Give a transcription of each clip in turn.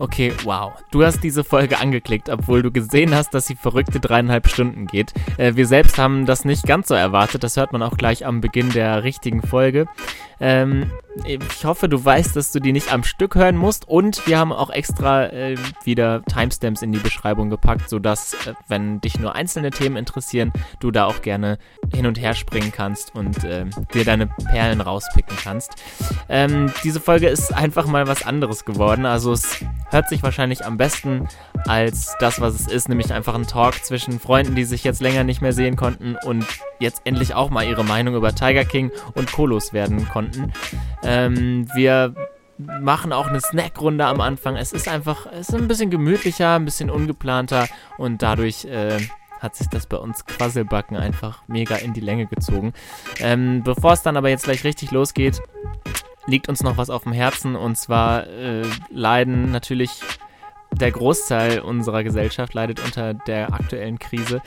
Okay, wow. Du hast diese Folge angeklickt, obwohl du gesehen hast, dass sie verrückte dreieinhalb Stunden geht. Äh, wir selbst haben das nicht ganz so erwartet. Das hört man auch gleich am Beginn der richtigen Folge. Ähm, ich hoffe, du weißt, dass du die nicht am Stück hören musst. Und wir haben auch extra äh, wieder Timestamps in die Beschreibung gepackt, sodass, äh, wenn dich nur einzelne Themen interessieren, du da auch gerne hin und her springen kannst und äh, dir deine Perlen rauspicken kannst. Ähm, diese Folge ist einfach mal was anderes geworden. Also es hört sich wahrscheinlich am besten als das, was es ist, nämlich einfach ein Talk zwischen Freunden, die sich jetzt länger nicht mehr sehen konnten und jetzt endlich auch mal ihre Meinung über Tiger King und Kolos werden konnten. Ähm, wir machen auch eine Snackrunde am Anfang. Es ist einfach, es ist ein bisschen gemütlicher, ein bisschen ungeplanter und dadurch äh, hat sich das bei uns Quasselbacken einfach mega in die Länge gezogen. Ähm, Bevor es dann aber jetzt gleich richtig losgeht, liegt uns noch was auf dem Herzen und zwar äh, leiden natürlich der Großteil unserer Gesellschaft leidet unter der aktuellen Krise,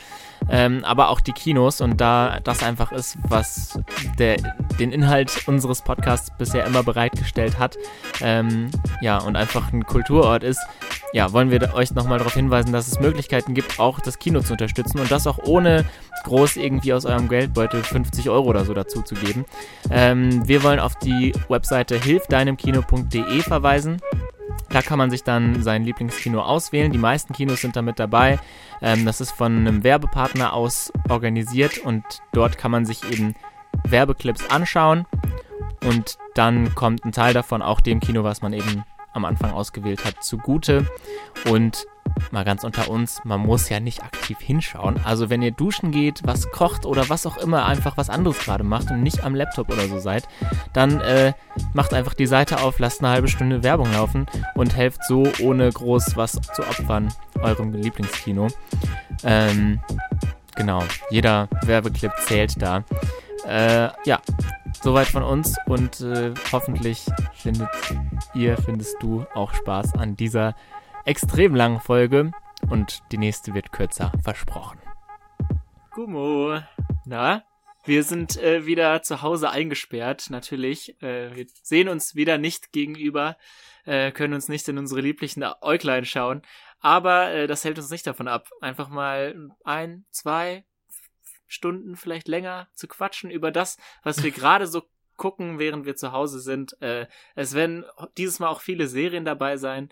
ähm, aber auch die Kinos und da das einfach ist, was der, den Inhalt unseres Podcasts bisher immer bereitgestellt hat, ähm, ja und einfach ein Kulturort ist, ja wollen wir euch nochmal darauf hinweisen, dass es Möglichkeiten gibt, auch das Kino zu unterstützen und das auch ohne groß irgendwie aus eurem Geldbeutel 50 Euro oder so dazu zu geben. Ähm, wir wollen auf die Webseite hilfdeinemkino.de verweisen. Da kann man sich dann sein Lieblingskino auswählen. Die meisten Kinos sind damit dabei. Ähm, das ist von einem Werbepartner aus organisiert und dort kann man sich eben Werbeclips anschauen und dann kommt ein Teil davon auch dem Kino, was man eben am Anfang ausgewählt hat, zugute. Und mal ganz unter uns, man muss ja nicht aktiv hinschauen. Also wenn ihr duschen geht, was kocht oder was auch immer, einfach was anderes gerade macht und nicht am Laptop oder so seid, dann äh, macht einfach die Seite auf, lasst eine halbe Stunde Werbung laufen und helft so, ohne groß was zu opfern, eurem Lieblingskino. Ähm, genau, jeder Werbeclip zählt da. Äh, ja, soweit von uns und äh, hoffentlich findet ihr, findest du auch Spaß an dieser extrem langen Folge und die nächste wird kürzer, versprochen. Gummo, na? Wir sind äh, wieder zu Hause eingesperrt, natürlich. Äh, wir sehen uns wieder nicht gegenüber, äh, können uns nicht in unsere lieblichen Äuglein schauen. Aber äh, das hält uns nicht davon ab, einfach mal ein, zwei Stunden, vielleicht länger zu quatschen über das, was wir gerade so gucken, während wir zu Hause sind. Äh, es werden dieses Mal auch viele Serien dabei sein.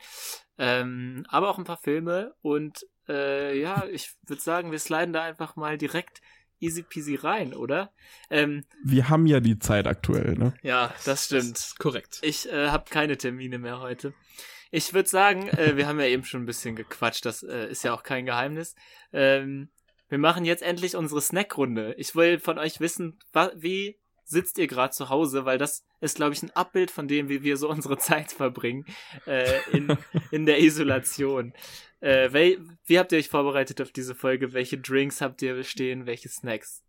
Ähm, aber auch ein paar Filme und äh, ja, ich würde sagen, wir sliden da einfach mal direkt easy peasy rein, oder? Ähm, wir haben ja die Zeit aktuell, ne? Ja, das stimmt. Das korrekt. Ich äh, habe keine Termine mehr heute. Ich würde sagen, äh, wir haben ja eben schon ein bisschen gequatscht, das äh, ist ja auch kein Geheimnis. Ähm, wir machen jetzt endlich unsere Snackrunde. Ich will von euch wissen, wie sitzt ihr gerade zu Hause, weil das ist, glaube ich, ein Abbild von dem, wie wir so unsere Zeit verbringen äh, in, in der Isolation. Äh, wie, wie habt ihr euch vorbereitet auf diese Folge? Welche Drinks habt ihr stehen? Welche Snacks?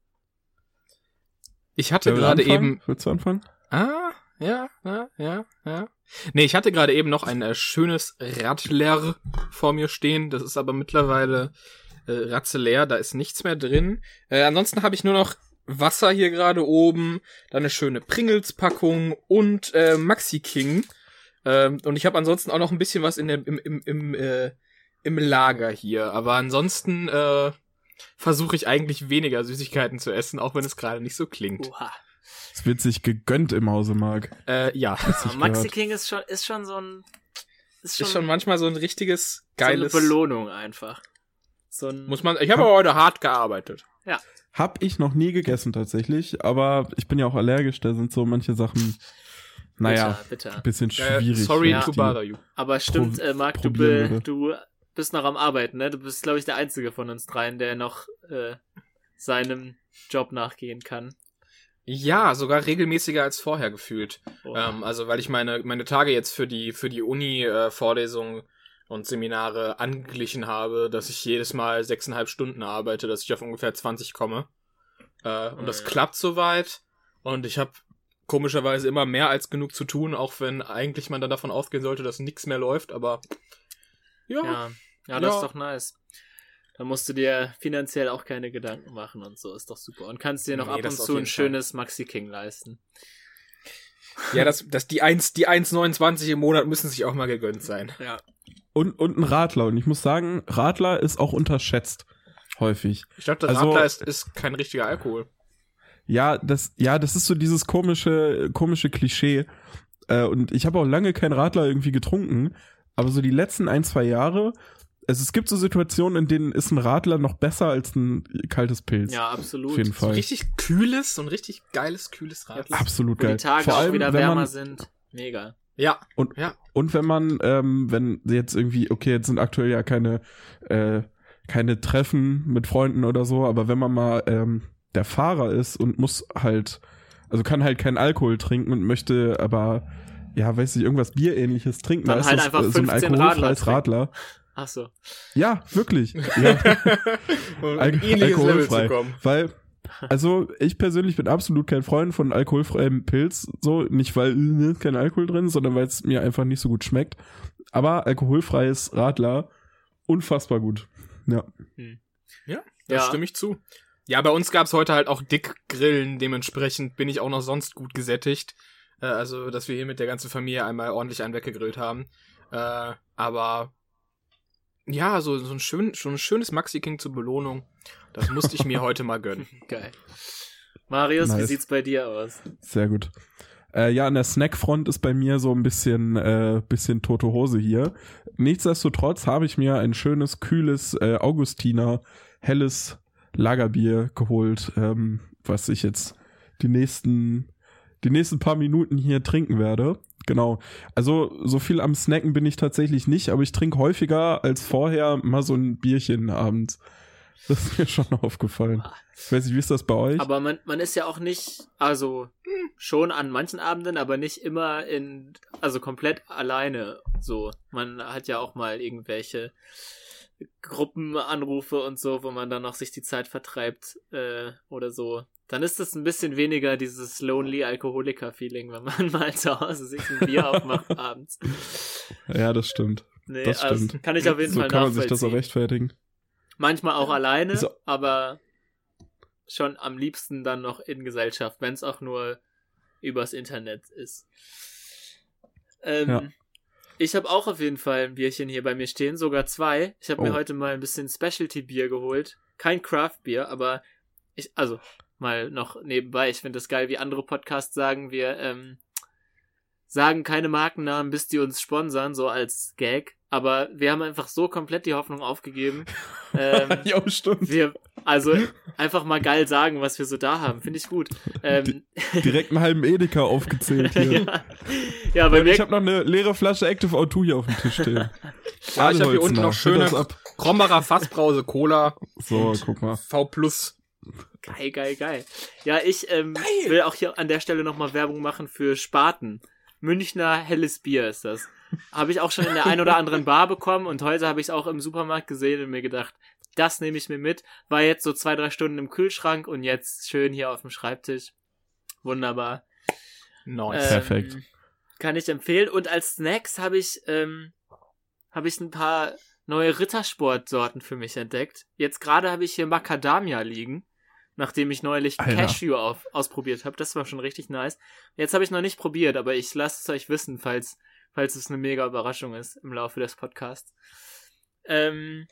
Ich hatte gerade eben. Willst du anfangen? Ah, ja, ja, ja, ja. Nee, ich hatte gerade eben noch ein äh, schönes Radler vor mir stehen. Das ist aber mittlerweile äh, ratzelär, da ist nichts mehr drin. Äh, ansonsten habe ich nur noch Wasser hier gerade oben, dann eine schöne Pringles-Packung und äh, Maxi King. Ähm, und ich habe ansonsten auch noch ein bisschen was in der, im, im, im, äh, im Lager hier. Aber ansonsten äh, versuche ich eigentlich weniger Süßigkeiten zu essen, auch wenn es gerade nicht so klingt. Oha. Es wird sich gegönnt im Hause, Marc. Äh, ja. ja Maxi King ist schon, ist schon so ein. Ist schon, ist schon manchmal so ein richtiges geiles. So eine Belohnung einfach. So ein Muss man. Ich habe heute hart gearbeitet. Ja. Hab ich noch nie gegessen tatsächlich, aber ich bin ja auch allergisch, da sind so manche Sachen, naja, bitter, bitter. bisschen schwierig. Äh, sorry ja. to bother you. Aber stimmt, Pro äh, Marc, du, be, du bist noch am Arbeiten, ne? Du bist, glaube ich, der Einzige von uns dreien, der noch äh, seinem Job nachgehen kann. Ja, sogar regelmäßiger als vorher gefühlt. Oh. Ähm, also weil ich meine meine Tage jetzt für die für die Uni äh, und Seminare angeglichen habe, dass ich jedes Mal sechseinhalb Stunden arbeite, dass ich auf ungefähr 20 komme. Äh, und das klappt soweit. Und ich habe komischerweise immer mehr als genug zu tun, auch wenn eigentlich man dann davon ausgehen sollte, dass nichts mehr läuft, aber ja. Ja, ja das ja. ist doch nice. Da musst du dir finanziell auch keine Gedanken machen und so, ist doch super. Und kannst dir noch nee, ab und zu ein schönes Maxi King leisten. Ja, das, das, die 1, die 1,29 im Monat müssen sich auch mal gegönnt sein. Ja. Und, und ein Radler. Und ich muss sagen, Radler ist auch unterschätzt. Häufig. Ich dachte, also, Radler ist, ist kein richtiger Alkohol. Ja, das, ja, das ist so dieses komische, komische Klischee. Äh, und ich habe auch lange keinen Radler irgendwie getrunken. Aber so die letzten ein, zwei Jahre, also es gibt so Situationen, in denen ist ein Radler noch besser als ein kaltes Pilz. Ja, absolut. Auf jeden Fall. So richtig kühles, so ein richtig geiles, kühles Radler. Absolut geil. Die Tage Vor allem, auch wieder wenn wärmer man, sind. Mega. Ja. Und, ja. und wenn man, ähm, wenn jetzt irgendwie, okay, jetzt sind aktuell ja keine, äh, keine Treffen mit Freunden oder so, aber wenn man mal ähm, der Fahrer ist und muss halt, also kann halt keinen Alkohol trinken und möchte aber, ja, weiß ich, irgendwas Bierähnliches trinken, Dann da halt ist einfach das, äh, so ein 15 alkoholfreies Radler Radler. Ach so. Ja, wirklich. Ja. um Al zu alkoholfrei. kommen. Weil, also ich persönlich bin absolut kein Freund von alkoholfreiem Pilz, so nicht weil äh, ne, kein Alkohol drin, ist, sondern weil es mir einfach nicht so gut schmeckt. Aber alkoholfreies Radler unfassbar gut. Ja. Ja, da Ja. stimme ich zu. Ja, bei uns gab's heute halt auch Dickgrillen, dementsprechend bin ich auch noch sonst gut gesättigt. Äh, also, dass wir hier mit der ganzen Familie einmal ordentlich einen weggegrillt haben. Äh, aber ja, so, so ein schön, schon ein schönes Maxi King zur Belohnung. Das musste ich mir heute mal gönnen. Geil. Marius, wie Nice. sieht's bei dir aus? Sehr gut. Äh, ja, an der Snackfront ist bei mir so ein bisschen, äh, bisschen tote Hose hier. Nichtsdestotrotz habe ich mir ein schönes, kühles äh, Augustiner helles Lagerbier geholt, ähm, was ich jetzt die nächsten, die nächsten paar Minuten hier trinken werde. Genau. Also so viel am Snacken bin ich tatsächlich nicht, aber ich trinke häufiger als vorher mal so ein Bierchen abends. Das ist mir schon aufgefallen. Ich weiß nicht, wie ist das bei euch? Aber man, man ist ja auch nicht, also schon an manchen Abenden, aber nicht immer in, also komplett alleine so. Man hat ja auch mal irgendwelche Gruppenanrufe und so, wo man dann noch sich die Zeit vertreibt äh, oder so. Dann ist es ein bisschen weniger dieses lonely Alkoholiker-Feeling, wenn man mal zu Hause sich ein Bier aufmacht abends. ja, das stimmt. Nee, Das also stimmt. kann ich auf jeden so Fall kann man sich das auch nachvollziehen. rechtfertigen. Manchmal auch alleine, Ist- aber schon am liebsten dann noch in Gesellschaft, wenn es auch nur übers Internet ist. Ähm, Ja. Ich habe auch auf jeden Fall ein Bierchen hier bei mir stehen, sogar zwei. Ich habe mir Oh. heute mal ein bisschen Specialty-Bier geholt. Kein Craft-Bier, aber ich, also mal noch nebenbei, ich finde das geil, wie andere Podcasts sagen, wir ähm, sagen keine Markennamen, bis die uns sponsern, so als Gag. Aber wir haben einfach so komplett die Hoffnung aufgegeben. ähm, ja, stimmt. wir, also einfach mal geil sagen, was wir so da haben. Finde ich gut. Ähm, Direkt einen halben Edeka aufgezählt hier. ja. ja, bei mir Ich habe noch eine leere Flasche Active O2 hier auf dem Tisch stehen. Ja, ich habe hier unten Adelholzner, noch schöne. Krombacher Fassbrause Cola So, guck mal. V Plus. Geil, geil, geil. Ja, ich ähm, will auch hier an der Stelle nochmal Werbung machen für Spaten. Münchner helles Bier ist das. Habe ich auch schon in der ein oder anderen Bar bekommen und heute habe ich es auch im Supermarkt gesehen und mir gedacht, das nehme ich mir mit. War jetzt so zwei, drei Stunden im Kühlschrank und jetzt schön hier auf dem Schreibtisch. Wunderbar. Nice. Ähm, Perfekt. Kann ich empfehlen. Und als Snacks habe ich, ähm, habe ich ein paar neue Rittersportsorten für mich entdeckt. Jetzt gerade habe ich hier Macadamia liegen, nachdem ich neulich Alter. Cashew auf, ausprobiert habe. Das war schon richtig nice. Jetzt habe ich noch nicht probiert, aber ich lasse es euch wissen, falls, falls es eine mega Überraschung ist im Laufe des Podcasts. Ähm,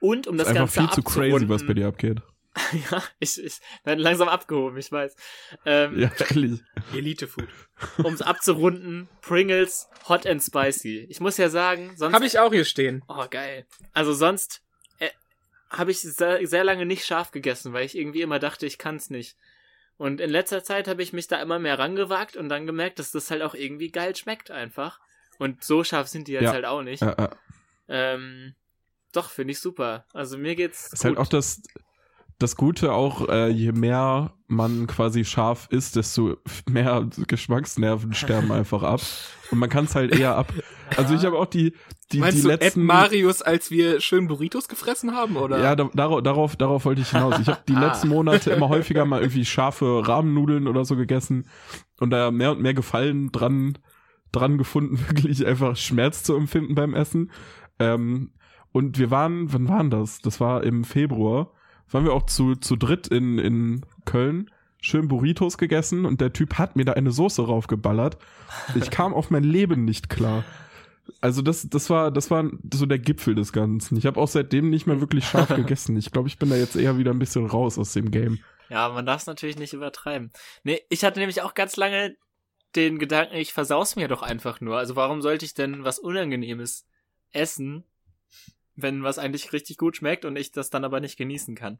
und um Das das, ist einfach Ganze viel zu crazy, was bei dir abgeht. ja, ich, ich werde langsam abgehoben, ich weiß. Ähm, Ja, ehrlich. Elite Food. um es abzurunden, Pringles Hot and Spicy. Ich muss ja sagen, sonst. Habe ich auch hier stehen. Oh, geil. Also sonst äh, habe ich sehr, sehr lange nicht scharf gegessen, weil ich irgendwie immer dachte, ich kann's nicht. Und in letzter Zeit habe ich mich da immer mehr rangewagt und dann gemerkt, dass das halt auch irgendwie geil schmeckt einfach. Und so scharf sind die jetzt Ja. halt auch nicht. Ja, ja. Ähm, doch, finde ich super. Also mir geht's. Das ist halt auch das, das Gute auch, äh, je mehr man quasi scharf ist, desto mehr Geschmacksnerven sterben einfach ab. Und man kann es halt eher ab. Also ich habe auch die, die, Meinst die du Ed letzten. Marius, als wir schön Burritos gefressen haben, oder? Ja, da, darauf, darauf, darauf wollte ich hinaus. Ich habe die Ah. letzten Monate immer häufiger mal irgendwie scharfe Rahmennudeln oder so gegessen und da mehr und mehr Gefallen dran, dran gefunden, wirklich einfach Schmerz zu empfinden beim Essen. Ähm, und wir waren, wann waren das? Das war im Februar. Waren wir auch zu, zu dritt in, in Köln, schön Burritos gegessen und der Typ hat mir da eine Soße raufgeballert. Ich kam auf mein Leben nicht klar. Also das, das war, das war so der Gipfel des Ganzen. Ich habe auch seitdem nicht mehr wirklich scharf gegessen. Ich glaube, ich bin da jetzt eher wieder ein bisschen raus aus dem Game. Ja, man darf es natürlich nicht übertreiben. Nee, ich hatte nämlich auch ganz lange den Gedanken, ich versaus mir doch einfach nur. Also warum sollte ich denn was Unangenehmes essen, wenn was eigentlich richtig gut schmeckt und ich das dann aber nicht genießen kann?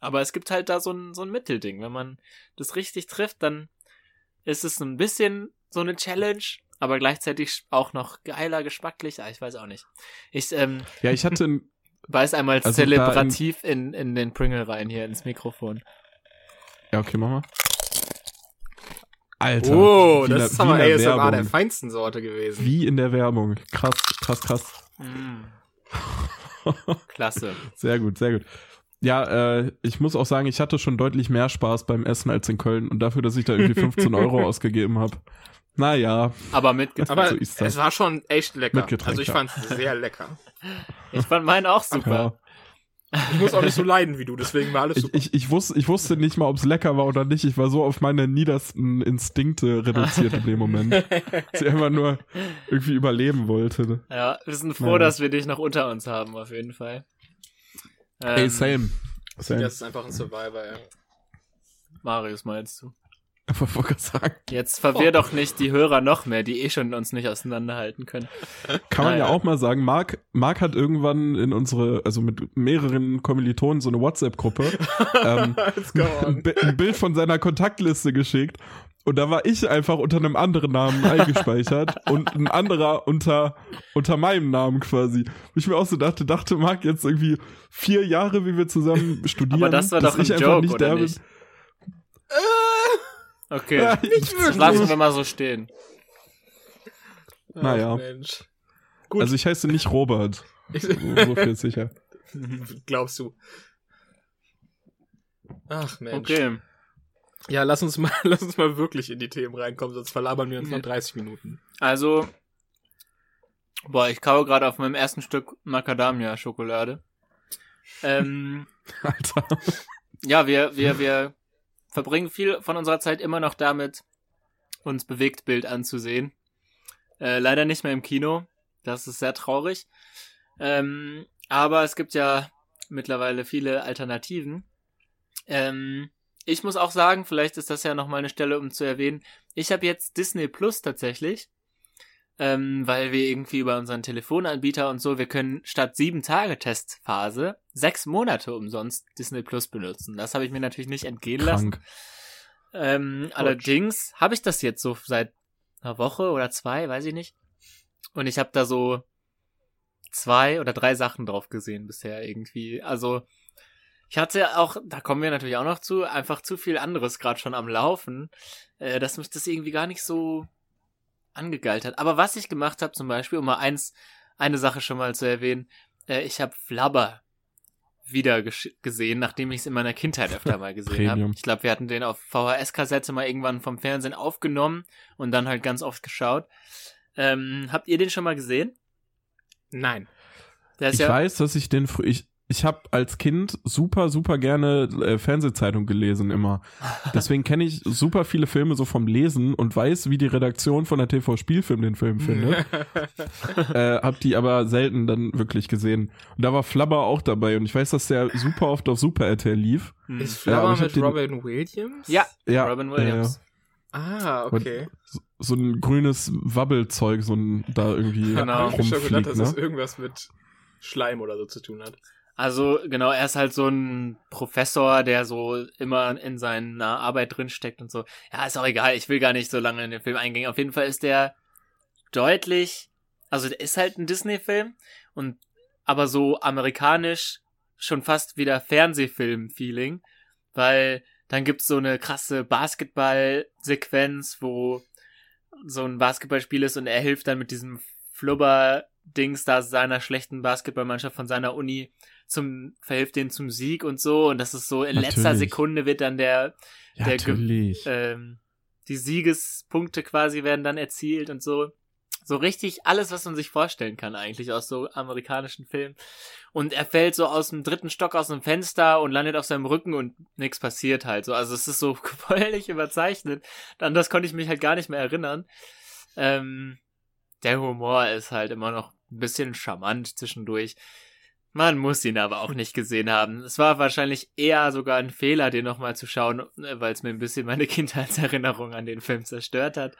Aber es gibt halt da so ein, so ein Mittelding. Wenn man das richtig trifft, dann ist es ein bisschen so eine Challenge, aber gleichzeitig auch noch geiler, geschmacklich. Ah, ich weiß auch nicht. Ich, ähm, Ja, ich hatte beiß einmal Also zelebrativ in, in den Pringle rein hier ins Mikrofon. ja, okay, mach mal. Alter. Oh, wie in das ist der- aber in der ASMR der Werbung. feinsten Sorte gewesen. Wie in der Werbung. Krass, krass, krass. Mm. Klasse. Sehr gut, sehr gut. Ja, äh, ich muss auch sagen, ich hatte schon deutlich mehr Spaß beim Essen als in Köln und dafür, dass ich da irgendwie 15 Euro ausgegeben habe. Naja, Aber mit Aber so es war schon echt lecker. Also ich fand es sehr lecker. Ich fand meinen auch super. ja. Ich muss auch nicht so leiden wie du, deswegen war alles Ich, super. ich, ich, wusste, ich wusste nicht mal, ob es lecker war oder nicht. Ich war so auf meine niedersten Instinkte reduziert in dem Moment. dass ich einfach nur irgendwie überleben wollte. Ja, wir sind froh, Naja. dass wir dich noch unter uns haben, auf jeden Fall. Ähm, Ey, same. Same. Das ist einfach ein Survivor, ja. Marius meinst du? Jetzt verwirr doch nicht die Hörer noch mehr, die eh schon uns nicht auseinanderhalten können. kann man ja Naja. auch mal sagen, Marc, Marc hat irgendwann in unsere, also mit mehreren Kommilitonen so eine WhatsApp-Gruppe ähm, ein, Bild von seiner Kontaktliste geschickt und da war ich einfach unter einem anderen Namen eingespeichert und ein anderer unter unter meinem Namen quasi. Wo Ich mir auch so dachte, dachte Marc jetzt irgendwie vier Jahre, wie wir zusammen studieren. Aber das war dass doch ein ich einfach Joke, nicht oder der nicht? bin. Okay, Ja, das lassen wir mal so stehen. Naja. Mensch. Gut. Also ich heiße nicht Robert. So, so viel ist sicher. Glaubst du? Ach Mensch. Okay. Ja, lass uns mal, lass uns mal wirklich in die Themen reinkommen, sonst verlabern wir uns noch 30 Minuten. Also, boah, ich kaue gerade auf meinem ersten Stück Macadamia-Schokolade. Ähm, Alter. ja, wir, wir, wir verbringen viel von unserer Zeit immer noch damit, uns Bewegtbild anzusehen. Äh, leider nicht mehr im Kino. Das ist sehr traurig. Ähm, aber es gibt ja mittlerweile viele Alternativen. Ähm, ich muss auch sagen, vielleicht ist das ja nochmal eine Stelle, um zu erwähnen. Ich habe jetzt Disney Plus tatsächlich. Ähm, weil wir irgendwie über unseren Telefonanbieter und so, wir können statt sieben Tage Testphase sechs Monate umsonst Disney Plus benutzen. Das habe ich mir natürlich nicht entgehen lassen. Krank. Ähm, allerdings habe ich das jetzt so seit einer Woche oder zwei, weiß ich nicht. Und ich habe da so zwei oder drei Sachen drauf gesehen bisher irgendwie. Also ich hatte auch, da kommen wir natürlich auch noch zu, einfach zu viel anderes gerade schon am Laufen, äh, dass mich das irgendwie gar nicht so angegeilt hat. Aber was ich gemacht habe zum Beispiel, um mal eins, eine Sache schon mal zu erwähnen, äh, ich habe Flubber wieder gesehen, nachdem ich es in meiner Kindheit öfter mal gesehen habe. Ich glaube, wir hatten den auf VHS-Kassette mal irgendwann vom Fernsehen aufgenommen und dann halt ganz oft geschaut. Ähm, habt ihr den schon mal gesehen? Nein. Ich ja, weiß, dass ich den frü ich ich habe als Kind super super gerne äh, Fernsehzeitung gelesen immer. Deswegen kenne ich super viele Filme so vom Lesen und weiß, wie die Redaktion von der TV Spielfilm den Film findet. äh, hab die aber selten dann wirklich gesehen. Und da war Flubber auch dabei und ich weiß, dass der super oft auf Super RTL lief. Hm. Ist Ja, Flower ich hab mit den- Robin Williams? ja, Ja, Robin Williams. Ah, okay. so, so ein grünes Wabbelzeug, so ein da irgendwie Genau. Hab ich schon gedacht, rumfliegt, dass ne? das irgendwas mit Schleim oder so zu tun hat. Also genau, er ist halt so ein Professor, der so immer in seiner Arbeit drinsteckt und so. Ja, ist auch egal, ich will gar nicht so lange in den Film eingehen. Auf jeden Fall ist der deutlich, also der ist halt ein Disney-Film und aber so amerikanisch schon fast wieder Fernsehfilm-Feeling, weil dann gibt's so eine krasse Basketball-Sequenz, wo so ein Basketballspiel ist und er hilft dann mit diesem Flubber-Dings da seiner schlechten Basketballmannschaft von seiner Uni zum, verhilft denen zum Sieg und so und das ist so in letzter Natürlich. Sekunde wird dann der, Ja, der ähm, die Siegespunkte quasi werden dann erzielt und so. So richtig alles, was man sich vorstellen kann eigentlich aus so amerikanischen Filmen. Und er fällt so aus dem dritten Stock aus dem Fenster und landet auf seinem Rücken und nichts passiert halt so. Also es ist so völlig überzeichnet. An das konnte ich mich halt gar nicht mehr erinnern. Ähm, der Humor ist halt immer noch ein bisschen charmant zwischendurch. Man muss ihn aber auch nicht gesehen haben. Es war wahrscheinlich eher sogar ein Fehler, den nochmal zu schauen, äh, weil es mir ein bisschen meine Kindheitserinnerung an den Film zerstört hat.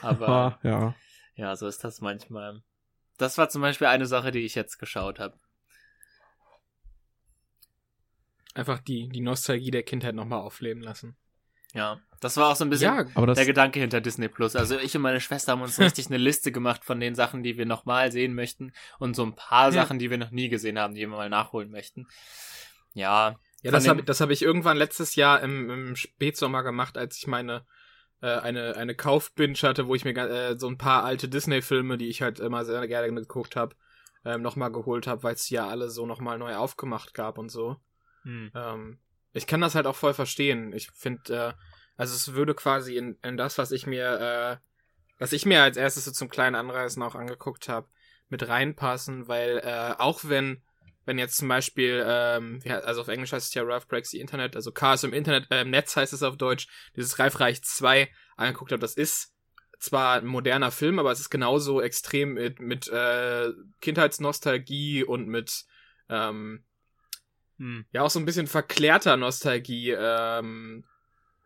Aber Ah, ja. ja, so ist das manchmal. Das war zum Beispiel eine Sache, die ich jetzt geschaut habe. Einfach die, die Nostalgie der Kindheit nochmal aufleben lassen. Ja, das war auch so ein bisschen Ja, Aber das, der Gedanke hinter Disney Plus. Also ich und meine Schwester haben uns richtig eine Liste gemacht von den Sachen, die wir nochmal sehen möchten und so ein paar Ja. Sachen, die wir noch nie gesehen haben, die wir mal nachholen möchten. Ja, Ja, das habe das hab ich irgendwann letztes Jahr im, im Spätsommer gemacht, als ich meine äh, eine eine Kaufbinge hatte, wo ich mir äh, so ein paar alte Disney-Filme, die ich halt immer sehr gerne geguckt habe, ähm, nochmal geholt habe, weil es die ja alle so nochmal neu aufgemacht gab und so. hm. Ähm, ich kann das halt auch voll verstehen. Ich finde, äh, also es würde quasi in, in das, was ich mir, äh, was ich mir als erstes so zum kleinen Anreißen auch angeguckt habe, mit reinpassen, weil äh, auch wenn wenn jetzt zum Beispiel, ähm, ja, also auf Englisch heißt es ja Ralph Breaks the Internet, also Chaos im Internet, äh, im Netz heißt es auf Deutsch, dieses Ralph Reich 2 angeguckt habe, das ist zwar ein moderner Film, aber es ist genauso extrem mit, mit äh, Kindheitsnostalgie und mit ähm, Hm. ja auch so ein bisschen verklärter Nostalgie ähm,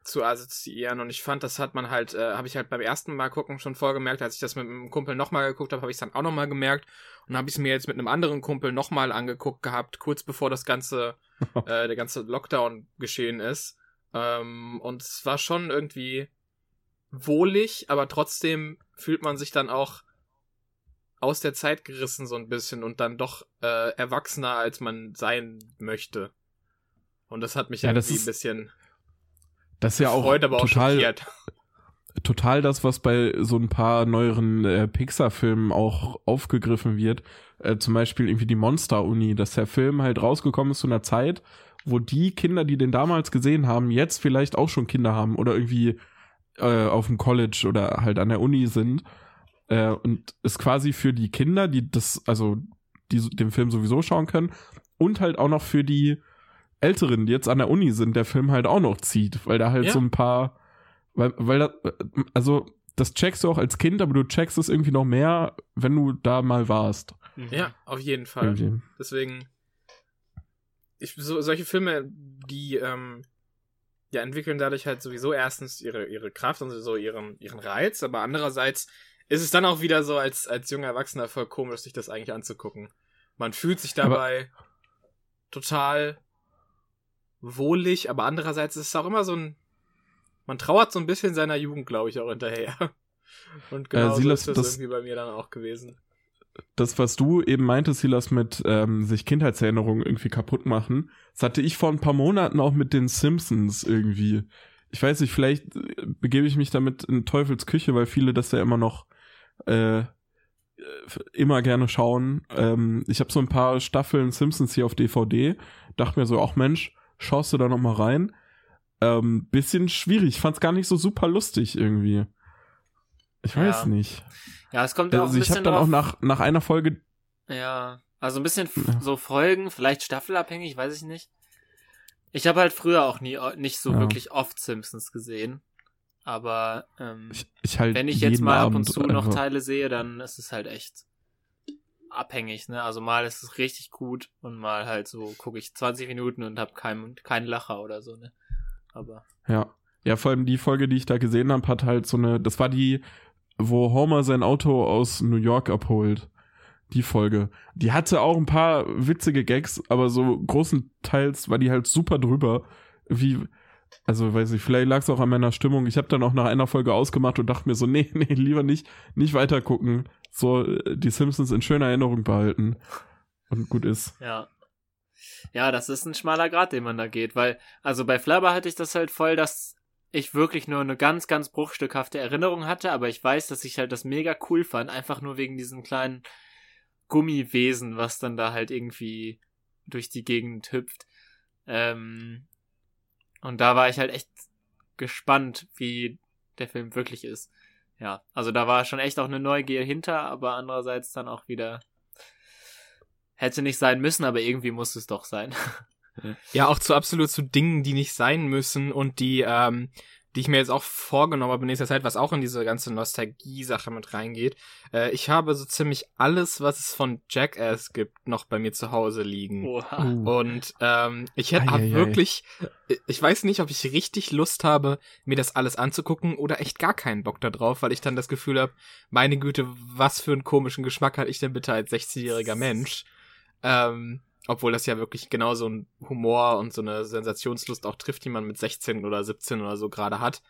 zu assoziieren. Und ich fand, das hat man halt, äh, habe ich halt beim ersten Mal gucken schon vorgemerkt, als ich das mit einem Kumpel nochmal geguckt habe, habe ich es dann auch nochmal gemerkt. Und habe ich es mir jetzt mit einem anderen Kumpel nochmal angeguckt gehabt, kurz bevor das ganze, äh, der ganze Lockdown geschehen ist. Ähm, und es war schon irgendwie wohlig, aber trotzdem fühlt man sich dann auch aus der Zeit gerissen so ein bisschen und dann doch äh, erwachsener, als man sein möchte. Und das hat mich Ja, irgendwie ist ein bisschen das ist ja auch gefreut, aber auch total, schockiert. total das, was bei so ein paar neueren äh, Pixar-Filmen auch aufgegriffen wird. Äh, zum Beispiel irgendwie die Monster-Uni, dass der Film halt rausgekommen ist zu einer Zeit, wo die Kinder, die den damals gesehen haben, jetzt vielleicht auch schon Kinder haben oder irgendwie äh, auf dem College oder halt an der Uni sind. Äh, und ist quasi für die Kinder, die das, also die so- den Film sowieso schauen können, und halt auch noch für die Älteren, die jetzt an der Uni sind, der Film halt auch noch zieht, weil da halt Ja. so ein paar, weil, weil da, also das checkst du auch als Kind, aber du checkst es irgendwie noch mehr, wenn du da mal warst. Mhm. Ja, auf jeden Fall. Irgendwie. Deswegen, ich, so, solche Filme, die ähm, ja entwickeln dadurch halt sowieso erstens ihre, ihre Kraft und so ihren, ihren Reiz, aber andererseits ist es dann auch wieder so als, als junger Erwachsener voll komisch, sich das eigentlich anzugucken. Man fühlt sich Aber- dabei total wohlig, aber andererseits ist es auch immer so ein, man trauert so ein bisschen seiner Jugend, glaube ich, auch hinterher. Und genau so Silas, ist das, das- irgendwie bei mir dann auch gewesen. Das, was du eben meintest, Silas, mit ähm, sich Kindheitserinnerungen irgendwie kaputt machen, das hatte ich vor ein paar Monaten auch mit den Simpsons irgendwie. Ich weiß nicht, vielleicht äh, begebe ich mich damit in Teufels Küche, weil viele das ja immer noch äh, immer gerne schauen. Ähm, ich habe so ein paar Staffeln Simpsons hier auf DVD, dachte mir so, ach Mensch, schaust du da noch mal rein? Ähm, bisschen schwierig, ich fand's gar nicht so super lustig irgendwie. Ich weiß Ja. nicht. Ja, es kommt ja auch ein Also ich habe dann drauf, auch nach, nach einer Folge Ja, also ein bisschen Ja. so Folgen, vielleicht staffelabhängig, weiß ich nicht. Ich habe halt früher auch nie nicht so Ja. wirklich oft Simpsons gesehen, aber ähm, Ich, ich halt wenn ich jetzt mal ab und Abend zu noch einfach- Teile sehe, dann ist es halt echt abhängig, ne? Also mal ist es richtig gut und mal halt so gucke ich 20 Minuten und habe keinen keinen Lacher oder so, ne? Aber Ja. Ja, vor allem die Folge, die ich da gesehen habe, hat halt so eine, das war die, wo Homer sein Auto aus New York abholt. Die Folge. Die hatte auch ein paar witzige Gags, aber so großenteils war die halt super drüber. Wie, also weiß ich, vielleicht lag es auch an meiner Stimmung. Ich habe dann auch nach einer Folge ausgemacht und dachte mir so, nee, nee, lieber nicht, nicht weiter gucken. So, äh, die Simpsons in schöner Erinnerung behalten. Und gut ist. Ja. Ja, das ist ein schmaler Grad, den man da geht, weil, also bei Flabber hatte ich das halt voll, dass ich wirklich nur eine ganz, ganz bruchstückhafte Erinnerung hatte, aber ich weiß, dass ich halt das mega cool fand, einfach nur wegen diesem kleinen Gummiwesen, was dann da halt irgendwie durch die Gegend hüpft. Ähm, und da war ich halt echt gespannt, wie der Film wirklich ist. Ja, also da war schon echt auch eine Neugier hinter, aber andererseits dann auch wieder hätte nicht sein müssen, aber irgendwie muss es doch sein. Ja, auch zu absolut zu Dingen, die nicht sein müssen und die, ähm, die ich mir jetzt auch vorgenommen habe in nächster Zeit, was auch in diese ganze Nostalgie-Sache mit reingeht. Äh, ich habe so ziemlich alles, was es von Jackass gibt, noch bei mir zu Hause liegen. Oha. Uh. Und ähm, ich hätte wirklich, ich weiß nicht, ob ich richtig Lust habe, mir das alles anzugucken oder echt gar keinen Bock da drauf, weil ich dann das Gefühl habe, meine Güte, was für einen komischen Geschmack hatte ich denn bitte als 60-jähriger Mensch? Ähm, obwohl das ja wirklich genau so ein Humor und so eine Sensationslust auch trifft, die man mit 16 oder 17 oder so gerade hat.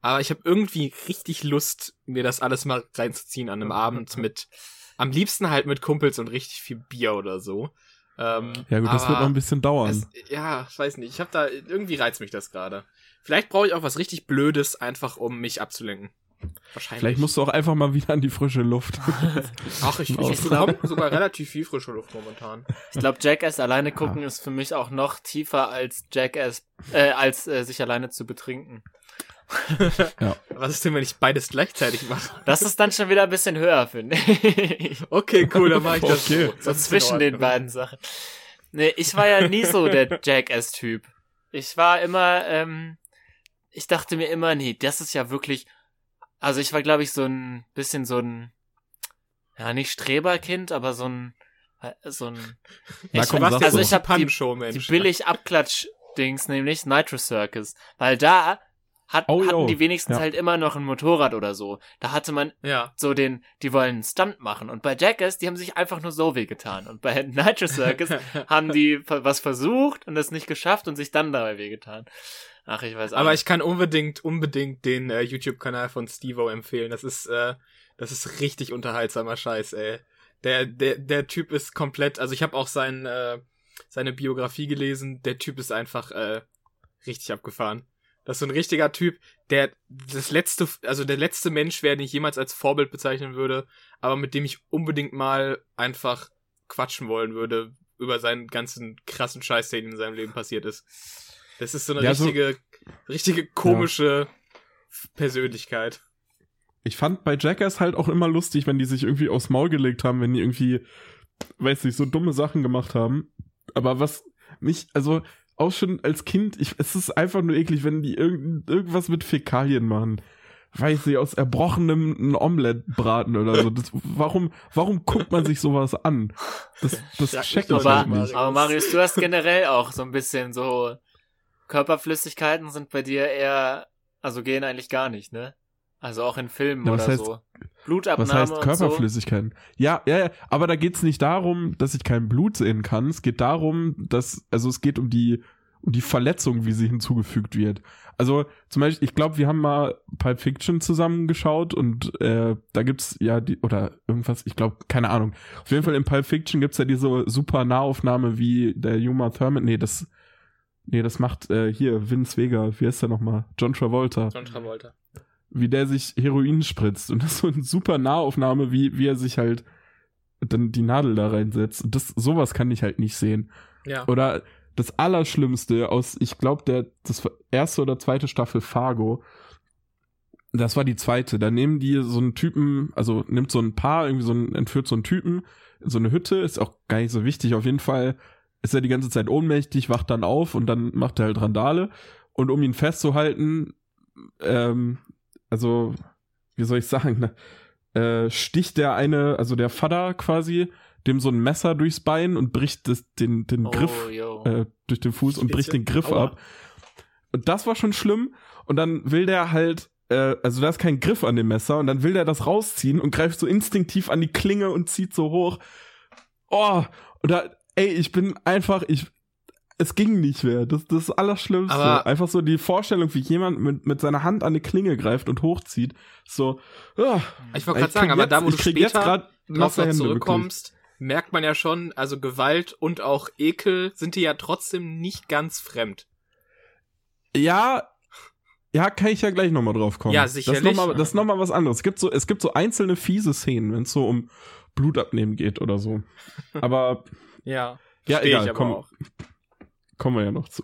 Aber ich habe irgendwie richtig Lust, mir das alles mal reinzuziehen an einem Abend mit, am liebsten halt mit Kumpels und richtig viel Bier oder so. Ähm, Ja gut, das wird noch ein bisschen dauern. es, ja, ich weiß nicht. Ich habe da irgendwie reizt mich das gerade. Vielleicht brauche ich auch was richtig Blödes, einfach um mich abzulenken. Wahrscheinlich. Vielleicht musst du auch einfach mal wieder an die frische Luft. Ach, ich, ich, ich bekomme sogar relativ viel frische Luft momentan. Ich glaube, Jackass alleine gucken ist für mich auch noch tiefer als Jackass, äh, als äh, sich alleine zu betrinken. Was ist denn, wenn ich beides gleichzeitig mache? Das ist dann schon wieder ein bisschen höher, finde ich. Okay, cool, dann mache ich das Okay. so. So zwischen den beiden Sachen. Nee, ich war ja nie so der Jackass-Typ. Ich war immer, ähm, ich dachte mir immer, nee, das ist ja wirklich, also ich war, glaube ich, so ein bisschen so ein, ja, nicht Streberkind, aber so ein, so ein, Na ich, komm, also sag so. ich habe die, die billig Abklatsch-Dings, nämlich Nitro Circus. Weil da hat, Oh, hatten die wenigstens Ja. halt immer noch ein Motorrad oder so. Da hatte man Ja. so den, die wollen einen Stunt machen. Und bei Jackass, die haben sich einfach nur so wehgetan. Und bei Nitro Circus haben die was versucht und es nicht geschafft und sich dann dabei wehgetan. Ach, ich weiß auch Aber ich kann unbedingt, unbedingt den äh, YouTube-Kanal von Stevo empfehlen. Das ist, äh, das ist richtig unterhaltsamer Scheiß, ey. Der, der, der Typ ist komplett, also ich habe auch sein, äh, seine Biografie gelesen. Der Typ ist einfach äh, richtig abgefahren. Das ist so ein richtiger Typ, der das letzte, also der letzte Mensch wäre, den ich jemals als Vorbild bezeichnen würde, aber mit dem ich unbedingt mal einfach quatschen wollen würde über seinen ganzen krassen Scheiß, der ihm in seinem Leben passiert ist. Das ist so eine Ja, so- richtige, richtige komische Persönlichkeit. Ich fand bei Jackass halt auch immer lustig, wenn die sich irgendwie aufs Maul gelegt haben, wenn die irgendwie, weiß nicht, so dumme Sachen gemacht haben. Aber was mich, also auch schon als Kind, ich, es ist einfach nur eklig, wenn die irgend, irgendwas mit Fäkalien machen. Weiß nicht, aus Erbrochenem ein Omelette braten oder so. Das, warum, warum guckt man sich sowas an? Das, das Ja, check ich ich aber, halt nicht. aber Marius, du hast generell auch so ein bisschen so Körperflüssigkeiten sind bei dir eher, also gehen eigentlich gar nicht, ne? Also auch in Filmen Ja, was oder heißt- so. Blutabnahme Was heißt Körperflüssigkeiten? Ja, ja, ja, aber da geht's nicht darum, dass ich kein Blut sehen kann. Es geht darum, dass, also es geht um die, um die Verletzung, wie sie hinzugefügt wird. Also zum Beispiel, ich glaube, wir haben mal Pulp Fiction zusammengeschaut und äh, da gibt's ja die, oder irgendwas, ich glaube, keine Ahnung. Auf jeden Fall in Pulp Fiction gibt's ja diese super Nahaufnahme, wie der Yuma Thurman, nee, das, nee, das macht äh, hier Vince Vega, wie heißt der nochmal? John Travolta John Travolta. wie der sich Heroin spritzt. Und das ist so eine super Nahaufnahme, wie, wie er sich halt dann die Nadel da reinsetzt. Und das, sowas kann ich halt nicht sehen. Ja. Oder das Allerschlimmste aus, ich glaube, der, das erste oder zweite Staffel Fargo. Das war die zweite. Da nehmen die so einen Typen, also nimmt so ein Paar, irgendwie so ein, entführt so einen Typen in so eine Hütte, ist auch gar nicht so wichtig. Auf jeden Fall ist er die ganze Zeit ohnmächtig, wacht dann auf und dann macht er halt Randale. Und um ihn festzuhalten, ähm, also, wie soll ich sagen, ne, äh, sticht der eine, also der Vater quasi, dem so ein Messer durchs Bein und bricht das, den, den Oh, Griff äh, durch den Fuß und bricht den Griff Aua. ab. Und das war schon schlimm. Und dann will der halt, äh, also da ist kein Griff an dem Messer und dann will der das rausziehen und greift so instinktiv an die Klinge und zieht so hoch. Oh, und da, ey, ich bin einfach, ich, es ging nicht mehr. Das, das ist das Allerschlimmste. Aber- einfach so die Vorstellung, wie jemand mit, mit seiner Hand an die Klinge greift und hochzieht. So, ah, Ich wollte gerade sagen, aber jetzt, da, wo du später noch, zurückkommst, merkt man ja schon, also Gewalt und auch Ekel sind dir ja trotzdem nicht ganz fremd. wirklich. Ja, ja, kann ich ja gleich nochmal drauf kommen. Ja, Das sicherlich. ist nochmal noch mal was anderes. Es gibt so, es gibt so einzelne fiese Szenen, wenn es so um Blutabnehmen geht oder so. Aber Ja. ja, egal, ich aber komm, auch. kommen wir ja noch zu.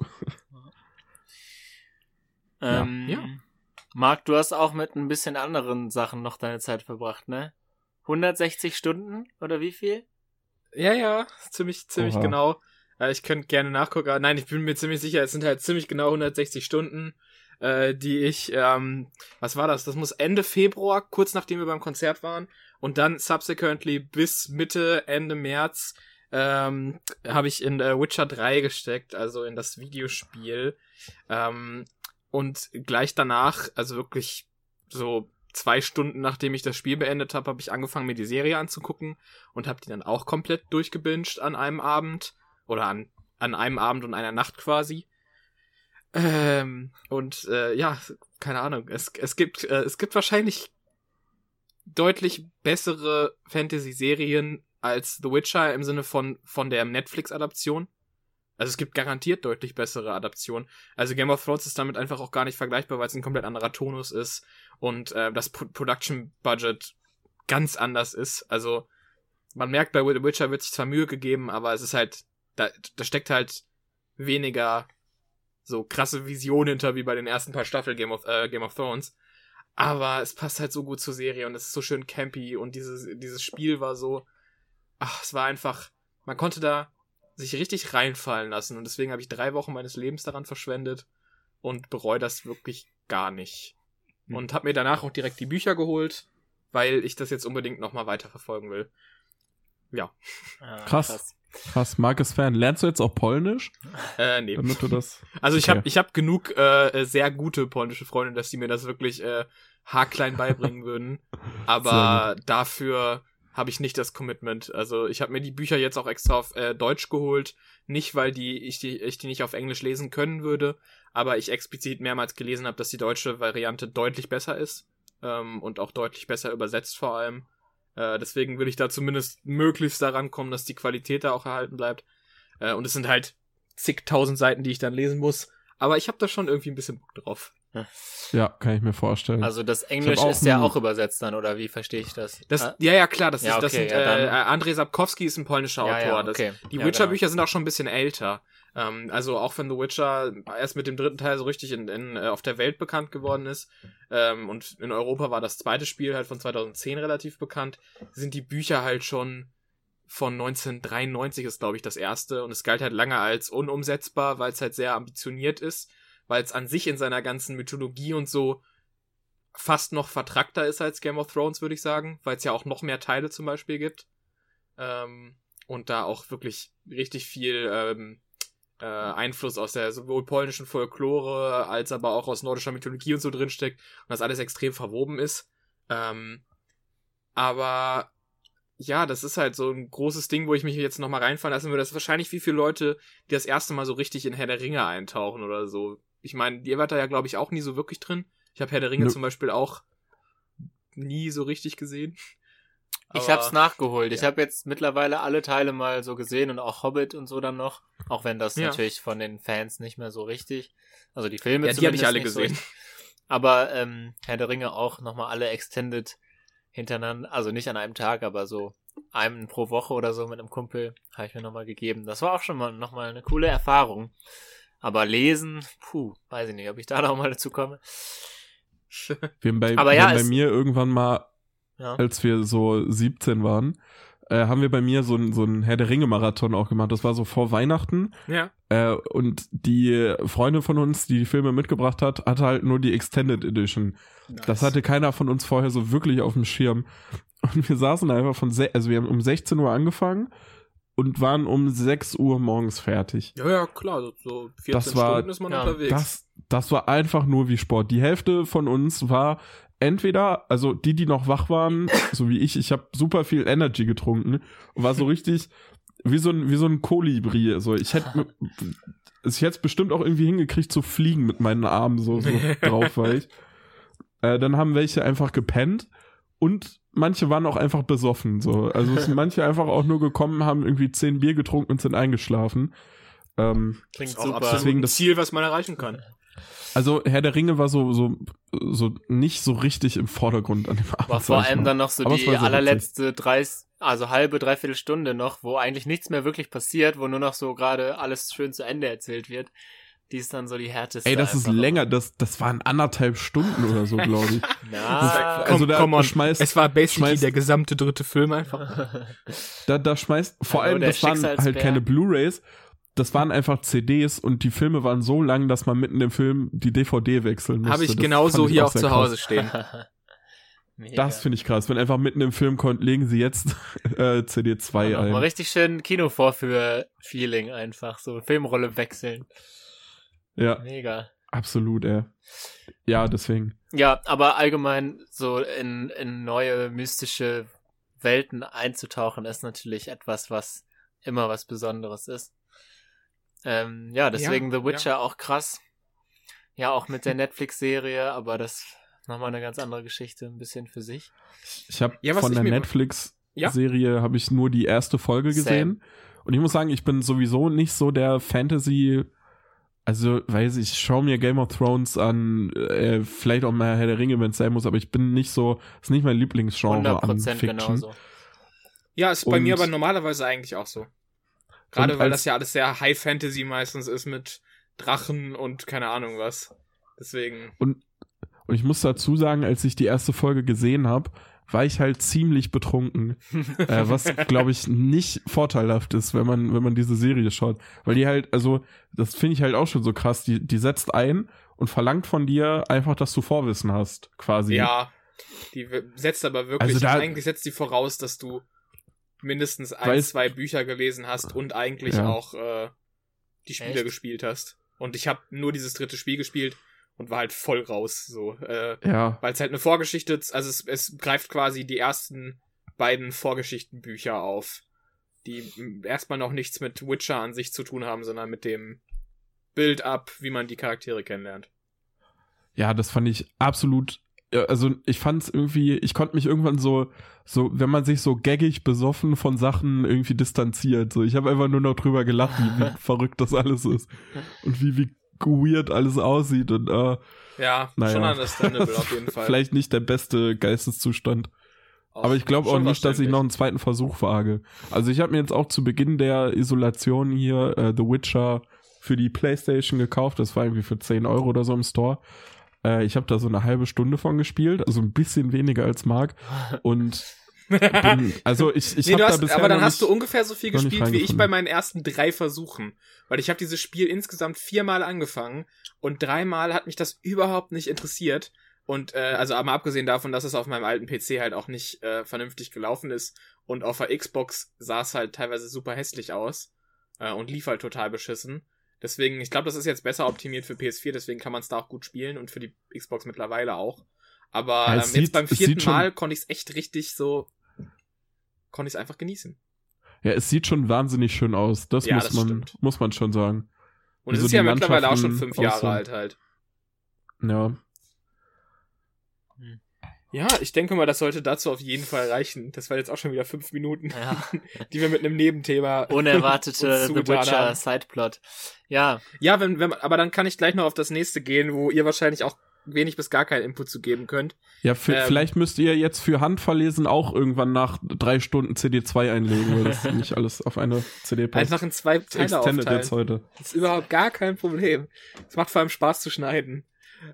Ähm, Ja. Marc, du hast auch mit ein bisschen anderen Sachen noch deine Zeit verbracht, ne? 160 Stunden oder wie viel? Ja, ja, ziemlich, ziemlich Oha. genau. Äh, ich könnte gerne nachgucken, aber nein, ich bin mir ziemlich sicher, es sind halt ziemlich genau 160 Stunden. äh, die ich, ähm, was war das? Das muss Ende Februar, kurz nachdem wir beim Konzert waren, und dann subsequently bis Mitte, Ende März ähm, habe ich in äh, Witcher 3 gesteckt, also in das Videospiel. Ähm, und gleich danach, also wirklich so zwei Stunden nachdem ich das Spiel beendet habe, habe ich angefangen, mir die Serie anzugucken und habe die dann auch komplett durchgebinged an einem Abend oder an, an einem Abend und einer Nacht quasi. Ähm, und äh, ja, keine Ahnung. Es, es gibt äh, es gibt wahrscheinlich deutlich bessere Fantasy-Serien als The Witcher im Sinne von von der Netflix-Adaption. Also es gibt garantiert deutlich bessere Adaptionen. Also Game of Thrones ist damit einfach auch gar nicht vergleichbar, weil es ein komplett anderer Tonus ist und äh, das P Production Budget ganz anders ist. Also man merkt bei The Witcher wird sich zwar Mühe gegeben, aber es ist halt da, da steckt halt weniger so krasse Vision hinter wie bei den ersten paar Staffeln Game of äh, Game of Thrones. Aber es passt halt so gut zur Serie und es ist so schön campy und dieses dieses Spiel war so ach, es war einfach man konnte da sich richtig reinfallen lassen. Und deswegen habe ich drei Wochen meines Lebens daran verschwendet und bereue das wirklich gar nicht. Mhm. Und habe mir danach auch direkt die Bücher geholt, weil ich das jetzt unbedingt nochmal weiterverfolgen will. Ja. Ah, krass. krass. Krass, Marcus Fan. Lernst du jetzt auch Polnisch? Äh, nee. Damit du das. Also ich okay. habe ich hab genug äh, sehr gute polnische Freunde, dass die mir das wirklich äh, haarklein beibringen würden. Aber dafür habe ich nicht das Commitment. Also ich habe mir die Bücher jetzt auch extra auf äh, Deutsch geholt. Nicht, weil die ich, die ich die nicht auf Englisch lesen können würde, aber ich explizit mehrmals gelesen habe, dass die deutsche Variante deutlich besser ist ähm, und auch deutlich besser übersetzt vor allem. Äh, deswegen will ich da zumindest möglichst daran kommen, dass die Qualität da auch erhalten bleibt. Äh, und es sind halt zigtausend Seiten, die ich dann lesen muss. Aber ich habe da schon irgendwie ein bisschen Bock drauf. Ja, kann ich mir vorstellen. Also das Englisch ist ja auch übersetzt dann, oder wie verstehe ich das? das ah. Ja, ja, klar, das, ja, ist, okay, das sind, ja, äh, Andrzej Sapkowski ist ein polnischer ja, Autor. Das, okay. Die Witcher-Bücher genau. sind auch schon ein bisschen älter. Ähm, also auch wenn The Witcher erst mit dem dritten Teil so richtig in, in, äh, auf der Welt bekannt geworden ist ähm, und in Europa war das zweite Spiel halt von 2010 relativ bekannt, sind die Bücher halt schon von 1993 ist, glaube ich, das erste und es galt halt lange als unumsetzbar, weil es halt sehr ambitioniert ist weil es an sich in seiner ganzen Mythologie und so fast noch vertrackter ist als Game of Thrones, würde ich sagen, weil es ja auch noch mehr Teile zum Beispiel gibt. Ähm, und da auch wirklich richtig viel ähm, äh, Einfluss aus der sowohl polnischen Folklore als aber auch aus nordischer Mythologie und so drinsteckt und das alles extrem verwoben ist. Ähm, aber ja, das ist halt so ein großes Ding, wo ich mich jetzt nochmal reinfallen lassen würde. Das ist wahrscheinlich wie viele Leute, die das erste Mal so richtig in Herr der Ringe eintauchen oder so ich meine, ihr wart da ja, glaube ich, auch nie so wirklich drin. Ich habe Herr der Ringe no. zum Beispiel auch nie so richtig gesehen. Aber, ich hab's nachgeholt. Ja. Ich habe jetzt mittlerweile alle Teile mal so gesehen und auch Hobbit und so dann noch. Auch wenn das ja. natürlich von den Fans nicht mehr so richtig. Also die Filme ja, die habe ich alle gesehen. So aber ähm, Herr der Ringe auch nochmal alle extended hintereinander. Also nicht an einem Tag, aber so einem pro Woche oder so mit einem Kumpel habe ich mir nochmal gegeben. Das war auch schon mal nochmal eine coole Erfahrung. Aber lesen, puh, weiß ich nicht, ob ich da noch mal dazu komme. Wir haben bei, Aber ja, bei mir irgendwann mal, ja. als wir so 17 waren, äh, haben wir bei mir so so ein Herr der Ringe-Marathon auch gemacht. Das war so vor Weihnachten. Ja. Äh, und die Freundin von uns, die die Filme mitgebracht hat, hatte halt nur die Extended Edition. Nice. Das hatte keiner von uns vorher so wirklich auf dem Schirm. Und wir saßen einfach von, also wir haben um 16 Uhr angefangen und waren um 6 Uhr morgens fertig. Ja, ja, klar, so 14 das war, Stunden ist man ja, unterwegs. Das, das war einfach nur wie Sport. Die Hälfte von uns war entweder, also die, die noch wach waren, so wie ich, ich habe super viel Energy getrunken und war so richtig wie so ein, wie so ein Kolibri. So, ich hätte ich hätte bestimmt auch irgendwie hingekriegt zu fliegen mit meinen Armen, so, so drauf war ich. Äh, dann haben welche einfach gepennt und manche waren auch einfach besoffen. So. Also es sind manche einfach auch nur gekommen, haben irgendwie zehn Bier getrunken und sind eingeschlafen. Ähm, Klingt super. Deswegen das Ziel, was man erreichen kann. Also Herr der Ringe war so so so nicht so richtig im Vordergrund an dem Abend. War vor allem dann noch so die so allerletzte 30, also halbe dreiviertel Stunde noch, wo eigentlich nichts mehr wirklich passiert, wo nur noch so gerade alles schön zu Ende erzählt wird. Die ist dann so die härteste. Ey, das ist länger, das, das waren anderthalb Stunden oder so, glaube ich. Na, also da, komm, schmeißt, es war basically schmeißt, der gesamte dritte Film einfach. Da, da schmeißt, vor allem, das waren halt keine Blu-Rays, das waren einfach CDs und die Filme waren so lang, dass man mitten im Film die DVD wechseln musste. Habe ich Das genauso ich hier auch auch zu krass. Hause stehen. Mega. Das finde ich krass. Wenn einfach mitten im Film kommt, legen sie jetzt äh, CD2 Ja, Mal ein. richtig schön Kinovorführ-Feeling einfach, so Filmrolle wechseln. Ja, Mega. absolut, ey. Ja, deswegen. Ja, aber allgemein so in, in neue mystische Welten einzutauchen, ist natürlich etwas, was immer was Besonderes ist. Ähm, ja, deswegen Ja, The Witcher auch krass. Ja, auch mit der Netflix-Serie, aber das ist nochmal eine ganz andere Geschichte, ein bisschen für sich. Ich habe Ja, von ich der Netflix-Serie habe ich nur die erste Folge gesehen. Und ich muss sagen, ich bin sowieso nicht so der Fantasy. Also, weiß ich, ich schaue mir Game of Thrones an, äh, vielleicht auch mal Herr der Ringe, wenn es sein muss, aber ich bin nicht so, ist nicht mein Lieblingsgenre an 100% Fiction. genauso. Ja, ist bei Und- mir aber normalerweise eigentlich auch so. Gerade Und weil als- das ja alles sehr High Fantasy meistens ist mit Drachen und keine Ahnung was. Deswegen. Und ich muss dazu sagen, als ich die erste Folge gesehen habe, war ich halt ziemlich betrunken. äh, was, glaube ich, nicht vorteilhaft ist, wenn man, wenn man diese Serie schaut. Weil die halt, also, das finde ich halt auch schon so krass. Die, die setzt ein und verlangt von dir einfach, dass du Vorwissen hast, quasi. Ja. Die setzt aber wirklich, Also da- eigentlich setzt die voraus, dass du mindestens ein, Weiß- zwei Bücher gelesen hast und eigentlich Ja. auch äh, die Spiele Echt? gespielt hast. Und ich habe nur dieses dritte Spiel gespielt und war halt voll raus. So, äh, Ja. weil es halt eine Vorgeschichte, also es, es greift quasi die ersten beiden Vorgeschichtenbücher auf, die erstmal noch nichts mit Witcher an sich zu tun haben, sondern mit dem Build-up, wie man die Charaktere kennenlernt. Ja, das fand ich absolut. Also ich fand es irgendwie, ich konnte mich irgendwann so, so, wenn man sich so gaggig besoffen von Sachen irgendwie distanziert. So, ich habe einfach nur noch drüber gelacht, wie, wie verrückt das alles ist und wie wie weird alles aussieht und äh, Ja, Naja. schon understandable auf jeden Fall. vielleicht nicht der beste Geisteszustand. Auch Aber ich glaube auch nicht, dass ich noch einen zweiten Versuch wage. Also ich habe mir jetzt auch zu Beginn der Isolation hier äh, The Witcher für die Playstation gekauft. Das war irgendwie für 10 Euro oder so im Store. Äh, ich habe da so eine halbe Stunde von gespielt, also ein bisschen weniger als Marc. Und bin, also ich, ich nee, habe du da hast, bisher aber dann hast du ungefähr so viel gespielt wie ich bei meinen ersten drei Versuchen. Weil ich habe dieses Spiel insgesamt viermal angefangen und dreimal hat mich das überhaupt nicht interessiert. Und äh, also aber abgesehen davon, dass es auf meinem alten PC halt auch nicht äh, vernünftig gelaufen ist und auf der Xbox sah es halt teilweise super hässlich aus äh, und lief halt total beschissen. Deswegen, ich glaube, das ist jetzt besser optimiert für PS4, deswegen kann man es da auch gut spielen und für die Xbox mittlerweile auch. Aber ähm, es jetzt sieht- beim sieht vierten Mal konnte ich es echt richtig so, konnte ich es einfach genießen. ja, es sieht schon wahnsinnig schön aus. Das Ja, muss das man, stimmt. muss man schon sagen. Und es so ist ja die mittlerweile auch schon fünf Jahre aussehen. alt halt. Ja. Ja, ich denke mal, das sollte dazu auf jeden Fall reichen. Das war jetzt auch schon wieder fünf Minuten, Ja. die wir mit einem Nebenthema. Unerwartete The Witcher haben. Sideplot. Ja, Ja, wenn, wenn, aber dann kann ich gleich noch auf das nächste gehen, wo ihr wahrscheinlich auch wenig bis gar keinen Input zu geben könnt. Ja, für, Ähm. vielleicht müsst ihr jetzt für Handverlesen auch irgendwann nach drei Stunden CD2 einlegen, weil das nicht alles auf eine CD passt. Einfach in zwei Teile aufteilen. jetzt heute. Das ist überhaupt gar kein Problem. Es macht vor allem Spaß zu schneiden.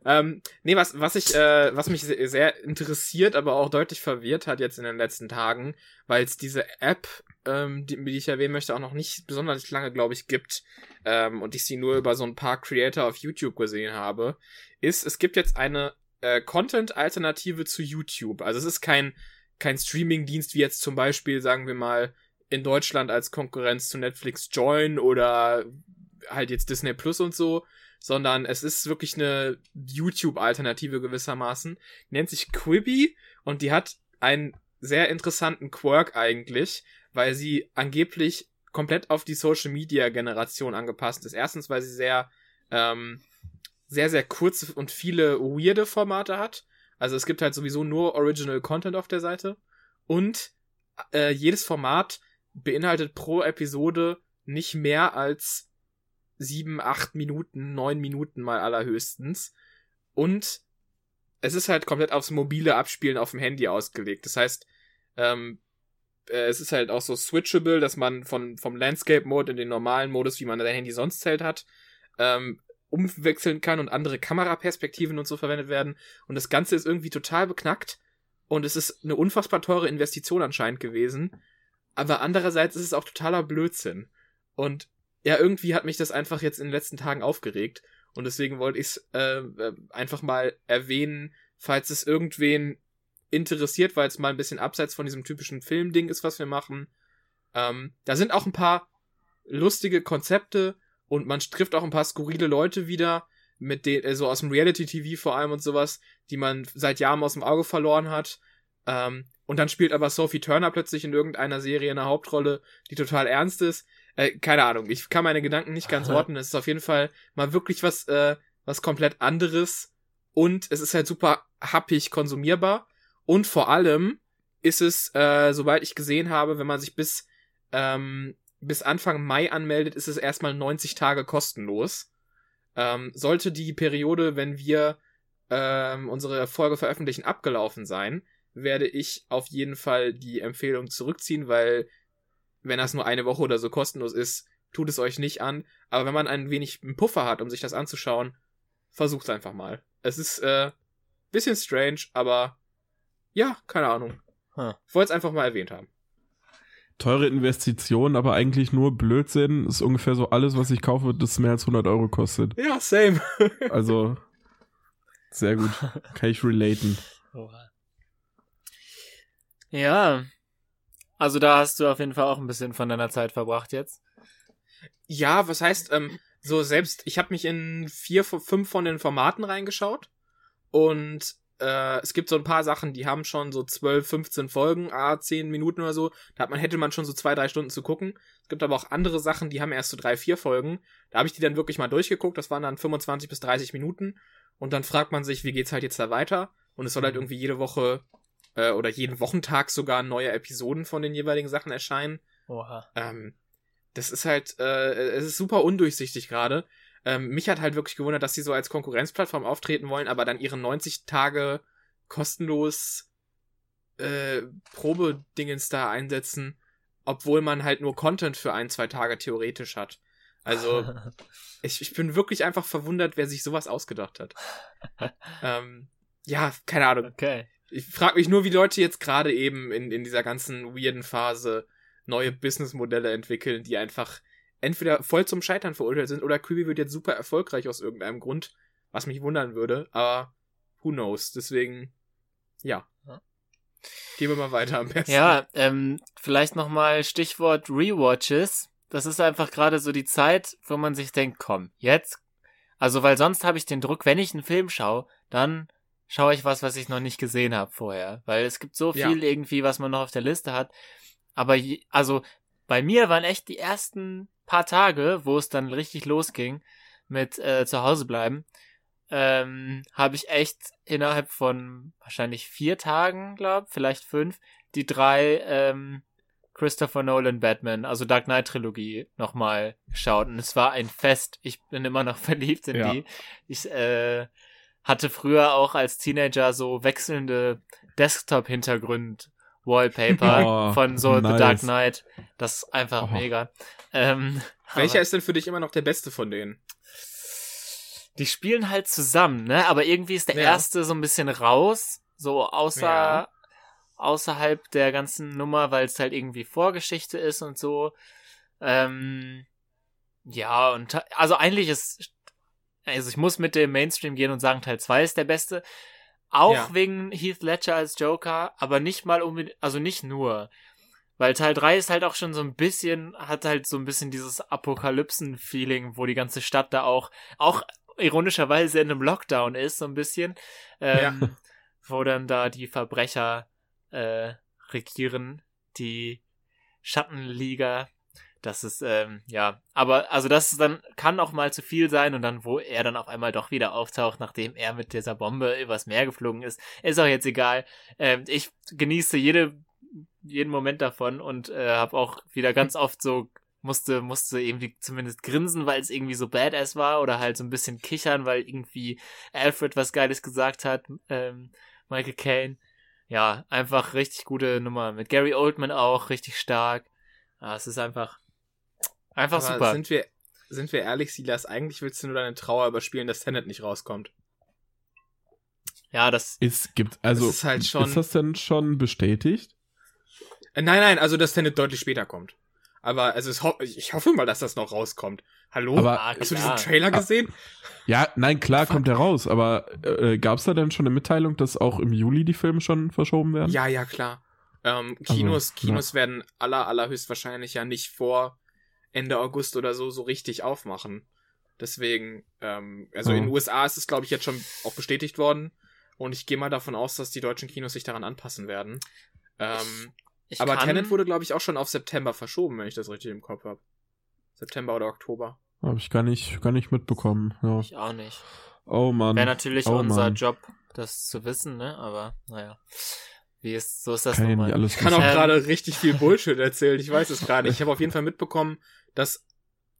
Ähm, nee, was, was ich, äh, was mich se- sehr interessiert, aber auch deutlich verwirrt hat jetzt in den letzten Tagen, weil es diese App, ähm, die, die ich erwähnen möchte, auch noch nicht besonders lange, glaube ich, gibt, ähm, und ich sie nur über so ein paar Creator auf YouTube gesehen habe, ist, es gibt jetzt eine äh, Content-Alternative zu YouTube. Also es ist kein, kein Streaming-Dienst wie jetzt zum Beispiel, sagen wir mal, in Deutschland als Konkurrenz zu Netflix Join oder halt jetzt Disney Plus und so, sondern es ist wirklich eine YouTube-Alternative gewissermaßen. Nennt sich Quibi und die hat einen sehr interessanten Quirk eigentlich, weil sie angeblich komplett auf die Social-Media-Generation angepasst ist. Erstens, weil sie sehr, ähm, sehr, sehr kurze und viele weirde Formate hat. Also es gibt halt sowieso nur Original Content auf der Seite. Und äh, jedes Format beinhaltet pro Episode nicht mehr als sieben, acht Minuten, neun Minuten mal allerhöchstens. Und es ist halt komplett aufs mobile Abspielen auf dem Handy ausgelegt. Das heißt, ähm, äh, es ist halt auch so switchable, dass man von, vom Landscape-Mode in den normalen Modus, wie man sein Handy sonst hält hat, ähm, umwechseln kann und andere Kameraperspektiven und so verwendet werden. Und das Ganze ist irgendwie total beknackt. Und es ist eine unfassbar teure Investition anscheinend gewesen. Aber andererseits ist es auch totaler Blödsinn. Und ja, irgendwie hat mich das einfach jetzt in den letzten Tagen aufgeregt. Und deswegen wollte ich es äh, äh, einfach mal erwähnen, falls es irgendwen interessiert, weil es mal ein bisschen abseits von diesem typischen Filmding ist, was wir machen. Ähm, da sind auch ein paar lustige Konzepte und man trifft auch ein paar skurrile Leute wieder, mit denen, äh, so aus dem Reality-TV vor allem und sowas, die man seit Jahren aus dem Auge verloren hat. Ähm, und dann spielt aber Sophie Turner plötzlich in irgendeiner Serie eine Hauptrolle, die total ernst ist. Äh, keine Ahnung, ich kann meine Gedanken nicht ganz ordnen. Es ist auf jeden Fall mal wirklich was, äh, was komplett anderes. Und es ist halt super happig konsumierbar. Und vor allem ist es, äh, soweit ich gesehen habe, wenn man sich bis, ähm, bis Anfang Mai anmeldet, ist es erstmal 90 Tage kostenlos. Ähm, sollte die Periode, wenn wir ähm, unsere Folge veröffentlichen, abgelaufen sein, werde ich auf jeden Fall die Empfehlung zurückziehen, weil wenn das nur eine Woche oder so kostenlos ist, tut es euch nicht an. Aber wenn man ein wenig einen Puffer hat, um sich das anzuschauen, versucht einfach mal. Es ist äh, bisschen strange, aber ja, keine Ahnung. Huh. Ich wollte es einfach mal erwähnt haben. Teure Investition, aber eigentlich nur Blödsinn. Ist ungefähr so alles, was ich kaufe, das mehr als 100 Euro kostet. Ja, same. also, sehr gut. Kann ich relaten. Ja. Also da hast du auf jeden Fall auch ein bisschen von deiner Zeit verbracht jetzt. Ja, was heißt, ähm, so selbst, ich habe mich in vier, fünf von den Formaten reingeschaut und äh, es gibt so ein paar Sachen, die haben schon so 12, 15 Folgen, ah, 10 Minuten oder so. Da hat man, hätte man schon so zwei, drei Stunden zu gucken. Es gibt aber auch andere Sachen, die haben erst so drei, vier Folgen. Da habe ich die dann wirklich mal durchgeguckt. Das waren dann 25 bis 30 Minuten. Und dann fragt man sich, wie geht's halt jetzt da weiter? Und es soll halt mhm. irgendwie jede Woche äh, oder jeden Wochentag sogar neue Episoden von den jeweiligen Sachen erscheinen. Oha. Ähm, das ist halt, äh, es ist super undurchsichtig gerade. Ähm, mich hat halt wirklich gewundert, dass sie so als Konkurrenzplattform auftreten wollen, aber dann ihre 90 Tage kostenlos äh, Probedingens da einsetzen, obwohl man halt nur Content für ein, zwei Tage theoretisch hat. Also, ich, ich bin wirklich einfach verwundert, wer sich sowas ausgedacht hat. ähm, ja, keine Ahnung. Okay. Ich frage mich nur, wie Leute jetzt gerade eben in, in dieser ganzen weirden Phase neue Businessmodelle entwickeln, die einfach entweder voll zum Scheitern verurteilt sind oder Quibi wird jetzt super erfolgreich aus irgendeinem Grund, was mich wundern würde, aber who knows. Deswegen, ja. ja. Gehen wir mal weiter am besten. Ja, ähm, vielleicht nochmal Stichwort Rewatches. Das ist einfach gerade so die Zeit, wo man sich denkt, komm, jetzt. Also, weil sonst habe ich den Druck, wenn ich einen Film schaue, dann schaue ich was, was ich noch nicht gesehen habe vorher. Weil es gibt so viel ja. irgendwie, was man noch auf der Liste hat. Aber je, also bei mir waren echt die ersten paar Tage, wo es dann richtig losging mit äh, zu Hause bleiben, ähm, habe ich echt innerhalb von wahrscheinlich vier Tagen, glaube vielleicht fünf, die drei ähm, Christopher Nolan Batman, also Dark Knight Trilogie, nochmal geschaut. Und es war ein Fest. Ich bin immer noch verliebt in ja. die. Ich äh, hatte früher auch als Teenager so wechselnde Desktop-Hintergrund Wallpaper oh, von so nice. The Dark Knight. Das ist einfach oh. mega. Ähm, Welcher ist denn für dich immer noch der beste von denen? Die spielen halt zusammen, ne? Aber irgendwie ist der ja. erste so ein bisschen raus, so außer ja. außerhalb der ganzen Nummer, weil es halt irgendwie Vorgeschichte ist und so. Ähm, ja, und also eigentlich ist also ich muss mit dem Mainstream gehen und sagen, Teil 2 ist der beste. Auch ja. wegen Heath Ledger als Joker, aber nicht mal unbedingt, also nicht nur. Weil Teil 3 ist halt auch schon so ein bisschen, hat halt so ein bisschen dieses Apokalypsen-Feeling, wo die ganze Stadt da auch, auch ironischerweise in einem Lockdown ist, so ein bisschen. Ähm, ja. Wo dann da die Verbrecher äh, regieren, die Schattenliga das ist, ähm, ja, aber also das dann kann auch mal zu viel sein und dann, wo er dann auf einmal doch wieder auftaucht, nachdem er mit dieser Bombe übers Meer geflogen ist, ist auch jetzt egal. Ähm, ich genieße jede, jeden Moment davon und äh, habe auch wieder ganz oft so musste, musste irgendwie zumindest grinsen, weil es irgendwie so badass war oder halt so ein bisschen kichern, weil irgendwie Alfred was Geiles gesagt hat, ähm, Michael Caine. Ja, einfach richtig gute Nummer. Mit Gary Oldman auch richtig stark. Ja, es ist einfach, Einfach Aber super. Sind wir, sind wir ehrlich, Silas, eigentlich willst du nur deine Trauer überspielen, dass Tenet nicht rauskommt. Ja, das ist gibt also ist, halt schon, ist das denn schon bestätigt? Äh, nein, nein, also dass Tenet deutlich später kommt. Aber also es ho ich hoffe mal, dass das noch rauskommt. Hallo? Aber- Ah, Hast du diesen. Trailer gesehen? Ja, nein, klar Fuck. kommt er raus, aber äh, gab es da denn schon eine Mitteilung, dass auch im Juli die Filme schon verschoben werden? Ja, ja, klar. Ähm, Kinos, Also, Kinos werden aller, allerhöchstwahrscheinlich ja nicht vor Ende August oder so so richtig aufmachen. Deswegen, ähm, also Ja. in den USA ist es, glaube ich, jetzt schon auch bestätigt worden. Und ich gehe mal davon aus, dass die deutschen Kinos sich daran anpassen werden. Ähm, Ich aber kann, Tenet wurde, glaube ich, auch schon auf September verschoben, wenn ich das richtig im Kopf habe. September oder Oktober. Habe ich gar nicht, gar nicht mitbekommen. Ja. Ich auch nicht. Oh Mann. Wäre natürlich Oh, unser Mann. Job, das zu wissen, ne? Aber naja. Wie ist, so ist das Kann nun nicht mal. alles Ich kann auch Ähm, gerade richtig viel Bullshit erzählen. Ich weiß es gerade. Ich habe auf jeden Fall mitbekommen, dass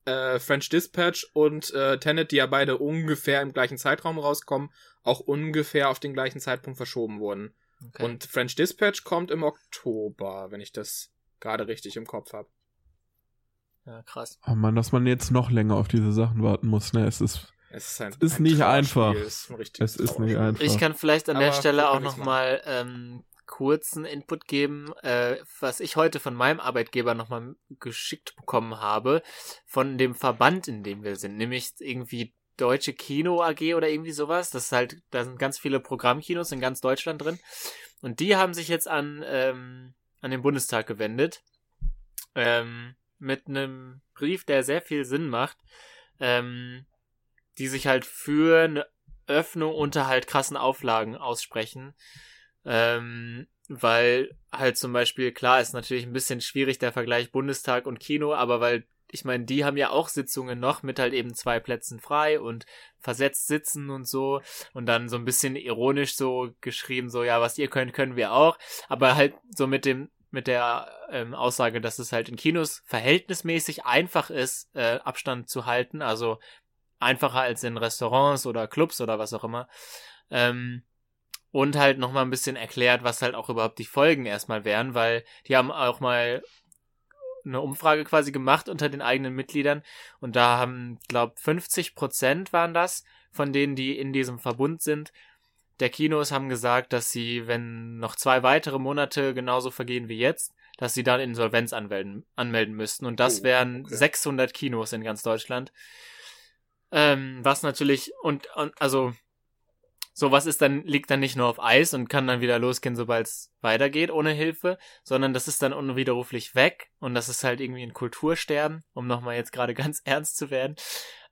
äh, French Dispatch und äh, Tenet, die ja beide ungefähr im gleichen Zeitraum rauskommen, auch ungefähr auf den gleichen Zeitpunkt verschoben wurden. Okay. Und French Dispatch kommt im Oktober, wenn ich das gerade richtig im Kopf habe. ja, krass. Oh Mann, dass man jetzt noch länger auf diese Sachen warten muss, ne? Es ist, Es ist, ein, Ist ein nicht einfach. Es ist, es ist nicht einfach. Ich kann vielleicht an der Aber Stelle wir auch nochmal ähm, kurzen Input geben, äh, was ich heute von meinem Arbeitgeber nochmal geschickt bekommen habe, von dem Verband, in dem wir sind, nämlich irgendwie Deutsche Kino AG oder irgendwie sowas. Das ist halt, da sind ganz viele Programmkinos in ganz Deutschland drin. Und die haben sich jetzt an, ähm, an den Bundestag gewendet. Ähm, mit einem Brief, der sehr viel Sinn macht. Ähm, die sich halt für eine Öffnung unter halt krassen Auflagen aussprechen. Ähm, weil halt zum Beispiel, klar, ist natürlich ein bisschen schwierig der Vergleich Bundestag und Kino, aber weil, ich meine, die haben ja auch Sitzungen noch mit halt eben zwei Plätzen frei und versetzt sitzen und so und dann so ein bisschen ironisch so geschrieben, so, ja, was ihr könnt, können wir auch, aber halt so mit dem, mit der ähm, Aussage, dass es halt in Kinos verhältnismäßig einfach ist, äh, Abstand zu halten, also einfacher als in Restaurants oder Clubs oder was auch immer. Ähm, und halt nochmal ein bisschen erklärt, was halt auch überhaupt die Folgen erstmal wären, weil die haben auch mal eine Umfrage quasi gemacht unter den eigenen Mitgliedern und da haben, glaub, 50 Prozent waren das von denen, die in diesem Verbund sind. Der Kinos haben gesagt, dass sie, wenn noch zwei weitere Monate genauso vergehen wie jetzt, dass sie dann Insolvenz anmelden, anmelden müssten. Und das Oh, wären okay. 600 Kinos in ganz Deutschland. Ähm, was natürlich, und, und also sowas ist dann, liegt dann nicht nur auf Eis und kann dann wieder losgehen, sobald es weitergeht ohne Hilfe, sondern das ist dann unwiderruflich weg und das ist halt irgendwie ein Kultursterben, um nochmal jetzt gerade ganz ernst zu werden.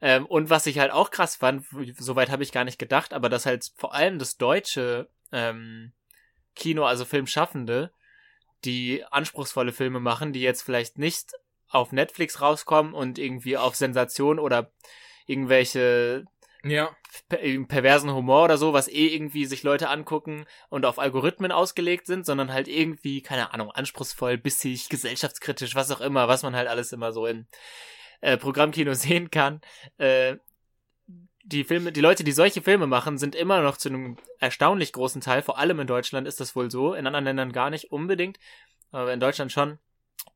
Ähm, und was ich halt auch krass fand, soweit habe ich gar nicht gedacht, aber dass halt vor allem das deutsche ähm, Kino, also Filmschaffende, die anspruchsvolle Filme machen, die jetzt vielleicht nicht auf Netflix rauskommen und irgendwie auf Sensation oder irgendwelche Ja, per perversen Humor oder so, was eh irgendwie sich Leute angucken und auf Algorithmen ausgelegt sind, sondern halt irgendwie, keine Ahnung, anspruchsvoll, bissig, gesellschaftskritisch, was auch immer, was man halt alles immer so im äh, Programmkino sehen kann. Äh, die Filme, die Leute, die solche Filme machen, sind immer noch zu einem erstaunlich großen Teil, vor allem in Deutschland ist das wohl so, in anderen Ländern gar nicht unbedingt, aber in Deutschland schon,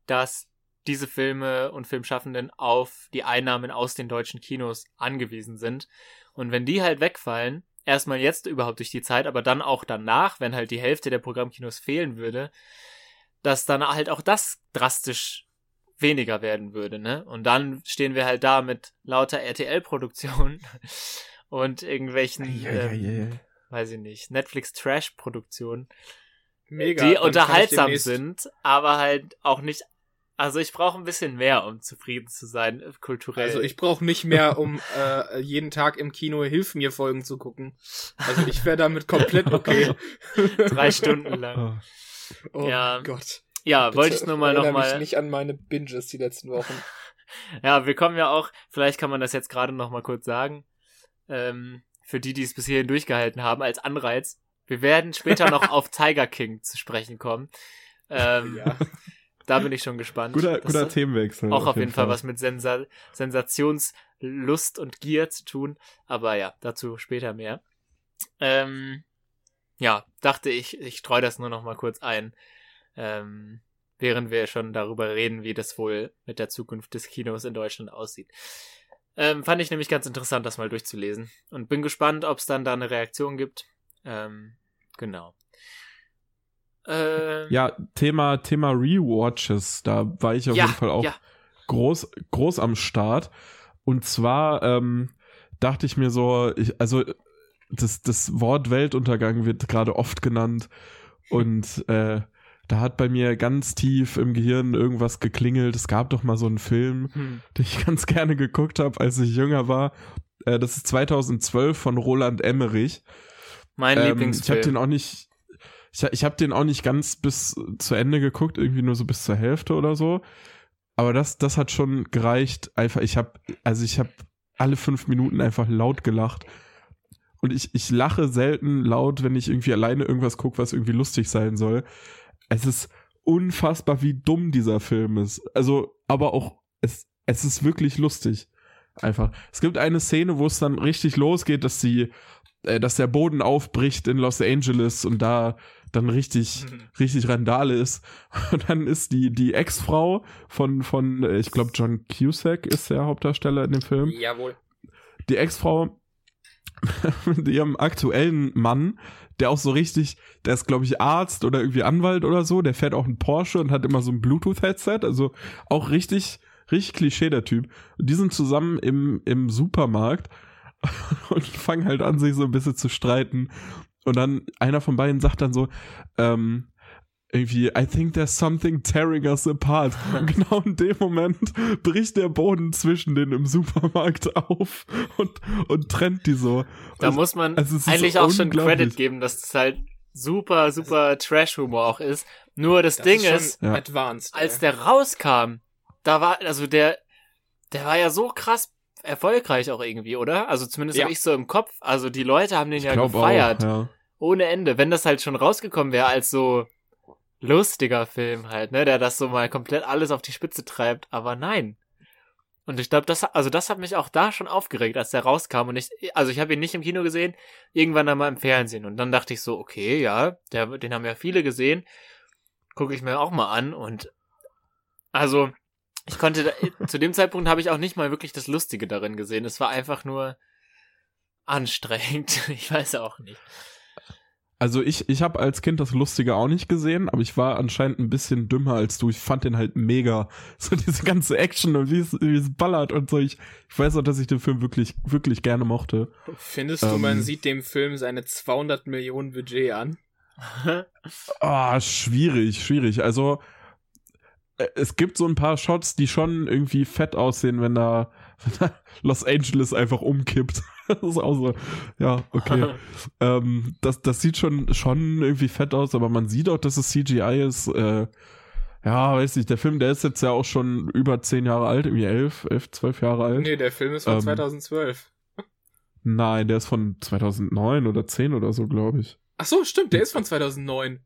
dass diese Filme und Filmschaffenden auf die Einnahmen aus den deutschen Kinos angewiesen sind. Und wenn die halt wegfallen, erstmal jetzt überhaupt durch die Zeit, aber dann auch danach, wenn halt die Hälfte der Programmkinos fehlen würde, dass dann halt auch das drastisch weniger werden würde, ne? Und dann stehen wir halt da mit lauter RTL-Produktionen und irgendwelchen, ähm, weiß ich nicht, Netflix-Trash-Produktionen, die unterhaltsam demnächst- sind, aber halt auch nicht. Also ich brauche ein bisschen mehr, um zufrieden zu sein, äh, kulturell. Also ich brauche nicht mehr, um äh, jeden Tag im Kino Hilf mir Folgen zu gucken. Also ich wäre damit komplett okay. drei Stunden lang. Oh, Oh Ja. Gott. Ja, wollte ich nur mal noch mich mal. nicht an meine Binges die letzten Wochen. Ja, wir kommen ja auch. Vielleicht kann man das jetzt gerade noch mal kurz sagen. Ähm, für die, die es bis hierhin durchgehalten haben, als Anreiz. Wir werden später noch auf Tiger King zu sprechen kommen. Ähm, ja. Da bin ich schon gespannt. guter, guter Themenwechsel. Auch auf jeden Fall was mit Sensa Sensationslust und Gier zu tun. Aber ja, dazu später mehr. Ähm, ja, dachte ich, ich streue das nur noch mal kurz ein. Ähm, während wir schon darüber reden, wie das wohl mit der Zukunft des Kinos in Deutschland aussieht. Ähm, fand ich nämlich ganz interessant, das mal durchzulesen. Und bin gespannt, ob es dann da eine Reaktion gibt. Ähm, genau. Äh, Ja, Thema, Thema Rewatches, da war ich auf Ja, jeden Fall auch ja. groß, groß am Start. Und zwar ähm, dachte ich mir so, ich, also das, das Wort Weltuntergang wird gerade oft genannt und äh, da hat bei mir ganz tief im Gehirn irgendwas geklingelt. Es gab doch mal so einen Film, hm. den ich ganz gerne geguckt habe, als ich jünger war. Äh, das ist 2012 von Roland Emmerich. mein Ähm, ich Lieblingsfilm. habe den auch nicht, ich, ich habe den auch nicht ganz bis zu Ende geguckt, irgendwie nur so bis zur Hälfte oder so. Aber das, das hat schon gereicht. Einfach, ich habe, also ich habe alle fünf Minuten einfach laut gelacht. Und ich, ich lache selten laut, wenn ich irgendwie alleine irgendwas gucke, was irgendwie lustig sein soll. Es ist unfassbar, wie dumm dieser Film ist. Also, aber auch, es, es ist wirklich lustig. Einfach. Es gibt eine Szene, wo es dann richtig losgeht, dass sie, äh, dass der Boden aufbricht in Los Angeles und da dann richtig, Mhm. richtig Randale ist. Und dann ist die, die Ex-Frau von, von, äh, ich glaube, John Cusack ist der Hauptdarsteller in dem Film Jawohl. die Ex-Frau mit ihrem aktuellen Mann, der auch so richtig, der ist glaube ich Arzt oder irgendwie Anwalt oder so, der fährt auch einen Porsche und hat immer so ein Bluetooth-Headset, also auch richtig, richtig Klischee der Typ. Und die sind zusammen im, im Supermarkt und fangen halt an, sich so ein bisschen zu streiten. Und dann einer von beiden sagt dann so, ähm, irgendwie, I think there's something tearing us apart. Und genau in dem Moment bricht der Boden zwischen denen im Supermarkt auf und, und trennt die so. Da Und muss man also eigentlich auch schon. Credit geben, dass es halt super, super Trash-Humor auch ist. Nur das, Das Ding ist, ist, Ja. advanced. als der rauskam, da war, also der, der war ja so krass erfolgreich auch irgendwie, oder? Also zumindest Ja. habe ich so im Kopf. Also die Leute haben den ich ja gefeiert. Auch, ja. Ohne Ende. Wenn das halt schon rausgekommen wäre als so lustiger Film halt, ne, der das so mal komplett alles auf die Spitze treibt, aber nein. Und ich glaube, das, also das hat mich auch da schon aufgeregt, als der rauskam. Und ich, also ich habe ihn nicht im Kino gesehen, irgendwann einmal im Fernsehen. Und dann dachte ich so, okay, ja, der, den haben ja viele gesehen, gucke ich mir auch mal an. Und also ich konnte, da, zu dem Zeitpunkt habe ich auch nicht mal wirklich das Lustige darin gesehen. Es war einfach nur anstrengend. Ich weiß auch nicht. Also ich, ich habe als Kind das Lustige auch nicht gesehen, aber ich war anscheinend ein bisschen dümmer als du. Ich fand den halt mega. So diese ganze Action und wie es, ballert und so. Ich, ich weiß auch, dass ich den Film wirklich, wirklich gerne mochte. Findest du, ähm, man sieht dem Film seine 200 Millionen Budget an? Ah, schwierig, schwierig. Also äh, es gibt so ein paar Shots, die schon irgendwie fett aussehen, wenn da, wenn da Los Angeles einfach umkippt. das ist auch so, ja, okay. ähm, das, das sieht schon, schon irgendwie fett aus, aber man sieht auch, dass es CGI ist. Äh, ja, weiß nicht, der Film, der ist jetzt ja auch schon über zehn Jahre alt, irgendwie elf, elf, zwölf Jahre alt. Nee, der Film ist von Ähm, 2012. Nein, der ist von 2009 oder 10 oder so, glaube ich. Ach so, stimmt, der ist von 2009.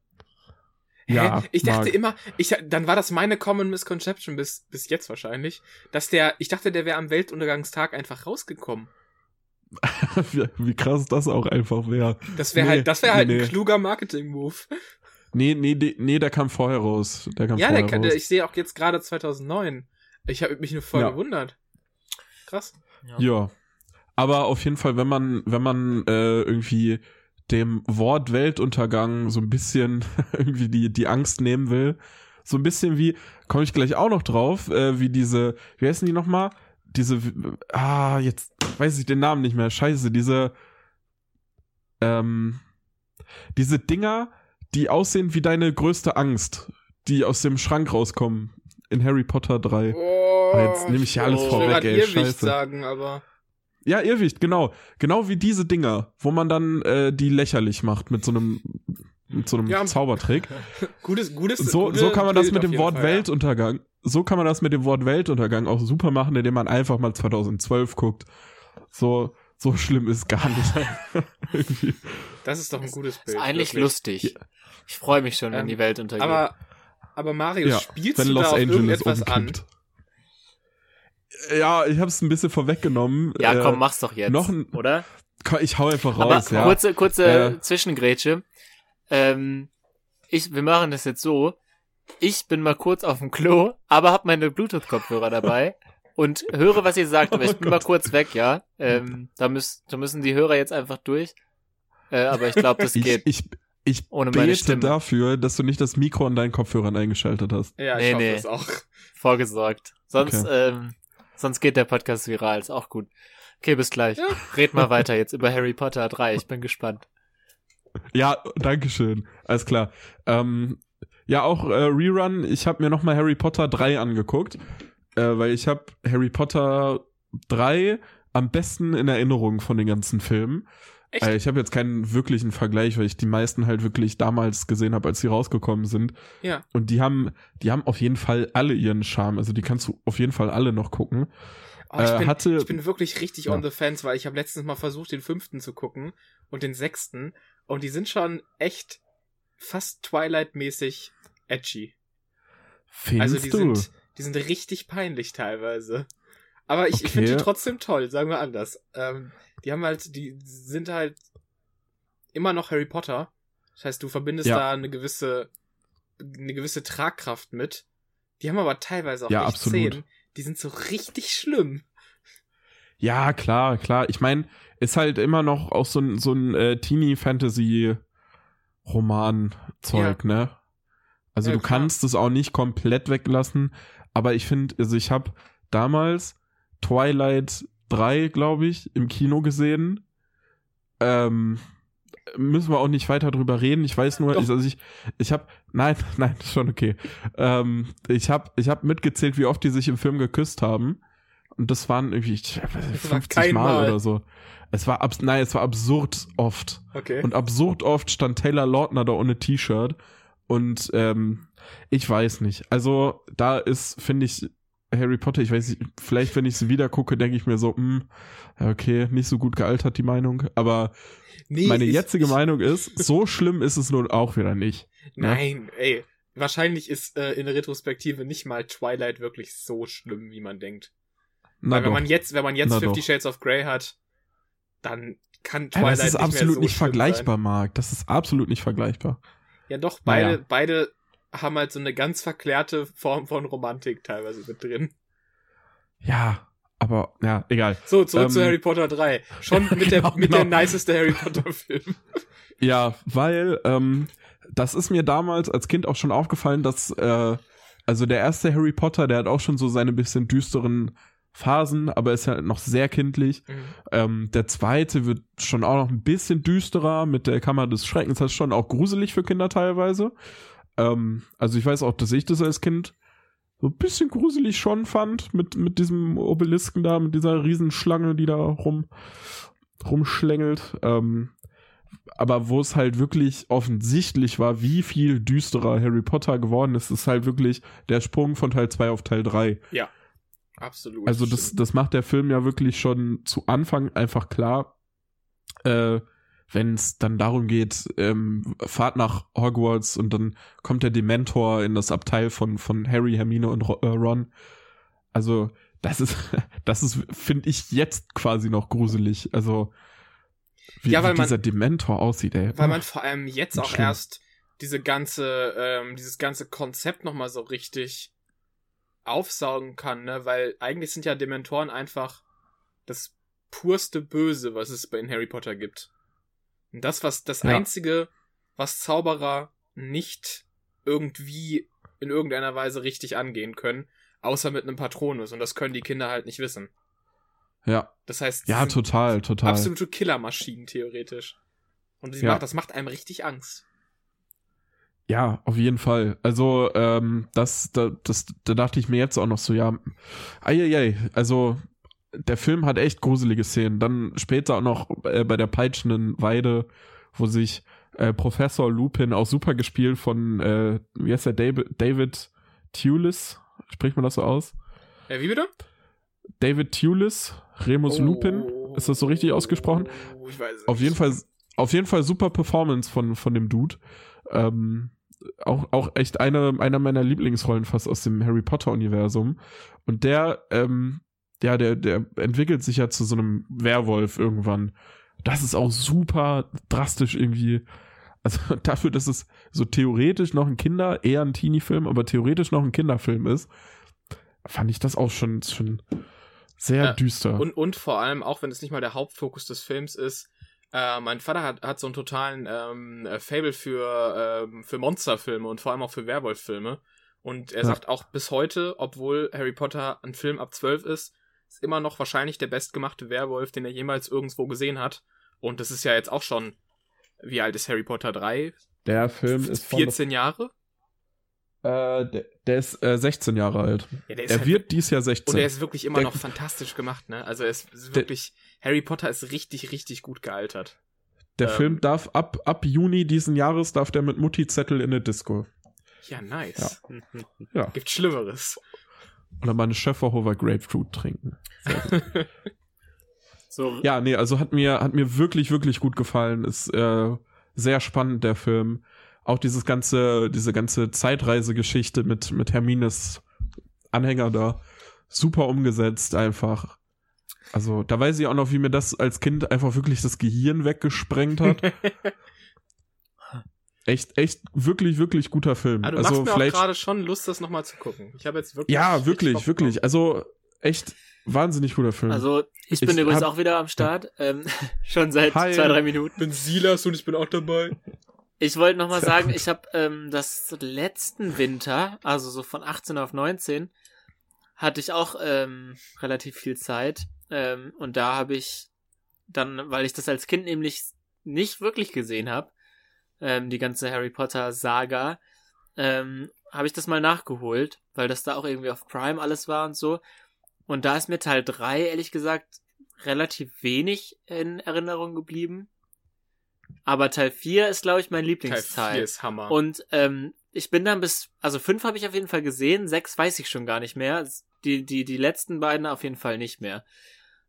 Hä? Ja, ich dachte Marc. immer, ich, dann war das meine Common Misconception bis, bis jetzt wahrscheinlich, dass der, ich dachte, der wäre am Weltuntergangstag einfach rausgekommen. Wie, krass das auch einfach wäre. Das wäre Nee, halt, das wäre halt nee, ein nee. kluger Marketing-Move. Nee, nee, nee, nee, der kam vorher raus. Der kam Ja, vorher der, kann- raus. der, ich sehe auch jetzt gerade 2009. Ich habe mich nur voll Ja. gewundert. Krass. Ja. Aber auf jeden Fall, wenn man, wenn man äh, irgendwie dem Wort Weltuntergang so ein bisschen irgendwie die, die Angst nehmen will, so ein bisschen wie, komme ich gleich auch noch drauf, äh, wie diese, wie heißen die nochmal? Diese, ah, jetzt weiß ich den Namen nicht mehr, scheiße, diese, ähm, diese Dinger, die aussehen wie deine größte Angst, die aus dem Schrank rauskommen in Harry Potter 3. Oh, jetzt nehme ich ja alles ich vorweg, ey, Irrwicht scheiße. sagen, aber Ja, Irrwicht, genau. Genau wie diese Dinger, wo man dann äh, die lächerlich macht mit so einem mit so einem Ja. Zaubertrick. gutes, gutes. So, so kann man das mit dem Wort Fall, ja. So kann man das mit dem Wort Weltuntergang auch super machen, indem man einfach mal 2012 guckt. So, so schlimm ist gar nicht. Das ist doch ein gutes Ist Bild. eigentlich wirklich. lustig. Ich freue mich schon, wenn Ähm, die Welt untergeht. Aber, aber Mario, ja, spielst wenn du Los da auf Angeles irgendetwas an? umkippt. Ja, ich hab's ein bisschen vorweggenommen. ja, Äh, komm, mach's doch jetzt, noch ein- oder? Ich hau einfach Aber raus, ja. kurze, kurze Äh. Zwischengrätsche. Ähm, ich, wir machen das jetzt so. Ich bin mal kurz auf dem Klo, aber hab meine Bluetooth-Kopfhörer dabei und höre, was ihr sagt, aber ich Oh bin mal Gott. kurz weg, ja. Ähm, da, müssen, da müssen die Hörer jetzt einfach durch. Äh, aber ich glaube, das ich, geht. ich, Ich Ohne meine Stimme. dafür, dass du nicht das Mikro an deinen Kopfhörern eingeschaltet hast. Ja, Nee, ich hoffe nee. es auch. Vorgesorgt. Sonst, ähm, sonst geht der Podcast viral, ist auch gut. Okay, bis gleich. Ja. Red mal weiter jetzt über Harry Potter 3, ich bin gespannt. Ja, Dankeschön. Alles klar. Ähm, ja, auch äh, Rerun. Ich habe mir noch mal Harry Potter 3 angeguckt, äh, weil ich habe Harry Potter 3 am besten in Erinnerung von den ganzen Filmen. Echt? Äh, ich habe jetzt keinen wirklichen Vergleich, weil ich die meisten halt wirklich damals gesehen habe, als sie rausgekommen sind. Ja. Und die haben, die haben auf jeden Fall alle ihren Charme. Also die kannst du auf jeden Fall alle noch gucken. Oh, ich, Äh, bin, hatte- ich bin wirklich richtig Ja. on the fence, weil ich habe letztens mal versucht, den fünften zu gucken und den sechsten. Und die sind schon echt fast Twilight-mäßig edgy. Findest also die du? sind, die sind richtig peinlich teilweise. Aber ich, ich Okay. finde die trotzdem toll, sagen wir anders. Ähm, die haben halt, die sind halt immer noch Harry Potter. Das heißt, du verbindest Ja. da eine gewisse, eine gewisse Tragkraft mit. Die haben aber teilweise auch Ja, echt. Szenen, die sind so richtig schlimm. Ja, klar, klar. Ich meine, ist halt immer noch auch so ein, so ein äh, Teenie-Fantasy-Roman-Zeug, ne? Also Ja, du klar. kannst es auch nicht komplett weglassen, aber ich finde, also ich habe damals Twilight 3, glaube ich, im Kino gesehen. Ähm, müssen wir auch nicht weiter drüber reden. Ich weiß nur, Doch. ich, also ich, ich habe, nein, nein, ist schon okay. Ähm, ich habe, ich habe mitgezählt, wie oft die sich im Film geküsst haben. Und das waren irgendwie ich, war 50 kein Mal, Mal. oder so. Es war abs nein, es war absurd oft. Okay. Und absurd oft stand Taylor Lautner da ohne T-Shirt. Und ähm, ich weiß nicht. Also da ist, finde ich, Harry Potter, ich weiß nicht, vielleicht wenn ich es wieder gucke, denke ich mir so, hm, ja, okay, nicht so gut gealtert die Meinung. Aber Nee, meine ich- jetzige ich- Meinung ist, so schlimm ist es nun auch wieder nicht. ne? Nein, ey. Wahrscheinlich ist äh, in der Retrospektive nicht mal Twilight wirklich so schlimm, wie man denkt. Na Weil wenn doch. man jetzt, wenn man jetzt Na Fifty. Shades of Grey hat, dann kann ja, Twilight das ist nicht absolut so nicht vergleichbar, Marc. Das ist absolut nicht vergleichbar. Ja, doch, beide, Naja. beide haben halt so eine ganz verklärte Form von Romantik teilweise mit drin. Ja, aber ja, egal. So, zurück Ähm, zu Harry Potter 3. Schon mit, der, Genau, mit der genau. niceste Harry Potter Film. Ja, weil ähm, das ist mir damals als Kind auch schon aufgefallen, dass äh, also der erste Harry Potter, der hat auch schon so seine bisschen düsteren Phasen, aber ist halt noch sehr kindlich. Ähm, der zweite wird schon auch noch ein bisschen düsterer mit der Kammer des Schreckens. Das ist schon auch gruselig für Kinder teilweise. Ähm, also ich weiß auch, dass ich das als Kind so ein bisschen gruselig schon fand mit, mit diesem Obelisken da, mit dieser Riesenschlange, die da rum, rumschlängelt. Ähm, aber wo es halt wirklich offensichtlich war, wie viel düsterer Harry Potter geworden ist, ist halt wirklich der Sprung von Teil 2 auf Teil 3. Absolut. Also das, stimmt. das macht der Film ja wirklich schon zu Anfang einfach klar, äh, wenn es dann darum geht, ähm, Fahrt nach Hogwarts und dann kommt der Dementor in das Abteil von, von Harry, Hermine und äh, Ron. Also das ist, das ist, finde ich jetzt quasi noch gruselig. Also wie, Ja, weil wie man- dieser Dementor aussieht, ey. Weil man vor allem jetzt auch Schlimm. erst diese ganze, ähm, dieses ganze Konzept nochmal so richtig aufsaugen kann, ne? Weil eigentlich sind ja Dementoren einfach das purste Böse, was es bei in Harry Potter gibt. Und das, was das Ja. einzige, was Zauberer nicht irgendwie in irgendeiner Weise richtig angehen können, außer mit einem Patronus. Und das können die Kinder halt nicht wissen. ja, Das heißt, ja, total, total. absolute Killermaschinen theoretisch. Und sie Ja. macht, das macht einem richtig Angst. Ja, auf jeden Fall. Also, ähm, das, da, das, da dachte ich mir jetzt auch noch so, ja, eieiei, also der Film hat echt gruselige Szenen. Dann später auch noch äh, bei der peitschenden Weide, wo sich äh, Professor Lupin, auch super gespielt von, äh, wie heißt der, David, David Tulis, spricht man das so aus? Äh, wie bitte? David Tulis, Remus Lupin, ist das so richtig ausgesprochen? Oh, Ich weiß es Auf jeden. Fall, auf jeden Fall super Performance von, von dem Dude. Ähm, auch, auch echt eine, einer meiner Lieblingsrollen fast aus dem Harry Potter Universum. Und der, ähm, ja, der, der entwickelt sich ja zu so einem Werwolf irgendwann. Das ist auch super drastisch irgendwie. Also dafür, dass es so theoretisch noch ein Kinder, eher ein Teenie-Film, aber theoretisch noch ein Kinderfilm ist, fand ich das auch schon, schon sehr Ja, düster. Und, und vor allem, auch wenn es nicht mal der Hauptfokus des Films ist, Äh, mein Vater hat, hat so einen totalen ähm, äh, Fable für, ähm, für Monsterfilme und vor allem auch für Werwolffilme. Und er Ja. sagt auch bis heute, obwohl Harry Potter ein Film ab 12 ist, ist immer noch wahrscheinlich der bestgemachte Werwolf, den er jemals irgendwo gesehen hat. Und das ist ja jetzt auch schon, wie alt ist Harry Potter 3? Der Film ist von, 14 Jahre? äh, der, der ist äh, 16 Jahre alt. Ja, Er halt wird dies Jahr Und er 16. ist wirklich immer Der- noch fantastisch gemacht, ne? Also er ist, wirklich, Harry Potter ist richtig, richtig gut gealtert. Der ähm, Film darf ab, ab Juni diesen Jahres darf der mit Mutti-Zettel in eine Disco. Ja, nice. Ja. Gibt Schlimmeres. Oder mal eine Schöfferhofer Grapefruit trinken. So, Ja, nee, also hat mir, hat mir wirklich, wirklich gut gefallen. Ist äh, sehr spannend, der Film. Auch dieses ganze, diese ganze Zeitreisegeschichte mit, mit Hermines Anhänger da. Super umgesetzt, einfach. Also, da weiß ich auch noch, wie mir das als Kind einfach wirklich das Gehirn weggesprengt hat. echt, echt, wirklich, wirklich guter Film. Aber du also, machst mir auch vielleicht. gerade schon Lust, das nochmal zu gucken. Ich habe jetzt wirklich. Ja, wirklich, wirklich. Also, echt wahnsinnig guter Film. also ich bin Ich übrigens hab- auch wieder am Start. Ähm, schon seit Hi. zwei, drei Minuten. Ich bin Silas und ich bin auch dabei. Ich wollte noch mal Sehr sagen, ich habe ähm, das letzten Winter, also so von 18 auf 19, hatte ich auch ähm, relativ viel Zeit. Ähm, und da habe ich dann, weil ich das als Kind nämlich nicht wirklich gesehen habe, ähm, die ganze Harry Potter Saga, ähm, habe ich das mal nachgeholt, weil das da auch irgendwie auf Prime alles war und so. Und da ist mir Teil 3, ehrlich gesagt, relativ wenig in Erinnerung geblieben. Aber Teil 4 ist, glaube ich, mein Teil Lieblingsteil. 4 ist Hammer. Und ähm, ich bin dann bis, also fünf habe ich auf jeden Fall gesehen, sechs weiß ich schon gar nicht mehr. Die, die, die letzten beiden auf jeden Fall nicht mehr.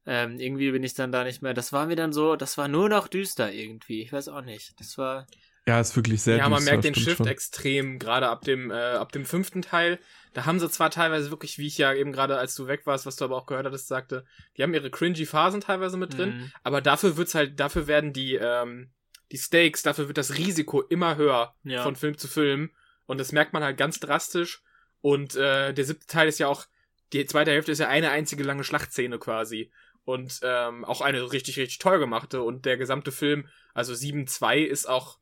Ähm, irgendwie bin ich dann da nicht mehr. Das war mir dann so, das war nur noch düster irgendwie. Ich weiß auch nicht. Das war. ja, ist wirklich sehr ja, man merkt den Shift schon. extrem, gerade ab dem, äh, ab dem fünften Teil. Da haben sie zwar teilweise wirklich, wie ich ja eben gerade, als du weg warst, was du aber auch gehört hattest, sagte, die haben ihre cringy Phasen teilweise mit drin, Mhm. aber dafür wird's halt, dafür werden die, ähm, die Stakes, dafür wird das Risiko immer höher Ja. von Film zu Film. Und das merkt man halt ganz drastisch. Und äh, der siebte Teil ist ja auch, die zweite Hälfte ist ja eine einzige lange Schlachtszene quasi. Und ähm, auch eine richtig, richtig toll gemachte. Und der gesamte Film, also 7-2 ist auch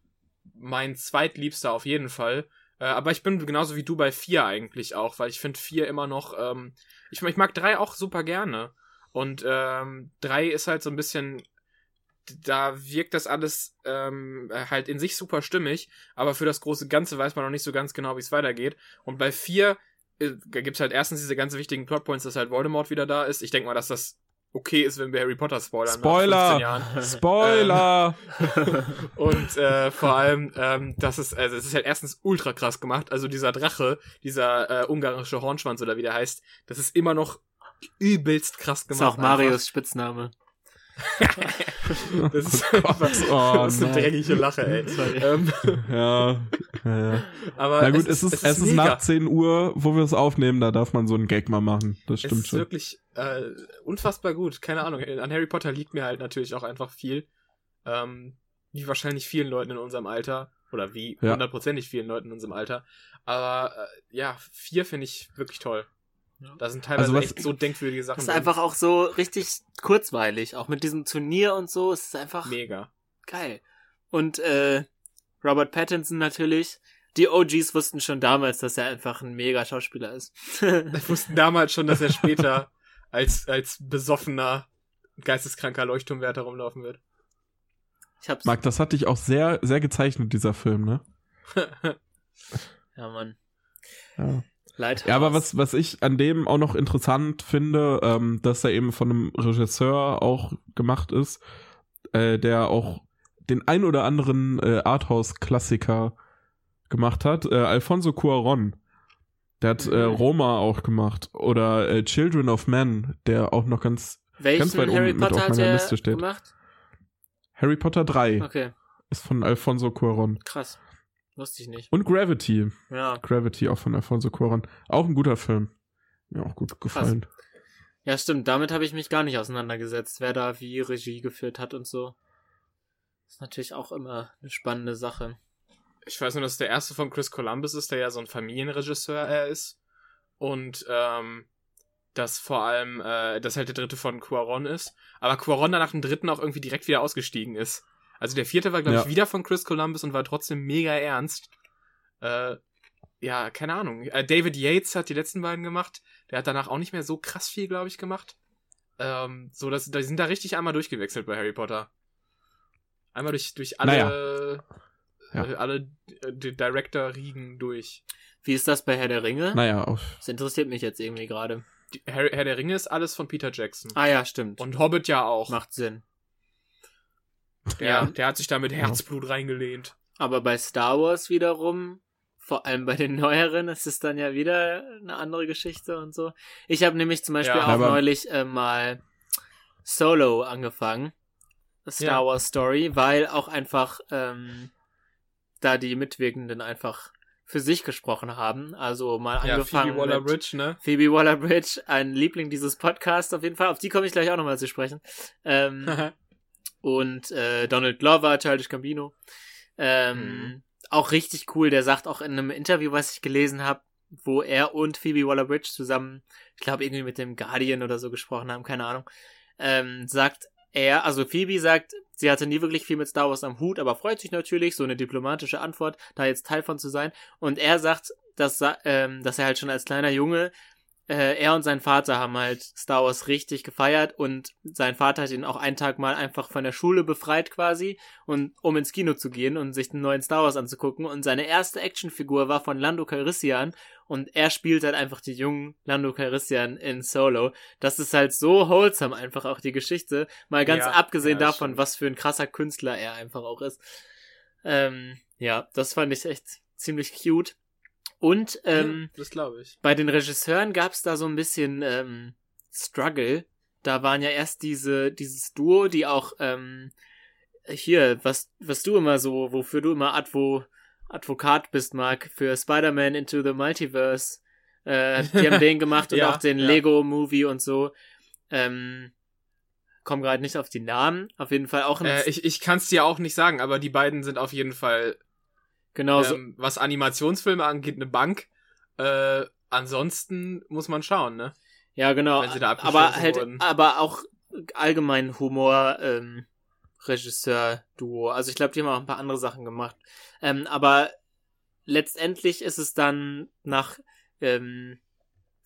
mein zweitliebster auf jeden Fall. Äh, aber ich bin genauso wie du bei 4 eigentlich auch, weil ich finde 4 immer noch, ähm, ich, ich mag 3 auch super gerne. Und ähm, 3 ist halt so ein bisschen, da wirkt das alles ähm, halt in sich super stimmig, aber für das große Ganze weiß man noch nicht so ganz genau, wie es weitergeht. Und bei 4 äh, gibt es halt erstens diese ganz wichtigen Plotpoints, dass halt Voldemort wieder da ist. Ich denke mal, dass das okay ist, wenn wir Harry Potter spoilern. nach Spoiler! 15 Jahren. Spoiler! Und äh, vor allem, ähm, das ist, also es ist halt erstens ultra krass gemacht. Also dieser Drache, dieser äh, ungarische Hornschwanz oder wie der heißt, das ist immer noch übelst krass Das gemacht. ist auch Marius Spitzname. Einfach. Das ist, Oh Gott, oh ist eine dreckige Lache, ey. Ähm, ja, ja, ja. aber Na gut, es ist, es ist, mega. nach 10 Uhr, wo wir es aufnehmen, da darf man so einen Gag mal machen. Das Es stimmt ist schon. wirklich äh, unfassbar gut. Keine Ahnung. An Harry Potter liegt mir halt natürlich auch einfach viel. Ähm, wie wahrscheinlich vielen Leuten in unserem Alter. Oder wie Ja. hundertprozentig vielen Leuten in unserem Alter. Aber äh, ja, vier finde ich wirklich toll. Ja. Da sind teilweise Also was- echt so denkwürdige Sachen Das ist drin. einfach auch so richtig kurzweilig. Auch mit diesem Turnier und so. Es ist einfach mega. geil. Und äh, Robert Pattinson natürlich. Die OGs wussten schon damals, dass er einfach ein mega Schauspieler ist. Wir wussten damals schon, dass er später als, als besoffener, geisteskranker Leuchtturmwärter rumlaufen wird. ich hab's. Marc, das hat dich auch sehr, sehr gezeichnet, dieser Film, ne? Ja, Mann. Ja. Leid. Ja, aber was, was ich an dem auch noch interessant finde, ähm, dass er eben von einem Regisseur auch gemacht ist, äh, der auch den ein oder anderen äh, Arthouse-Klassiker gemacht hat. Äh, Alfonso Cuaron. Der hat äh, Mhm. Roma auch gemacht. Oder äh, Children of Men, der auch noch ganz Welchen ganz weit oben Harry mit auf Potter meiner er Liste steht. gemacht? Harry Potter 3 Okay, ist von Alfonso Cuaron. krass. Wusste ich nicht. Und Gravity. Ja. Gravity auch von Alfonso Cuaron. Auch ein guter Film. Mir auch gut gefallen. Ja, stimmt. Damit habe ich mich gar nicht auseinandergesetzt, wer da wie Regie geführt hat und so. Ist natürlich auch immer eine spannende Sache. ich weiß nur, dass der erste von Chris Columbus ist, der ja so ein Familienregisseur er ist. Und ähm, dass vor allem, äh, dass halt der dritte von Quaron ist, aber Quaron dann nach dem dritten auch irgendwie direkt wieder ausgestiegen ist. Also der vierte war, glaube Ja. ich, wieder von Chris Columbus und war trotzdem mega ernst. Äh, ja, keine Ahnung. Äh, David Yates hat die letzten beiden gemacht. Der hat danach auch nicht mehr so krass viel, glaube ich, gemacht. Ähm, so, dass, die sind da richtig einmal durchgewechselt bei Harry Potter. Einmal durch, durch alle, Ja. äh, alle äh, die Director-Riegen durch. Wie ist das bei Herr der Ringe? Naja, auf, Das interessiert mich jetzt irgendwie gerade. Herr, Herr der Ringe ist alles von Peter Jackson. Ah ja, stimmt. Und Hobbit ja auch. Macht Sinn. Der, Ja. der hat sich da mit Herzblut reingelehnt. Aber bei Star Wars wiederum, vor allem bei den neueren, ist es dann ja wieder eine andere Geschichte und so. Ich habe nämlich zum Beispiel Ja. auch neulich äh, mal Solo angefangen. Star Ja. Wars Story, weil auch einfach ähm, da die Mitwirkenden einfach für sich gesprochen haben. Also mal Ja, angefangen Phoebe mit Waller-Bridge, ne? Phoebe Waller-Bridge, ein Liebling dieses Podcasts auf jeden Fall. Auf die komme ich gleich auch nochmal zu sprechen. Ähm, und äh, Donald Glover, Childish Gambino. Ähm, Mhm. Auch richtig cool. Der sagt auch in einem Interview, was ich gelesen habe, wo er und Phoebe Waller-Bridge zusammen, ich glaube irgendwie mit dem Guardian oder so gesprochen haben, keine Ahnung, ähm, sagt er, also Phoebe sagt, sie hatte nie wirklich viel mit Star Wars am Hut, aber freut sich natürlich, so eine diplomatische Antwort, da jetzt Teil von zu sein. Und er sagt, dass, ähm, dass er halt schon als kleiner Junge er und sein Vater haben halt Star Wars richtig gefeiert und sein Vater hat ihn auch einen Tag mal einfach von der Schule befreit quasi und um ins Kino zu gehen und sich den neuen Star Wars anzugucken und seine erste Actionfigur war von Lando Calrissian und er spielt halt einfach die jungen Lando Calrissian in Solo. Das ist halt so wholesome einfach auch die Geschichte, mal ganz Ja, abgesehen ja, davon, stimmt. was für ein krasser Künstler er einfach auch ist. Ähm, ja, das fand ich echt ziemlich cute. Und ähm, das glaube ich. bei den Regisseuren gab es da so ein bisschen ähm, Struggle. Da waren ja erst diese, dieses Duo, die auch ähm, hier, was, was du immer so, wofür du immer Advo, Advokat bist, Marc, für Spider-Man Into the Multiverse. Äh, die haben den gemacht und Ja, auch den ja. Lego-Movie und so. Ähm, komm gerade nicht auf die Namen. Auf jeden Fall auch Äh, ich ich kann es dir auch nicht sagen, aber die beiden sind auf jeden Fall, genau ähm, was Animationsfilme angeht, eine Bank. Äh, ansonsten muss man schauen, ne? Ja, genau. wenn sie da aber halt, wurden. aber auch allgemein Humor, ähm, Regisseur-Duo. Also ich glaube, die haben auch ein paar andere Sachen gemacht. Ähm, aber letztendlich ist es dann nach, ähm,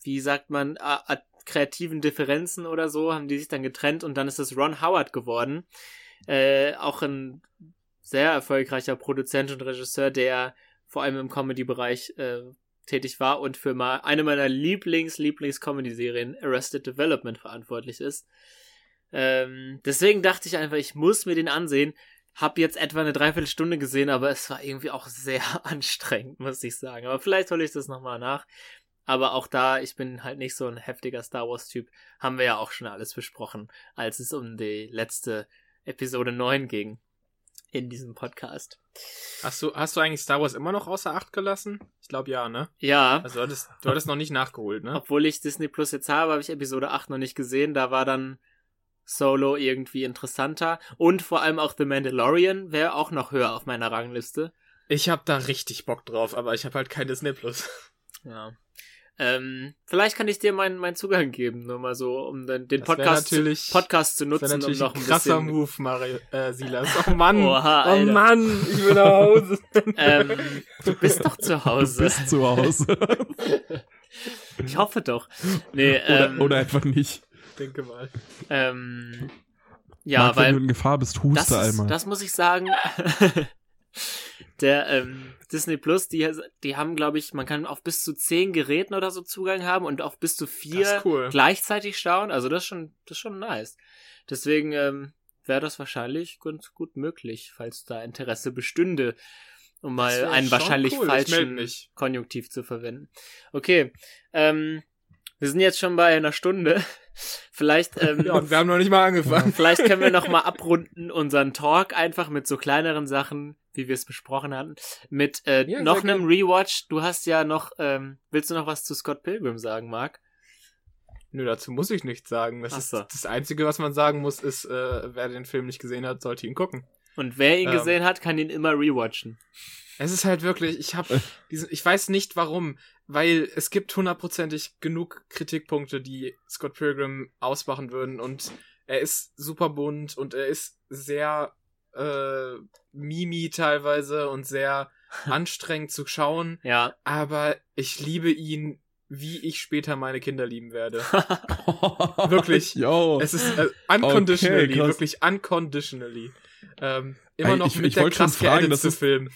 wie sagt man, a, a, kreativen Differenzen oder so, haben die sich dann getrennt und dann ist es Ron Howard geworden. Äh, auch ein sehr erfolgreicher Produzent und Regisseur, der vor allem im Comedy-Bereich äh, tätig war und für mal eine meiner Lieblings Lieblings Comedy Serien Arrested Development verantwortlich ist. Ähm, deswegen dachte ich einfach, ich muss mir den ansehen. Hab jetzt etwa eine Dreiviertelstunde gesehen, aber es war irgendwie auch sehr anstrengend, muss ich sagen. Aber vielleicht hole ich das nochmal nach. Aber auch da, ich bin halt nicht so ein heftiger Star Wars-Typ, haben wir ja auch schon alles besprochen, als es um die letzte Episode 9 ging in diesem Podcast. Hast du, hast du eigentlich Star Wars immer noch außer Acht gelassen? Ich glaube ja, ne? Ja, Also du hattest, du hattest noch nicht nachgeholt, ne? Obwohl ich Disney Plus jetzt habe, habe ich Episode 8 noch nicht gesehen. Da war dann Solo irgendwie interessanter. Und vor allem auch The Mandalorian wäre auch noch höher auf meiner Rangliste. Ich habe da richtig Bock drauf, aber ich habe halt kein Disney Plus. Ja. Ähm, vielleicht kann ich dir meinen meinen Zugang geben, nur mal so, um den, den Das Podcast, zu, natürlich- Podcast zu Das nutzen, um natürlich noch ein ein krasser bisschen. Move, Mario, äh, Silas. Oh Mann. Oha, oh. Mann, ich will nach Hause. Ähm, du bist doch zu du Hause. bist zu Hause. Ich hoffe doch. Nee, oder, ähm, oder einfach nicht. Denke mal. ähm, ja, Marc, wenn weil du in Gefahr bist, das, huste ist, einmal. das muss ich sagen. Der ähm, Disney Plus, die, die haben, glaube ich, man kann auf bis zu zehn Geräten oder so Zugang haben und auf bis zu vier cool. gleichzeitig schauen. Also das ist schon, das ist schon nice. Deswegen ähm, wäre das wahrscheinlich ganz gut möglich, falls da Interesse bestünde, um mal einen wahrscheinlich cool. Falschen. Konjunktiv zu verwenden. Okay, ähm, wir sind jetzt schon bei einer Stunde. Vielleicht ähm, Ja, und wir haben noch nicht mal angefangen. Vielleicht können wir noch mal abrunden unseren Talk einfach mit so kleineren Sachen, wie wir es besprochen hatten, mit äh, Ja, noch einem Rewatch. Du hast ja noch, ähm, willst du noch was zu Scott Pilgrim sagen, Marc? Nö, dazu muss ich nichts sagen. Das, Ach ist, so. das Einzige, was man sagen muss, ist, äh, wer den Film nicht gesehen hat, sollte ihn gucken. Und wer ihn Ähm. gesehen hat, kann ihn immer rewatchen. Es ist halt wirklich, ich habe diesen, ich weiß nicht warum, weil es gibt hundertprozentig genug Kritikpunkte, die Scott Pilgrim ausmachen würden und er ist super bunt und er ist sehr äh, mimi teilweise und sehr anstrengend zu schauen, Ja. aber ich liebe ihn, wie ich später meine Kinder lieben werde. Wirklich. Yo. Es ist äh, unconditionally, Okay, wirklich unconditionally. Ähm, immer noch ich- mit ich der wollte schon krass fragen, das ist- Film.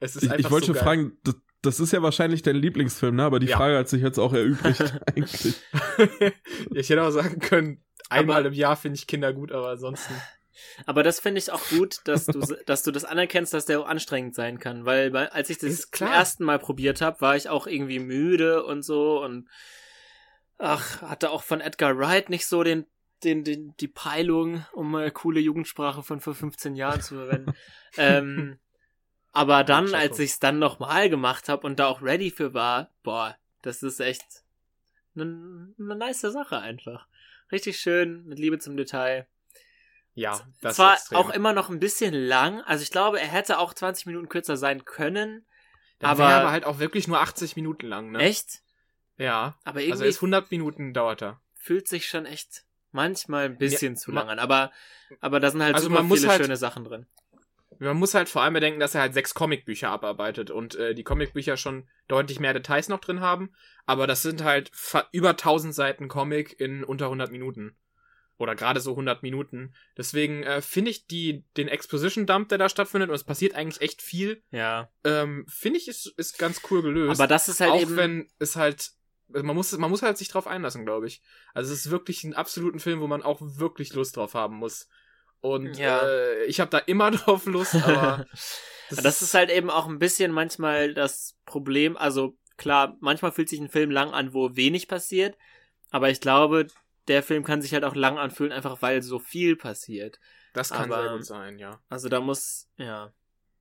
Es ist ich, einfach ich wollte so schon geil. fragen, das, das ist ja wahrscheinlich dein Lieblingsfilm, ne? Aber die Ja. Frage hat sich jetzt auch erübrigt eigentlich. ich hätte auch sagen können, einmal Aber- im Jahr finde ich Kinder gut, aber ansonsten. Aber das finde ich auch gut, dass du, dass du das anerkennst, dass der auch anstrengend sein kann. Weil bei, als ich das zum ersten Mal probiert habe, war ich auch irgendwie müde und so und ach, hatte auch von Edgar Wright nicht so den, den, den die Peilung, um mal coole Jugendsprache von vor 15 Jahren zu verwenden. ähm, aber dann, als ich es dann nochmal gemacht habe und da auch ready für war, boah, das ist echt eine ne nice Sache einfach. Richtig schön, mit Liebe zum Detail. Ja, das Zwar ist extrem. auch immer noch ein bisschen lang, also ich glaube, er hätte auch 20 Minuten kürzer sein können. Der aber- aber halt auch wirklich nur 80 Minuten lang, ne? Echt? Ja. Aber Also irgendwie er ist 100 Minuten dauert er. fühlt sich schon echt manchmal ein bisschen Ja, zu lang an. Aber, aber da sind halt Also super viele halt- schöne Sachen drin. Man muss halt vor allem bedenken, dass er halt sechs Comicbücher abarbeitet und äh, die Comicbücher schon deutlich mehr Details noch drin haben. Aber das sind halt über 1000 Seiten Comic in unter 100 Minuten. Oder gerade so 100 Minuten. Deswegen äh, finde ich die, den Exposition-Dump, der da stattfindet, und es passiert eigentlich echt viel, Ja. ähm, finde ich, ist, ist ganz cool gelöst. Aber das ist halt auch eben. wenn es halt man muss man muss halt sich drauf einlassen, glaube ich. Also es ist wirklich ein absoluten Film, wo man auch wirklich Lust drauf haben muss. Und Ja. äh, ich habe da immer drauf Lust, aber das, ist halt eben auch ein bisschen manchmal das Problem. Also klar, manchmal fühlt sich ein Film lang an, wo wenig passiert. Aber ich glaube, der Film kann sich halt auch lang anfühlen, einfach weil so viel passiert. das kann aber- sehr gut sein, ja. Also da muss, ja.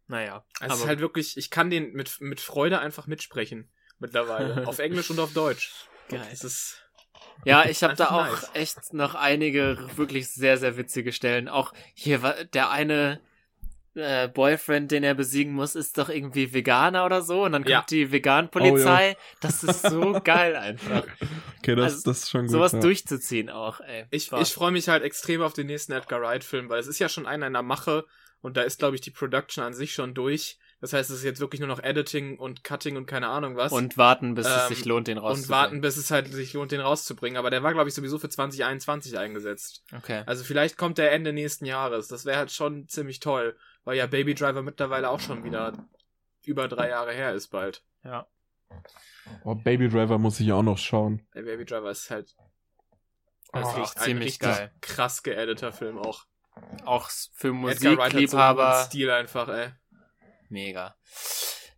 Naja. Also es ist halt wirklich, ich kann den mit mit Freude einfach mitsprechen mittlerweile, auf Englisch und auf Deutsch. Geil. Es ist Ja, ich habe da auch nice. echt noch einige wirklich sehr, sehr witzige Stellen. Auch hier war der eine äh, Boyfriend, den er besiegen muss, ist doch irgendwie Veganer oder so. Und dann kommt Ja. die Vegan-Polizei. Das ist so geil einfach. Okay, das, Also, das ist schon gut. Sowas ja. durchzuziehen auch, ey. Ich, ich freue mich halt extrem auf den nächsten Edgar Wright-Film, weil es ist ja schon einer in der Mache und da ist, glaube ich, die Production an sich schon durch. Das heißt, es ist jetzt wirklich nur noch Editing und Cutting und keine Ahnung was. Und warten, bis es Ähm, sich lohnt, den und rauszubringen. warten, bis es halt sich lohnt, den rauszubringen. Aber der war, glaube ich, sowieso für 2021 eingesetzt. Okay. Also vielleicht kommt der Ende nächsten Jahres. Das wäre halt schon ziemlich toll, weil ja Baby Driver mittlerweile auch schon wieder über drei Jahre her ist bald. Ja. Oh, Baby Driver muss ich auch noch schauen. Der Baby Driver ist halt Das ist ein ziemlich geil. krass geediteter Film auch. Auch für so Musikliebhaber. Stil einfach, ey. Mega.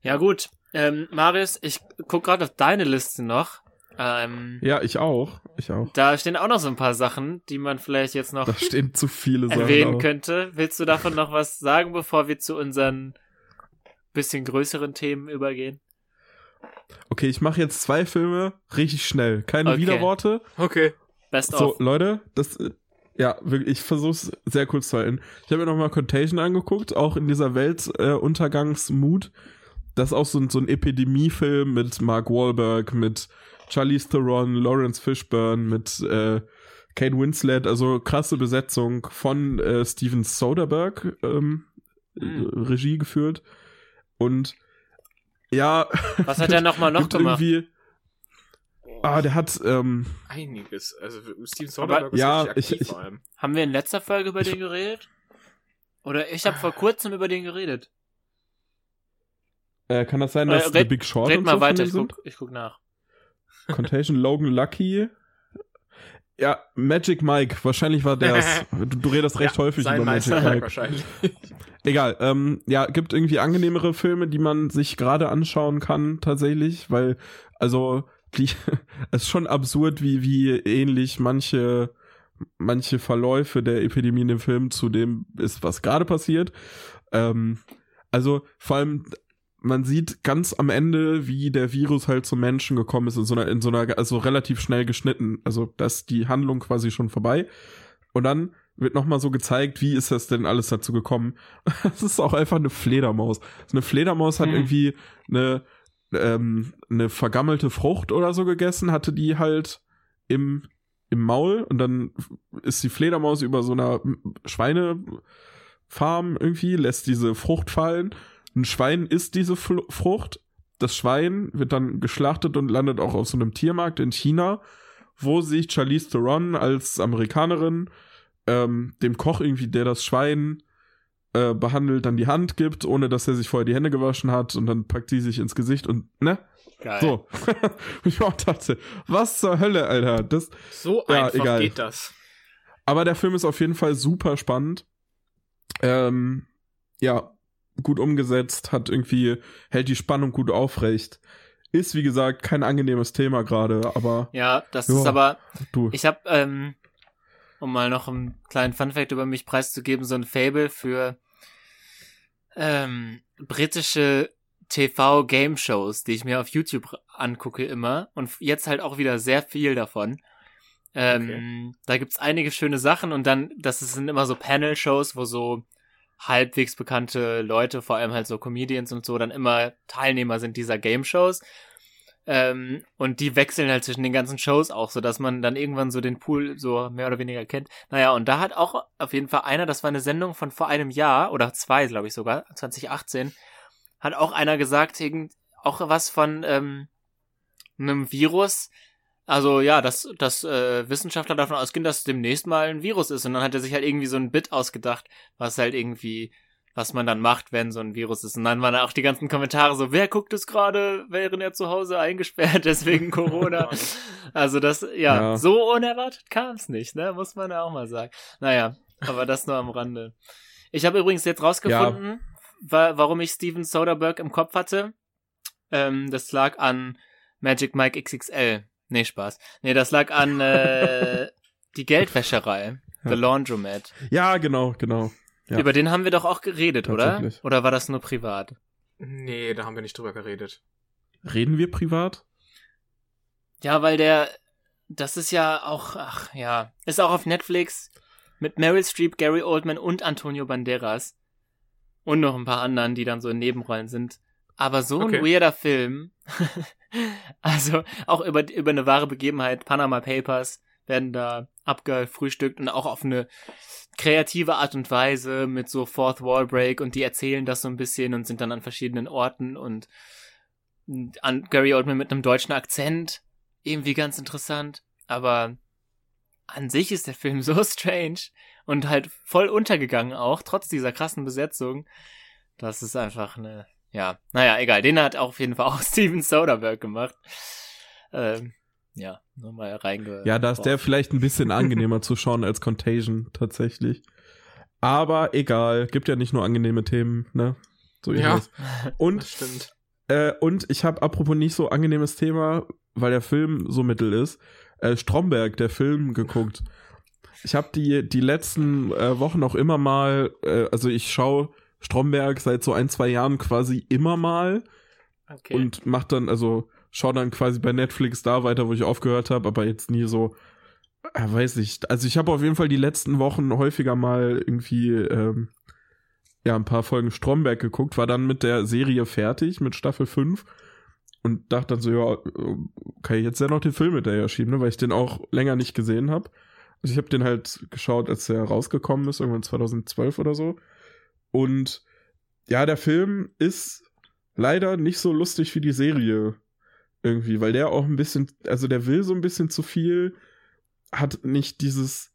Ja, gut. Ähm, Marius, ich guck gerade auf deine Liste noch. Ähm, Ja, ich auch. Ich auch. Da stehen auch noch so ein paar Sachen, die man vielleicht jetzt noch Da stehen zu viele Sachen. erwähnen könnte. Willst du davon noch was sagen, bevor wir zu unseren bisschen größeren Themen übergehen? Okay, ich mache jetzt zwei Filme richtig schnell. Keine Okay. Widerworte. Okay. Best So, of. Leute, das, äh, ja, wirklich, ich versuche es sehr kurz zu halten. Ich habe mir nochmal Contagion angeguckt, auch in dieser Weltuntergangsmut. das ist auch so ein, so ein Epidemiefilm mit Mark Wahlberg, mit Charlize Theron, Lawrence Fishburne, mit äh, Kate Winslet, also krasse Besetzung von äh, Steven Soderbergh ähm, Mhm. äh, Regie geführt. Und ja, Was hat er nochmal noch gibt gemacht? irgendwie. Ah, der hat, ähm, Einiges. Also Steven Soderbergh Aber- ist ja, richtig aktiv ich- ich- vor allem. Haben wir in letzter Folge über den geredet? Oder ich habe vor kurzem über den geredet. äh, kann das sein, Äh, dass The red- Big Short Red und mal so weiter, ich guck, ich guck nach. Contagion, Logan Lucky. Ja, Magic Mike, wahrscheinlich war der's. du, du redest recht Ja, häufig sein über Magic Mike. wahrscheinlich. Egal, ähm, ja, gibt irgendwie angenehmere Filme, die man sich gerade anschauen kann, tatsächlich, weil, also, es ist schon absurd, wie, wie ähnlich manche, manche Verläufe der Epidemie in dem Film zu dem ist, was gerade passiert. Ähm, also, vor allem, man sieht ganz am Ende, wie der Virus halt zum Menschen gekommen ist, in so einer, in so einer, also relativ schnell geschnitten. Also, da ist die Handlung quasi schon vorbei. Und dann wird nochmal so gezeigt, wie ist das denn alles dazu gekommen. Das ist auch einfach eine Fledermaus. So eine Fledermaus hat Hm. irgendwie eine, ähm, eine vergammelte Frucht oder so gegessen, hatte die halt im, im Maul und dann ist die Fledermaus über so einer Schweinefarm irgendwie, lässt diese Frucht fallen. Ein Schwein isst diese Fl Frucht. Das Schwein wird dann geschlachtet und landet auch auf so einem Tiermarkt in China, wo sich Charlize Theron als Amerikanerin ähm, dem Koch irgendwie, der das Schwein äh, behandelt, dann die Hand gibt, ohne dass er sich vorher die Hände gewaschen hat und dann packt sie sich ins Gesicht und, ne? Geil. So. ich auch dachte, was zur Hölle, Alter? Das, So Ja, einfach egal. geht das. aber der Film ist auf jeden Fall super spannend. Ähm, ja, gut umgesetzt, hat irgendwie, hält die Spannung gut aufrecht. Ist, wie gesagt, kein angenehmes Thema gerade, aber Ja, das Ja. ist aber, du. ich habe, ähm, um mal noch einen kleinen Funfact über mich preiszugeben, so ein Fable für ähm, britische TV-Game-Shows, die ich mir auf YouTube angucke immer und jetzt halt auch wieder sehr viel davon. Ähm, Da gibt's einige schöne Sachen und dann, das sind immer so Panel-Shows, wo so halbwegs bekannte Leute, vor allem halt so Comedians und so, dann immer Teilnehmer sind dieser Game-Shows. Ähm, und die wechseln halt zwischen den ganzen Shows auch, so dass man dann irgendwann so den Pool so mehr oder weniger kennt. Naja, und da hat auch auf jeden Fall einer, das war eine Sendung von vor einem Jahr oder zwei, glaube ich sogar, 2018, hat auch einer gesagt, irgend, auch was von ähm, einem Virus. Also ja, dass, dass äh, Wissenschaftler davon ausgehen, dass demnächst mal ein Virus ist. Und dann hat er sich halt irgendwie so ein Bit ausgedacht, was halt irgendwie, was man dann macht, wenn so ein Virus ist. Und dann waren auch die ganzen Kommentare so, wer guckt es gerade, während er zu Hause eingesperrt ist wegen Corona. also das, ja, Ja. so unerwartet kam es nicht, ne? Muss man ja auch mal sagen. Naja, aber das nur am Rande. Ich habe übrigens jetzt rausgefunden, wa warum ich Steven Soderbergh im Kopf hatte. Ähm, das lag an Magic Mike XXL. Nee, Spaß. Nee, das lag an äh, die Geldwäscherei. The Ja. Laundromat. Ja, genau, genau. Ja. Über den haben wir doch auch geredet, oder? Oder war das nur privat? Nee, da haben wir nicht drüber geredet. Reden wir privat? Ja, weil der, das ist ja auch, ach ja, ist auch auf Netflix mit Meryl Streep, Gary Oldman und Antonio Banderas und noch ein paar anderen, die dann so in Nebenrollen sind. Aber so ein Okay. weirder Film, also auch über, über eine wahre Begebenheit, Panama Papers werden da abgefrühstückt und auch auf eine kreative Art und Weise mit so Fourth Wall Break und die erzählen das so ein bisschen und sind dann an verschiedenen Orten und an Gary Oldman mit einem deutschen Akzent irgendwie ganz interessant, aber an sich ist der Film so strange und halt voll untergegangen auch, trotz dieser krassen Besetzung. Das ist einfach eine, ja, naja, egal. Den hat auf jeden Fall auch Steven Soderbergh gemacht. Ähm, ja, nur mal reinge... Ja, da ist der vielleicht ein bisschen angenehmer zu schauen als Contagion tatsächlich. Aber egal, gibt ja nicht nur angenehme Themen, ne? So Ja. ist. Und Das stimmt. Äh, und ich habe apropos nicht so angenehmes Thema, weil der Film so mittel ist, äh, Stromberg, der Film, geguckt. Ich habe die, die letzten äh, Wochen auch immer mal, äh, also ich schaue Stromberg seit so ein, zwei Jahren quasi immer mal Okay. und mach dann, also schau dann quasi bei Netflix da weiter, wo ich aufgehört habe, aber jetzt nie so, äh, weiß ich. Also ich habe auf jeden Fall die letzten Wochen häufiger mal irgendwie ähm, ja ein paar Folgen Stromberg geguckt, war dann mit der Serie fertig, mit Staffel 5 und dachte dann so, ja, kann ich jetzt ja noch den Film hinterher schieben, ne, weil ich den auch länger nicht gesehen habe. Also ich habe den halt geschaut, als der rausgekommen ist, irgendwann 2012 oder so. Und ja, der Film ist leider nicht so lustig wie die Serie irgendwie, weil der auch ein bisschen, also der will so ein bisschen zu viel, hat nicht dieses,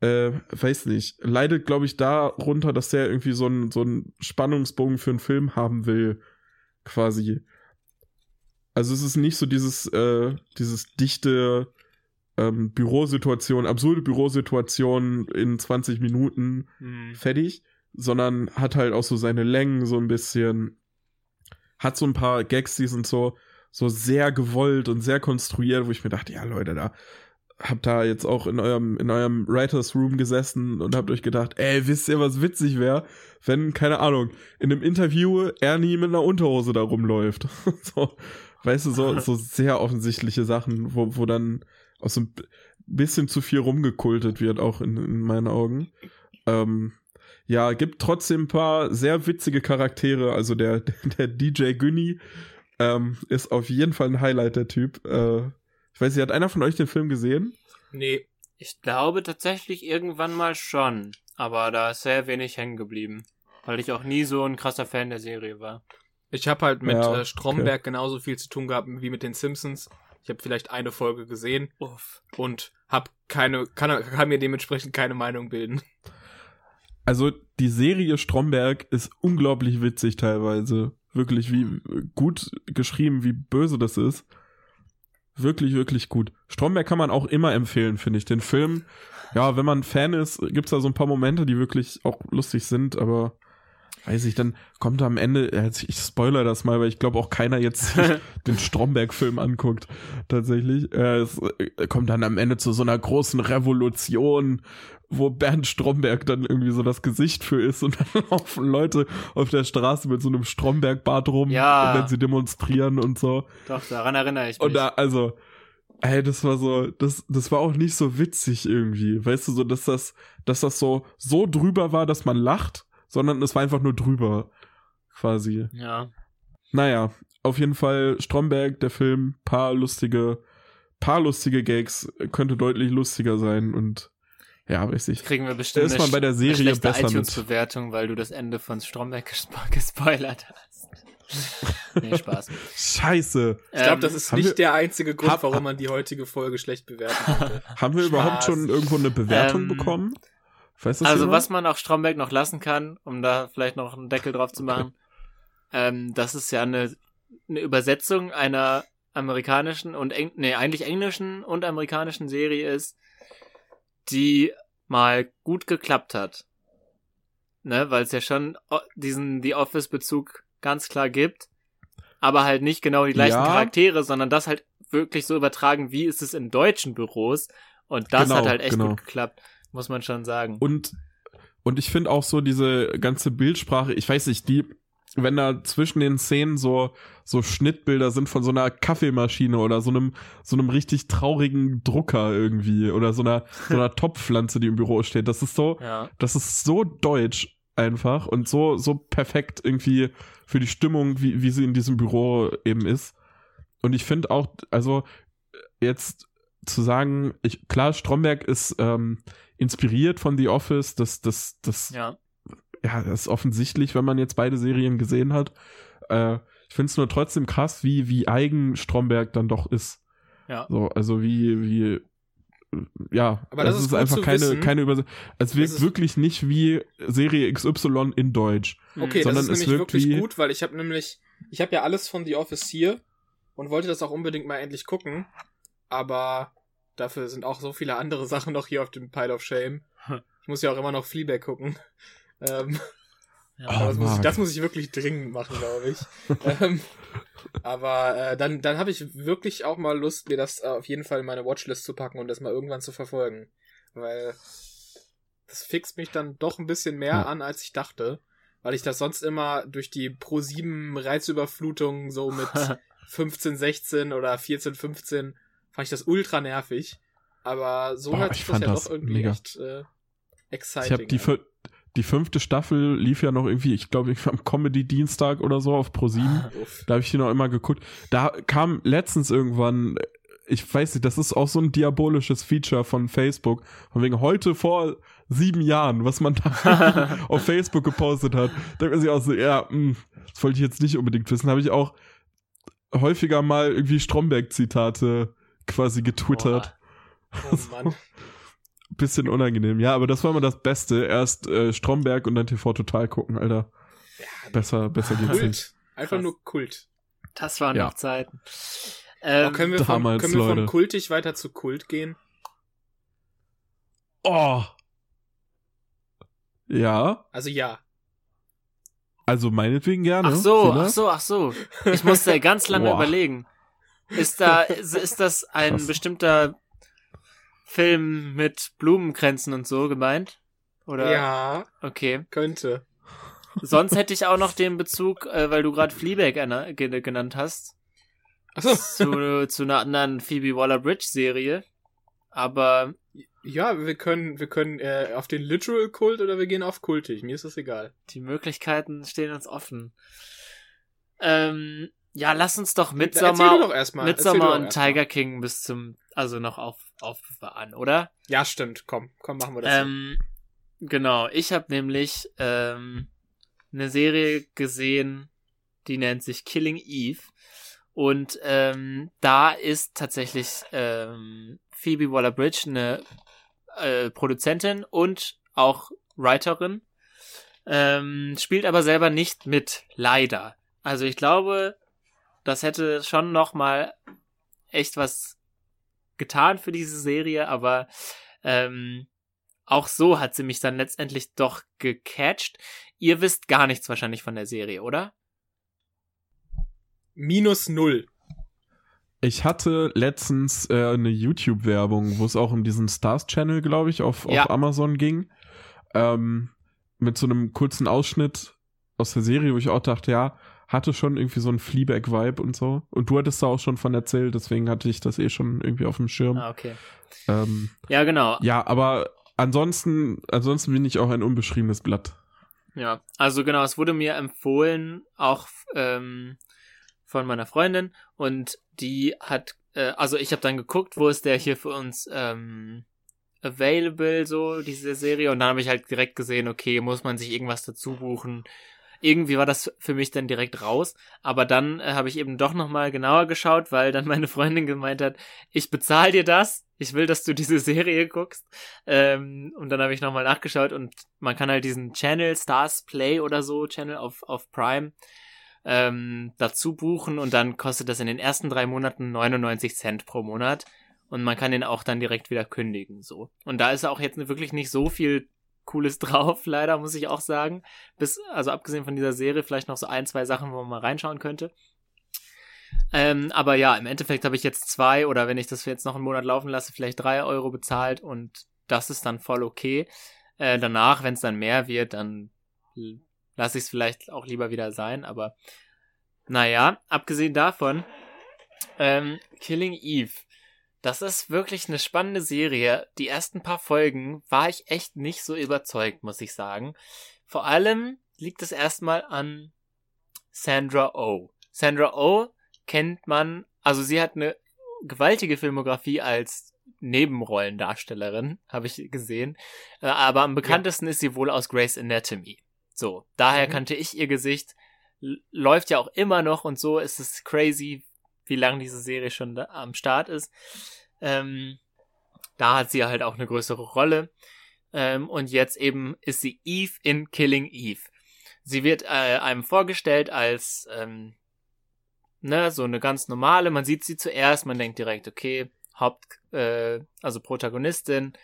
äh, weiß nicht, leidet, glaube ich, darunter, dass der irgendwie so einen so einen Spannungsbogen für einen Film haben will, quasi. Also es ist nicht so dieses, äh, dieses dichte ähm, Bürosituation, absurde Bürosituation in 20 Minuten Hm. fertig, sondern hat halt auch so seine Längen so ein bisschen, hat so ein paar Gags, die sind so, so sehr gewollt und sehr konstruiert, wo ich mir dachte, ja Leute, da habt da jetzt auch in eurem, in eurem Writers Room gesessen und habt euch gedacht, ey, wisst ihr, was witzig wäre, wenn, keine Ahnung, in einem Interview Ernie mit einer Unterhose da rumläuft. so, weißt du, so, so sehr offensichtliche Sachen, wo, wo dann aus so, bisschen zu viel rumgekultet wird, auch in, in meinen Augen. Ähm, ja, gibt trotzdem ein paar sehr witzige Charaktere. Also der, der DJ Günni ähm, ist auf jeden Fall ein Highlight, der Typ. Äh, ich weiß nicht, hat einer von euch den Film gesehen? Nee. Ich glaube tatsächlich irgendwann mal schon, aber da ist sehr wenig hängen geblieben, weil ich auch nie so ein krasser Fan der Serie war. Ich habe halt mit Ja, äh, Stromberg genauso viel zu tun gehabt wie mit den Simpsons. Ich habe vielleicht eine Folge gesehen Uff. und hab keine, kann, kann mir dementsprechend keine Meinung bilden. Also die Serie Stromberg ist unglaublich witzig teilweise. Wirklich, wie gut geschrieben, wie böse das ist. Wirklich, wirklich gut. Stromberg kann man auch immer empfehlen, finde ich. Den Film, ja, wenn man Fan ist, gibt's da so ein paar Momente, die wirklich auch lustig sind, aber weiß ich, dann kommt am Ende, ich spoiler das mal, weil ich glaube auch keiner jetzt den Stromberg-Film anguckt, tatsächlich. Äh, es äh, kommt dann am Ende zu so einer großen Revolution, wo Bernd Stromberg dann irgendwie so das Gesicht für ist und dann laufen Leute auf der Straße mit so einem Stromberg-Bart rum, Ja. wenn sie demonstrieren und so. Doch, daran erinnere ich mich. Und da, also, ey, das war so, das, das war auch nicht so witzig irgendwie. Weißt du, so, dass das, dass das so, so drüber war, dass man lacht, sondern es war einfach nur drüber. Quasi. ja. Naja, auf jeden Fall Stromberg, der Film, paar lustige, paar lustige Gags, könnte deutlich lustiger sein und ja, weiß ich. Kriegen wir bestimmt ist man bei der eine Serie schlechte besser mit. iTunes-Bewertung, weil du das Ende von Stromberg gespo gespoilert hast. nee, Spaß. Scheiße. Ich glaube, Ähm, das ist haben nicht wir- der einzige Grund, Hab- warum man die heutige Folge schlecht bewerten könnte. Haben wir Spaß. überhaupt schon irgendwo eine Bewertung Ähm, bekommen? Weiß das Also jemand? was man auf Stromberg noch lassen kann, um da vielleicht noch einen Deckel drauf zu machen, ähm, das ist ja eine, eine Übersetzung einer amerikanischen und Eng nee, eigentlich englischen und amerikanischen Serie ist, die mal gut geklappt hat. Ne, weil es ja schon diesen The Office Bezug ganz klar gibt, aber halt nicht genau die gleichen Ja. Charaktere, sondern das halt wirklich so übertragen, wie ist es in deutschen Büros und das Genau, hat halt echt genau. gut geklappt, muss man schon sagen. Und, und ich finde auch so diese ganze Bildsprache, ich weiß nicht, die, wenn da zwischen den Szenen so, so Schnittbilder sind von so einer Kaffeemaschine oder so einem, so einem richtig traurigen Drucker irgendwie oder so einer, so einer Topfpflanze, die im Büro steht. Das ist so, Ja. das ist so deutsch einfach und so, so perfekt irgendwie für die Stimmung, wie, wie sie in diesem Büro eben ist. Und ich finde auch, also jetzt zu sagen, ich, klar, Stromberg ist ähm, inspiriert von The Office, das, das, das, ja. Ja. das ist offensichtlich, wenn man jetzt beide Serien gesehen hat. Äh, ich finde es nur trotzdem krass, wie, wie eigen Stromberg dann doch ist. Ja. So, also wie, wie, ja, Aber das ist gut einfach keine, wissen. keine Übersetzung. Es wirkt ist- wirklich nicht wie Serie XY in Deutsch. Okay, Sondern das ist es nämlich wirkt wirklich wie- gut, weil ich habe nämlich, ich habe ja alles von The Office hier und wollte das auch unbedingt mal endlich gucken, aber dafür sind auch so viele andere Sachen noch hier auf dem Pile of Shame. Ich muss ja auch immer noch Fleabag gucken. Ähm, Ja. aber das, muss ich, das muss ich wirklich dringend machen, glaube ich. ähm, aber äh, dann, dann habe ich wirklich auch mal Lust, mir das äh, auf jeden Fall in meine Watchlist zu packen und das mal irgendwann zu verfolgen. Weil das fixt mich dann doch ein bisschen mehr Ja. an, als ich dachte. Weil ich das sonst immer durch die Pro7 Reizüberflutung so mit 15, 16 oder 14, 15 fand ich das ultra nervig. Aber so Boah, hat ich sich das ja das doch irgendwie mega. echt äh, exciting. Ich habe die, fü- die fünfte Staffel lief ja noch irgendwie, ich glaube, am Comedy-Dienstag oder so auf Pro7. Uff. Da habe ich die noch immer geguckt. Da kam letztens irgendwann, ich weiß nicht, das ist auch so ein diabolisches Feature von Facebook. Von wegen heute vor sieben Jahren, was man da auf Facebook gepostet hat. Da denkt man sich auch so, ja, mh, das wollte ich jetzt nicht unbedingt wissen. Habe ich auch häufiger mal irgendwie Stromberg-Zitate quasi getwittert. Oh Mann. Bisschen unangenehm. Ja, aber das war immer das Beste. Erst äh, Stromberg und dann TV Total gucken, Alter. Ja, Besser, besser geht's nicht. Kult. Einfach Krass. nur Kult. Das waren Ja. noch Zeiten. Oh, Ähm, können wir, von, damals, können wir von kultig weiter zu Kult gehen? Oh. Ja, Also ja. also meinetwegen gerne. ach so, Silas. ach so, ach so. Ich musste ganz lange überlegen. Ist da, ist, ist das ein Krass. bestimmter Film mit Blumenkränzen und so gemeint? Oder? Ja, Okay. könnte. Sonst hätte ich auch noch den Bezug, äh, weil du gerade Fleabag genannt hast, Achso. zu, zu einer anderen Phoebe Waller-Bridge-Serie. Aber ja, wir können, wir können äh, auf den Literal Kult oder wir gehen auf kultig. Mir ist das egal. Die Möglichkeiten stehen uns offen. Ähm, ja, lass uns doch Midsommar, doch erstmal. Midsommar und Tiger King bis zum, also noch auf, aufbewahren, oder? Ja, stimmt. Komm, komm, machen wir das. Ähm, genau. Ich habe nämlich ähm, eine Serie gesehen, die nennt sich Killing Eve. Und ähm, da ist tatsächlich ähm, Phoebe Waller-Bridge eine äh, Produzentin und auch Writerin. Ähm, spielt aber selber nicht mit, leider. Also ich glaube, das hätte schon noch mal echt was getan für diese Serie, aber ähm, auch so hat sie mich dann letztendlich doch gecatcht. Ihr wisst gar nichts wahrscheinlich von der Serie, oder? Minus null. Ich hatte letztens äh, eine YouTube-Werbung, wo es auch um diesen Stars-Channel, glaube ich, auf, Ja. auf Amazon ging. Ähm, mit so einem kurzen Ausschnitt aus der Serie, wo ich auch dachte, ja, hatte schon irgendwie so einen Fleabag-Vibe und so. Und du hattest da auch schon von erzählt, deswegen hatte ich das eh schon irgendwie auf dem Schirm. Ah, okay. Ähm, Ja, genau. ja, aber ansonsten, ansonsten bin ich auch ein unbeschriebenes Blatt. Ja, also genau, es wurde mir empfohlen, auch ähm, von meiner Freundin und die hat, äh, also ich habe dann geguckt, wo ist der hier für uns ähm, available, so diese Serie und dann habe ich halt direkt gesehen, okay, muss man sich irgendwas dazu buchen. Irgendwie war das für mich dann direkt raus, aber dann äh, habe ich eben doch nochmal genauer geschaut, weil dann meine Freundin gemeint hat, ich bezahle dir das, ich will, dass du diese Serie guckst. Ähm, und dann habe ich nochmal nachgeschaut und man kann halt diesen Channel, Stars Play oder so, Channel auf, auf Prime, ähm, dazu buchen und dann kostet das in den ersten drei Monaten 99 Cent pro Monat. Und man kann den auch dann direkt wieder kündigen, so. Und da ist auch jetzt wirklich nicht so viel Cooles drauf, leider, muss ich auch sagen. Bis, also abgesehen von dieser Serie, vielleicht noch so ein, zwei Sachen, wo man mal reinschauen könnte. Ähm, aber ja, im Endeffekt habe ich jetzt zwei oder wenn ich das jetzt noch einen Monat laufen lasse, vielleicht drei Euro bezahlt und das ist dann voll okay. Äh, danach, wenn es dann mehr wird, dann lasse ich es vielleicht auch lieber wieder sein. Aber naja, abgesehen davon, ähm, Killing Eve. Das ist wirklich eine spannende Serie. Die ersten paar Folgen war ich echt nicht so überzeugt, muss ich sagen. Vor allem liegt es erstmal an Sandra Oh. Sandra Oh kennt man, also sie hat eine gewaltige Filmografie als Nebenrollendarstellerin, habe ich gesehen. Äh, Aber am bekanntesten ist sie wohl aus Grey's Anatomy. So, daher Mhm. kannte ich ihr Gesicht. Läuft ja auch immer noch und so ist es crazy, wie lange diese Serie schon da am Start ist. Ähm, da hat sie halt auch eine größere Rolle. Ähm, und jetzt eben ist sie Eve in Killing Eve. Sie wird äh, einem vorgestellt als ähm, ne, so eine ganz normale. Man sieht sie zuerst, man denkt direkt, okay, Haupt, äh, also Protagonistin.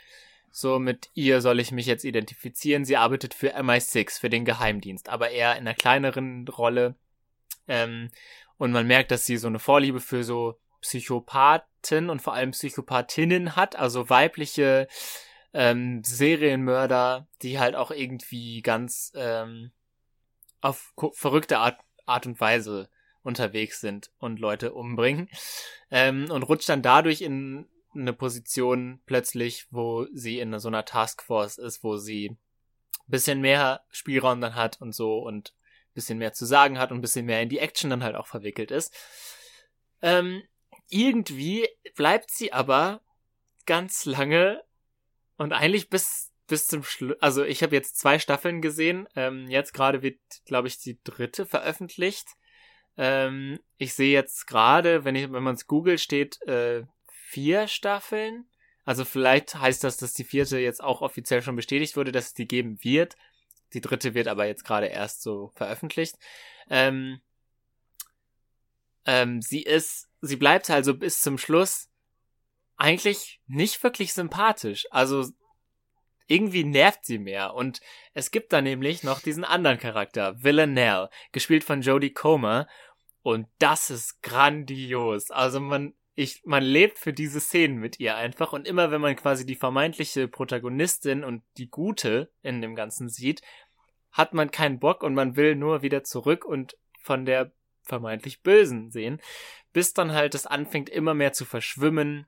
So mit ihr soll ich mich jetzt identifizieren. Sie arbeitet für MI6, für den Geheimdienst, aber eher in einer kleineren Rolle. Ähm, und man merkt, dass sie so eine Vorliebe für so Psychopathen und vor allem Psychopathinnen hat, also weibliche ähm, Serienmörder, die halt auch irgendwie ganz ähm, auf verrückte Art, Art und Weise unterwegs sind und Leute umbringen. Ähm, und rutscht dann dadurch in eine Position plötzlich, wo sie in so einer Taskforce ist, wo sie bisschen mehr Spielraum dann hat und so und bisschen mehr zu sagen hat und ein bisschen mehr in die Action dann halt auch verwickelt ist. Ähm, irgendwie bleibt sie aber ganz lange und eigentlich bis bis zum Schluss. Also ich habe jetzt zwei Staffeln gesehen. Ähm, jetzt gerade wird, glaube ich, die dritte veröffentlicht. Ähm, ich sehe jetzt gerade, wenn ich, wenn man es googelt, steht äh, vier Staffeln. Also vielleicht heißt das, dass die vierte jetzt auch offiziell schon bestätigt wurde, dass es die geben wird. Die dritte wird aber jetzt gerade erst so veröffentlicht. Ähm, ähm, sie ist, sie bleibt also bis zum Schluss eigentlich nicht wirklich sympathisch. Also irgendwie nervt sie mehr. Und es gibt da nämlich noch diesen anderen Charakter, Villanelle, gespielt von Jodie Comer. Und das ist grandios. Also man, ich, man lebt für diese Szenen mit ihr einfach. Und immer wenn man quasi die vermeintliche Protagonistin und die Gute in dem Ganzen sieht, hat man keinen Bock und man will nur wieder zurück und von der vermeintlich Bösen sehen. Bis dann halt es anfängt immer mehr zu verschwimmen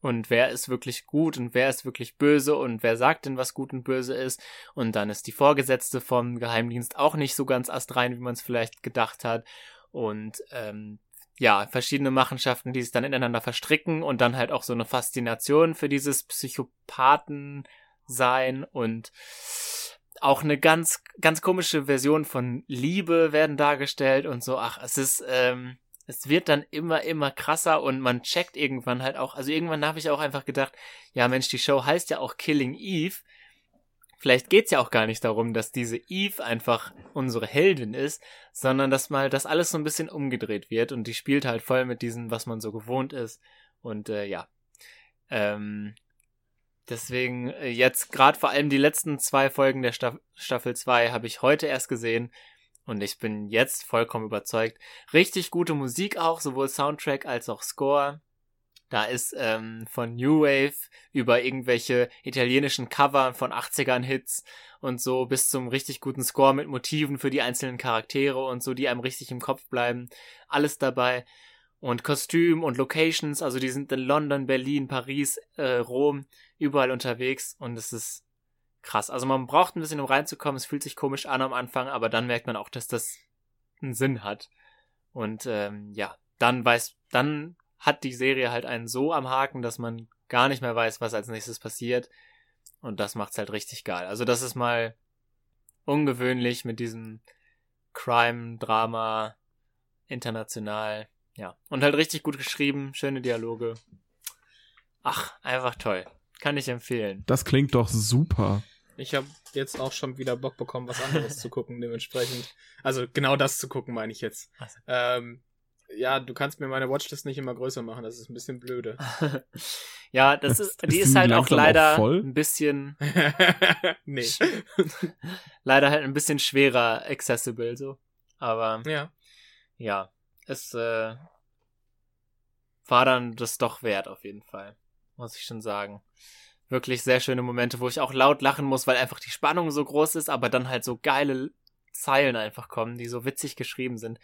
und wer ist wirklich gut und wer ist wirklich böse und wer sagt denn, was gut und böse ist. Und dann ist die Vorgesetzte vom Geheimdienst auch nicht so ganz astrein, wie man es vielleicht gedacht hat. Und ähm, ja, verschiedene Machenschaften, die sich dann ineinander verstricken und dann halt auch so eine Faszination für dieses Psychopathen sein und auch eine ganz, ganz komische Version von Liebe werden dargestellt und so. Ach, es ist, ähm, es wird dann immer, immer krasser und man checkt irgendwann halt auch, also irgendwann habe ich auch einfach gedacht, ja Mensch, die Show heißt ja auch Killing Eve. Vielleicht geht's ja auch gar nicht darum, dass diese Eve einfach unsere Heldin ist, sondern dass mal das alles so ein bisschen umgedreht wird und die spielt halt voll mit diesem, was man so gewohnt ist. Und äh, ja. Ähm, deswegen äh, jetzt gerade vor allem die letzten zwei Folgen der Staff Staffel 2 habe ich heute erst gesehen und ich bin jetzt vollkommen überzeugt. Richtig gute Musik auch, sowohl Soundtrack als auch Score. Da ist ähm, von New Wave über irgendwelche italienischen Cover von 80ern Hits und so bis zum richtig guten Score mit Motiven für die einzelnen Charaktere und so, die einem richtig im Kopf bleiben. Alles dabei. Und Kostüm und Locations, also die sind in London, Berlin, Paris, äh, Rom, überall unterwegs und es ist krass. Also man braucht ein bisschen, um reinzukommen. Es fühlt sich komisch an am Anfang, aber dann merkt man auch, dass das einen Sinn hat. Und ähm, ja, dann weiß, dann hat die Serie halt einen so am Haken, dass man gar nicht mehr weiß, was als nächstes passiert. Und das macht's halt richtig geil. Also das ist mal ungewöhnlich mit diesem Crime-Drama international. Ja. Und halt richtig gut geschrieben, schöne Dialoge. Ach, einfach toll. Kann ich empfehlen. Das klingt doch super. Ich habe jetzt auch schon wieder Bock bekommen, was anderes zu gucken, dementsprechend. Also genau das zu gucken, meine ich jetzt. Ähm, ja, du kannst mir meine Watchlist nicht immer größer machen, das ist ein bisschen blöde. ja, das ist, die Ist halt auch auch leider voll? ein bisschen, nee. leider halt ein bisschen schwerer accessible so. Aber Ja. ja, es äh, war dann das doch wert auf jeden Fall, muss ich schon sagen. Wirklich sehr schöne Momente, wo ich auch laut lachen muss, weil einfach die Spannung so groß ist, aber dann halt so geile Zeilen einfach kommen, die so witzig geschrieben sind.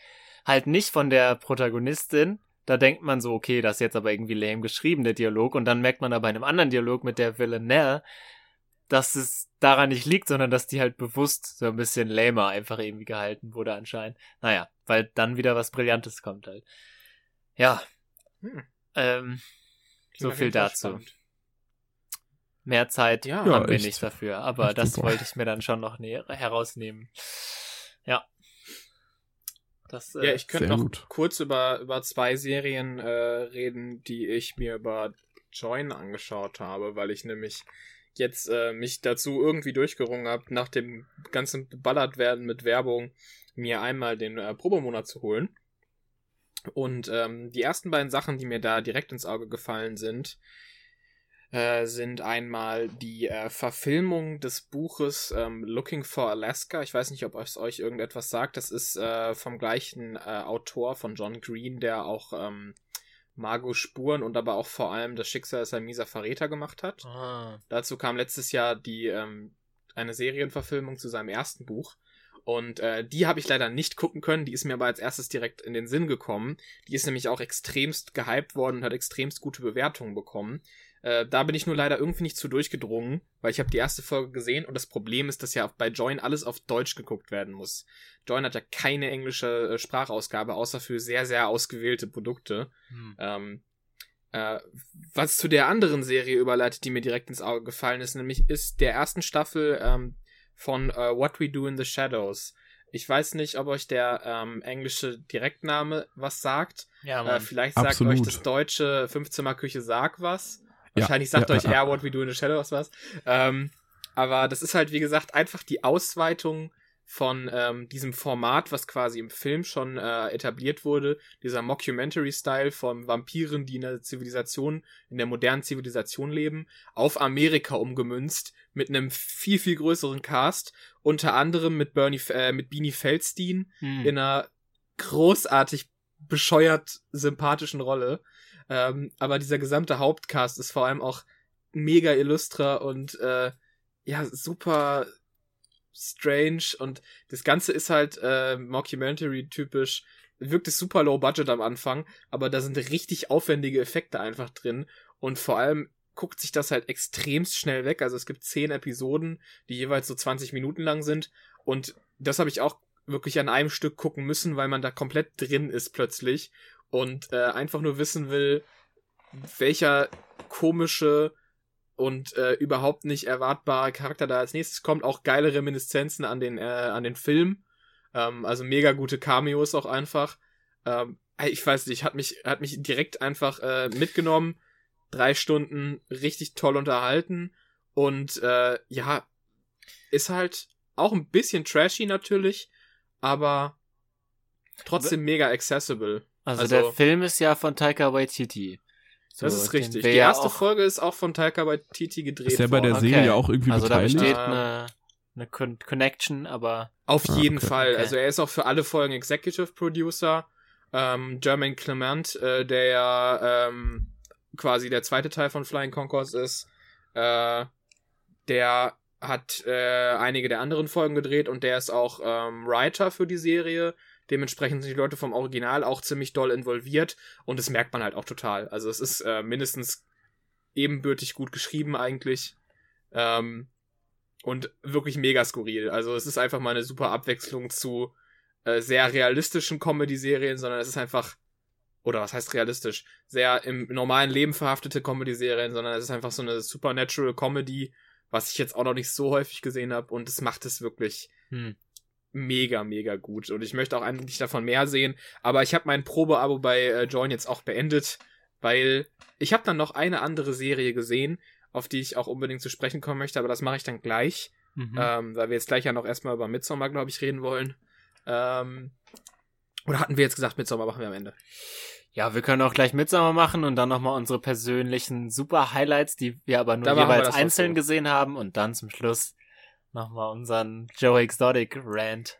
Halt nicht von der Protagonistin, da denkt man so, okay, das ist jetzt aber irgendwie lame geschrieben, der Dialog, und dann merkt man aber bei einem anderen Dialog mit der Villanelle, dass es daran nicht liegt, sondern dass die halt bewusst so ein bisschen lamer einfach irgendwie gehalten wurde anscheinend. Naja, weil dann wieder was Brillantes kommt halt. Ja, Hm. ähm, so viel dazu. spannend. Mehr Zeit Ja. haben wir echt. nicht dafür, aber Echt das super. wollte ich mir dann schon noch näher herausnehmen. Ja. Das, äh, Ja, ich könnte noch gut. kurz über, über zwei Serien äh, reden, die ich mir über Join angeschaut habe, weil ich nämlich jetzt äh, mich dazu irgendwie durchgerungen habe, nach dem ganzen beballert werden mit Werbung, mir einmal den äh, Probemonat zu holen. Und ähm, die ersten beiden Sachen, die mir da direkt ins Auge gefallen sind, äh, sind einmal die äh, Verfilmung des Buches ähm, Looking for Alaska. Ich weiß nicht, ob es euch irgendetwas sagt. Das ist äh, vom gleichen äh, Autor von John Green, der auch ähm, Margot Spuren und aber auch vor allem das Schicksal ist ein mieser Verräter gemacht hat. ah, Dazu kam letztes Jahr die ähm, eine Serienverfilmung zu seinem ersten Buch. Und äh, die habe ich leider nicht gucken können. Die ist mir aber als erstes direkt in den Sinn gekommen. Die ist nämlich auch extremst gehypt worden und hat extremst gute Bewertungen bekommen. Äh, da bin ich nur leider irgendwie nicht zu durchgedrungen, weil ich habe die erste Folge gesehen und das Problem ist, dass ja bei Join alles auf Deutsch geguckt werden muss. Join hat ja keine englische äh, Sprachausgabe, außer für sehr, sehr ausgewählte Produkte. hm. Ähm, äh, was zu der anderen Serie überleitet, die mir direkt ins Auge gefallen ist, nämlich ist der ersten Staffel ähm, von äh, What We Do in the Shadows. Ich weiß nicht, ob euch der ähm, englische Direktname was sagt. Ja, Äh, vielleicht sagt Absolut. euch das deutsche Fünfzimmerküche Sarg was. Wahrscheinlich sagt euch eher What We Do in the Shadows was. Ähm, aber das ist halt, wie gesagt, einfach die Ausweitung von ähm, diesem Format, was quasi im Film schon äh, etabliert wurde, dieser Mockumentary-Style von Vampiren, die in der Zivilisation, in der modernen Zivilisation leben, auf Amerika umgemünzt, mit einem viel, viel größeren Cast, unter anderem mit Bernie, äh, mit Beanie Feldstein, Hm. in einer großartig bescheuert sympathischen Rolle. Ähm, aber dieser gesamte Hauptcast ist vor allem auch mega illustra und äh, ja, super strange und das Ganze ist halt äh, Mockumentary-typisch. Wirkt es super low budget am Anfang, aber da sind richtig aufwendige Effekte einfach drin und vor allem guckt sich das halt extremst schnell weg. Also es gibt zehn Episoden, die jeweils so 20 Minuten lang sind und das habe ich auch wirklich an einem Stück gucken müssen, weil man da komplett drin ist plötzlich und äh, einfach nur wissen will, welcher komische und äh, überhaupt nicht erwartbare Charakter da als nächstes kommt. Auch geile Reminiszenzen an den, äh, an den Film. Ähm, also mega gute Cameos auch einfach. Ähm, ich weiß nicht, hat mich, hat mich direkt einfach äh, mitgenommen. Drei Stunden richtig toll unterhalten. Und äh, ja, ist halt auch ein bisschen trashy natürlich, aber trotzdem mega accessible. Also, also der Film ist ja von Taika Waititi. So, das ist richtig. Die erste Folge ist auch von Taika Waititi gedreht Ist der bei der Serie okay. auch irgendwie also beteiligt? Also da besteht eine, eine Con Connection, aber... Auf ah, jeden okay. Fall. Okay. Also er ist auch für alle Folgen Executive Producer. Ähm, Jermaine Clement, äh, der ja ähm, quasi der zweite Teil von Flying Concourse ist, äh, der hat äh, einige der anderen Folgen gedreht und der ist auch ähm, Writer für die Serie. Dementsprechend sind die Leute vom Original auch ziemlich doll involviert und das merkt man halt auch total. Also es ist äh, mindestens ebenbürtig gut geschrieben eigentlich. Ähm, und wirklich mega skurril. Also es ist einfach mal eine super Abwechslung zu äh, sehr realistischen Comedy-Serien, sondern es ist einfach, oder was heißt realistisch, sehr im normalen Leben verhaftete Comedy-Serien, sondern es ist einfach so eine Supernatural Comedy, was ich jetzt auch noch nicht so häufig gesehen habe und es macht es wirklich hm mega, mega gut. Und ich möchte auch eigentlich davon mehr sehen. Aber ich habe mein Probeabo bei äh, Join jetzt auch beendet, weil ich habe dann noch eine andere Serie gesehen, auf die ich auch unbedingt zu sprechen kommen möchte, aber das mache ich dann gleich. Mhm. Ähm, weil wir jetzt gleich ja noch erstmal über Midsommar, glaube ich, reden wollen. Ähm, oder hatten wir jetzt gesagt, Midsommar machen wir am Ende? Ja, wir können auch gleich Midsommar machen und dann nochmal unsere persönlichen super Highlights, die wir aber nur jeweils einzeln so. gesehen haben und dann zum Schluss nochmal unseren Joe Exotic Rant.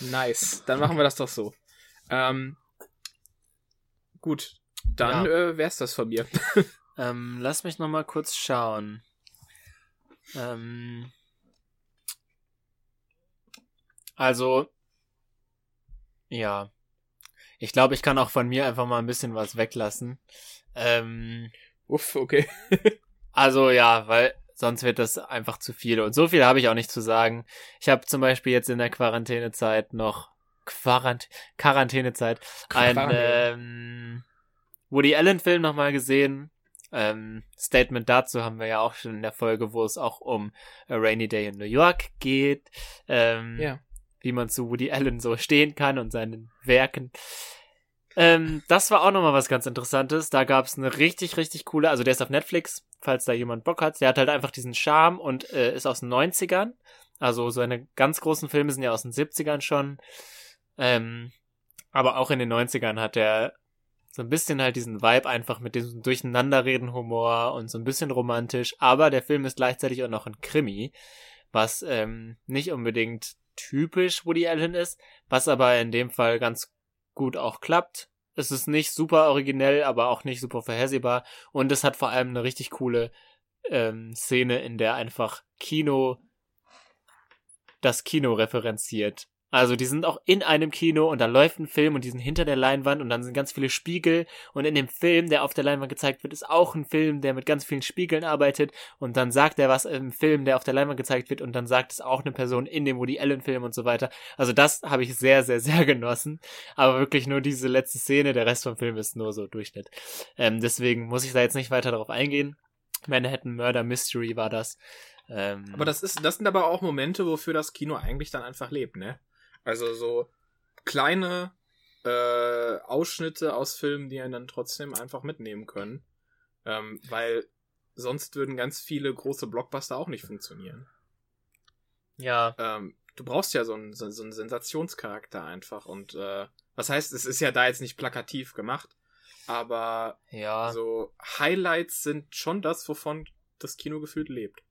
Nice. Dann machen wir das doch so. Ähm, gut. Dann ja. äh, wär's das von mir. ähm, lass mich nochmal kurz schauen. Ähm, also, ja. Ich glaube, ich kann auch von mir einfach mal ein bisschen was weglassen. Ähm, Uff, okay. also ja, weil Sonst wird das einfach zu viel. Und so viel habe ich auch nicht zu sagen. Ich habe zum Beispiel jetzt in der Quarantänezeit noch Quarant Quarantänezeit einen ähm, Woody Allen Film nochmal gesehen. Ähm, Statement dazu haben wir ja auch schon in der Folge, wo es auch um A Rainy Day in New York geht. Ähm, ja. Wie man zu Woody Allen so stehen kann und seinen Werken. Ähm, das war auch nochmal was ganz Interessantes. Da gab es eine richtig, richtig coole, also der ist auf Netflix, falls da jemand Bock hat. Der hat halt einfach diesen Charme und äh, ist aus den 90ern. Also seine ganz großen Filme sind ja aus den 70ern schon. Ähm, aber auch in den 90ern hat er so ein bisschen halt diesen Vibe einfach mit diesem Durcheinanderreden-Humor und so ein bisschen romantisch. Aber der Film ist gleichzeitig auch noch ein Krimi, was ähm, nicht unbedingt typisch Woody Allen ist, was aber in dem Fall ganz gut auch klappt. Es ist nicht super originell, aber auch nicht super vorhersehbar. Und es hat vor allem eine richtig coole ähm, Szene, in der einfach Kino das Kino referenziert. Also die sind auch in einem Kino und da läuft ein Film und die sind hinter der Leinwand und dann sind ganz viele Spiegel und in dem Film, der auf der Leinwand gezeigt wird, ist auch ein Film, der mit ganz vielen Spiegeln arbeitet und dann sagt er was im Film, der auf der Leinwand gezeigt wird und dann sagt es auch eine Person in dem Woody Allen Film und so weiter. Also das habe ich sehr, sehr, sehr genossen. Aber wirklich nur diese letzte Szene, der Rest vom Film ist nur so Durchschnitt. Ähm, deswegen muss ich da jetzt nicht weiter darauf eingehen. Manhattan Murder Mystery war das. Ähm, aber das ist, das sind aber auch Momente, wofür das Kino eigentlich dann einfach lebt, ne? Also so kleine äh, Ausschnitte aus Filmen, die einen dann trotzdem einfach mitnehmen können. Ähm, weil sonst würden ganz viele große Blockbuster auch nicht funktionieren. Ja. Ähm, du brauchst ja so einen, so, so einen Sensationscharakter einfach. Und äh, was heißt, es ist ja da jetzt nicht plakativ gemacht, aber ja. so Highlights sind schon das, wovon das Kino gefühlt lebt.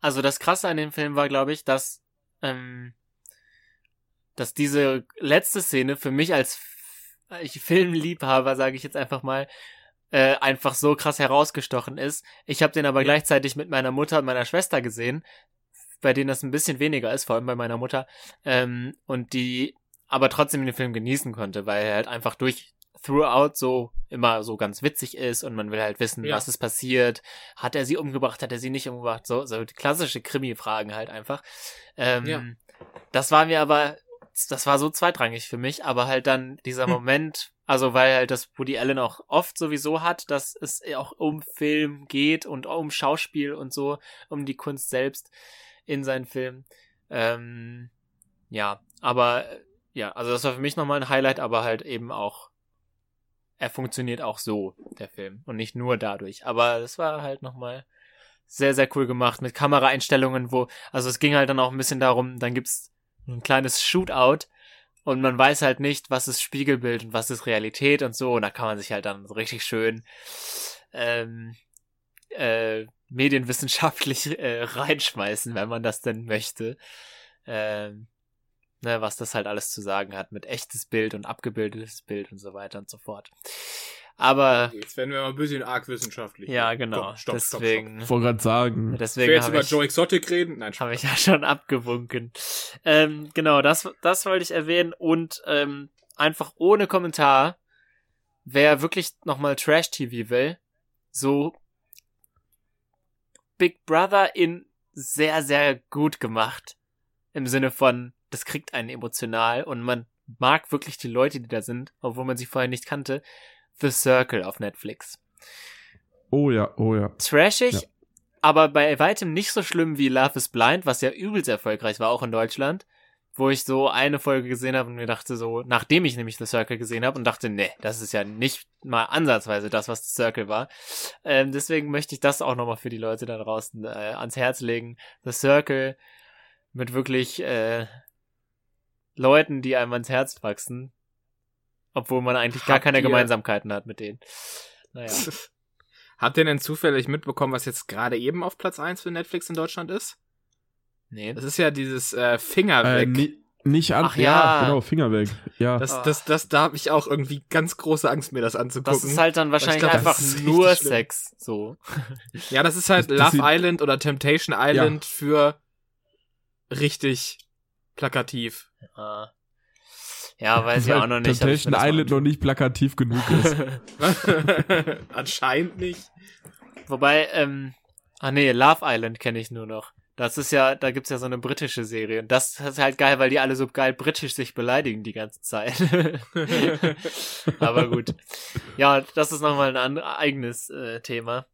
Also das Krasse an dem Film war, glaube ich, dass ähm, dass diese letzte Szene für mich als Filmliebhaber, sage ich jetzt einfach mal, äh, einfach so krass herausgestochen ist. Ich habe den aber ja. gleichzeitig mit meiner Mutter und meiner Schwester gesehen, bei denen das ein bisschen weniger ist, vor allem bei meiner Mutter, ähm, und die aber trotzdem den Film genießen konnte, weil er halt einfach durch throughout so immer so ganz witzig ist und man will halt wissen, Ja. was ist passiert. Hat er sie umgebracht, hat er sie nicht umgebracht? So, so klassische Krimi-Fragen halt einfach. Ähm, Ja. Das war mir aber, das war so zweitrangig für mich, aber halt dann dieser Hm. Moment, also weil halt das Woody Allen auch oft sowieso hat, dass es auch um Film geht und um Schauspiel und so, um die Kunst selbst in seinen Filmen. Ähm, ja, aber äh, ja, also das war für mich nochmal ein Highlight, aber halt eben auch, er funktioniert auch so, der Film, und nicht nur dadurch. Aber das war halt nochmal sehr, sehr cool gemacht mit Kameraeinstellungen, wo, also es ging halt dann auch ein bisschen darum, dann gibt's ein kleines Shootout und man weiß halt nicht, was ist Spiegelbild und was ist Realität und so, und da kann man sich halt dann so richtig schön ähm, äh, medienwissenschaftlich äh, reinschmeißen, wenn man das denn möchte. Ähm, ne, was das halt alles zu sagen hat mit echtes Bild und abgebildetes Bild und so weiter und so fort. Aber Jetzt werden wir mal ein bisschen arg wissenschaftlich. ja, genau. Komm, stopp, stopp, deswegen, Ich wollte gerade sagen. stopp. Ich deswegen jetzt über ich, Joe Exotic reden? Nein, habe ich ja schon abgewunken. Ähm, genau, das, das wollte ich erwähnen und ähm, einfach ohne Kommentar, wer wirklich nochmal Trash-TV will, so Big Brother in sehr, sehr gut gemacht. Im Sinne von, das kriegt einen emotional und man mag wirklich die Leute, die da sind, obwohl man sie vorher nicht kannte. The Circle auf Netflix. Oh ja, oh ja. Trashig, Ja. aber bei weitem nicht so schlimm wie Love is Blind, was ja übelst erfolgreich war, auch in Deutschland. Wo ich so eine Folge gesehen habe und mir dachte so, nachdem ich nämlich The Circle gesehen habe und dachte, nee, das ist ja nicht mal ansatzweise das, was The Circle war. Ähm, deswegen möchte ich das auch nochmal für die Leute da draußen äh, ans Herz legen. The Circle mit wirklich äh, Leuten, die einem ans Herz wachsen, obwohl man eigentlich gar Habt keine ihr- Gemeinsamkeiten hat mit denen. Naja. Habt ihr denn zufällig mitbekommen, was jetzt gerade eben auf Platz 1 für Netflix in Deutschland ist? Nee. Das ist ja dieses äh, Finger Äh, weg. ni nicht an. Ach ja. genau, Finger weg. Ja. das, Ah. das, das, da habe ich auch irgendwie ganz große Angst, mir das anzugucken. Das ist halt dann wahrscheinlich glaub, einfach nur. Sex. So. ja, das ist halt Das- das Love sieht- Island oder Temptation Island für richtig plakativ. Ah. Ja, weiß ich auch noch nicht. Temptation Island noch nicht plakativ genug ist. Anscheinend nicht. Wobei, ähm, ah nee, Love Island kenne ich nur noch. Das ist ja, da gibt's ja so eine britische Serie. Und das ist halt geil, weil die alle so geil britisch sich beleidigen die ganze Zeit. Aber gut. Ja, das ist nochmal ein eigenes äh, Thema.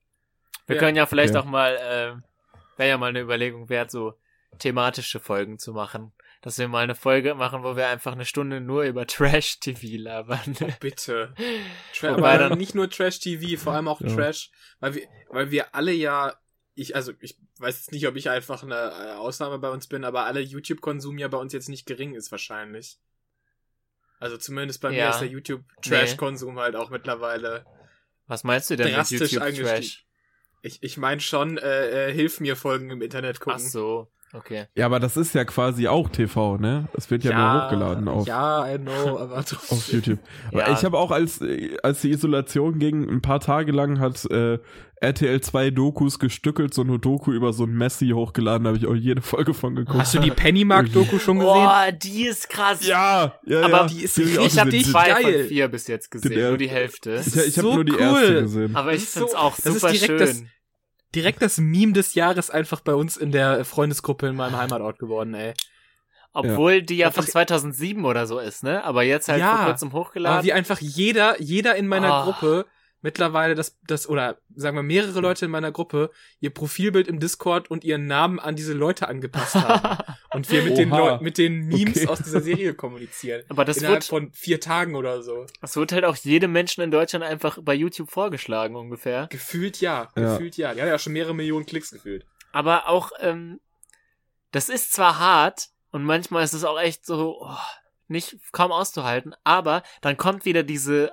Wir Ja. können ja vielleicht Ja. auch mal, äh, wäre ja mal eine Überlegung wert, so thematische Folgen zu machen. Dass wir mal eine Folge machen, wo wir einfach eine Stunde nur über Trash-TV labern. Bitte. Tra Wobei aber dann- nicht nur Trash-TV, vor allem auch Ja. Trash, weil wir, weil wir alle ja, ich, also ich weiß jetzt nicht, ob ich einfach eine äh, Ausnahme bei uns bin, aber alle YouTube-Konsum ja bei uns jetzt nicht gering ist wahrscheinlich. Also zumindest bei mir Ja. ist der YouTube-Trash-Konsum halt auch mittlerweile. Was meinst du denn mit Drastisch YouTube eingestiegen. Trash? Ich, ich meine schon, äh, äh, hilf mir Folgen im Internet gucken. Ach so, okay. ja, aber das ist ja quasi auch TV, ne? Es wird ja, nur hochgeladen auf, Ja, I know, aber auf YouTube. Aber Ja. ich habe auch, als, als die Isolation ging, ein paar Tage lang hat äh, RTL 2 Dokus gestückelt, so eine Doku über so ein Messi hochgeladen, da habe ich auch jede Folge von geguckt. Hast du die Pennymark-Doku schon gesehen? Boah, die ist krass. Ja, ja, Aber ja. die ist hab ich habe die zwei geil. von vier bis jetzt gesehen, nur die Hälfte. Ich, ich habe so nur die cool. erste gesehen. Aber ich find's so- auch das ist super direkt schön. das- Direkt das Meme des Jahres einfach bei uns in der Freundesgruppe in meinem Heimatort geworden, ey. Obwohl die ja von 2007 oder so ist, ne? Aber jetzt halt Ja, vor kurzem Aber hochgeladen. wie einfach jeder, jeder in meiner Ah. Gruppe mittlerweile das, das, oder sagen wir mehrere Leute in meiner Gruppe, ihr Profilbild im Discord und ihren Namen an diese Leute angepasst haben. Und wir mit den, Oha. Leu mit den Memes Okay. aus dieser Serie kommunizieren. Aber das Innerhalb wird, von vier Tagen oder so. das wird halt auch jedem Menschen in Deutschland einfach bei YouTube vorgeschlagen ungefähr. Gefühlt ja, Ja. gefühlt ja. Die hat ja schon mehrere Millionen Klicks gefühlt. Aber auch, ähm, das ist zwar hart und manchmal ist es auch echt so, oh, nicht kaum auszuhalten, aber dann kommt wieder diese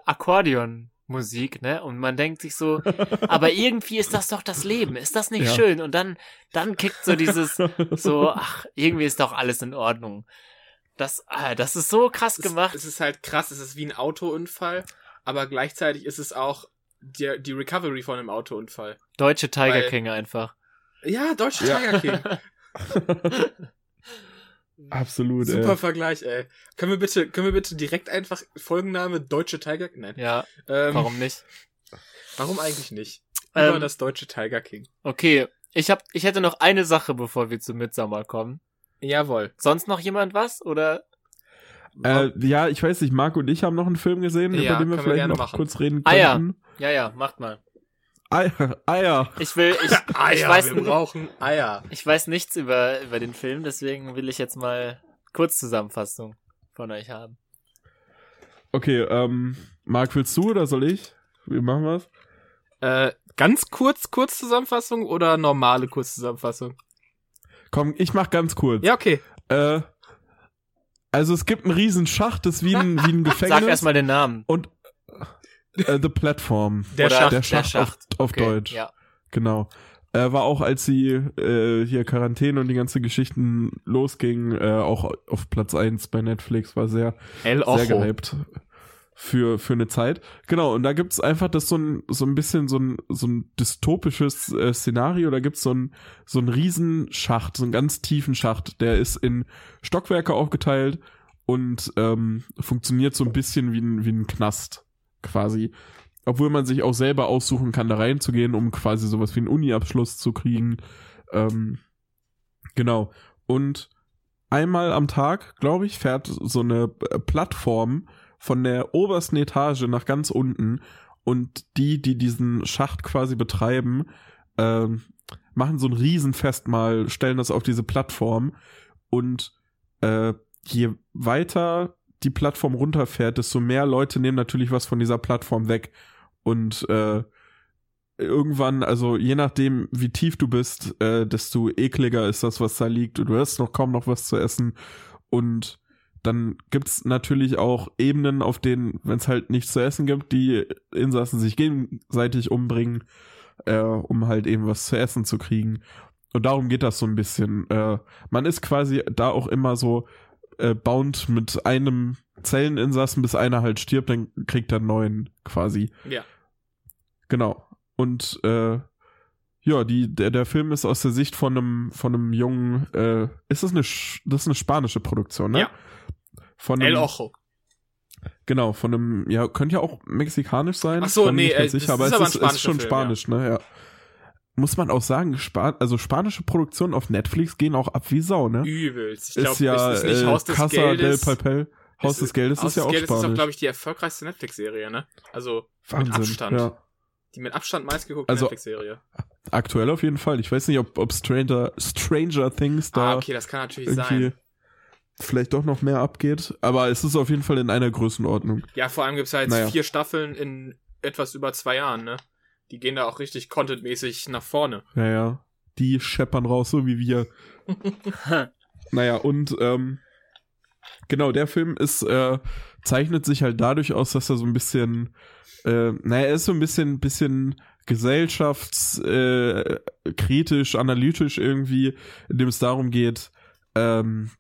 Akkordeonmusik, ne? Und man denkt sich so, aber irgendwie ist das doch das Leben, ist das nicht Ja. schön? Und dann, dann kickt so dieses, so, ach, irgendwie ist doch alles in Ordnung. Das, ah, das ist so krass Es- gemacht. Es ist halt krass, es ist wie ein Autounfall, aber gleichzeitig ist es auch die, die Recovery von einem Autounfall. Deutsche Tiger weil- King einfach. Ja, deutscher Ja. Tiger King. Absolut, Super ey. Vergleich, ey. Können wir bitte, können wir bitte direkt einfach Folgenname Deutsche Tiger? Nein. Ja, Ähm, warum nicht? Warum eigentlich nicht? Über Ähm, das Deutsche Tiger King. Okay, ich hab, ich hätte noch eine Sache, bevor wir zu Midsommar kommen. Jawohl. Sonst noch jemand was? Oder? Äh, ja, ich weiß nicht, Marc und ich haben noch einen Film gesehen, Ja, über den wir können wir vielleicht gerne noch machen. kurz reden Ah, ja. Ja, ja, macht mal. Eier. Eier. Ich will, ich, ich Eier, weiß, wir brauchen Eier. ich weiß nichts über, über den Film, deswegen will ich jetzt mal Kurzzusammenfassung von euch haben. Okay, ähm, Marc, willst du oder soll ich? Wie machen wir's? Äh, ganz kurz, Kurzzusammenfassung oder normale Kurzzusammenfassung? Komm, ich mach ganz kurz. Ja, okay. Äh, also es gibt einen riesen Schacht, das ist wie ein, wie ein Gefängnis. Sag erstmal den Namen. Und äh, The Platform. Der Oder Schacht. Der Schacht, auf, auf Okay, Deutsch. Ja. Genau. Äh, war auch, als sie äh, hier Quarantäne und die ganze Geschichten losgingen, äh, auch auf Platz 1 bei Netflix, war sehr, El sehr gehypt für, für eine Zeit. Genau, und da gibt's einfach das so ein, so ein bisschen so ein, so ein dystopisches äh, Szenario. Da gibt's so ein, so ein riesen Schacht, so einen ganz tiefen Schacht. Der ist in Stockwerke aufgeteilt und ähm, funktioniert so ein bisschen wie ein, wie ein Knast quasi. Obwohl man sich auch selber aussuchen kann, da reinzugehen, um quasi sowas wie einen Uni-Abschluss zu kriegen. Ähm, genau. Und einmal am Tag, glaube ich, fährt so eine äh, Plattform von der obersten Etage nach ganz unten und die, die diesen Schacht quasi betreiben, ähm, machen so ein Riesenfestmahl, stellen das auf diese Plattform und äh, je weiter die Plattform runterfährt, desto mehr Leute nehmen natürlich was von dieser Plattform weg und äh, irgendwann, also je nachdem, wie tief du bist, äh, desto ekliger ist das, was da liegt. Und du hast noch kaum noch was zu essen. Und dann gibt's natürlich auch Ebenen, auf denen, wenn es halt nichts zu essen gibt, die Insassen sich gegenseitig umbringen, äh, um halt eben was zu essen zu kriegen. Und darum geht das so ein bisschen. Äh, man ist quasi da auch immer so äh, bound mit einem Zelleninsassen, bis einer halt stirbt, dann kriegt er einen neuen quasi. Ja. Genau. Und äh, ja, die, der, der Film ist aus der Sicht von einem, von einem jungen, äh, ist das eine, das ist eine spanische Produktion, ne? Ja. Von El einem, Ojo. genau, von einem, ja, könnte ja auch mexikanisch sein. Ach so, nee, nicht äh, sicher, aber ist es ist, ist schon Film, spanisch, ne, ja. Muss man auch sagen, Spa also spanische Produktionen auf Netflix gehen auch ab wie Sau, ne? Übelst. Ich ist glaube, ja ist, ist nicht äh, Haus des Casa Geldes. del Papel. Haus Ist- des Geldes Haus ist ja des auch Geldes ist doch, spanisch. glaube ich, die erfolgreichste Netflix-Serie, ne? Also, Wahnsinn, Abstand. Ja. die mit Abstand meistgeguckte Also, Netflix-Serie. Aktuell auf jeden Fall. Ich weiß nicht, ob, ob Stranger, Stranger Things da Ah, okay, das kann natürlich irgendwie sein. vielleicht doch noch mehr abgeht. Aber es ist auf jeden Fall in einer Größenordnung. Ja, vor allem gibt's ja jetzt Naja. vier Staffeln in etwas über zwei Jahren, ne? Die gehen da auch richtig contentmäßig nach vorne. Ja, ja. Die scheppern raus, so wie wir. Naja, und ähm, genau, der Film ist, äh, zeichnet sich halt dadurch aus, dass er so ein bisschen, äh, naja, er ist so ein bisschen, bisschen gesellschaftskritisch, äh, analytisch irgendwie, in dem es darum geht, ähm,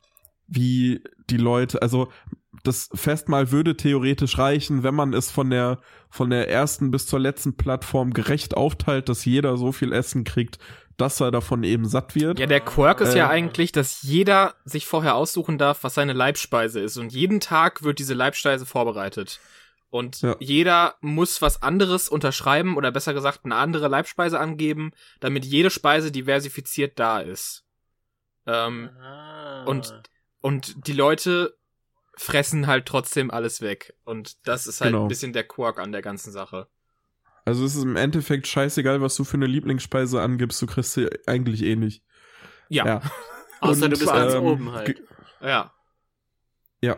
wie die Leute, also das Festmahl würde theoretisch reichen, wenn man es von der von der ersten bis zur letzten Plattform gerecht aufteilt, dass jeder so viel Essen kriegt, dass er davon eben satt wird. Ja, der Quirk ist Äh, ja eigentlich, dass jeder sich vorher aussuchen darf, was seine Leibspeise ist. Und jeden Tag wird diese Leibspeise vorbereitet. Und Ja. jeder muss was anderes unterschreiben oder besser gesagt eine andere Leibspeise angeben, damit jede Speise diversifiziert da ist. Ähm, Ah. Und- und die Leute fressen halt trotzdem alles weg. Und das ist halt Genau. ein bisschen der Quark an der ganzen Sache. Also es ist im Endeffekt scheißegal, was du für eine Lieblingsspeise angibst, du kriegst sie eigentlich eh nicht. Ja. Ja. Außer Und, du bist ganz ähm, oben halt. Ja. Ja.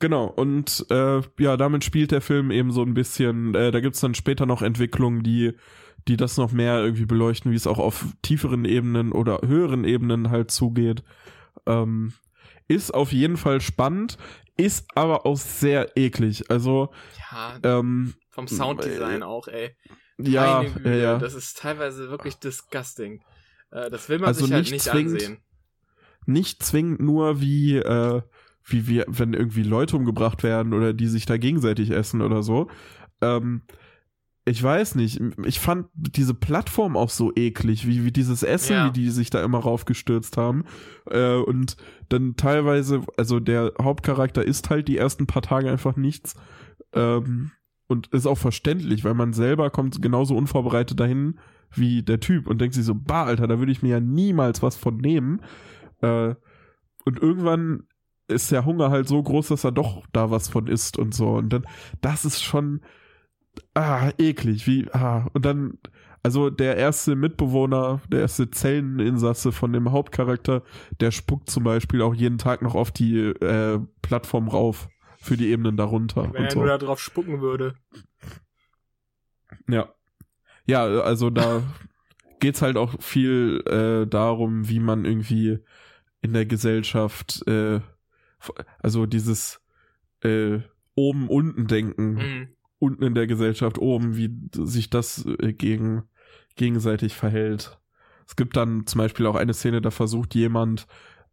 Genau, und äh, ja, damit spielt der Film eben so ein bisschen, äh, da gibt's dann später noch Entwicklungen, die, die das noch mehr irgendwie beleuchten, wie es auch auf tieferen Ebenen oder höheren Ebenen halt zugeht. Ähm, ist auf jeden Fall spannend, ist aber auch sehr eklig. Also, Ja, ähm, vom Sounddesign auch, ey. ja, Güte, ja. Das ist teilweise wirklich disgusting. Äh, das will man Also sich halt nicht nicht zwingend- ansehen. nicht zwingend nur wie, äh, wie wir, wenn irgendwie Leute umgebracht werden oder die sich da gegenseitig essen oder so. Ähm, ich weiß nicht, ich fand diese Plattform auch so eklig, wie, wie dieses Essen, Ja. wie die sich da immer raufgestürzt haben. Äh, und dann teilweise, also der Hauptcharakter isst halt die ersten paar Tage einfach nichts. Ähm, und ist auch verständlich, weil man selber kommt genauso unvorbereitet dahin wie der Typ und denkt sich so, bah, Alter, da würde ich mir ja niemals was von nehmen. Äh, und irgendwann ist der Hunger halt so groß, dass er doch da was von isst und so. Und dann, das ist schon, ah, eklig, wie, ah, und dann, also der erste Mitbewohner, der erste Zelleninsasse von dem Hauptcharakter, der spuckt zum Beispiel auch jeden Tag noch auf die äh, Plattform rauf für die Ebenen darunter Wenn er so. nur da drauf spucken würde. Ja. Ja, also da geht's halt auch viel äh, darum, wie man irgendwie in der Gesellschaft, äh, also dieses äh, oben unten denken, Mhm. Unten in der Gesellschaft oben, wie sich das äh, gegen gegenseitig verhält. Es gibt dann zum Beispiel auch eine Szene, da versucht jemand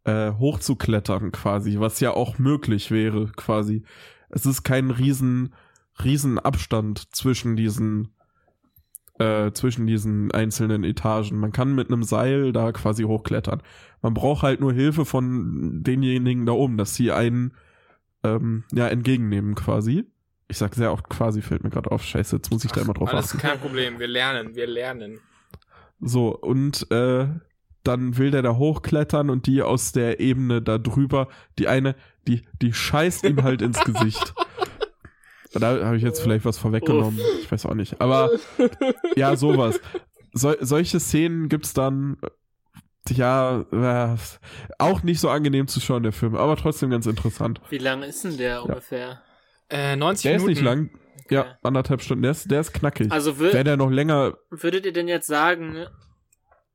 äh, hochzuklettern quasi, was ja auch möglich wäre quasi. Es ist kein riesen riesen Abstand zwischen diesen äh, zwischen diesen einzelnen Etagen. Man kann mit einem Seil da quasi hochklettern. Man braucht halt nur Hilfe von denjenigen da oben, dass sie einen ähm, ja entgegennehmen quasi. Ich sag sehr oft quasi, fällt mir gerade auf. Scheiße, jetzt muss ich da immer drauf Alles achten. kein Problem, wir lernen, wir lernen. So, und äh, dann will der da hochklettern und die aus der Ebene da drüber, die eine, die, die scheißt ihm halt ins Gesicht. Da habe ich jetzt vielleicht was vorweggenommen. Ich weiß auch nicht. Aber ja, sowas. So, solche Szenen gibt's dann, ja, äh, auch nicht so angenehm zu schauen, der Film, aber trotzdem ganz interessant. Wie lang ist denn der ungefähr? Äh, 90 Der ist Minuten. nicht lang. Ja, Okay. anderthalb Stunden. Der ist, der ist knackig. Also Wäre wür der noch länger, würdet ihr denn jetzt sagen,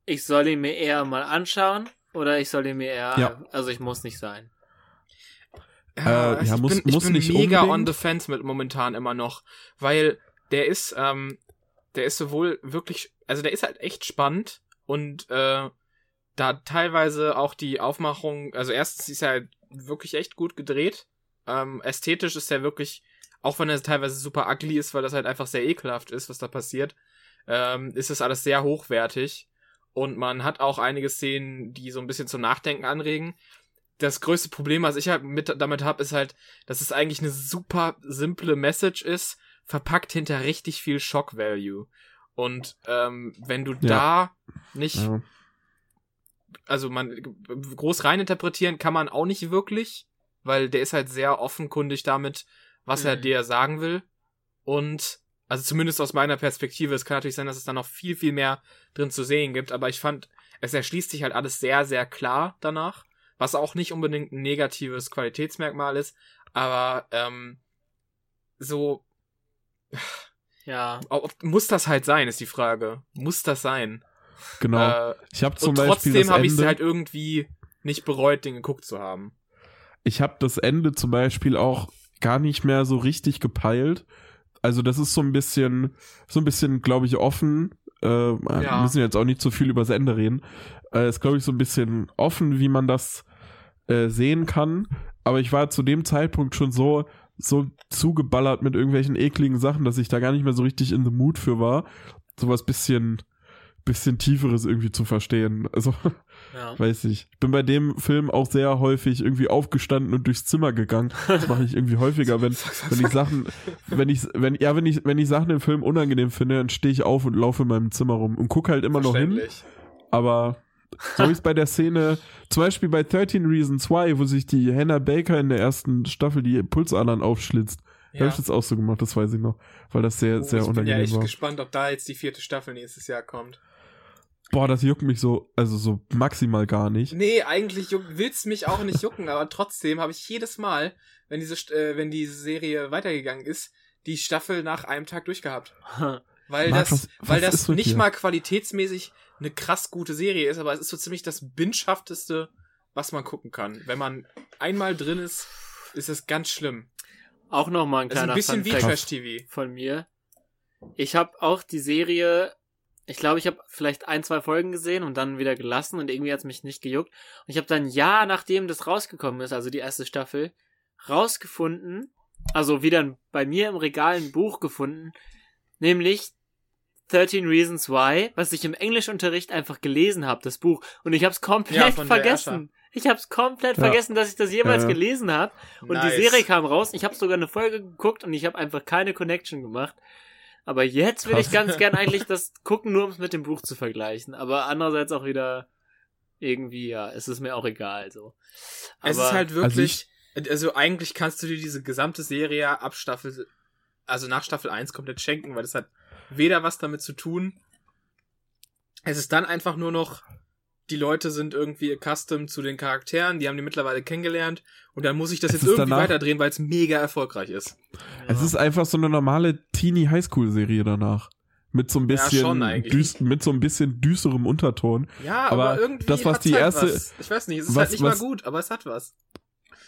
ich soll ihn mir eher mal anschauen oder ich soll ihn mir eher, Ja. also ich muss nicht sein. Ja, Äh, also ja, ich muss- bin, ich muss bin nicht mega on unbedingt. the fence mit momentan immer noch, weil der ist, ähm, der ist sowohl wirklich, also der ist halt echt spannend und äh, da teilweise auch die Aufmachung, also erstens ist er halt wirklich echt gut gedreht, ähm, ästhetisch ist er wirklich, auch wenn er teilweise super ugly ist, weil das halt einfach sehr ekelhaft ist, was da passiert, ähm, ist das alles sehr hochwertig und man hat auch einige Szenen, die so ein bisschen zum Nachdenken anregen. Das größte Problem, was ich halt mit damit habe, ist halt, dass es eigentlich eine super simple Message ist, verpackt hinter richtig viel Shock Value. Und ähm, wenn du da nicht, ja, also man groß reininterpretieren kann man auch nicht wirklich, weil der ist halt sehr offenkundig damit, was er Mhm. dir sagen will. Und also zumindest aus meiner Perspektive, es kann natürlich sein, dass es da noch viel, viel mehr drin zu sehen gibt, aber ich fand, es erschließt sich halt alles sehr, sehr klar danach, was auch nicht unbedingt ein negatives Qualitätsmerkmal ist, aber ähm, so Ja. ob, muss das halt sein, ist die Frage. Muss das sein? genau. Äh, ich habe zum und Beispiel trotzdem habe ich es halt irgendwie nicht bereut, den geguckt zu haben. Ich habe das Ende zum Beispiel auch gar nicht mehr so richtig gepeilt. Also das ist so ein bisschen, so ein bisschen, glaube ich, offen. Äh, Wir Ja. müssen jetzt auch nicht so viel über das Ende reden. Äh, ist, glaube ich, so ein bisschen offen, wie man das äh, sehen kann. Aber ich war zu dem Zeitpunkt schon so, so zugeballert mit irgendwelchen ekligen Sachen, dass ich da gar nicht mehr so richtig in the mood für war. Sowas bisschen, bisschen tieferes irgendwie zu verstehen. Also Ja. weiß ich. Ich bin bei dem Film auch sehr häufig irgendwie aufgestanden und durchs Zimmer gegangen. Das mache ich irgendwie häufiger, wenn, wenn ich Sachen, wenn ich, wenn, ja, wenn ich, wenn ich Sachen im Film unangenehm finde, dann stehe ich auf und laufe in meinem Zimmer rum und gucke halt immer noch hin. Aber so ist bei der Szene, zum Beispiel bei 13 Reasons Why, wo sich die Hannah Baker in der ersten Staffel die Pulsadern aufschlitzt. Ja. habe ich das auch so gemacht, das weiß ich noch. Weil das sehr, Oh, sehr ich bin ja unangenehm echt war. gespannt, ob da jetzt die vierte Staffel nächstes Jahr kommt. Boah, das juckt mich so, also so maximal gar nicht. Nee, eigentlich juck, will's mich auch nicht jucken, aber trotzdem habe ich jedes Mal, wenn diese, äh, wenn diese Serie weitergegangen ist, die Staffel nach einem Tag durchgehabt. Weil Marc, das, was- weil was das ist nicht dir? mal qualitätsmäßig eine krass gute Serie ist, aber es ist so ziemlich das bingehafteste, was man gucken kann. Wenn man einmal drin ist, ist es ganz schlimm. Auch noch mal ein Es ist kleiner ein bisschen wie Funfact Trash TV. von mir. Ich habe auch die Serie, ich glaube, ich habe vielleicht ein, zwei Folgen gesehen und dann wieder gelassen und irgendwie hat's mich nicht gejuckt. Und ich habe dann ja, nachdem das rausgekommen ist, also die erste Staffel, rausgefunden, also wieder bei mir im Regal ein Buch gefunden, nämlich 13 Reasons Why, was ich im Englischunterricht einfach gelesen habe, das Buch. Und ich habe es komplett Ja, vergessen. Ich habe es komplett Ja. vergessen, dass ich das jemals Ja. gelesen habe. Und Nice. die Serie kam raus. Ich habe sogar eine Folge geguckt und ich habe einfach keine Connection gemacht. Aber jetzt will ich ganz gern eigentlich das gucken, nur um es mit dem Buch zu vergleichen. Aber andererseits auch wieder irgendwie, ja, es ist mir auch egal so. Es Aber ist halt Also wirklich, also, eigentlich kannst du dir diese gesamte Serie ab Staffel, also nach Staffel 1 komplett schenken, weil es hat weder was damit zu tun. Es ist dann einfach nur noch, die Leute sind irgendwie accustomed zu den Charakteren, die haben die mittlerweile kennengelernt und dann muss ich das Es jetzt irgendwie danach- weiterdrehen, weil es mega erfolgreich ist. Es ist einfach so eine normale Teenie Highschool Serie danach. Mit so ein Ja, bisschen eigentlich. düst, mit so ein bisschen düsterem Unterton. Ja, aber, Aber irgendwie das, was die halt erste- was. Ich weiß nicht, es ist was- halt nicht was- mal gut, aber es hat was.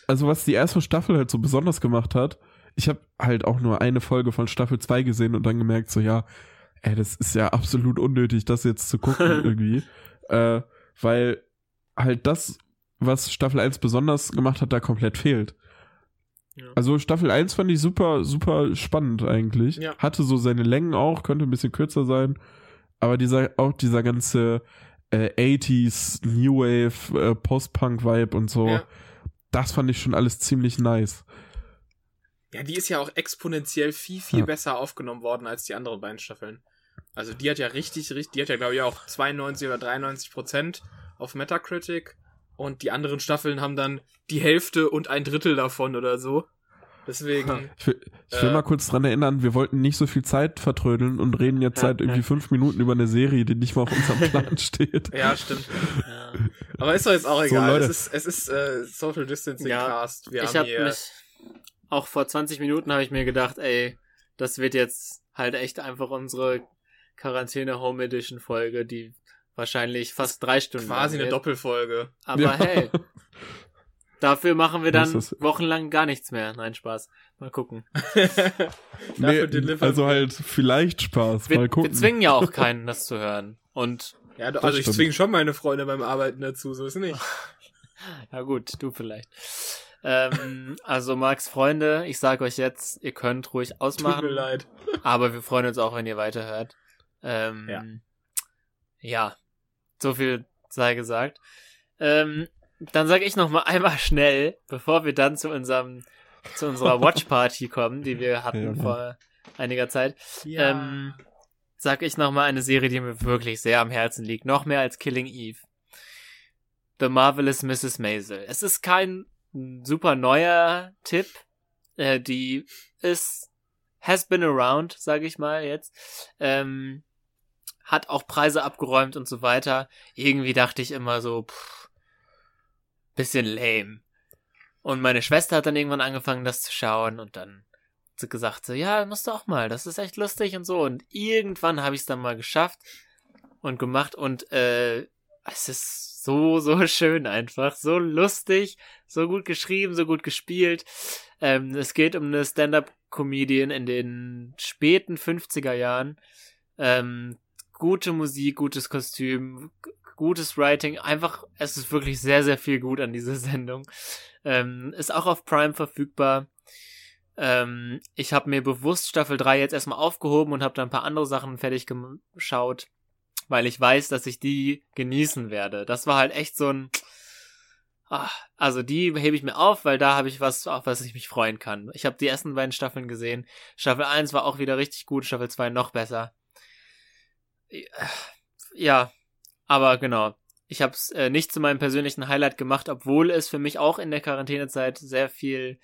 Also was die erste Staffel halt so besonders gemacht hat, ich habe halt auch nur eine Folge von Staffel 2 gesehen und dann gemerkt so, ja, ey, das ist ja absolut unnötig, das jetzt zu gucken irgendwie. Äh, weil halt das, was Staffel 1 besonders gemacht hat, da komplett fehlt. Ja. Also Staffel 1 fand ich super, super spannend eigentlich. Ja. Hatte so seine Längen auch, könnte ein bisschen kürzer sein. Aber dieser, auch dieser ganze äh, 80s, New Wave, äh, Post-Punk-Vibe und so, Ja. das fand ich schon alles ziemlich nice. Ja, die ist ja auch exponentiell viel, viel besser aufgenommen worden als die anderen beiden Staffeln. Also die hat ja richtig, richtig, die hat ja glaube ich auch 92 oder 93 Prozent auf Metacritic und die anderen Staffeln haben dann die Hälfte und ein Drittel davon oder so. Deswegen, Ich will, ich will Äh. mal kurz dran erinnern, wir wollten nicht so viel Zeit vertrödeln und reden jetzt seit irgendwie fünf Minuten über eine Serie, die nicht mal auf unserem Plan steht. ja, stimmt. Ja. Aber ist doch jetzt auch So, egal. Leute. es ist, es ist äh, Social Distancing Ja, Cast. Wir ich haben habe hier. mich auch vor 20 Minuten habe ich mir gedacht, ey, das wird jetzt halt echt einfach unsere Quarantäne Home Edition Folge, die wahrscheinlich fast drei Stunden Quasi lang eine wird. Doppelfolge. Aber Ja. hey, dafür machen wir dann wochenlang gar nichts mehr. Nein, Spaß. Mal gucken. Dafür Nee, also halt vielleicht Spaß, Wir, mal wir gucken. zwingen ja auch keinen, das zu hören. Und Ja, also ich stimmt. zwinge schon meine Freunde beim Arbeiten dazu, so ist es nicht. ja gut, du vielleicht. Ähm, also Marks Freunde, ich sage euch jetzt, ihr könnt ruhig Tut ausmachen. mir leid. Aber wir freuen uns auch, wenn ihr weiterhört. Ähm, Ja. ja. so viel sei gesagt. Ähm, dann sage ich noch mal einmal schnell, bevor wir dann zu unserem zu unserer Watch Party kommen, die wir hatten Ja, vor einiger Zeit, ähm, sag ich noch mal eine Serie, die mir wirklich sehr am Herzen liegt, noch mehr als Killing Eve. The Marvelous Mrs. Maisel. Es ist kein super neuer Tipp. Äh, die ist has been around, sage ich mal jetzt. Ähm, hat auch Preise abgeräumt und so weiter. Irgendwie dachte ich immer so, pff, bisschen lame. Und meine Schwester hat dann irgendwann angefangen, das zu schauen und dann gesagt so, ja, musst du auch mal, das ist echt lustig und so. Und irgendwann habe ich es dann mal geschafft und gemacht und äh, es ist so, so schön einfach, so lustig, so gut geschrieben, so gut gespielt. Ähm, es geht um eine Stand-up-Comedian in den späten 50er Jahren. Ähm, gute Musik, gutes Kostüm, gutes Writing. Einfach, es ist wirklich sehr, sehr viel gut an dieser Sendung. Ähm, ist auch auf Prime verfügbar. Ähm, ich habe mir bewusst Staffel 3 jetzt erstmal aufgehoben und habe dann ein paar andere Sachen fertig geschaut, weil ich weiß, dass ich die genießen werde. Das war halt echt so ein. Ah, also die hebe ich mir auf, weil da habe ich was, auf was ich mich freuen kann. Ich habe die ersten beiden Staffeln gesehen. Staffel 1 war auch wieder richtig gut, Staffel 2 noch besser. Ja, aber genau. Ich habe es äh, nicht zu meinem persönlichen Highlight gemacht, obwohl es für mich auch in der Quarantänezeit sehr viel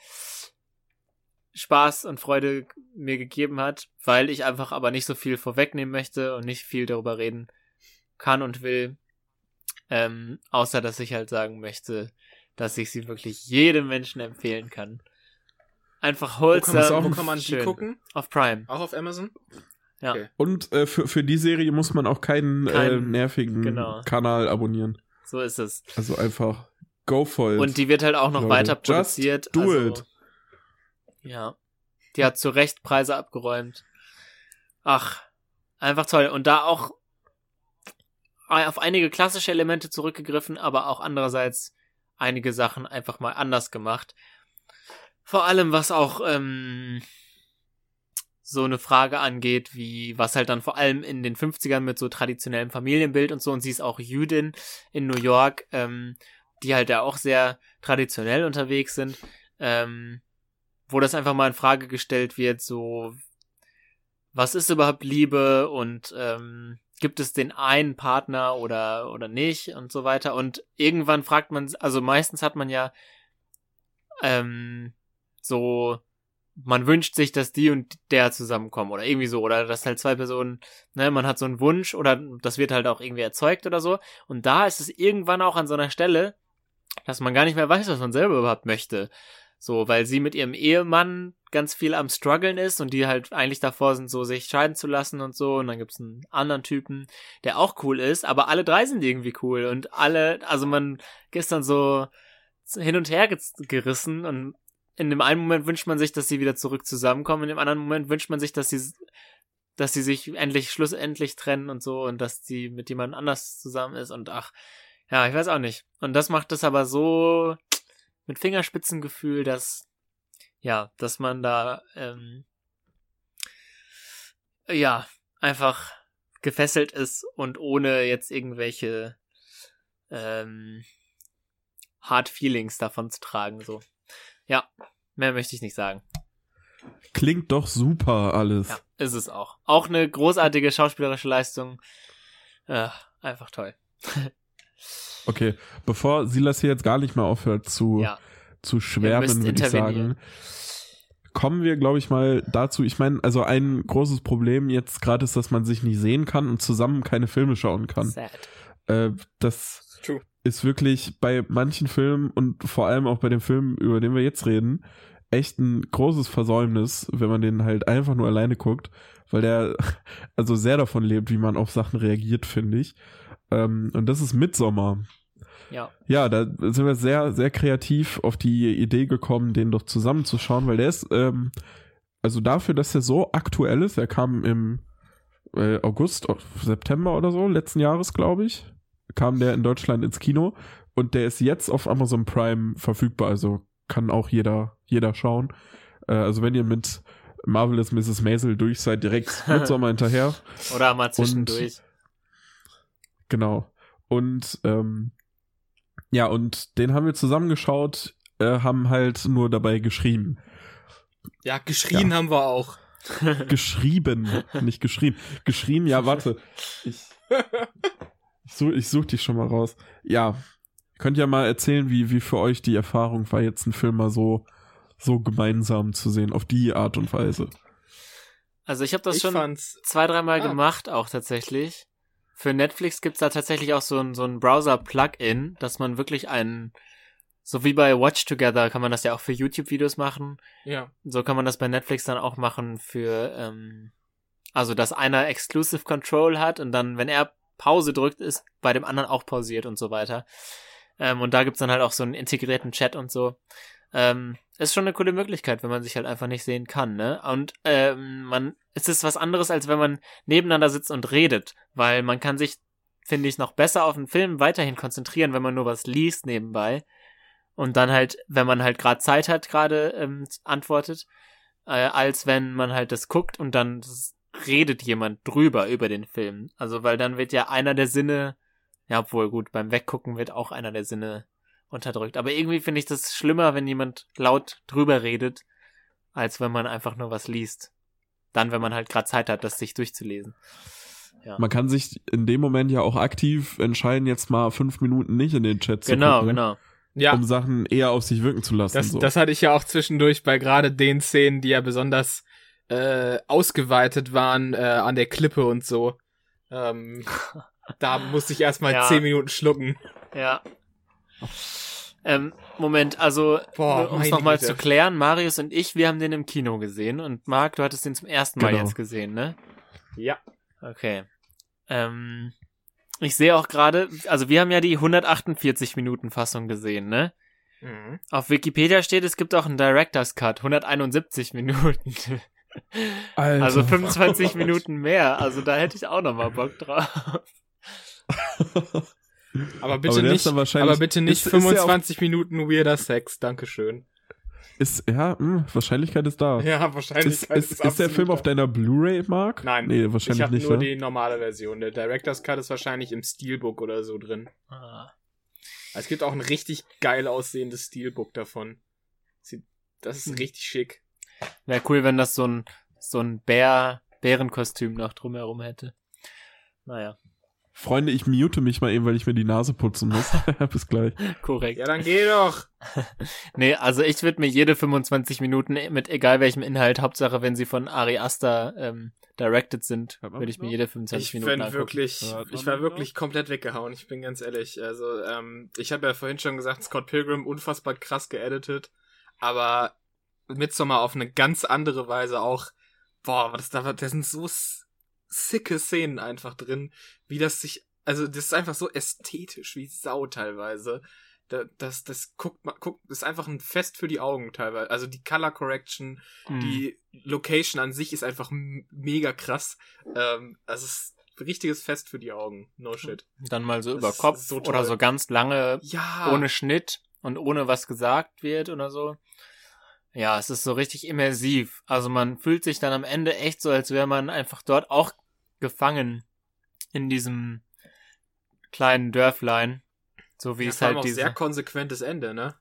Spaß und Freude mir gegeben hat, weil ich einfach aber nicht so viel vorwegnehmen möchte und nicht viel darüber reden kann und will. Ähm, außer dass ich halt sagen möchte, dass ich sie wirklich jedem Menschen empfehlen kann. Einfach Wo kann wholesome. man, wo kann man die schön. gucken? Auf Prime. Auch auf Amazon? Ja. Okay. Und äh, für, für die Serie muss man auch keinen äh, Kein- nervigen genau. Kanal abonnieren. So ist es. Also einfach go for it. Und die wird halt auch noch Leute, weiter just produziert. do also, it. Ja. Die hat zu Recht Preise abgeräumt. Ach, einfach toll. Und da auch auf einige klassische Elemente zurückgegriffen, aber auch andererseits einige Sachen einfach mal anders gemacht. Vor allem, was auch ähm, so eine Frage angeht, wie was halt dann vor allem in den 50ern mit so traditionellem Familienbild und so, und sie ist auch Jüdin in New York, ähm, die halt ja auch sehr traditionell unterwegs sind, ähm, wo das einfach mal in Frage gestellt wird, so was ist überhaupt Liebe und ähm, gibt es den einen Partner oder oder nicht und so weiter. Und irgendwann fragt man, also meistens hat man ja ähm, so man wünscht sich, dass die und der zusammenkommen oder irgendwie so oder dass halt zwei Personen, ne, man hat so einen Wunsch oder das wird halt auch irgendwie erzeugt oder so und da ist es irgendwann auch an so einer Stelle, dass man gar nicht mehr weiß, was man selber überhaupt möchte. So, weil sie mit ihrem Ehemann ganz viel am struggeln ist und die halt eigentlich davor sind, so sich scheiden zu lassen und so. Und dann gibt's einen anderen Typen, der auch cool ist, aber alle drei sind irgendwie cool und alle, also man dann so hin und her gerissen und in dem einen Moment wünscht man sich, dass sie wieder zurück zusammenkommen, in dem anderen Moment wünscht man sich, dass sie, dass sie sich endlich, schlussendlich trennen und so und dass sie mit jemand anders zusammen ist und ach, ja, ich weiß auch nicht. Und das macht es aber so mit Fingerspitzengefühl, dass, ja, dass man da, ähm, ja, einfach gefesselt ist und ohne jetzt irgendwelche, ähm, Hard Feelings davon zu tragen, so. Ja, mehr möchte ich nicht sagen. Klingt doch super alles. Ja, ist es auch. Auch eine großartige schauspielerische Leistung. Äh, einfach toll. okay, bevor Silas hier jetzt gar nicht mehr aufhört zu, ja. zu schwärmen, würde ich sagen, kommen wir, glaube ich, mal dazu. Ich meine, also ein großes Problem jetzt gerade ist, dass man sich nicht sehen kann und zusammen keine Filme schauen kann. Sad. Äh, das True ist wirklich bei manchen Filmen und vor allem auch bei dem Film, über den wir jetzt reden, echt ein großes Versäumnis, wenn man den halt einfach nur alleine guckt, weil der also sehr davon lebt, wie man auf Sachen reagiert, finde ich. Ähm, und das ist Midsommer. Ja. Ja, da sind wir sehr, sehr kreativ auf die Idee gekommen, den doch zusammenzuschauen, weil der ist, ähm, also dafür, dass er so aktuell ist, er kam im äh, August, September oder so, letzten Jahres, glaube ich kam der in Deutschland ins Kino und der ist jetzt auf Amazon Prime verfügbar, also kann auch jeder, jeder schauen. Äh, also wenn ihr mit Marvelous Mrs. Maisel durch seid, direkt mit Sommer hinterher. Oder mal zwischendurch. Und, genau. Und ähm, ja, und den haben wir zusammengeschaut, äh, haben halt nur dabei geschrieben. Ja, geschrien ja. haben wir auch. geschrieben, nicht geschrien. Geschrien, ja, warte. Ich, ich suche ich such dich schon mal raus. Ja, könnt ja mal erzählen, wie, wie für euch die Erfahrung war, jetzt einen Film mal so, so gemeinsam zu sehen, auf die Art und Weise. Also ich habe das ich schon fand's... zwei, dreimal ah. gemacht, auch tatsächlich. Für Netflix gibt's da tatsächlich auch so ein, so ein Browser-Plugin, dass man wirklich einen, so wie bei Watch Together kann man das ja auch für YouTube-Videos machen. Ja. So kann man das bei Netflix dann auch machen für, ähm, also dass einer Exclusive Control hat und dann, wenn er Pause drückt, ist bei dem anderen auch pausiert und so weiter. Ähm, und da gibt's dann halt auch so einen integrierten Chat und so. Ähm, ist schon eine coole Möglichkeit, wenn man sich halt einfach nicht sehen kann, ne? Und ähm, man, es ist was anderes, als wenn man nebeneinander sitzt und redet, weil man kann sich, finde ich, noch besser auf den Film weiterhin konzentrieren, wenn man nur was liest nebenbei und dann halt, wenn man halt gerade Zeit hat, gerade ähm, antwortet, äh, als wenn man halt das guckt und dann das redet jemand drüber über den Film. Also, weil dann wird ja einer der Sinne, ja, obwohl gut, beim Weggucken wird auch einer der Sinne unterdrückt. Aber irgendwie finde ich das schlimmer, wenn jemand laut drüber redet, als wenn man einfach nur was liest. Dann, wenn man halt gerade Zeit hat, das sich durchzulesen. Ja. Man kann sich in dem Moment ja auch aktiv entscheiden, jetzt mal fünf Minuten nicht in den Chat zu genau, gucken. Genau, genau. Ja. Um Sachen eher auf sich wirken zu lassen. Das, so. das hatte ich ja auch zwischendurch bei gerade den Szenen, die ja besonders äh, ausgeweitet waren äh, an der Klippe und so. Ähm, da musste ich erstmal ja. zehn Minuten schlucken. Ja. Ähm, Moment, also um es nochmal zu klären, Marius und ich, wir haben den im Kino gesehen und Marc, du hattest den zum ersten Mal genau. jetzt gesehen, ne? Ja. Okay. Ähm, ich sehe auch gerade, also wir haben ja die 148 Minuten Fassung gesehen, ne? Mhm. Auf Wikipedia steht, es gibt auch einen Director's Cut, 171 Minuten. Alter. Also 25 Minuten mehr. Also da hätte ich auch noch mal Bock drauf. aber bitte aber nicht, aber bitte nicht ist, 25 ist Minuten weirder Sex. Dankeschön. Ist, ja, mh, Wahrscheinlichkeit ist da. Ja, wahrscheinlich. ist, ist, ist, der Film auf deiner Blu-ray, Mark? Nein, Nee, wahrscheinlich ich habe nicht. nur ne? die normale Version. Der Director's Cut ist wahrscheinlich im Steelbook oder so drin. Ah. Es gibt auch ein richtig geil aussehendes Steelbook davon. Das ist Hm. richtig schick. Wäre cool, wenn das so ein, so ein Bär, Bärenkostüm noch drumherum hätte. Naja, Freunde, ich mute mich mal eben, weil ich mir die Nase putzen muss. Bis gleich. korrekt. Ja, dann geh doch. Nee, also ich würde mir jede 25 Minuten mit egal welchem Inhalt, Hauptsache wenn sie von Ari Aster ähm, directed sind, würde ich mir jede 25 Ich Minuten bin wirklich, ich war wirklich komplett weggehauen. Ich bin ganz ehrlich. Also, ähm, ich habe ja vorhin schon gesagt, Scott Pilgrim unfassbar krass geeditet, aber Midsommar auf eine ganz andere Weise auch. Boah, was da, da sind so sicke Szenen einfach drin, wie das sich, also das ist einfach so ästhetisch wie Sau teilweise. Da, das, das guckt man, guckt, das ist einfach ein Fest für die Augen teilweise. Also die Color Correction, Mhm. die Location an sich ist einfach mega krass. Ähm, also es richtiges Fest für die Augen. No shit. Dann mal so über Kopf so oder so ganz lange Ja. ohne Schnitt und ohne was gesagt wird oder so. Ja, es ist so richtig immersiv. Also man fühlt sich dann am Ende echt so, als wäre man einfach dort auch gefangen in diesem kleinen Dörflein. So wie ja, es halt auch diese. sehr konsequentes Ende, ne?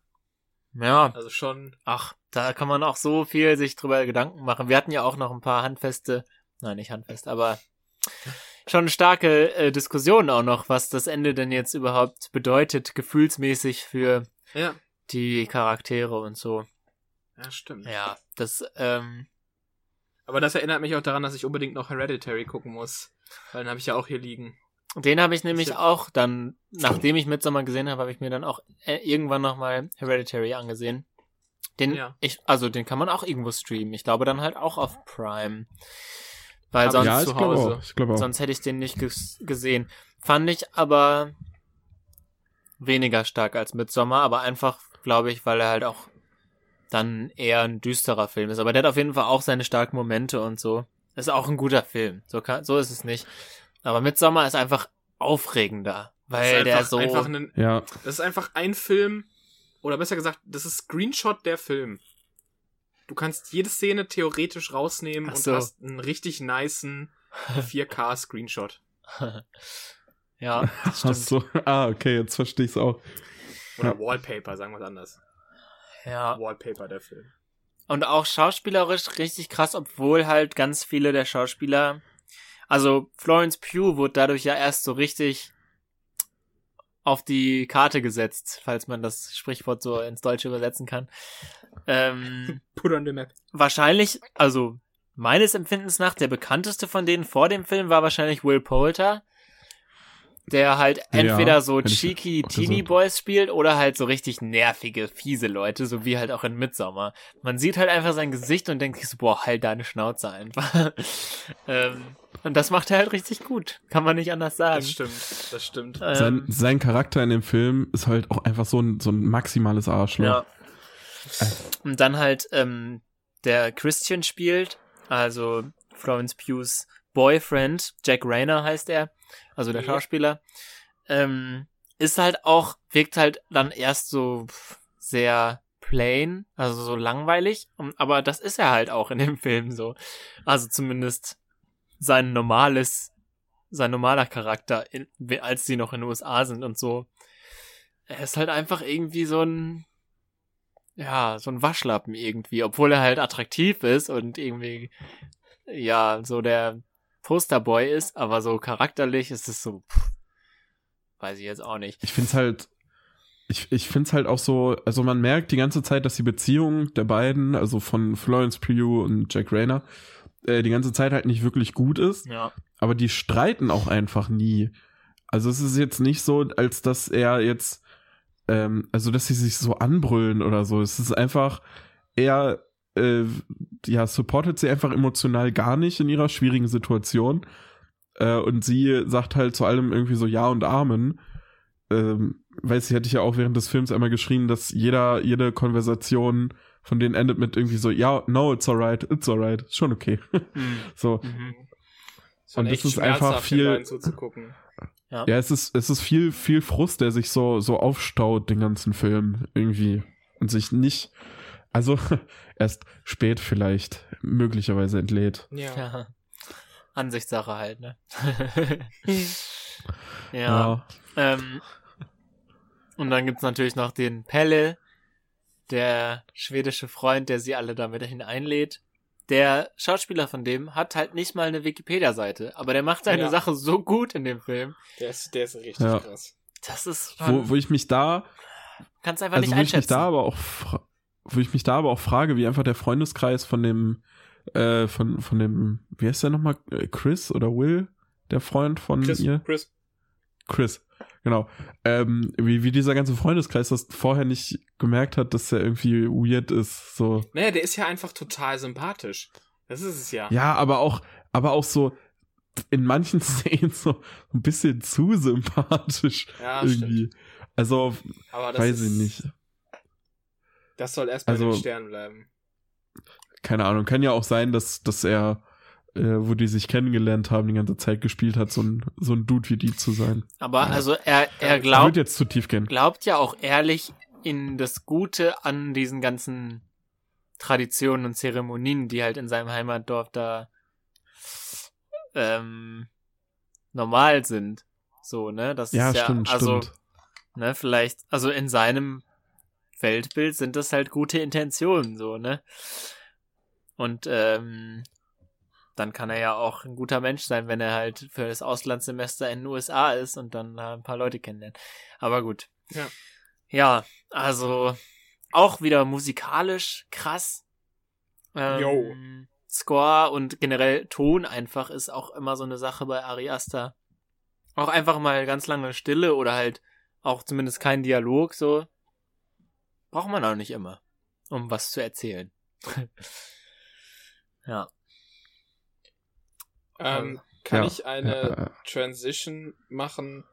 Ja, Also schon. ach, da kann man auch so viel sich drüber Gedanken machen. Wir hatten ja auch noch ein paar handfeste, nein, nicht handfest, aber schon starke äh, Diskussionen auch noch, was das Ende denn jetzt überhaupt bedeutet, gefühlsmäßig für Ja. die Charaktere und so. Ja, stimmt. Ja, das, ähm, Aber das erinnert mich auch daran, dass ich unbedingt noch Hereditary gucken muss. Weil den habe ich ja auch hier liegen. den habe ich nämlich Ich- auch dann, nachdem ich Midsommar gesehen habe, habe ich mir dann auch äh, irgendwann nochmal Hereditary angesehen. Den, Ja. ich, also den kann man auch irgendwo streamen. Ich glaube dann halt auch auf Prime. Weil Hab sonst, ja, zu ich glaube Hause. auch. Ich glaube auch. sonst hätte ich den nicht ges gesehen. Fand ich aber weniger stark als Midsommar, aber einfach, glaube ich, weil er halt auch dann eher ein düsterer Film ist. Aber der hat auf jeden Fall auch seine starken Momente und so. Ist auch ein guter Film. So, kann, so ist es nicht. Aber Midsommar ist einfach aufregender, Das weil ist der einfach, so. einfach ein, Ja, das ist einfach ein Film, oder besser gesagt, das ist Screenshot der Film. Du kannst jede Szene theoretisch rausnehmen Ach und so. hast einen richtig nicen 4K Screenshot. ja, das stimmt. Ach so. Ah, okay, jetzt verstehe ich's auch. Oder Wallpaper, sagen wir es anders. Ja. Wallpaper der Film. Und auch schauspielerisch richtig krass, obwohl halt ganz viele der Schauspieler, also Florence Pugh wurde dadurch ja erst so richtig auf die Karte gesetzt, falls man das Sprichwort so ins Deutsche übersetzen kann. Ähm, Put on the map. wahrscheinlich, also meines Empfindens nach, der bekannteste von denen vor dem Film war wahrscheinlich Will Poulter, der halt entweder so hätte ich cheeky Teenie gesagt. Boys spielt oder halt so richtig nervige, fiese Leute, so wie halt auch in Midsommar. Man sieht halt einfach sein Gesicht und denkt sich so, boah, halt deine Schnauze einfach. ähm, und das macht er halt richtig gut. Kann man nicht anders sagen. Das stimmt, das stimmt. Ähm, Sein, sein Charakter in dem Film ist halt auch einfach so ein, so ein maximales Arschloch. Ja. Und dann halt ähm, der Christian spielt, also Florence Pughs Boyfriend, Jack Rayner heißt er, also der Ja. Schauspieler, ähm, ist halt auch, wirkt halt dann erst so sehr plain, also so langweilig, aber das ist er halt auch in dem Film so. Also zumindest sein normales, sein normaler Charakter, in, als sie noch in den USA sind und so. Er ist halt einfach irgendwie so ein, ja, so ein Waschlappen irgendwie, obwohl er halt attraktiv ist und irgendwie, ja, so der Posterboy ist, aber so charakterlich ist es so, pff, weiß ich jetzt auch nicht. Ich find's halt, ich, ich find's halt auch so, also man merkt die ganze Zeit, dass die Beziehung der beiden, also von Florence Pugh und Jack Rayner, äh, die ganze Zeit halt nicht wirklich gut ist, Ja, aber die streiten auch einfach nie. Also es ist jetzt nicht so, als dass er jetzt, ähm, also dass sie sich so anbrüllen oder so. Es ist einfach, er, äh, ja, supportet sie einfach emotional gar nicht in ihrer schwierigen Situation. Äh, und sie sagt halt zu allem irgendwie so Ja und Amen. Ähm, weiß ich, hätte ich ja auch während des Films einmal geschrien, dass jeder, jede Konversation von denen endet mit irgendwie so, ja, no, it's alright, it's alright, schon okay. Mhm. so. Mhm. Und das ist einfach viel-. Ja. Ja, es ist, es ist viel, viel Frust, der sich so, so aufstaut, den ganzen Film irgendwie. Und sich nicht, Also erst spät vielleicht möglicherweise entlädt. Ja. Ja. Ansichtssache halt, ne? ja. Ja. Ähm, und dann gibt's natürlich noch den Pelle, der schwedische Freund, der sie alle damit hineinlädt. Der Schauspieler von dem hat halt nicht mal eine Wikipedia-Seite, aber der macht seine Ja. Sache so gut in dem Film. Der ist, der ist richtig Ja. krass. Das ist Wo, wo ich mich da, kannst einfach also nicht wo ich mich einschätzen. da aber auch, wo ich mich da aber auch frage, wie einfach der Freundeskreis von dem, äh, von, von dem, wie heißt der nochmal, Äh, Chris oder Will, der Freund von Chris, ihr? Chris. Chris, genau. Ähm, wie, wie dieser ganze Freundeskreis das vorher nicht gemerkt hat, dass er irgendwie weird ist, so. Naja, der ist ja einfach total sympathisch. Das ist es ja. Ja, aber auch, aber auch so in manchen Szenen so ein bisschen zu sympathisch Ja, irgendwie. stimmt. Also, weiß ist, ich nicht. Das soll erst bei Also- den Sternen bleiben. Keine Ahnung. Kann ja auch sein, dass, dass er, äh, wo die sich kennengelernt haben, die ganze Zeit gespielt hat, so ein, so ein Dude wie die zu sein. Aber also er, er glaubt, jetzt zu tief gehen. glaubt ja auch ehrlich in das Gute an diesen ganzen Traditionen und Zeremonien, die halt in seinem Heimatdorf da ähm, normal sind. So, ne? Das Ja, ist ja, stimmt, also, stimmt. ne, vielleicht, also in seinem Weltbild sind das halt gute Intentionen, so, ne? Und ähm, dann kann er ja auch ein guter Mensch sein, wenn er halt für das Auslandssemester in den USA ist und dann da ein paar Leute kennenlernt. Aber gut. Ja. Ja, also auch wieder musikalisch krass. Ähm, Jo. Score und generell Ton einfach ist auch immer so eine Sache bei Ari Aster. Auch einfach mal ganz lange Stille oder halt auch zumindest kein Dialog, so. Braucht man auch nicht immer, um was zu erzählen. ja. Ähm, kann Ja, ich eine ja, ja. Transition machen,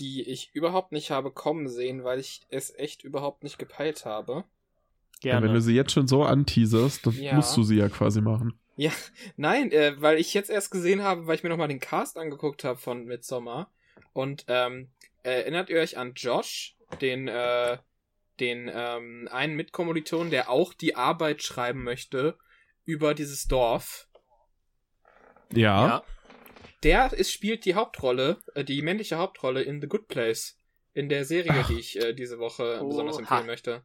die ich überhaupt nicht habe kommen sehen, weil ich es echt überhaupt nicht gepeilt habe? Ja, Gerne. wenn du sie jetzt schon so anteaserst, dann Ja. musst du sie ja quasi machen. Ja, nein, äh, weil ich jetzt erst gesehen habe, weil ich mir nochmal den Cast angeguckt habe von Midsommar. Und ähm, erinnert ihr euch an Josh, den, äh, den ähm, einen Mitkommilitonen, der auch die Arbeit schreiben möchte über dieses Dorf? Ja. ja. Der ist, spielt die Hauptrolle, äh, die männliche Hauptrolle in The Good Place. In der Serie, Ach. die ich äh, diese Woche besonders Oha. empfehlen möchte.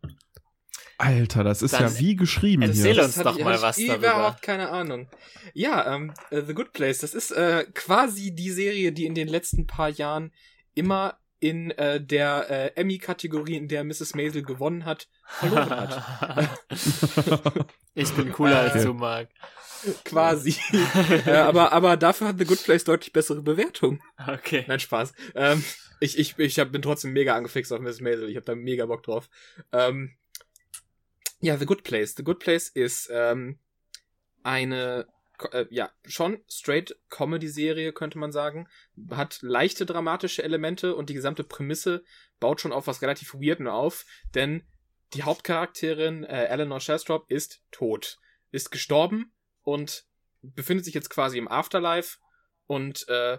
Alter, das ist Dann ja wie geschrieben erzähl hier. uns hatte doch ich, mal was ich darüber. überhaupt keine Ahnung. Ja, ähm, äh, The Good Place, das ist äh, quasi die Serie, die in den letzten paar Jahren immer in äh, der äh, Emmy-Kategorie, in der Mrs. Maisel gewonnen hat, verloren hat. ich bin cooler als du, Marc. quasi. äh, aber, aber dafür hat The Good Place deutlich bessere Bewertung. Okay. Nein, Spaß. Ähm, ich ich, ich hab, bin trotzdem mega angefixt auf Mrs. Maisel. Ich habe da mega Bock drauf. Ähm, ja, The Good Place. The Good Place ist ähm, eine, äh, ja, schon straight Comedy-Serie, könnte man sagen. Hat leichte dramatische Elemente und die gesamte Prämisse baut schon auf was relativ Weirden auf, denn die Hauptcharakterin äh, Eleanor Shastrop ist tot. Ist gestorben und befindet sich jetzt quasi im Afterlife und äh,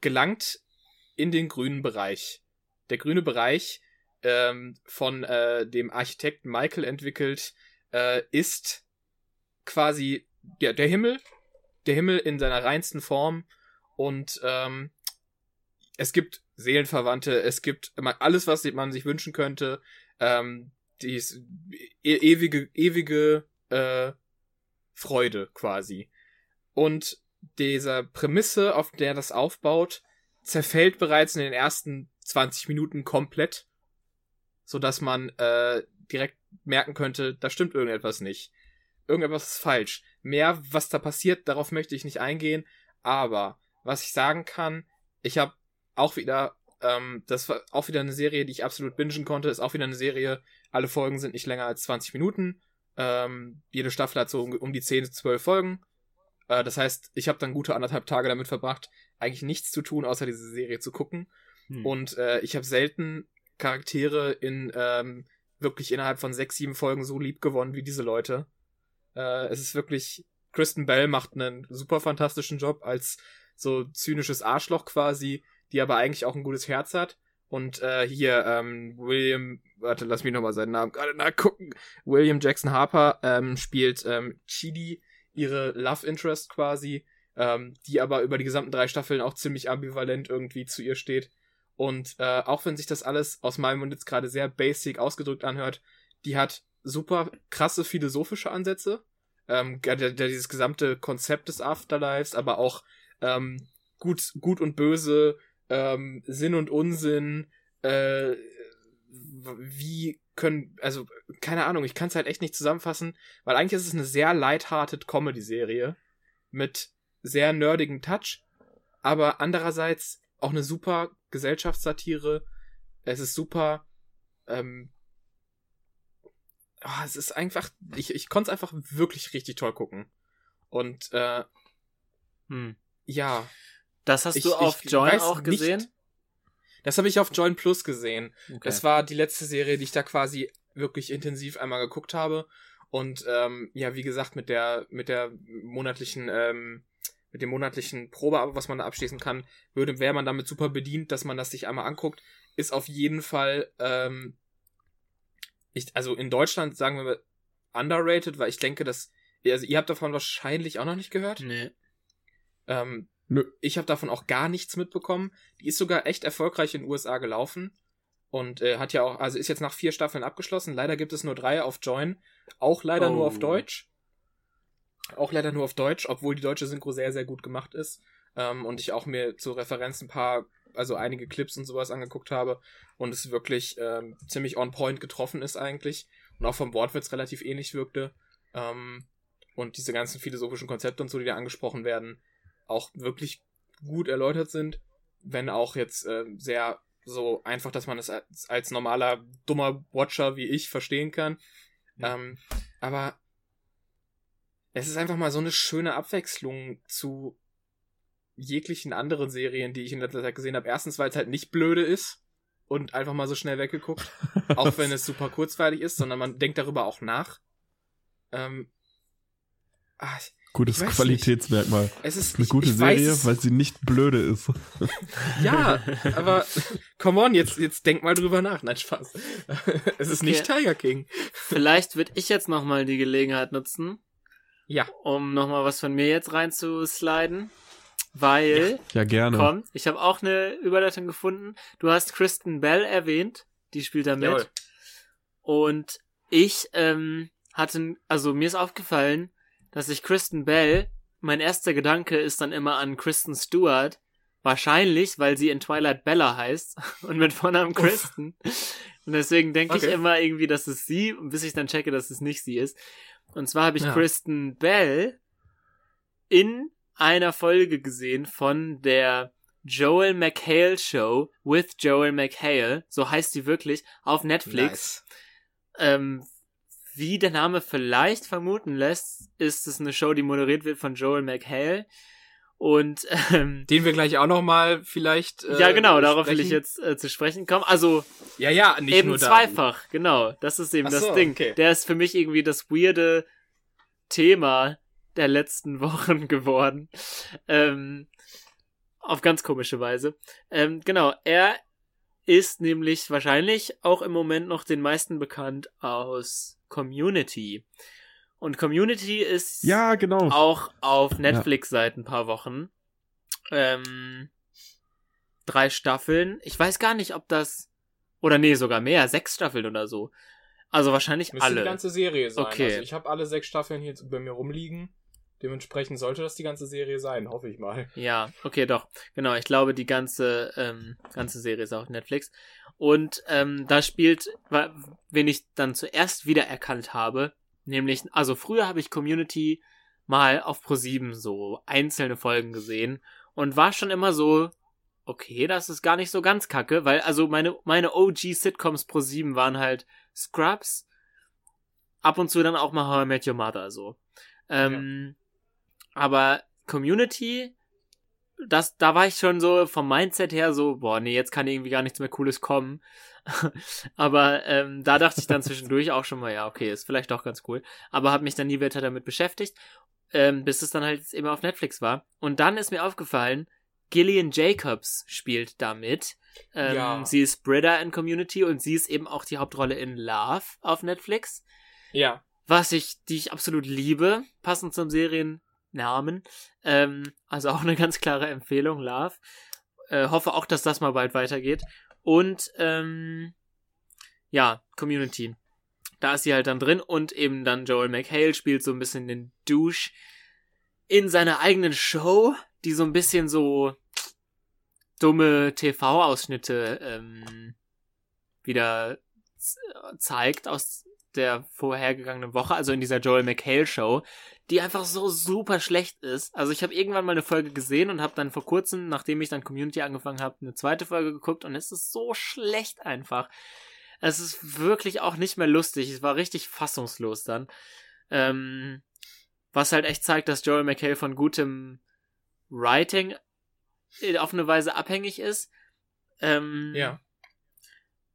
gelangt in den grünen Bereich. Der grüne Bereich, ähm, von äh, dem Architekten Michael entwickelt, äh, ist quasi ja, der Himmel, der Himmel in seiner reinsten Form und ähm, es gibt Seelenverwandte, es gibt immer alles, was man sich wünschen könnte, ähm, die e ewige, ewige äh, Freude quasi. Und dieser Prämisse, auf der das aufbaut, zerfällt bereits in den ersten 20 Minuten komplett, so dass man äh, direkt merken könnte, da stimmt irgendetwas nicht. Irgendetwas ist falsch. Mehr, was da passiert, darauf möchte ich nicht eingehen, aber was ich sagen kann, ich habe auch wieder, ähm, das war auch wieder eine Serie, die ich absolut bingen konnte, ist auch wieder eine Serie, alle Folgen sind nicht länger als 20 Minuten, ähm, jede Staffel hat so um, um die 10, 12 Folgen, äh, das heißt, ich habe dann gute anderthalb Tage damit verbracht, eigentlich nichts zu tun, außer diese Serie zu gucken. Hm. Und äh, ich habe selten Charaktere in ähm, wirklich innerhalb von sechs, sieben Folgen so lieb gewonnen wie diese Leute. Äh, es ist wirklich, Kristen Bell macht einen super fantastischen Job als so zynisches Arschloch quasi, die aber eigentlich auch ein gutes Herz hat. Und äh, hier, ähm, William, warte, lass mich nochmal seinen Namen gerade nachgucken. William Jackson Harper ähm, spielt ähm, Chidi, ihre Love Interest quasi, ähm, die aber über die gesamten drei Staffeln auch ziemlich ambivalent irgendwie zu ihr steht. Und äh, auch wenn sich das alles aus meinem Mund jetzt gerade sehr basic ausgedrückt anhört, die hat super krasse philosophische Ansätze. Ähm, der, der, dieses gesamte Konzept des Afterlives, aber auch ähm, gut, gut und böse, ähm, Sinn und Unsinn, äh, wie können, also keine Ahnung, ich kann es halt echt nicht zusammenfassen, weil eigentlich ist es eine sehr lighthearted Comedy-Serie mit sehr nerdigen Touch, aber andererseits auch eine super Gesellschaftssatire. Es ist super, ähm, oh, es ist einfach, ich, ich konnte es einfach wirklich richtig toll gucken. Und, äh, hm. ja. Das hast ich, du auf Join auch gesehen? Nicht, das habe ich auf Join Plus gesehen. Okay. Das war die letzte Serie, die ich da quasi wirklich intensiv einmal geguckt habe. Und ähm, ja, wie gesagt, mit der, mit der monatlichen, ähm, mit dem monatlichen Probe, was man da abschließen kann, würde, wäre man damit super bedient, dass man das sich einmal anguckt. Ist auf jeden Fall ähm, ich, also in Deutschland sagen wir underrated, weil ich denke, dass, also ihr habt davon wahrscheinlich auch noch nicht gehört. Nee. Ähm, Nö. Ich habe davon auch gar nichts mitbekommen. Die ist sogar echt erfolgreich in den USA gelaufen. Und äh, hat ja auch, also ist jetzt nach vier Staffeln abgeschlossen. Leider gibt es nur drei auf Join. Auch leider oh. nur auf oh. Deutsch. Auch leider nur auf Deutsch, obwohl die deutsche Synchro sehr, sehr gut gemacht ist. Ähm, und ich auch mir zur Referenz ein paar also einige Clips und sowas angeguckt habe und es wirklich ähm, ziemlich on point getroffen ist eigentlich und auch vom Wortwitz relativ ähnlich wirkte. Ähm, und diese ganzen philosophischen Konzepte und so, die da angesprochen werden, auch wirklich gut erläutert sind, wenn auch jetzt äh, sehr so einfach, dass man es als, als, normaler dummer Watcher wie ich verstehen kann. Ja. Ähm, aber es ist einfach mal so eine schöne Abwechslung zu jeglichen anderen Serien, die ich in letzter Zeit gesehen habe. Erstens, weil es halt nicht blöde ist und einfach mal so schnell weggeguckt, auch wenn es super kurzweilig ist, sondern man denkt darüber auch nach. Ähm, ach, Gutes Qualitätsmerkmal. Es ist eine ich, gute ich Serie, weiß, weil sie nicht blöde ist. ja, aber come on, jetzt, jetzt denk mal drüber nach. Nein, Spaß. es ist okay. nicht Tiger King. Vielleicht würde ich jetzt nochmal die Gelegenheit nutzen. Ja. Um nochmal was von mir jetzt reinzusliden weil ja, gerne. Komm, ich habe auch eine Überleitung gefunden. Du hast Kristen Bell erwähnt, die spielt da mit. Jawohl. Und ich ähm, hatte, also mir ist aufgefallen, dass ich Kristen Bell, mein erster Gedanke ist dann immer an Kristen Stewart, wahrscheinlich, weil sie in Twilight Bella heißt und mit Vornamen Kristen. Und deswegen denke okay. ich immer irgendwie, dass es sie, bis ich dann checke, dass es nicht sie ist. Und zwar habe ich ja. Kristen Bell in einer Folge gesehen von der Joel McHale Show with Joel McHale, so heißt die wirklich, auf Netflix. Nice. Ähm, wie der Name vielleicht vermuten lässt, ist es eine Show, die moderiert wird von Joel McHale. Und ähm, den wir gleich auch noch mal vielleicht äh, ja genau darauf will ich jetzt äh, zu sprechen kommen also ja ja nicht eben nur zweifach da. genau das ist eben Ach das so, Ding okay. der ist für mich irgendwie das weirde Thema der letzten Wochen geworden. Ähm, auf ganz komische Weise. Ähm, genau, er ist nämlich wahrscheinlich auch im Moment noch den meisten bekannt aus Community. Und Community ist ja, genau. auch auf Netflix ja. seit ein paar Wochen. Ähm, drei Staffeln. Ich weiß gar nicht, ob das. Oder nee, sogar mehr, sechs Staffeln oder so. Also wahrscheinlich Müsste alle. die ganze Serie sein. Okay. Also ich habe alle sechs Staffeln hier bei mir rumliegen. Dementsprechend sollte das die ganze Serie sein, hoffe ich mal. Ja, okay, doch. Genau, ich glaube, die ganze, ähm, ganze Serie ist auf Netflix. Und ähm, da spielt, wen ich dann zuerst wiedererkannt habe, nämlich, also früher habe ich Community mal auf Pro7 so einzelne Folgen gesehen und war schon immer so, okay, das ist gar nicht so ganz kacke, weil also meine, meine OG-Sitcoms Pro7 waren halt Scrubs, ab und zu dann auch mal How I Met Your Mother so. Ähm, ja. Aber Community, das, da war ich schon so vom Mindset her so, boah, nee, jetzt kann irgendwie gar nichts mehr Cooles kommen. aber ähm, da dachte ich dann zwischendurch auch schon mal, ja, okay, ist vielleicht doch ganz cool. Aber habe mich dann nie weiter damit beschäftigt, ähm, bis es dann halt immer auf Netflix war. Und dann ist mir aufgefallen, Gillian Jacobs spielt damit. Ähm, Ja. Sie ist Britta in Community und sie ist eben auch die Hauptrolle in Love auf Netflix. Ja. Was ich, die ich absolut liebe, passend zum Seriennamen. Ähm, also auch eine ganz klare Empfehlung, Love. Äh, hoffe auch, dass das mal bald weitergeht. Und ähm, ja, Community. Da ist sie halt dann drin und eben dann Joel McHale spielt so ein bisschen den Douche in seiner eigenen Show, die so ein bisschen so dumme TV-Ausschnitte ähm, wieder zeigt aus der vorhergegangenen Woche, also in dieser Joel McHale Show, die einfach so super schlecht ist. Also ich habe irgendwann mal eine Folge gesehen und habe dann vor kurzem, nachdem ich dann Community angefangen habe, eine zweite Folge geguckt und es ist so schlecht einfach. Es ist wirklich auch nicht mehr lustig. Es war richtig fassungslos dann. Ähm, was halt echt zeigt, dass Joel McHale von gutem Writing äh, auf eine Weise abhängig ist. Ähm, Ja.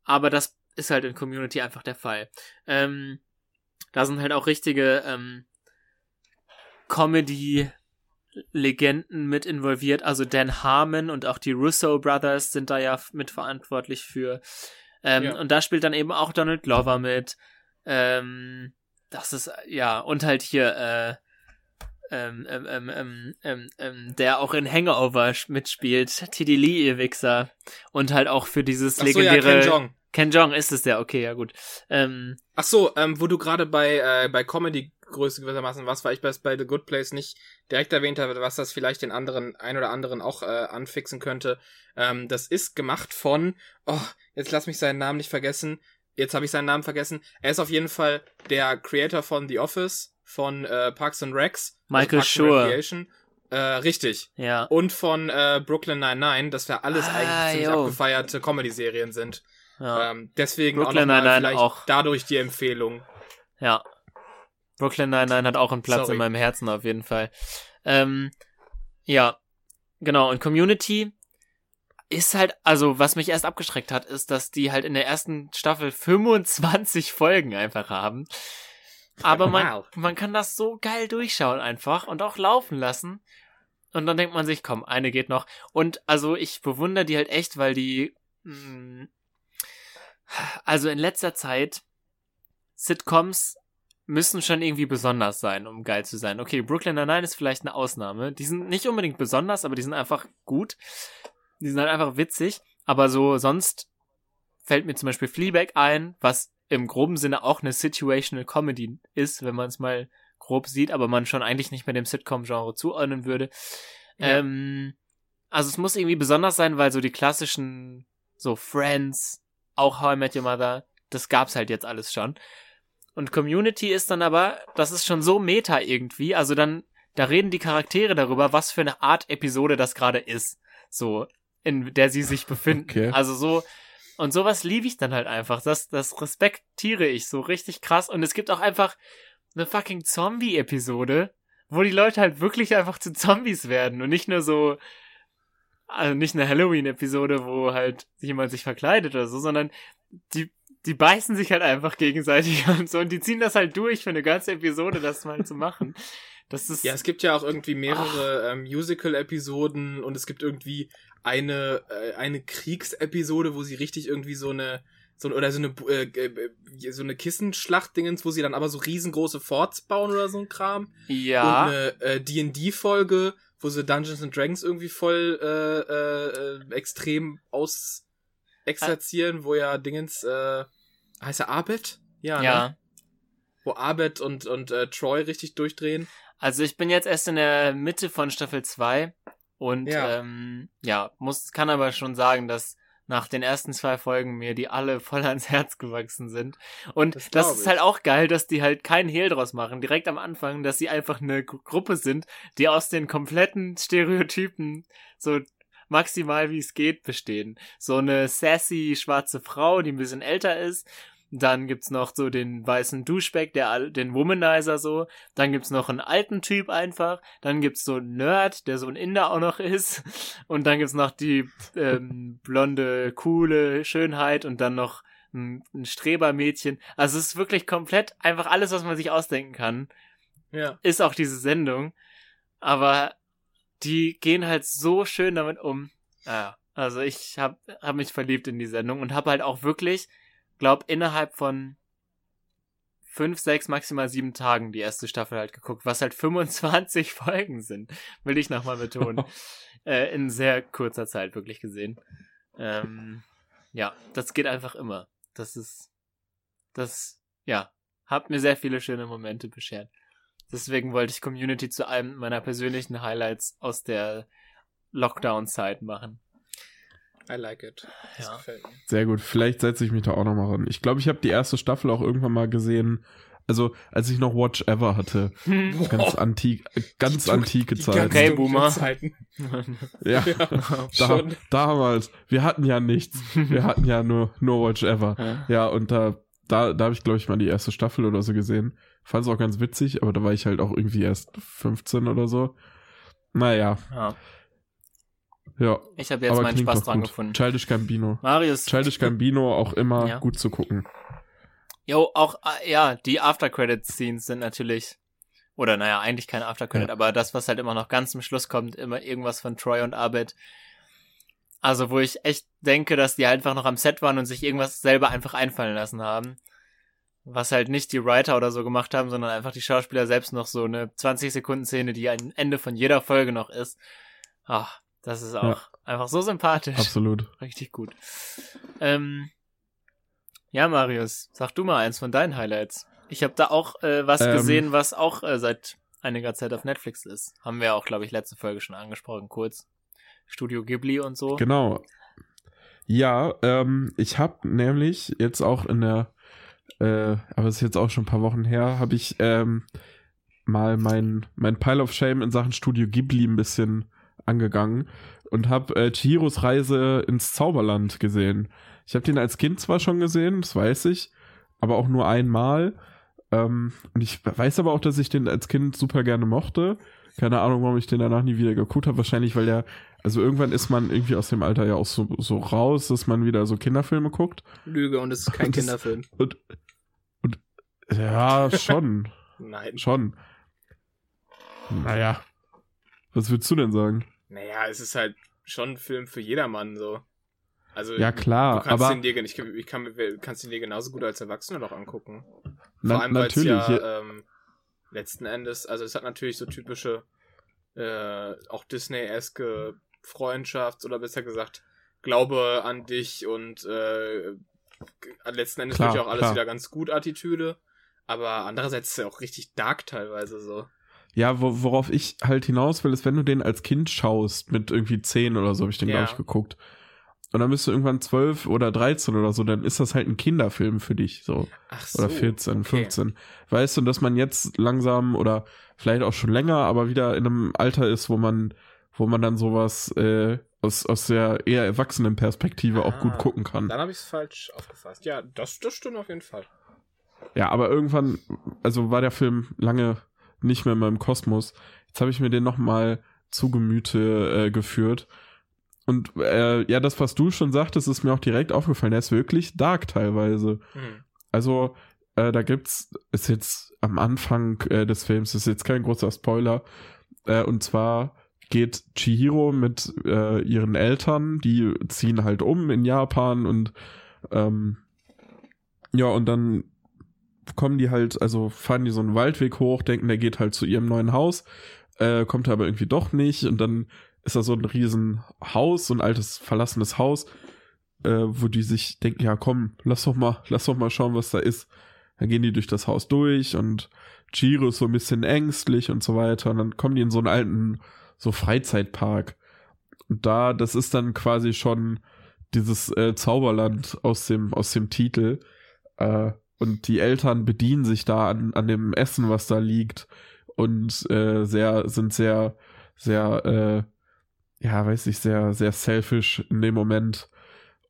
aber das ist halt in Community einfach der Fall. Ähm, da sind halt auch richtige ähm, Comedy-Legenden mit involviert. Also Dan Harmon und auch die Russo Brothers sind da ja mitverantwortlich für. Ähm, Ja. Und da spielt dann eben auch Donald Glover mit. Ähm, das ist, ja, und halt hier, äh, ähm, ähm, ähm, ähm, ähm, ähm, der auch in Hangover mitspielt. T.D. Lee, ihr Wichser. Und halt auch für dieses legendäre... Ken Jong. Ist es der, okay, ja gut. Ähm, Ach so, ähm, wo du gerade bei, äh, bei Comedy-Größe gewissermaßen warst, weil ich bei, bei The Good Place nicht direkt erwähnt habe, was das vielleicht den anderen, ein oder anderen auch äh, anfixen könnte. Ähm, das ist gemacht von, oh, jetzt lass mich seinen Namen nicht vergessen. Jetzt habe ich seinen Namen vergessen. Er ist auf jeden Fall der Creator von The Office, von äh, Parks and Recs. Michael Parks and Schur. Äh, richtig. ja. Und von äh, Brooklyn 99, dass wir alles Ah, eigentlich ziemlich jo. abgefeierte Comedy-Serien sind. Ja. Ähm, deswegen Brooklyn auch noch mal Nine-Nine vielleicht auch. dadurch die Empfehlung. Ja. Brooklyn Nine-Nine hat auch einen Platz Sorry. in meinem Herzen auf jeden Fall. Ähm, ja, genau. Und Community ist halt, also was mich erst abgeschreckt hat, ist, dass die halt in der ersten Staffel 25 Folgen einfach haben. Aber man, Wow. man kann das so geil durchschauen einfach und auch laufen lassen. Und dann denkt man sich, komm, eine geht noch. Und also ich bewundere die halt echt, weil die, mh, also in letzter Zeit, Sitcoms müssen schon irgendwie besonders sein, um geil zu sein. Okay, Brooklyn Nine-Nine ist vielleicht eine Ausnahme. Die sind nicht unbedingt besonders, aber die sind einfach gut. Die sind halt einfach witzig. Aber so sonst fällt mir zum Beispiel Fleabag ein, was im groben Sinne auch eine Situational Comedy ist, wenn man es mal grob sieht, aber man schon eigentlich nicht mehr dem Sitcom-Genre zuordnen würde. Ja. Ähm, also es muss irgendwie besonders sein, weil so die klassischen, so Friends, auch How I Met Your Mother, das gab's halt jetzt alles schon. Und Community ist dann aber, das ist schon so meta irgendwie, also dann, da reden die Charaktere darüber, was für eine Art Episode das gerade ist. So, in der sie sich befinden. Okay. Also so, und sowas liebe ich dann halt einfach. Das, das respektiere ich so richtig krass. Und es gibt auch einfach eine fucking Zombie-Episode, wo die Leute halt wirklich einfach zu Zombies werden und nicht nur so, also nicht eine Halloween-Episode, wo halt jemand sich verkleidet oder so, sondern die, die beißen sich halt einfach gegenseitig und so und die ziehen das halt durch für eine ganze Episode, das mal zu machen. Das ist, Ja, es gibt ja auch irgendwie mehrere ähm, Musical-Episoden und es gibt irgendwie eine, äh, eine Kriegsepisode, wo sie richtig irgendwie so eine, so, oder so eine, äh, äh, so eine Kissenschlacht-Dingens, wo sie dann aber so riesengroße Forts bauen oder so ein Kram. ja. Und eine äh, D&D-Folge, wo sie Dungeons and Dragons irgendwie voll äh, äh, extrem aus exerzieren, wo ja Dingens, äh, heißt er Abed? Ja, ja. Ne? Wo Abed und, und äh, Troy richtig durchdrehen. Also ich bin jetzt erst in der Mitte von Staffel 2 und ja, ähm, ja muss, kann aber schon sagen, dass nach den ersten zwei Folgen mir die alle voll ans Herz gewachsen sind. Und Das das, ist ich. halt auch geil, dass die halt keinen Hehl draus machen, direkt am Anfang, dass sie einfach eine Gru- Gruppe sind, die aus den kompletten Stereotypen so maximal wie es geht bestehen. So eine sassy schwarze Frau, die ein bisschen älter ist. Dann gibt's noch so den weißen Duschback, der all- den Womanizer so. Dann gibt's noch einen alten Typ einfach. Dann gibt's so einen Nerd, der so ein Inder auch noch ist. Und dann gibt's noch die ähm, blonde, coole Schönheit und dann noch ein, ein Strebermädchen. Also es ist wirklich komplett einfach alles, was man sich ausdenken kann, Ja. ist auch diese Sendung. Aber die gehen halt so schön damit um. Naja, Also ich habe hab mich verliebt in die Sendung und habe halt auch wirklich, glaub, innerhalb von fünf, sechs, maximal sieben Tagen die erste Staffel halt geguckt, was halt 25 Folgen sind, will ich nochmal betonen. äh, in sehr kurzer Zeit wirklich gesehen. Ähm, ja, das geht einfach immer. Das ist, das, ja, hat mir sehr viele schöne Momente beschert. Deswegen wollte ich Community zu einem meiner persönlichen Highlights aus der Lockdown-Zeit machen. I like it. Das ja. Sehr gut. Vielleicht setze ich mich da auch nochmal ran. Ich glaube, ich habe die erste Staffel auch irgendwann mal gesehen. Also, als ich noch Watch Ever hatte. Ganz antik, ganz die, antike die Zeiten. Okay, Boomer. ja, ja da, damals. Wir hatten ja nichts. Wir hatten ja nur, nur Watch Ever. Ja, ja und da, da, da habe ich, glaube ich, mal die erste Staffel oder so gesehen. Fand es auch ganz witzig, aber da war ich halt auch irgendwie erst 15 oder so. Naja. Ja. Ja. Ich habe jetzt meinen Spaß dran gut. gefunden. Childish Gambino. Marius. Childish Gambino auch immer ja. gut zu gucken. Jo, auch, äh, ja, die After-Credit-Scenes sind natürlich, oder naja, eigentlich keine After-Credit, ja. aber das, was halt immer noch ganz zum Schluss kommt, immer irgendwas von Troy und Abed. Also, wo ich echt denke, dass die einfach noch am Set waren und sich irgendwas selber einfach einfallen lassen haben. Was halt nicht die Writer oder so gemacht haben, sondern einfach die Schauspieler selbst noch so eine 20-Sekunden-Szene, die ein Ende von jeder Folge noch ist. Ach, das ist auch ja. einfach so sympathisch. Absolut. Richtig gut. Ähm, ja, Marius, sag du mal eins von deinen Highlights. Ich habe da auch äh, was ähm, gesehen, was auch äh, seit einiger Zeit auf Netflix ist. Haben wir auch, glaube ich, letzte Folge schon angesprochen, kurz. Studio Ghibli und so. Genau. Ja, ähm, ich habe nämlich jetzt auch in der, äh, aber es ist jetzt auch schon ein paar Wochen her, habe ich ähm, mal mein, mein Pile of Shame in Sachen Studio Ghibli ein bisschen angegangen und habe äh, Chihiros Reise ins Zauberland gesehen. Ich habe den als Kind zwar schon gesehen, das weiß ich, aber auch nur einmal. Ähm, und ich weiß aber auch, dass ich den als Kind super gerne mochte. Keine Ahnung, warum ich den danach nie wieder geguckt habe. Wahrscheinlich, weil der, also irgendwann ist man irgendwie aus dem Alter ja auch so, so raus, dass man wieder so Kinderfilme guckt. Lüge und es ist kein und Kinderfilm. Das, und, und ja, schon. Nein. Schon. Naja. Was würdest du denn sagen? Naja, es ist halt schon ein Film für jedermann so. Also ja klar, du kannst aber den dir, ich, ich kann, kannst den dir genauso gut als Erwachsener doch angucken. Vor allem, weil es ja ähm, letzten Endes, also es hat natürlich so typische äh, auch Disney-eske Freundschafts- oder besser gesagt Glaube an dich und äh, letzten Endes klar, natürlich auch alles klar. wieder ganz gut Attitüde. Aber andererseits ist er auch richtig dark teilweise so. Ja, wo, worauf ich halt hinaus will, ist, wenn du den als Kind schaust, mit irgendwie 10 oder so habe ich den, ja. glaube ich, geguckt. Und dann bist du irgendwann 12 oder 13 oder so, dann ist das halt ein Kinderfilm für dich, so. Ach so oder 14, okay. 15. Weißt du, dass man jetzt langsam oder vielleicht auch schon länger, aber wieder in einem Alter ist, wo man, wo man dann sowas äh, aus, aus der eher erwachsenen Perspektive ah, auch gut ah, gucken kann. Dann habe ich es falsch aufgefasst. Ja, das, das stimmt auf jeden Fall. Ja, aber irgendwann, also war der Film lange nicht mehr in meinem Kosmos. Jetzt habe ich mir den nochmal zu Gemüte äh, geführt. Und äh, ja, das, was du schon sagtest, ist mir auch direkt aufgefallen. Der ist wirklich dark teilweise. Mhm. Also, äh, da gibt's, ist jetzt am Anfang äh, des Films, ist jetzt kein großer Spoiler. Äh, und zwar geht Chihiro mit äh, ihren Eltern, die ziehen halt um in Japan und ähm, ja, und dann kommen die halt, also fahren die so einen Waldweg hoch, denken, der geht halt zu ihrem neuen Haus, äh, kommt aber irgendwie doch nicht und dann ist da so ein riesen Haus, so ein altes verlassenes Haus, äh, wo die sich denken, ja komm, lass doch mal, lass doch mal schauen, was da ist. Dann gehen die durch das Haus durch und Giro ist so ein bisschen ängstlich und so weiter und dann kommen die in so einen alten, so Freizeitpark. Und da, das ist dann quasi schon dieses äh, Zauberland aus dem, aus dem Titel. Äh, und die Eltern bedienen sich da an, an dem Essen, was da liegt und äh, sehr sind sehr sehr äh, ja weiß ich sehr sehr selfish in dem Moment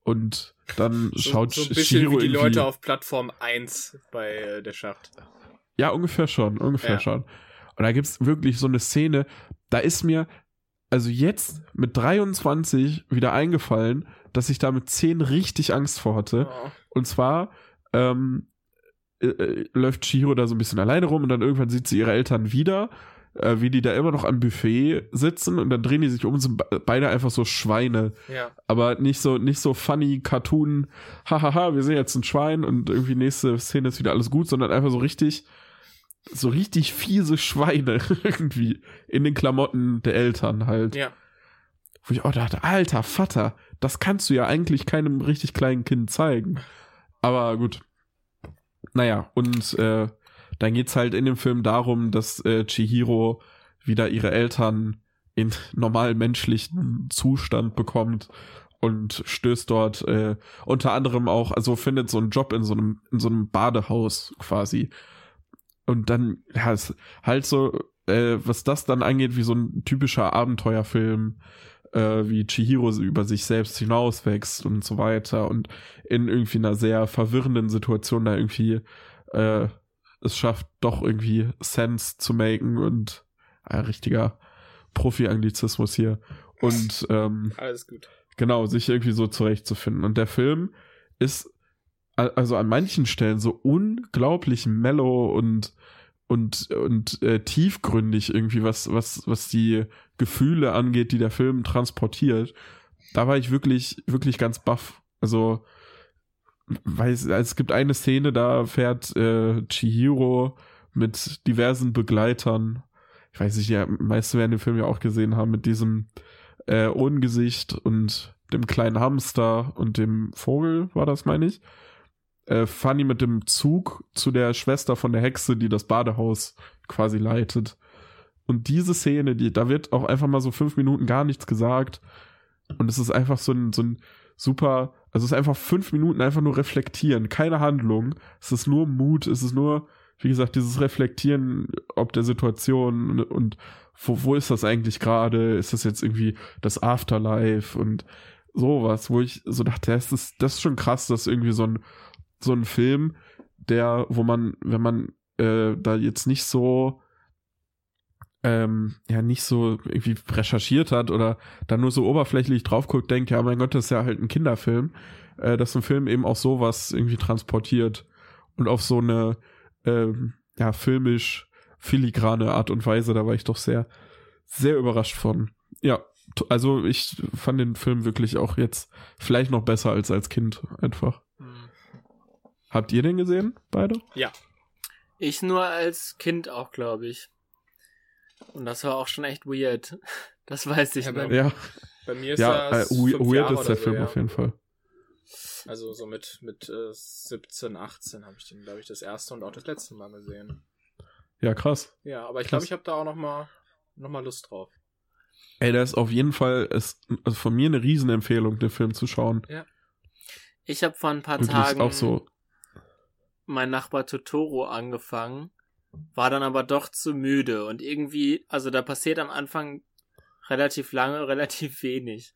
und dann so, schaut so ein bisschen Shiro wie die Leute auf Plattform 1 bei äh, der Schacht. Ja, ungefähr schon, ungefähr ja. schon. Und da gibt's wirklich so eine Szene, da ist mir also jetzt mit 23 wieder eingefallen, dass ich da mit 10 richtig Angst vor hatte. Oh. Und zwar ähm, äh, äh, läuft Chihiro da so ein bisschen alleine rum und dann irgendwann sieht sie ihre Eltern wieder äh, wie die da immer noch am Buffet sitzen und dann drehen die sich um und sind beide einfach so Schweine. Ja. Aber nicht so, nicht so funny Cartoon, hahaha, wir sind jetzt ein Schwein und irgendwie nächste Szene ist wieder alles gut, sondern einfach so richtig, so richtig fiese Schweine irgendwie in den Klamotten der Eltern halt. Ja. Wo ich auch dachte, alter Vater, das kannst du ja eigentlich keinem richtig kleinen Kind zeigen. Aber gut. Naja, und äh, dann geht's halt in dem Film darum, dass äh, Chihiro wieder ihre Eltern in normalen menschlichen Zustand bekommt und stößt dort äh, unter anderem auch, also findet so einen Job in so einem, in so einem Badehaus quasi. Und dann, ja, ist halt so, äh, was das dann angeht, wie so ein typischer Abenteuerfilm, äh, wie Chihiro über sich selbst hinauswächst und so weiter und in irgendwie einer sehr verwirrenden Situation da irgendwie äh, es schafft, doch irgendwie Sense zu maken und ein richtiger Profi-Anglizismus hier. Und ähm, Alles gut. genau, sich irgendwie so zurechtzufinden. Und der Film ist also an manchen Stellen so unglaublich mellow und und und äh, tiefgründig irgendwie was was was die Gefühle angeht, die der Film transportiert. Da war ich wirklich wirklich ganz baff. Also weil es, gibt eine Szene, da fährt äh, Chihiro mit diversen Begleitern. Ich weiß nicht, die meisten werden den Film ja auch gesehen haben, mit diesem äh, Ohngesicht und dem kleinen Hamster und dem Vogel, war das, meine ich. Äh, die mit dem Zug zu der Schwester von der Hexe, die das Badehaus quasi leitet. Und diese Szene, die, da wird auch einfach mal so fünf Minuten gar nichts gesagt. Und es ist einfach so ein, so ein super, also es ist einfach fünf Minuten einfach nur reflektieren, keine Handlung. Es ist nur Mut, es ist nur, wie gesagt, dieses Reflektieren ob der Situation und, und wo, wo ist das eigentlich gerade? Ist das jetzt irgendwie das Afterlife und sowas, wo ich so dachte, das ist, das ist schon krass, dass irgendwie so ein, so ein Film, der, wo man, wenn man äh, da jetzt nicht so ähm, ja nicht so irgendwie recherchiert hat oder da nur so oberflächlich drauf guckt, denkt, ja mein Gott, das ist ja halt ein Kinderfilm, äh, dass ein Film eben auch sowas irgendwie transportiert und auf so eine ähm, ja filmisch filigrane Art und Weise, da war ich doch sehr sehr überrascht von. Ja, also ich fand den Film wirklich auch jetzt vielleicht noch besser als als Kind einfach. Habt ihr den gesehen, beide? Ich nur als Kind auch, glaube ich. Und das war auch schon echt weird. Das weiß ich Ja, noch. bei- Ja, Bei mir ist ja, äh, das fünf weird Jahre ist der so, Film ja. auf jeden Fall. Also so mit, mit äh, 17, 18 habe ich den, glaube ich, das erste und auch das letzte Mal gesehen. Ja, krass. Ja, aber ich glaube, ich habe da auch noch mal, noch mal Lust drauf. Ey, der ist auf jeden Fall ist, also von mir eine Riesenempfehlung, den Film zu schauen. Ich habe vor ein paar Wirklich Tagen auch so. Mein Nachbar Totoro angefangen, war dann aber doch zu müde und irgendwie, also da passiert am Anfang relativ lange, relativ wenig.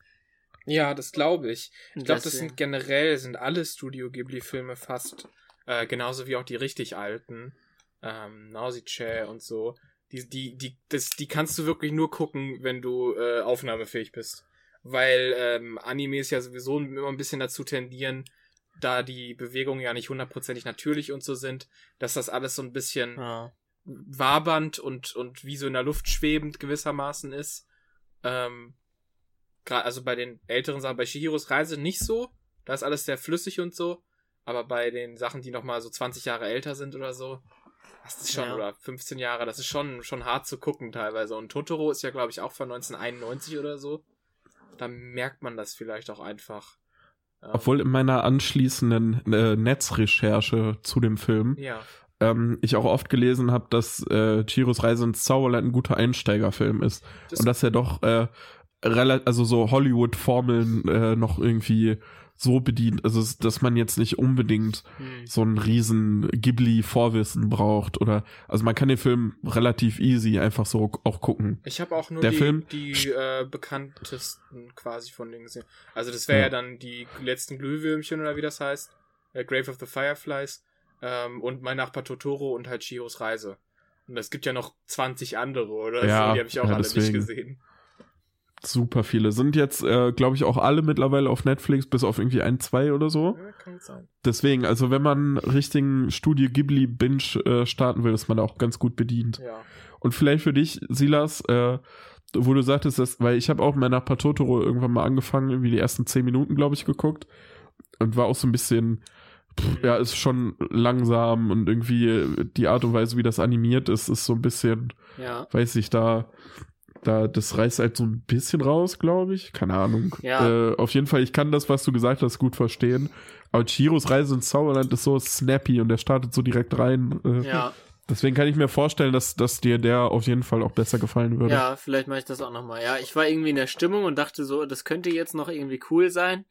Ja, das glaube ich. Ich glaube, das sind generell, sind alle Studio Ghibli-Filme fast, äh, genauso wie auch die richtig alten, ähm, Nausicaa und so. Die, die, die, das, die kannst du wirklich nur gucken, wenn du äh, aufnahmefähig bist. Weil ähm, Animes ja sowieso immer ein bisschen dazu tendieren, da die Bewegungen ja nicht hundertprozentig natürlich und so sind, dass das alles so ein bisschen Ja. wabernd und, und wie so in der Luft schwebend gewissermaßen ist. Ähm, gerade also bei den älteren Sachen, bei Shihiros Reise nicht so. Da ist alles sehr flüssig und so. Aber bei den Sachen, die noch mal so 20 Jahre älter sind oder so, das ist schon, Ja. oder 15 Jahre, das ist schon, schon hart zu gucken teilweise. Und Totoro ist ja, glaube ich, auch von 1991 oder so. Da merkt man das vielleicht auch einfach. Obwohl in meiner anschließenden äh, Netzrecherche zu dem Film Ja, ähm, ich auch oft gelesen habe, dass äh, Chiros Reise ins Zauberland ein guter Einsteigerfilm ist. das, und dass er doch äh, also so Hollywood-Formeln äh, noch irgendwie so bedient, also dass man jetzt nicht unbedingt Hm. so einen riesen Ghibli-Vorwissen braucht oder also man kann den Film relativ easy einfach so auch gucken. Ich habe auch nur Der die, Film- die äh, bekanntesten quasi von denen gesehen. Also das wäre ja. Ja. dann die letzten Glühwürmchen oder wie das heißt. Äh, Grave of the Fireflies. Ähm, und mein Nachbar Totoro und halt Chiros Reise. Und es gibt ja noch 20 andere oder Ja, so, die habe ich auch ja, alle deswegen. nicht gesehen. Super viele. Sind jetzt, äh, glaube ich, auch alle mittlerweile auf Netflix, bis auf irgendwie ein, zwei oder so. Ja, kann sein. Deswegen, also wenn man richtigen Studio Ghibli Binge äh, starten will, ist man da auch ganz gut bedient. Ja. Und vielleicht für dich, Silas, äh, wo du sagtest, dass, weil ich habe auch mal nach Patotoro irgendwann mal angefangen, irgendwie die ersten zehn Minuten, glaube ich, geguckt und war auch so ein bisschen, pff, ja, ist schon langsam und irgendwie die Art und Weise, wie das animiert ist, ist so ein bisschen, Ja. weiß ich, da, da, das reißt halt so ein bisschen raus, glaube ich. Keine Ahnung. Ja. Äh, auf jeden Fall, ich kann das, was du gesagt hast, gut verstehen. Aber Chiros Reise ins Zauberland ist so snappy und der startet so direkt rein. Äh, Ja. Deswegen kann ich mir vorstellen, dass, dass dir der auf jeden Fall auch besser gefallen würde. Ja, vielleicht mache ich das auch nochmal. Ja, ich war irgendwie in der Stimmung und dachte so, das könnte jetzt noch irgendwie cool sein.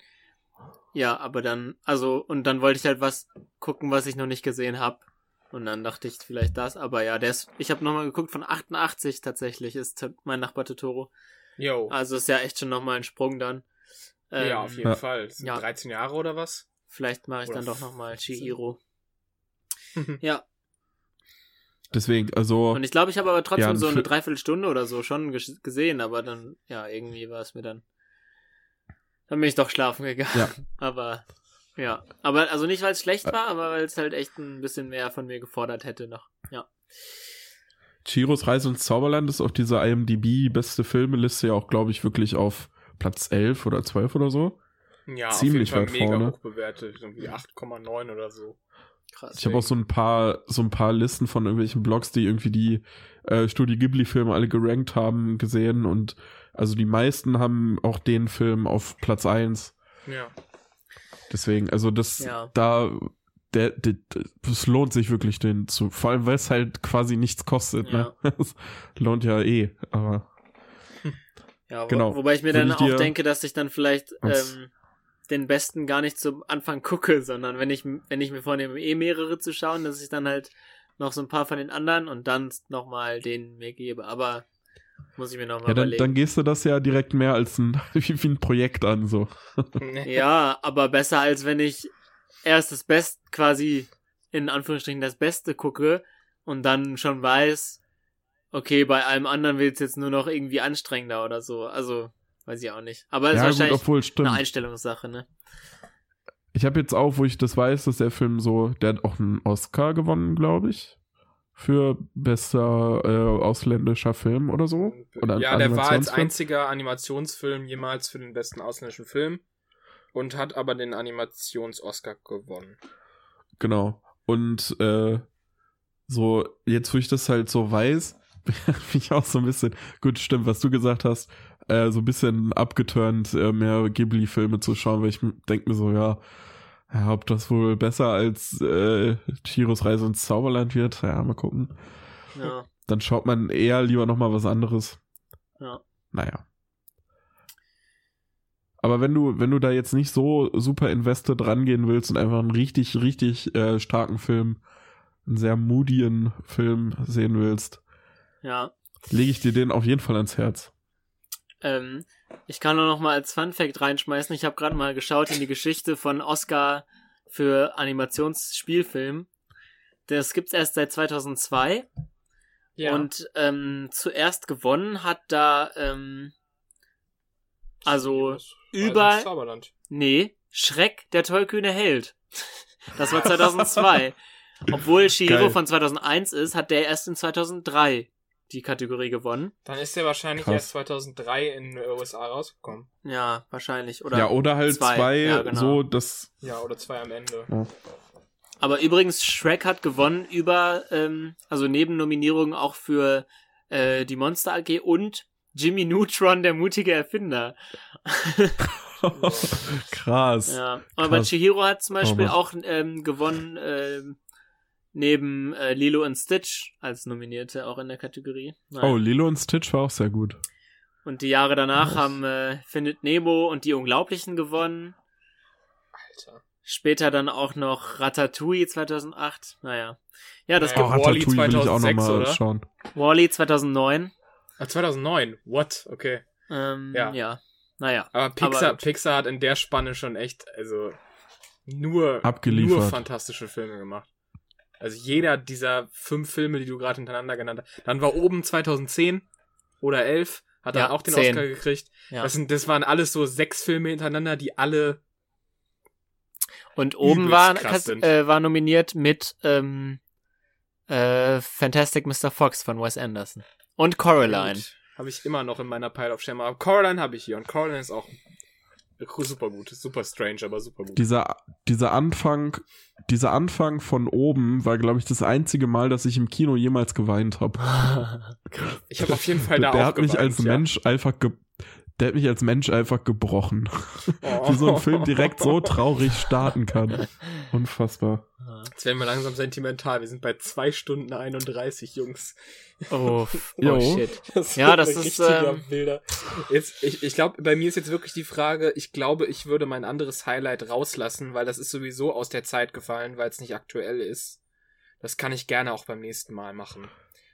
Ja, aber dann, also, und dann wollte ich halt was gucken, was ich noch nicht gesehen habe. Und dann dachte ich vielleicht das, aber ja, der ist, ich habe nochmal geguckt, von 88 tatsächlich ist mein Nachbar Totoro. Jo. Also ist ja echt schon nochmal ein Sprung dann. Ähm, ja, auf jeden ja. Fall. Das sind ja. 13 Jahre oder was? Vielleicht mache ich Oder dann doch nochmal 15. Chihiro. Ja, Deswegen, also, und ich glaube, ich habe aber trotzdem Ja, so eine Dreiviertelstunde oder so schon ges- gesehen, aber dann, ja, irgendwie war es mir dann. Dann bin ich doch schlafen gegangen. Ja. Aber, ja. Aber, also nicht, weil es schlecht war, aber weil es halt echt ein bisschen mehr von mir gefordert hätte noch. Ja. Chiros Reise ins Zauberland ist auf dieser IMDb beste Filmeliste ja auch, glaube ich, wirklich auf Platz 11 oder 12 oder so. Ja, Ziemlich auf jeden weit Fall mega vorne. hoch bewertet. Irgendwie 8,9 oder so. Krass. Ich habe auch so ein paar, so ein paar Listen von irgendwelchen Blogs, die irgendwie die äh, Studio Ghibli-Filme alle gerankt haben, gesehen und also die meisten haben auch den Film auf Platz 1. Ja. Deswegen, also das Ja. da der, der, es lohnt sich wirklich den zu, vor allem weil es halt quasi nichts kostet, ne? Es lohnt ja eh, aber Ja, wo, Genau. wobei ich mir Würde dann ich auch denke, dass ich dann vielleicht ähm, den besten gar nicht zum Anfang gucke, sondern wenn ich, wenn ich mir vornehme, eh mehrere zu schauen, dass ich dann halt noch so ein paar von den anderen und dann nochmal den mir gebe. Aber muss ich mir nochmal ja, dann, überlegen. dann gehst du das ja direkt mehr als ein, wie, wie ein Projekt an, so. Ja, aber besser als wenn ich erst das Beste quasi in Anführungsstrichen das Beste gucke und dann schon weiß, okay, bei allem anderen wird es jetzt nur noch irgendwie anstrengender oder so. Also, weiß ich auch nicht. Aber es ist ja, gut, wahrscheinlich obwohl, stimmt. eine Einstellungssache, ne? Ich habe jetzt auch, wo ich das weiß, dass der Film so, der hat auch einen Oscar gewonnen, glaube ich. Für bester äh, ausländischer Film oder so. Oder ja, der war als einziger Animationsfilm jemals für den besten ausländischen Film und hat aber den Animations-Oscar gewonnen. Genau. Und äh, so, jetzt wo ich das halt so weiß, bin ich auch so ein bisschen, gut, stimmt, was du gesagt hast, äh, so ein bisschen abgeturnt, äh, mehr Ghibli-Filme zu schauen, weil ich denke mir so, ja, ja, ob das wohl besser als äh, Chiros Reise ins Zauberland wird, ja, mal gucken. Ja, Dann schaut man eher lieber nochmal was anderes. ja. Naja. Aber wenn du, wenn du da jetzt nicht so super invested rangehen willst und einfach einen richtig, richtig äh, starken Film, einen sehr moodien Film sehen willst, Ja. lege ich dir den auf jeden Fall ans Herz. Ähm, ich kann nur noch mal als Fun Fact reinschmeißen. Ich habe gerade mal geschaut in die Geschichte von Oscar für Animationsspielfilm. Das gibt's erst seit 2002 und ähm, zuerst gewonnen hat da ähm, also über Zauberland. nee Schreck der tollkühne Held. Das war 2002. Obwohl Geil. von 2001 ist, hat der erst in 2003 die Kategorie gewonnen. Dann ist der wahrscheinlich Krass. erst 2003 in den USA rausgekommen. Ja, wahrscheinlich. Oder ja, oder halt zwei. zwei, Ja, genau. so, das, Ja, oder zwei am Ende. Aber übrigens, Shrek hat gewonnen über, ähm, also neben Nominierungen auch für äh, die Monster AG und Jimmy Neutron, der mutige Erfinder. krass. Ja. Aber Krass. Chihiro hat zum Beispiel Oh auch ähm, gewonnen ähm, neben äh, Lilo und Stitch als Nominierte auch in der Kategorie. Naja. Oh, Lilo und Stitch war auch sehr gut. Und die Jahre danach Nice. haben äh, Findet Nemo und die Unglaublichen gewonnen. Alter. Später dann auch noch Ratatouille 2008. Naja. Ja, das Ja. Oh, gibt Wall-E Ratatouille will ich auch 2006, schauen. Wally 2009. Ah, 2009. What? Okay. Ähm, Ja. ja. Naja. Aber Pixar, Aber- Pixar hat in der Spanne schon echt, also nur, Abgeliefert. nur fantastische Filme gemacht. Also jeder dieser fünf Filme, die du gerade hintereinander genannt hast. Dann war oben 2010 oder 11 hat Ja, dann auch den zehn. Oscar gekriegt. Ja. Das, sind, das waren alles so sechs Filme hintereinander, die alle Und oben war, äh, war nominiert mit ähm, äh, Fantastic Mr. Fox von Wes Anderson. Und Coraline. Habe ich immer noch in meiner Pile of Shame. Aber Coraline habe ich hier und Coraline ist auch super gut. Super strange, aber super gut. Dieser, dieser Anfang, dieser Anfang von oben war, glaube ich, das einzige Mal, dass ich im Kino jemals geweint habe. Ich habe auf jeden Fall da der auch hat mich geweint, als ja. Mensch einfach ge der hat mich als Mensch einfach gebrochen. Oh. Wie so ein Film direkt so traurig starten kann. Unfassbar. Jetzt werden wir langsam sentimental. Wir sind bei zwei Stunden 31, Jungs. Oh, oh shit. Das Ja, das ist, ähm. Jetzt, ich ich glaube, bei mir ist jetzt wirklich die Frage, ich glaube, ich würde mein anderes Highlight rauslassen, weil das ist sowieso aus der Zeit gefallen, weil es nicht aktuell ist. Das kann ich gerne auch beim nächsten Mal machen.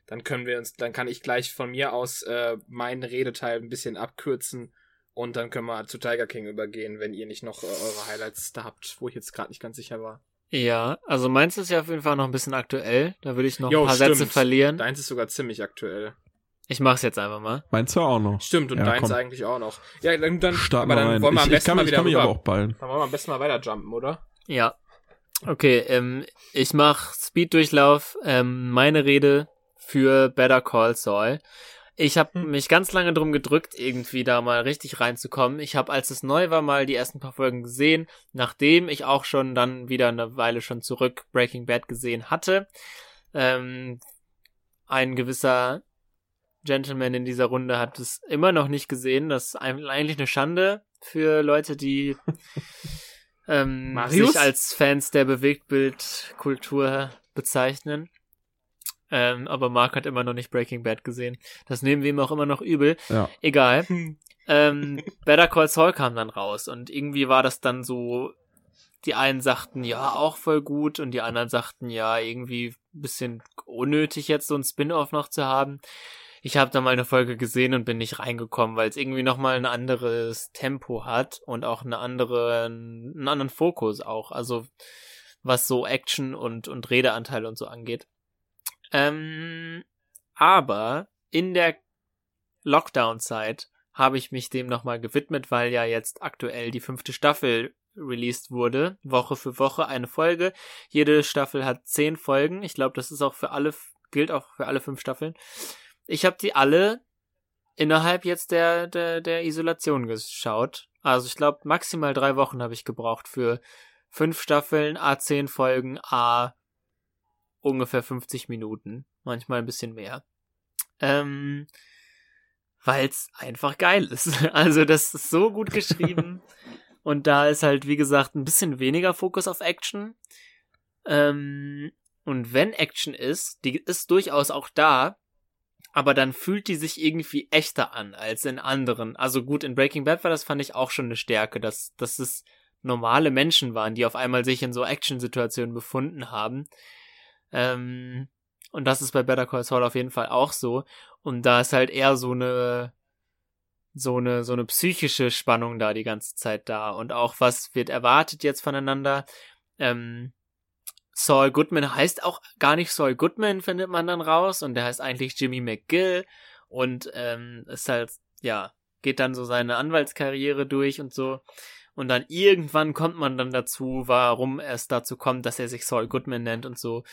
Dann können wir uns, dann kann ich gleich von mir aus äh, meinen Redeteil ein bisschen abkürzen und dann können wir zu Tiger King übergehen, wenn ihr nicht noch äh, eure Highlights da habt, wo ich jetzt gerade nicht ganz sicher war. Ja, also meins ist ja auf jeden Fall noch ein bisschen aktuell. Da würde ich noch Jo, ein paar stimmt. Sätze verlieren. Deins ist sogar ziemlich aktuell. Ich mach's jetzt einfach mal. Meinst du auch noch? Stimmt, und Ja, deins komm. eigentlich auch noch. Ja, dann, dann, Starten aber dann rein. wollen wir am ich, ich besten kann, mal ich wieder kann mich rüber. aber auch ballen. Dann wollen wir am besten mal weiter jumpen, oder? Ja. Okay, ähm, ich mach Speeddurchlauf. Ähm, meine Rede für Better Call Saul. Ich habe Hm. mich ganz lange drum gedrückt, irgendwie da mal richtig reinzukommen. Ich habe, als es neu war, mal die ersten paar Folgen gesehen, nachdem ich auch schon dann wieder eine Weile schon zurück Breaking Bad gesehen hatte. Ähm, ein gewisser Gentleman in dieser Runde hat es immer noch nicht gesehen. Das ist eigentlich eine Schande für Leute, die ähm, sich als Fans der Bewegtbildkultur bezeichnen. Ähm, aber Mark hat immer noch nicht Breaking Bad gesehen. Das nehmen wir ihm auch immer noch übel. Ja. Egal. ähm, Better Call Saul kam dann raus und irgendwie war das dann so, die einen sagten, ja, auch voll gut und die anderen sagten, ja, irgendwie ein bisschen unnötig jetzt so ein Spin-off noch zu haben. Ich habe da mal eine Folge gesehen und bin nicht reingekommen, weil es irgendwie nochmal ein anderes Tempo hat und auch eine andere, einen anderen Fokus auch. Also was so Action und, und Redeanteile und so angeht. Ähm, aber in der Lockdown-Zeit habe ich mich dem nochmal gewidmet, weil ja jetzt aktuell die fünfte Staffel released wurde. Woche für Woche eine Folge. Jede Staffel hat zehn Folgen. Ich glaube, das ist auch für alle, gilt auch für alle fünf Staffeln. Ich habe die alle innerhalb jetzt der, der, der Isolation geschaut. Also ich glaube, maximal drei Wochen habe ich gebraucht für fünf Staffeln, a zehn Folgen, a ungefähr 50 Minuten. Manchmal ein bisschen mehr. Ähm, weil es einfach geil ist. Also das ist so gut geschrieben. Und da ist halt, wie gesagt, ein bisschen weniger Fokus auf Action. Ähm, und wenn Action ist, die ist durchaus auch da, aber dann fühlt die sich irgendwie echter an als in anderen. Also gut, in Breaking Bad war das, fand ich auch schon eine Stärke, dass, dass es normale Menschen waren, die auf einmal sich in so Action-Situationen befunden haben. Ähm, und das ist bei Better Call Saul auf jeden Fall auch so. Und da ist halt eher so eine, so eine, so eine psychische Spannung da die ganze Zeit da. Und auch was wird erwartet jetzt voneinander. Ähm, Saul Goodman heißt auch gar nicht Saul Goodman, findet man dann raus. Und der heißt eigentlich Jimmy McGill. Und ähm, ist halt, ja, geht dann so seine Anwaltskarriere durch und so. Und dann irgendwann kommt man dann dazu, warum es dazu kommt, dass er sich Saul Goodman nennt und so.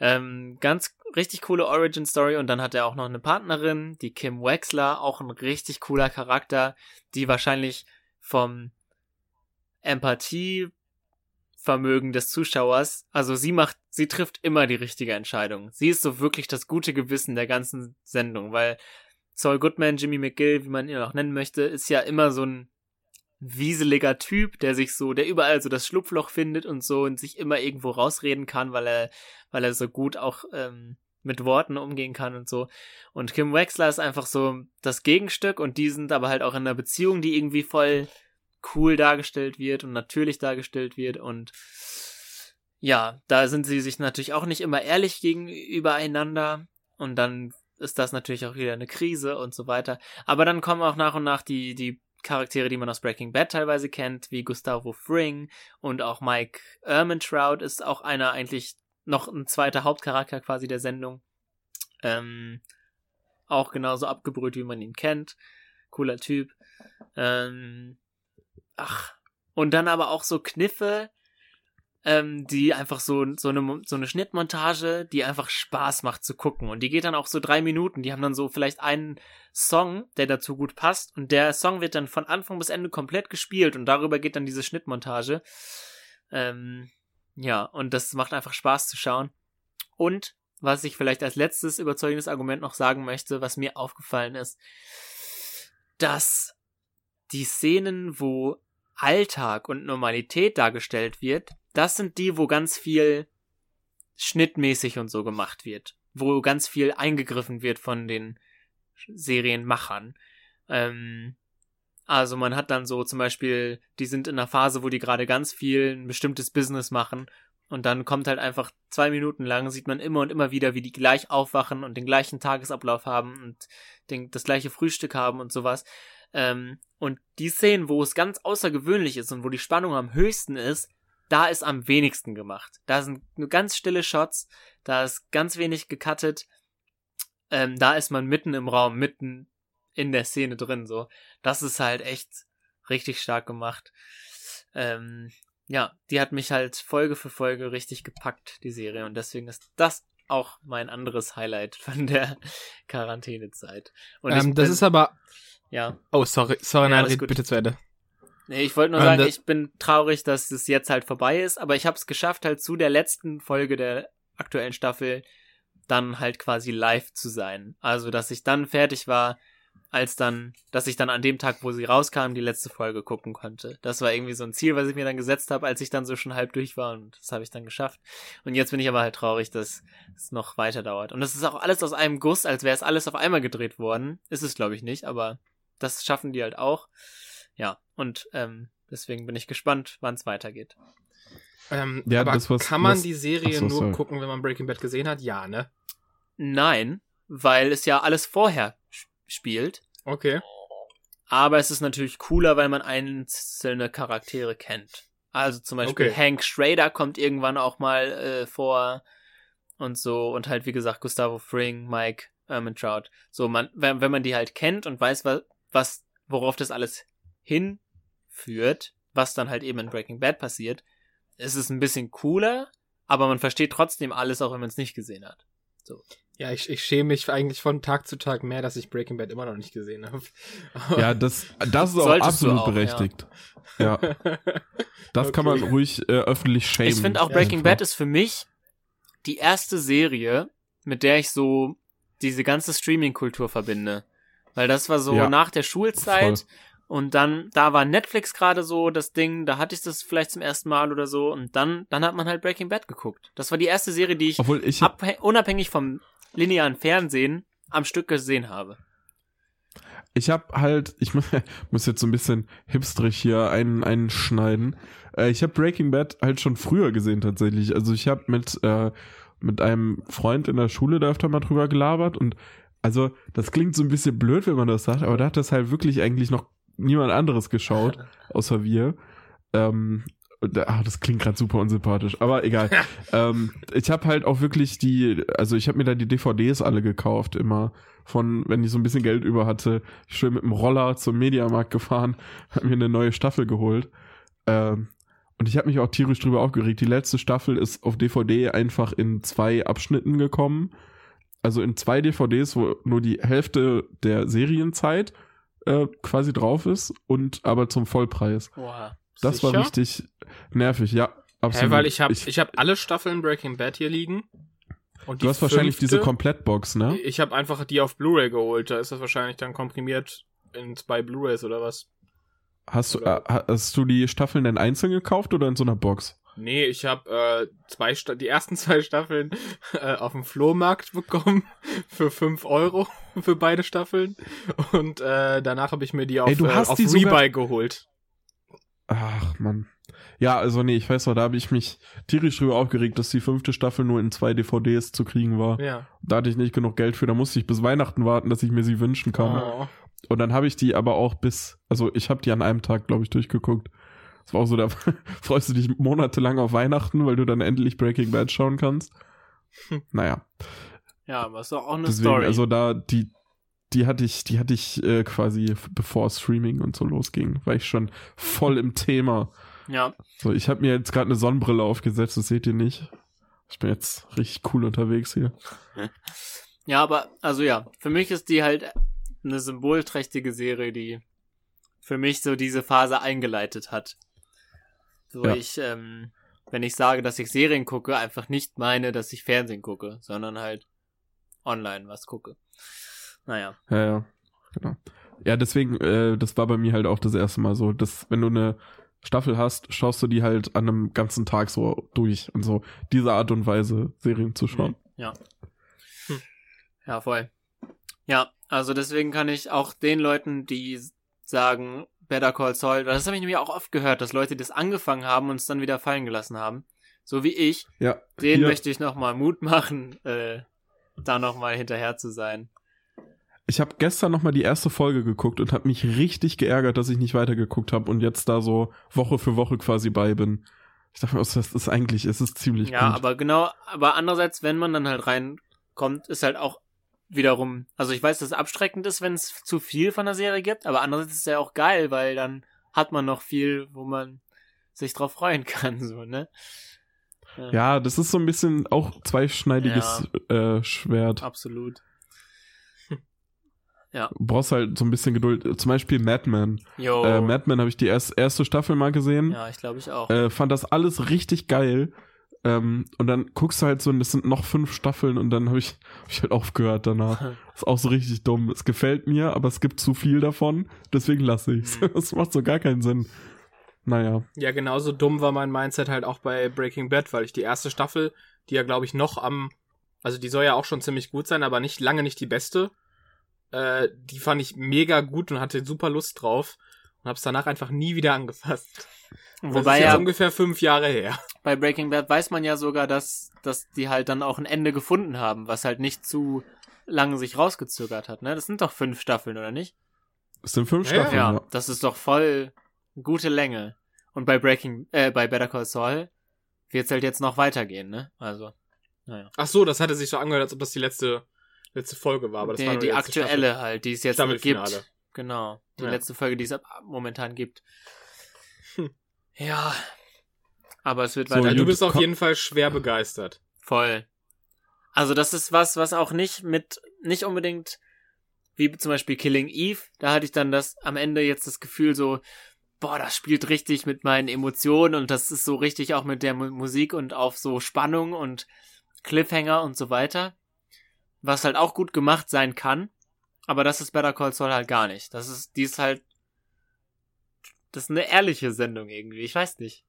Ähm, ganz richtig coole Origin Story und dann hat er auch noch eine Partnerin, die Kim Wexler, auch ein richtig cooler Charakter, die wahrscheinlich vom Empathievermögen des Zuschauers, also sie macht, sie trifft immer die richtige Entscheidung. Sie ist so wirklich das gute Gewissen der ganzen Sendung, weil Saul Goodman, Jimmy McGill, wie man ihn auch nennen möchte, ist ja immer so ein wieseliger Typ, der sich so, der überall so das Schlupfloch findet und so und sich immer irgendwo rausreden kann, weil er, weil er so gut auch ähm, mit Worten umgehen kann und so. Und Kim Wexler ist einfach so das Gegenstück und die sind aber halt auch in einer Beziehung, die irgendwie voll cool dargestellt wird und natürlich dargestellt wird und ja, da sind sie sich natürlich auch nicht immer ehrlich gegenübereinander und dann ist das natürlich auch wieder eine Krise und so weiter. Aber dann kommen auch nach und nach die, die Charaktere, die man aus Breaking Bad teilweise kennt, wie Gustavo Fring und auch Mike Ehrmantraut ist auch einer eigentlich noch ein zweiter Hauptcharakter quasi der Sendung. Ähm, auch genauso abgebrüht, wie man ihn kennt. Cooler Typ. Ähm, ach, und dann aber auch so Kniffe, ähm, die einfach so, so, eine, so eine Schnittmontage, die einfach Spaß macht zu gucken. Und die geht dann auch so drei Minuten. Die haben dann so vielleicht einen Song, der dazu gut passt. Und der Song wird dann von Anfang bis Ende komplett gespielt. Und darüber geht dann diese Schnittmontage. Ähm, ja, und das macht einfach Spaß zu schauen. Und was ich vielleicht als letztes überzeugendes Argument noch sagen möchte, was mir aufgefallen ist, dass die Szenen, wo Alltag und Normalität dargestellt wird, das sind die, wo ganz viel schnittmäßig und so gemacht wird, wo ganz viel eingegriffen wird von den Serienmachern. Ähm, also man hat dann so zum Beispiel, die sind in einer Phase, wo die gerade ganz viel ein bestimmtes Business machen und dann kommt halt einfach zwei Minuten lang, sieht man immer und immer wieder, wie die gleich aufwachen und den gleichen Tagesablauf haben und den, das gleiche Frühstück haben und sowas. Ähm, und die Szenen, wo es ganz außergewöhnlich ist und wo die Spannung am höchsten ist, da ist am wenigsten gemacht. Da sind nur ganz stille Shots, da ist ganz wenig gecuttet. Ähm, da ist man mitten im Raum, mitten in der Szene drin, so. Das ist halt echt richtig stark gemacht. Ähm, ja, die hat mich halt Folge für Folge richtig gepackt, die Serie. Und deswegen ist das auch mein anderes Highlight von der Quarantänezeit. Und ähm, das bin, ist aber. Ja. Oh, sorry, sorry, Ja, nein, red bitte zu Ende. Nee, ich wollte nur Ähm, sagen, ich bin traurig, dass es jetzt halt vorbei ist, aber ich habe es geschafft, halt zu der letzten Folge der aktuellen Staffel dann halt quasi live zu sein. Also, dass ich dann fertig war, als dann, dass ich dann an dem Tag, wo sie rauskam, die letzte Folge gucken konnte. Das war irgendwie so ein Ziel, was ich mir dann gesetzt habe, als ich dann so schon halb durch war und das habe ich dann geschafft. Und jetzt bin ich aber halt traurig, dass es noch weiter dauert. Und das ist auch alles aus einem Guss, als wäre es alles auf einmal gedreht worden. Ist es, glaube ich, nicht, aber das schaffen die halt auch. Ja, und ähm, deswegen bin ich gespannt, wann es weitergeht. Ähm, Ja, aber das, was- kann man was- die Serie so, nur sorry. gucken, wenn man Breaking Bad gesehen hat? Ja, ne? Nein, weil es ja alles vorher spielt. Okay. Aber es ist natürlich cooler, weil man einzelne Charaktere kennt. Also zum Beispiel Okay. Hank Schrader kommt irgendwann auch mal äh, vor und so und halt wie gesagt Gustavo Fring, Mike Ehrmantraut. So man, wenn, wenn man die halt kennt und weiß, was, was worauf das alles hinführt, was dann halt eben in Breaking Bad passiert, ist es ein bisschen cooler, aber man versteht trotzdem alles, auch wenn man es nicht gesehen hat. Ja, ich, ich schäme mich eigentlich von Tag zu Tag mehr, dass ich Breaking Bad immer noch nicht gesehen habe. Ja, das, das ist auch absolut auch, ja. berechtigt. Ja, das kann man Okay. ruhig äh, öffentlich schämen. Ich finde auch Ja, Breaking einfach. Bad ist für mich die erste Serie, mit der ich so diese ganze Streaming-Kultur verbinde. Weil das war so Ja, nach der Schulzeit voll. Und dann, da war Netflix gerade so das Ding, da hatte ich das vielleicht zum ersten Mal oder so und dann, dann hat man halt Breaking Bad geguckt. Das war die erste Serie, die ich Obwohl ich unabhängig vom linearen Fernsehen am Stück gesehen habe. ich hab halt, ich mu- muss jetzt so ein bisschen hipstrig hier ein, einschneiden. Äh, ich habe Breaking Bad halt schon früher gesehen tatsächlich. Also ich habe mit äh, mit einem Freund in der Schule da öfter mal drüber gelabert und also das klingt so ein bisschen blöd, wenn man das sagt, aber da hat das halt wirklich eigentlich noch niemand anderes geschaut, außer wir. Ähm, ah, das klingt gerade super unsympathisch, aber egal. ähm, ich habe halt auch wirklich die, also ich habe mir da die DVDs alle gekauft, immer von, wenn ich so ein bisschen Geld über hatte, schön mit dem Roller zum Mediamarkt gefahren, habe mir eine neue Staffel geholt. Ähm, und ich habe mich auch tierisch drüber aufgeregt. Die letzte Staffel ist auf DVD einfach in zwei Abschnitten gekommen. Also in zwei DVDs, wo nur die Hälfte der Serienzeit äh, quasi drauf ist und aber zum Vollpreis. Wow. Das war Sicher? richtig nervig, ja. Hä, Absolut. weil ich habe ich, hab alle Staffeln Breaking Bad hier liegen. Und du hast wahrscheinlich fünfte- diese Komplettbox, ne? Ich habe einfach die auf Blu-ray geholt. Da ist das wahrscheinlich dann komprimiert in zwei Blu-rays oder was. Hast du, Oder- äh, hast du die Staffeln denn einzeln gekauft oder in so einer Box? Nee, ich habe äh, zwei Sta die ersten zwei Staffeln äh, auf dem Flohmarkt bekommen für 5 Euro für beide Staffeln. Und äh, danach habe ich mir die auf, Ey, du äh, hast auf die sogar- Rebuy geholt. Ach, Mann. Ja, also nee, ich weiß noch, da habe ich mich tierisch drüber aufgeregt, dass die fünfte Staffel nur in zwei DVDs zu kriegen war. Ja. Da hatte ich nicht genug Geld für, da musste ich bis Weihnachten warten, dass ich mir sie wünschen kann. Oh. Und dann habe ich die aber auch bis, also ich habe die an einem Tag, glaube ich, durchgeguckt. Das war auch so, da freust du dich monatelang auf Weihnachten, weil du dann endlich Breaking Bad schauen kannst. Hm. Naja, Ja, aber ist doch auch eine deswegen, Story. also da die, die hatte ich, die hatte ich äh, quasi bevor Streaming und so losging, war ich schon voll im Thema. Ja. So, ich habe mir jetzt gerade eine Sonnenbrille aufgesetzt, das seht ihr nicht. Ich bin jetzt richtig cool unterwegs hier. Ja, aber, also ja, für mich ist die halt eine symbolträchtige Serie, die für mich so diese Phase eingeleitet hat. So Ja. ich, ähm, wenn ich sage, dass ich Serien gucke, einfach nicht meine, dass ich Fernsehen gucke, sondern halt online was gucke. Naja. Ja, ja, genau. Ja, deswegen, äh, das war bei mir halt auch das erste Mal so, dass wenn du eine Staffel hast, schaust du die halt an einem ganzen Tag so durch und so diese Art und Weise Serien zu schauen. Ja. Hm. Ja, voll. Ja, also deswegen kann ich auch den Leuten, die sagen, Better Call Saul, das habe ich nämlich auch oft gehört, dass Leute das angefangen haben und es dann wieder fallen gelassen haben. So wie ich. Ja, Den hier- möchte ich nochmal Mut machen, äh, da nochmal hinterher zu sein. Ich habe gestern noch mal die erste Folge geguckt und habe mich richtig geärgert, dass ich nicht weitergeguckt habe und jetzt da so Woche für Woche quasi bei bin. Ich dachte mir, das ist eigentlich, es ist ziemlich Ja, gut. aber genau, aber andererseits, wenn man dann halt reinkommt, ist halt auch wiederum, also ich weiß, dass es abschreckend ist, wenn es zu viel von der Serie gibt, aber andererseits ist es ja auch geil, weil dann hat man noch viel, wo man sich drauf freuen kann, so, ne? ja, das ist so ein bisschen auch zweischneidiges äh, Schwert. Absolut. Du brauchst halt so ein bisschen Geduld. Zum Beispiel Mad Men. Jo. Äh, Mad Men habe ich die erst, erste Staffel mal gesehen. ja, ich glaube ich auch. Äh, fand das alles richtig geil. Ähm, und dann guckst du halt so, und es sind noch fünf Staffeln und dann habe ich, hab ich halt aufgehört danach. Ist auch so richtig dumm. Es gefällt mir, aber es gibt zu viel davon, deswegen lasse ich's. Mhm. Das macht so gar keinen Sinn. Naja. Ja, genauso dumm war mein Mindset halt auch bei Breaking Bad, weil ich die erste Staffel, die ja glaube ich noch am, also die soll ja auch schon ziemlich gut sein, aber nicht lange nicht die beste. Äh, die fand ich mega gut und hatte super Lust drauf und hab's danach einfach nie wieder angefasst. Das Wobei ist jetzt ja ungefähr fünf Jahre her. Bei Breaking Bad weiß man ja sogar, dass, dass die halt dann auch ein Ende gefunden haben, was halt nicht zu lange sich rausgezögert hat, ne? Das sind doch fünf Staffeln, oder nicht? Es sind fünf Ja, Staffeln. Ja, Ja. das ist doch voll gute Länge. Und bei Breaking, äh, bei Better Call Saul wird's halt jetzt noch weitergehen, ne? Also, naja. Ach so, das hatte sich so angehört, als ob das die letzte letzte Folge war, aber das die war nur die letzte aktuelle Staffel. halt, die es jetzt gibt. Genau. Die Ja. letzte Folge, die es momentan gibt. Hm. Ja. Aber es wird So, Ja, weiter du gut, bist auf jeden Fall schwer begeistert. voll. Also das ist was, was auch nicht mit, nicht unbedingt, wie zum Beispiel Killing Eve, da hatte ich dann das, am Ende jetzt das Gefühl so, boah, das spielt richtig mit meinen Emotionen und das ist so richtig auch mit der Mu- Musik und auf so Spannung und Cliffhanger und so weiter. Was halt auch gut gemacht sein kann. Aber das ist Better Call Saul halt gar nicht. Das ist, die ist halt, das ist eine ehrliche Sendung irgendwie. Ich weiß nicht.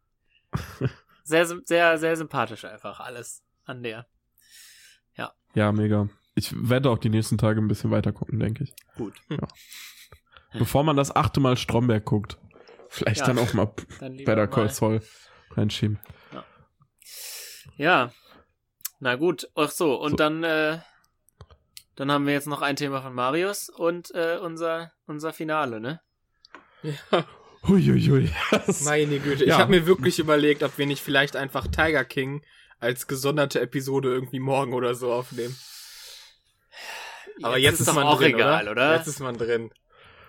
Sehr, sehr, sehr sympathisch einfach alles an der. ja, mega. Ich werde auch die nächsten Tage ein bisschen weiter gucken, denke ich. Gut. Bevor man das achte Mal Stromberg guckt. Vielleicht Ja. dann auch mal Dann Better. Call Saul reinschieben. Ja. Na gut. Ach so. Und So. dann, äh, dann haben wir jetzt noch ein Thema von Marius und äh, unser, unser Finale, ne? Ja, Huiuiui. Meine Güte. Ich Ja. habe mir wirklich überlegt, ob wir nicht vielleicht einfach Tiger King als gesonderte Episode irgendwie morgen oder so aufnehmen. Aber jetzt, ist, doch man auch drin, egal, oder? oder? Jetzt ist man drin.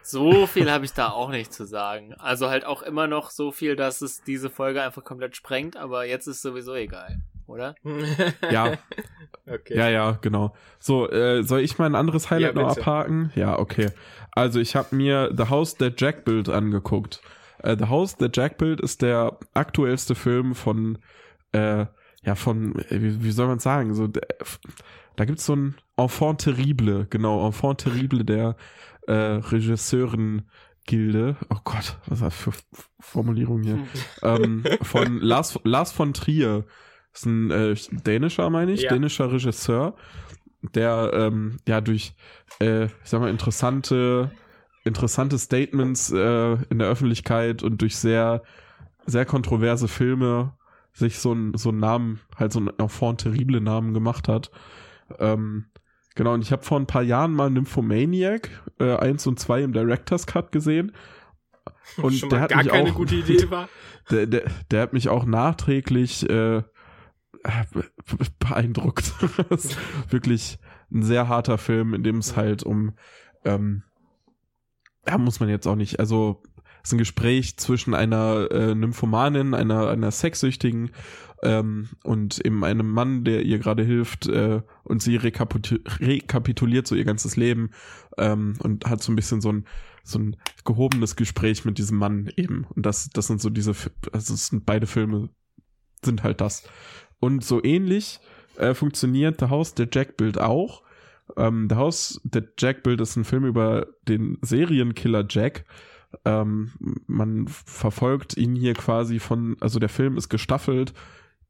So viel habe ich da auch nicht zu sagen. Also halt auch immer noch so viel, dass es diese Folge einfach komplett sprengt, aber jetzt ist sowieso egal, oder? Ja, Okay. ja, ja, genau. So, äh, soll ich mal ein anderes Highlight Ja, noch abhaken? Ja, okay. Also ich habe mir The House That Jack Built angeguckt. Äh, The House That Jack Built ist der aktuellste Film von, äh, ja, von, äh, wie, wie soll man sagen, so, der, da gibt's so ein Enfant Terrible, genau, Enfant Terrible der äh, Regisseuren-Gilde. Oh Gott, was ist das für Formulierung hier? ähm, von Lars, Lars von Trier. Ist ein äh, dänischer, meine ich, Ja. dänischer Regisseur, der ähm, ja durch, äh, ich sag mal, interessante, interessante Statements äh, in der Öffentlichkeit und durch sehr, sehr kontroverse Filme sich so ein so einen Namen, halt so einen Enfant terrible Namen gemacht hat. Ähm, genau, und ich habe vor ein paar Jahren mal Nymphomaniac äh, 1 und 2 im Director's Cut gesehen. Und Schon der hat gar mich keine auch, gute Idee war. der, der, der hat mich auch nachträglich äh, beeindruckt. das ist wirklich ein sehr harter Film, in dem es halt um Ähm, da muss man jetzt auch nicht, also es ist ein Gespräch zwischen einer äh, Nymphomanin, einer, einer Sexsüchtigen ähm, und eben einem Mann, der ihr gerade hilft äh, und sie rekapitu rekapituliert so ihr ganzes Leben ähm, und hat so ein bisschen so ein so ein gehobenes Gespräch mit diesem Mann eben und das das sind so diese also es sind beide Filme sind halt das und so ähnlich äh, funktioniert The House der Jack Bild auch ähm, The House der Jack Bild ist ein Film über den Serienkiller Jack ähm, man verfolgt ihn hier quasi von, also der Film ist gestaffelt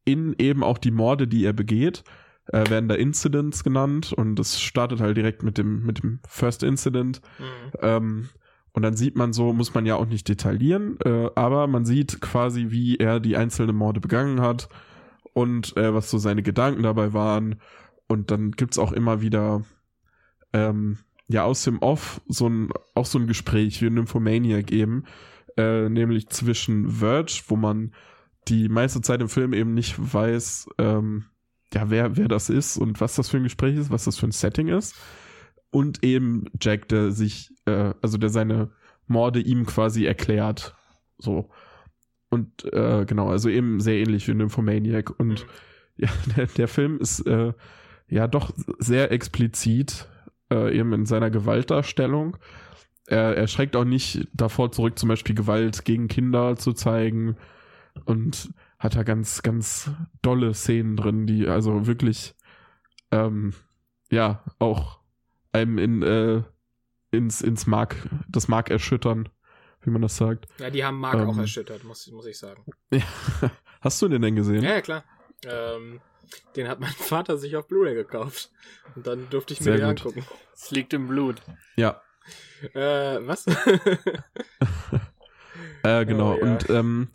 in eben auch die Morde, die er begeht, äh, werden da Incidents genannt und es startet halt direkt mit dem, mit dem First Incident. Mhm. Ähm, und dann sieht man so, muss man ja auch nicht detaillieren, äh, aber man sieht quasi, wie er die einzelnen Morde begangen hat und äh, was so seine Gedanken dabei waren. Und dann gibt's auch immer wieder ähm, ja aus dem Off so ein, auch so ein Gespräch wie in Nymphomania geben, äh, nämlich zwischen Verge, wo man die meiste Zeit im Film eben nicht weiß, ähm, ja, wer, wer das ist und was das für ein Gespräch ist, was das für ein Setting ist. Und eben Jack, der sich, äh, also der seine Morde ihm quasi erklärt. So. Und äh, genau, also eben sehr ähnlich wie Nymphomaniac. Und mhm. ja, der, der Film ist äh, ja doch sehr explizit äh, eben in seiner Gewaltdarstellung. Er, er schreckt auch nicht davor zurück, zum Beispiel Gewalt gegen Kinder zu zeigen und hat da ganz, ganz dolle Szenen drin, die also wirklich, ähm, ja, auch einem in, äh, ins, ins Mark, das Mark erschüttern, wie man das sagt. Ja, die haben Mark ähm, auch erschüttert, muss, muss ich sagen. Ja. Hast du den denn gesehen? Ja, ja klar. Ähm, den hat mein Vater sich auf Blu-ray gekauft. Und dann durfte ich mir den angucken. Es liegt im Blut. Ja. Äh, was? äh, genau. Oh, ja. Und, ähm,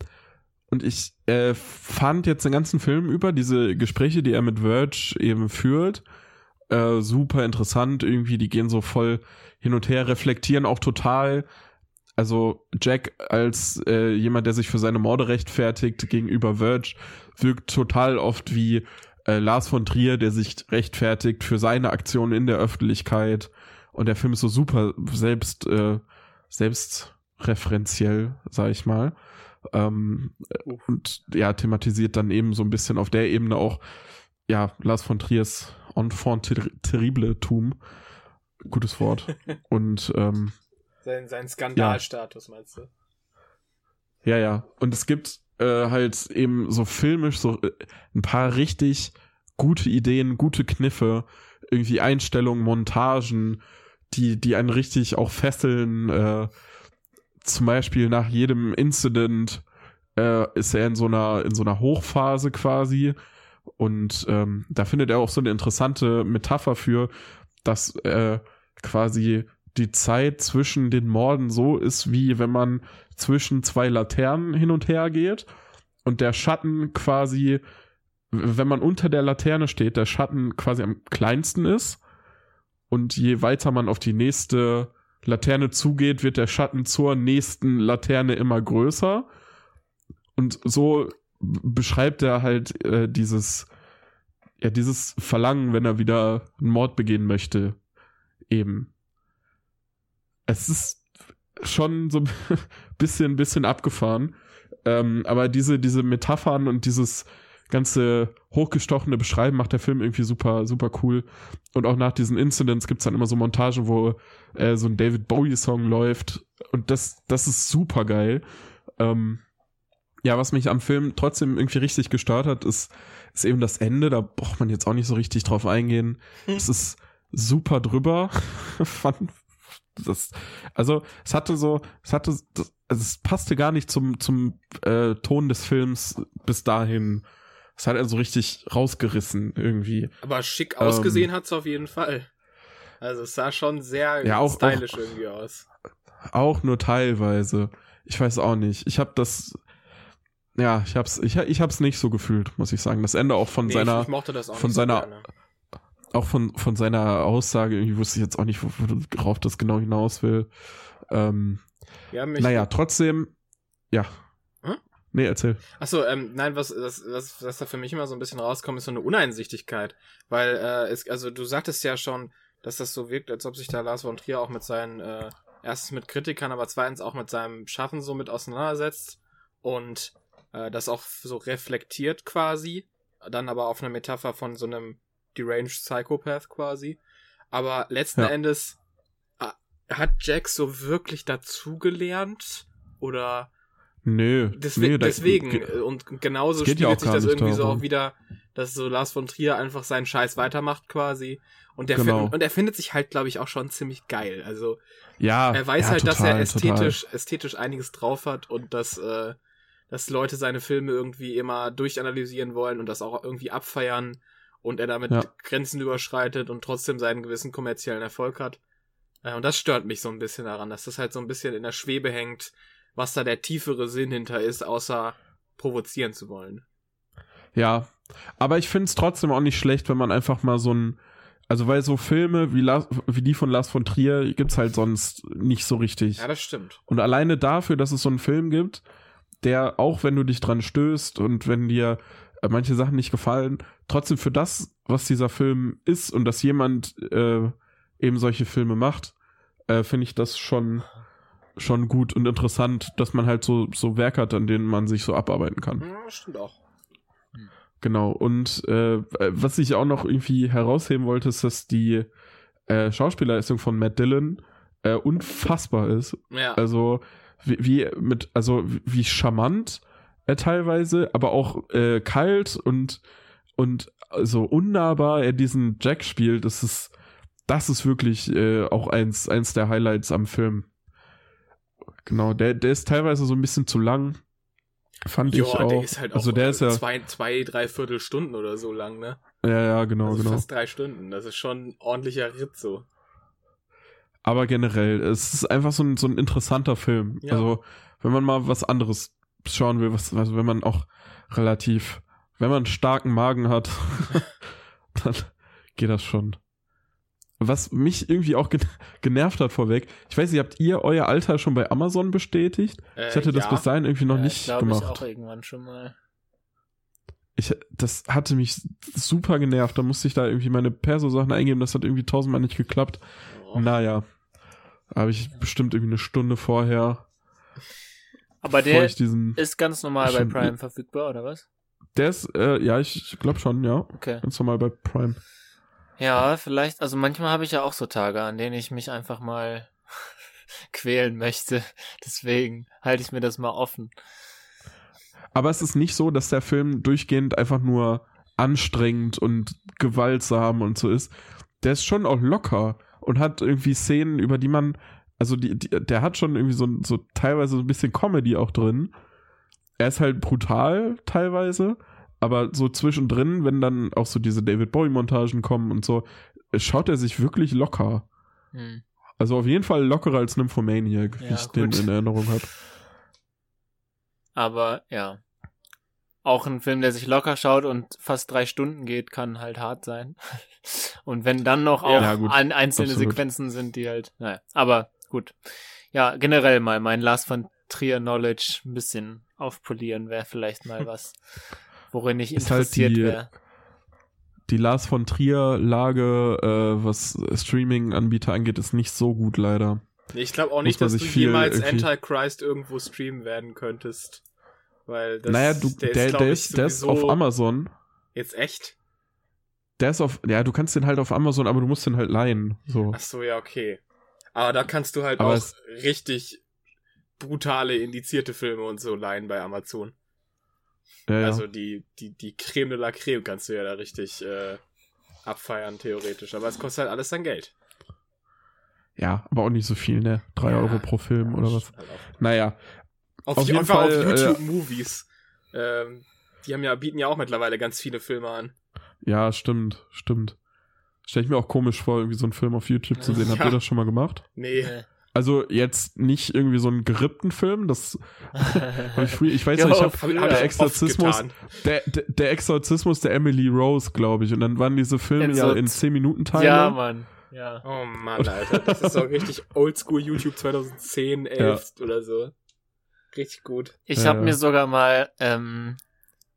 und ich äh, fand jetzt den ganzen Film über diese Gespräche, die er mit Verge eben führt, äh, super interessant. Irgendwie, die gehen so voll hin und her, reflektieren auch total. Also Jack als äh, jemand, der sich für seine Morde rechtfertigt gegenüber Verge, wirkt total oft wie äh, Lars von Trier, der sich rechtfertigt für seine Aktionen in der Öffentlichkeit. Und der Film ist so super selbst, äh, selbstreferenziell, sag ich mal. Ähm, und ja, thematisiert dann eben so ein bisschen auf der Ebene auch, ja, Lars von Triers Enfant ter terrible-Tum. Gutes Wort. Und ähm, sein, sein Skandalstatus, ja. meinst du? Ja, ja. Und es gibt äh, halt eben so filmisch so äh, ein paar richtig gute Ideen, gute Kniffe, irgendwie Einstellungen, Montagen, die, die einen richtig auch fesseln. Äh, zum Beispiel nach jedem Incident äh, ist er in so einer, in so einer Hochphase quasi. Und ähm, da findet er auch so eine interessante Metapher für, dass äh, quasi die Zeit zwischen den Morden so ist, wie wenn man zwischen zwei Laternen hin und her geht und der Schatten quasi, wenn man unter der Laterne steht, der Schatten quasi am kleinsten ist und je weiter man auf die nächste Laterne zugeht, wird der Schatten zur nächsten Laterne immer größer und so beschreibt er halt äh, dieses ja dieses Verlangen, wenn er wieder einen Mord begehen möchte, eben. Es ist schon so ein bisschen, bisschen abgefahren. Ähm, aber diese, diese Metaphern und dieses ganze hochgestochene Beschreiben macht der Film irgendwie super, super cool. Und auch nach diesen Incidents gibt's dann immer so Montagen, wo äh, so ein David Bowie-Song läuft. Und das, das ist super geil. Ähm, ja, was mich am Film trotzdem irgendwie richtig gestört hat, ist, ist eben das Ende. Da braucht man jetzt auch nicht so richtig drauf eingehen. Hm. Es ist super drüber. fand, das, also es hatte so, es hatte, das, also es passte gar nicht zum zum äh, Ton des Films bis dahin. Es hat also richtig rausgerissen irgendwie. Aber schick ausgesehen ähm, hat's auf jeden Fall. Also es sah schon sehr ja, auch, stylisch auch, irgendwie aus. Auch nur teilweise. Ich weiß auch nicht. Ich habe das ja, ich hab's ich, ich hab's nicht so gefühlt, muss ich sagen. Das Ende auch von nee, seiner ich, ich mochte das auch von seiner so auch von, von seiner Aussage, irgendwie wusste ich jetzt auch nicht, worauf das genau hinaus will. Ähm, ja, naja, trotzdem, ja. Hm? Nee, erzähl. Achso, ähm, nein, was, was, was, was da für mich immer so ein bisschen rauskommt, ist so eine Uneinsichtigkeit. Weil, äh, es, also du sagtest ja schon, dass das so wirkt, als ob sich da Lars von Trier auch mit seinen, äh, erstens mit Kritikern, aber zweitens auch mit seinem Schaffen so mit auseinandersetzt und äh, das auch so reflektiert quasi, dann aber auf eine Metapher von so einem deranged Psychopath quasi. Aber letzten Ja. Endes äh, hat Jack so wirklich dazugelernt oder Nö. Deswe nee, deswegen, ge- äh, und genauso geht ja sich das irgendwie so darum. auch wieder, dass so Lars von Trier einfach seinen Scheiß weitermacht quasi. Und der Genau. und er findet sich halt, glaube ich, auch schon ziemlich geil. Also ja, er weiß ja, halt, dass er total, ästhetisch, ästhetisch einiges drauf hat und dass, äh, dass Leute seine Filme irgendwie immer durchanalysieren wollen und das auch irgendwie abfeiern und er damit Ja. Grenzen überschreitet und trotzdem seinen gewissen kommerziellen Erfolg hat. Äh, und das stört mich so ein bisschen daran, dass das halt so ein bisschen in der Schwebe hängt, was da der tiefere Sinn hinter ist, außer provozieren zu wollen. Ja, aber ich finde es trotzdem auch nicht schlecht, wenn man einfach mal so ein, also weil so Filme wie, Lars, wie die von Lars von Trier gibt's halt sonst nicht so richtig. Ja, das stimmt. Und alleine dafür, dass es so einen Film gibt, der auch wenn du dich dran stößt und wenn dir manche Sachen nicht gefallen, trotzdem für das, was dieser Film ist und dass jemand äh, eben solche Filme macht, äh, finde ich das schon schon gut und interessant, dass man halt so so Werke hat, an denen man sich so abarbeiten kann. Ja, stimmt auch. Genau, und äh, was ich auch noch irgendwie herausheben wollte, ist, dass die äh, Schauspielerleistung von Matt Dillon äh, unfassbar ist. Ja. Also wie, wie mit, also wie charmant er teilweise, aber auch äh, kalt und und so unnahbar er diesen Jack spielt, das ist das ist wirklich äh, auch eins eins der Highlights am Film. Genau, der der ist teilweise so ein bisschen zu lang, fand ich Ja, auch. der ist halt auch also der ist ja zwei, zwei, drei Viertelstunden oder so lang, ne? ja ja genau also genau. fast drei Stunden. Das ist schon ein ordentlicher Ritt so. Aber generell, es ist einfach so ein, so ein interessanter Film. Ja. Also, wenn man mal was anderes schauen will, was, also wenn man auch relativ, wenn man einen starken Magen hat, dann geht das schon. Was mich irgendwie auch gen genervt hat vorweg, ich weiß nicht, habt ihr euer Alter schon bei Amazon bestätigt? Äh, Ich hatte das ja. bis dahin irgendwie noch Ja, nicht glaub Ich gemacht. auch irgendwann schon mal. Ich, das hatte mich super genervt. Da musste ich da irgendwie meine Perso-Sachen eingeben. Das hat irgendwie tausendmal nicht geklappt. Oh. Naja. Habe ich bestimmt irgendwie eine Stunde vorher, Aber der ist ganz normal bei Prime verfügbar, oder was? Der ist, äh, ja, ich glaube schon, ja. Okay. Ganz normal bei Prime. Ja, vielleicht, also manchmal habe ich ja auch so Tage, an denen ich mich einfach mal quälen möchte. Deswegen halte ich mir das mal offen. Aber es ist nicht so, dass der Film durchgehend einfach nur anstrengend und gewaltsam und so ist. Der ist schon auch locker und hat irgendwie Szenen, über die man, also die, die, der hat schon irgendwie so, so teilweise so ein bisschen Comedy auch drin. Er ist halt brutal teilweise, aber so zwischendrin, wenn dann auch so diese David Bowie-Montagen kommen und so, schaut er sich wirklich locker. Hm. Also auf jeden Fall lockerer als Nymphomaniac, wie Ja, ich den gut. in Erinnerung habe. Aber ja. Auch ein Film, der sich locker schaut und fast drei Stunden geht, kann halt hart sein. Und wenn dann noch auch Ja, gut. ein, einzelne Absolut. Sequenzen sind, die halt, naja, aber gut. Ja, generell mal mein Lars von Trier Knowledge ein bisschen aufpolieren wäre vielleicht mal was, worin ich Ist halt interessiert die- wäre. Die Lars von Trier-Lage, äh, was Streaming-Anbieter angeht, ist nicht so gut leider. Ich glaube auch nicht, dass du jemals irgendwie- Antichrist irgendwo streamen werden könntest. Weil das, naja, du, der, der, ist, der ist sowieso- auf Amazon. Jetzt echt? Der ist auf, ja, du kannst den halt auf Amazon, aber du musst den halt leihen. So. Ach so, ja, okay. Aber da kannst du halt Aber auch richtig brutale, indizierte Filme und so leihen bei Amazon. Ja, ja. Also die, die, die Creme de la Creme kannst du ja da richtig äh, abfeiern, theoretisch. Aber es kostet halt alles dann Geld. ja, aber auch nicht so viel, ne? Drei Ja. Euro pro Film oder was. Halt. Naja, Auf, Auf jeden Fall, auf äh, YouTube Movies. Ähm, die haben ja, bieten ja auch mittlerweile ganz viele Filme an. ja, stimmt, stimmt. Stell ich mir auch komisch vor, irgendwie so einen Film auf YouTube zu sehen. Habt Ja. ihr das schon mal gemacht? Nee. Also jetzt nicht irgendwie so einen gerippten Film, das ich, früh, ich weiß Jo, nicht, ich hab, früher. Der ich Exorzismus, der, der, der Exorzismus der Emily Rose, glaube ich. Und dann waren diese Filme In ja so in 10 Minuten Teile. ja, Mann. Ja. Oh Mann, Alter. Das ist auch richtig oldschool YouTube 2010, 11 oder so. Richtig gut. Ich Ja, habe ja. mir sogar mal ähm,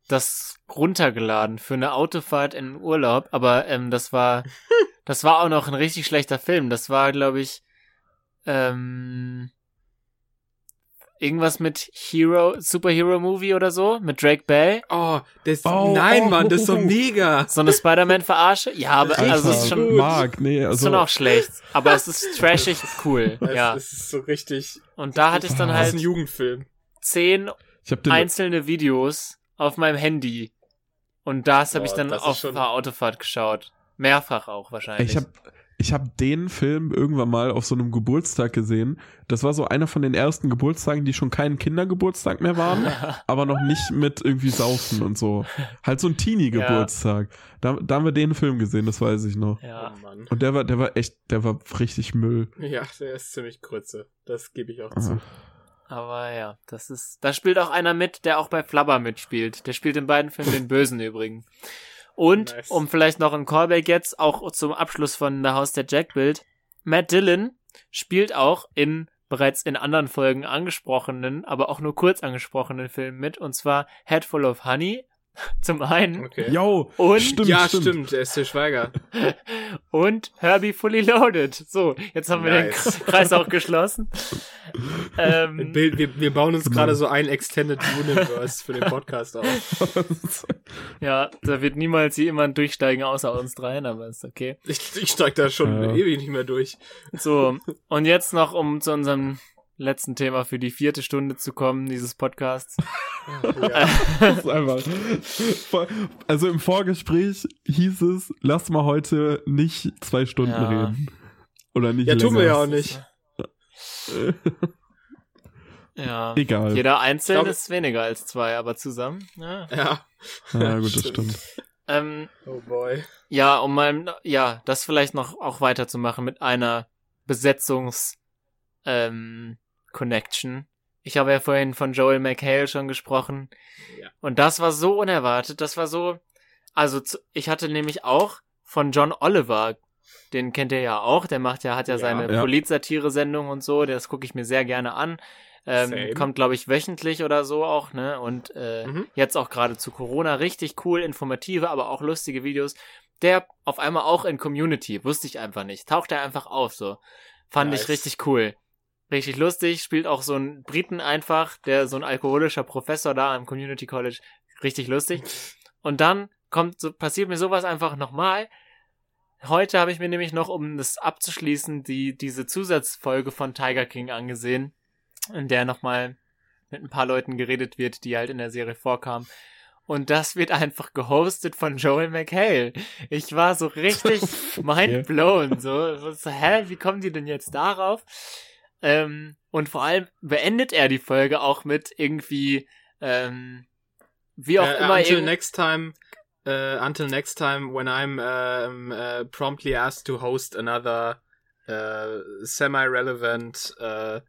das runtergeladen für eine Autofahrt in den Urlaub, aber ähm, das war, das war auch noch ein richtig schlechter Film. Das war, glaube ich, ähm, irgendwas mit Hero, Superhero Movie oder so, mit Drake Bell. Oh, das, Oh, nein, oh, Mann, das ist so mega. So eine Spider-Man-Verarsche? Ja, aber Alter, also es ist schon, Mark, nee, ist also schon auch schlecht. Aber es ist trashig cool. Das, Ja. das ist so richtig. Und da hatte ich dann Ah. Das ist ein halt Jugendfilm. zehn ich habe den einzelne Videos auf meinem Handy. Und das habe ich dann auf schon- einer Autofahrt geschaut. Mehrfach auch wahrscheinlich. Ich habe ich hab den Film irgendwann mal auf so einem Geburtstag gesehen. Das war so einer von den ersten Geburtstagen, die schon kein Kindergeburtstag mehr waren, aber noch nicht mit irgendwie Saufen und so. Halt so ein Teenie-Geburtstag. Da, da haben wir den Film gesehen, das weiß ich noch. ja. Oh Mann. Und der war, der war echt, der war richtig Müll. Ja, der ist ziemlich Grütze. Das gebe ich auch Ah. zu. Aber ja, das ist. Da spielt auch einer mit, der auch bei Flubber mitspielt. Der spielt in beiden Filmen den Bösen übrigens. Und, Nice. um vielleicht noch ein Callback jetzt, auch zum Abschluss von The House der Jack-Bild, Matt Dillon spielt auch in bereits in anderen Folgen angesprochenen, aber auch nur kurz angesprochenen Filmen mit, und zwar Head Full of Honey, zum einen, Okay. Yo, Und- stimmt, ja, stimmt. stimmt. der ist der Schweiger. und Herbie Fully Loaded. So, jetzt haben wir Nice. den Kreis auch geschlossen. ähm, wir, wir bauen uns Genau. gerade so ein Extended Universe für den Podcast auf. ja, da wird niemals jemand durchsteigen außer uns dreien, aber ist okay. Ich, ich steig da schon Ja. ewig nicht mehr durch. So, und jetzt noch, um zu unserem letzten Thema für die vierte Stunde zu kommen, dieses Podcasts. Ja. Das ist einfach. Also im Vorgespräch hieß es, lass mal heute nicht zwei Stunden Ja. reden. Oder nicht Ja, länger. tun wir ja auch nicht. Ja. Egal. Jeder einzeln glaub- ist weniger als zwei, aber zusammen. Ja. Ja. Ja, gut, das stimmt. Ähm, Oh boy. ja, um mal, ja, das vielleicht noch auch weiterzumachen mit einer Besetzungs, ähm, Connection. Ich habe ja vorhin von Joel McHale schon gesprochen. Ja. Und das war so unerwartet. Das war so, also ich hatte nämlich auch von John Oliver, den kennt ihr ja auch, der macht ja, hat ja, Ja. seine Ja. Polit-Satire-Sendung und so, das gucke ich mir sehr gerne an. Ähm, Same. kommt, glaube ich, wöchentlich oder so auch, ne? Und äh, Mhm. jetzt auch gerade zu Corona richtig cool, informative, aber auch lustige Videos. Der auf einmal auch in Community, wusste ich einfach nicht. Taucht er einfach auf, so. Fand Nice. ich richtig cool. Richtig lustig, spielt auch so ein Briten einfach, der so ein alkoholischer Professor da am Community College. Richtig lustig. Und dann kommt so, passiert mir sowas einfach nochmal. Heute habe ich mir nämlich noch, um das abzuschließen, die, diese Zusatzfolge von Tiger King angesehen, in der nochmal mit ein paar Leuten geredet wird, die halt in der Serie vorkamen. Und das wird einfach gehostet von Joel McHale. Ich war so richtig mind blown. So, so, hä, wie kommen die denn jetzt darauf? Ähm, und vor allem beendet er die Folge auch mit irgendwie, ähm, wie auch Äh, immer until next time. Uh, until next time, when I'm um, uh, promptly asked to host another uh, semi-relevant uh,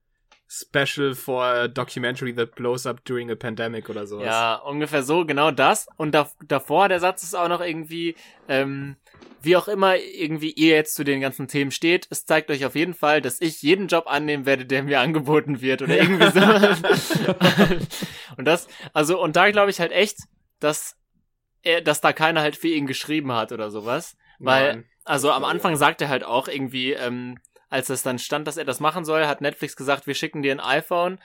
special for a documentary that blows up during a pandemic oder sowas. Ja, ungefähr so, genau das. Und da, davor, der Satz ist auch noch irgendwie, ähm, wie auch immer irgendwie ihr jetzt zu den ganzen Themen steht, es zeigt euch auf jeden Fall, dass ich jeden Job annehmen werde, der mir angeboten wird oder irgendwie so. und das, also, und da glaube ich halt echt, dass er, dass da keiner halt für ihn geschrieben hat oder sowas. Weil, Nein. also am. Anfang sagt er halt auch irgendwie, ähm, als es dann stand, dass er das machen soll, hat Netflix gesagt, wir schicken dir ein iPhone,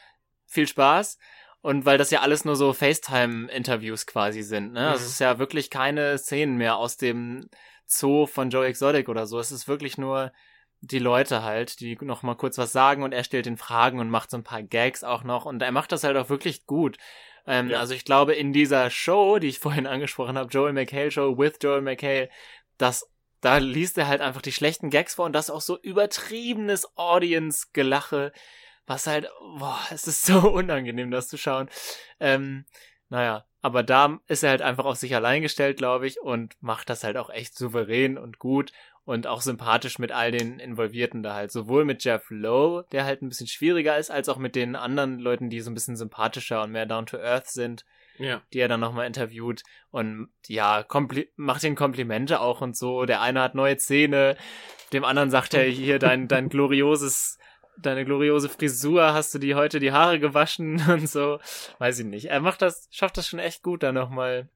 viel Spaß. Und weil das ja alles nur so FaceTime-Interviews quasi sind, ne? Also Mhm. es ist ja wirklich keine Szenen mehr aus dem Zoo von Joe Exotic oder so. Es ist wirklich nur die Leute halt, die noch mal kurz was sagen und er stellt den Fragen und macht so ein paar Gags auch noch und er macht das halt auch wirklich gut. Ähm, Ja. Also ich glaube, in dieser Show, die ich vorhin angesprochen habe, Joel McHale Show with Joel McHale, das da liest er halt einfach die schlechten Gags vor und das auch so übertriebenes Audience-Gelache, was halt, boah, es ist so unangenehm, das zu schauen. Ähm, naja, aber da ist er halt einfach auf sich allein gestellt, glaube ich, und macht das halt auch echt souverän und gut und auch sympathisch mit all den Involvierten da halt. Sowohl mit Jeff Lowe, der halt ein bisschen schwieriger ist, als auch mit den anderen Leuten, die so ein bisschen sympathischer und mehr down to earth sind Ja. die er dann nochmal interviewt und ja, macht ihn Komplimente auch und so. Der eine hat neue Zähne, dem anderen sagt er hier dein, dein glorioses deine gloriose Frisur, hast du die heute die Haare gewaschen und so. Weiß ich nicht. Er macht das, schafft das schon echt gut, da nochmal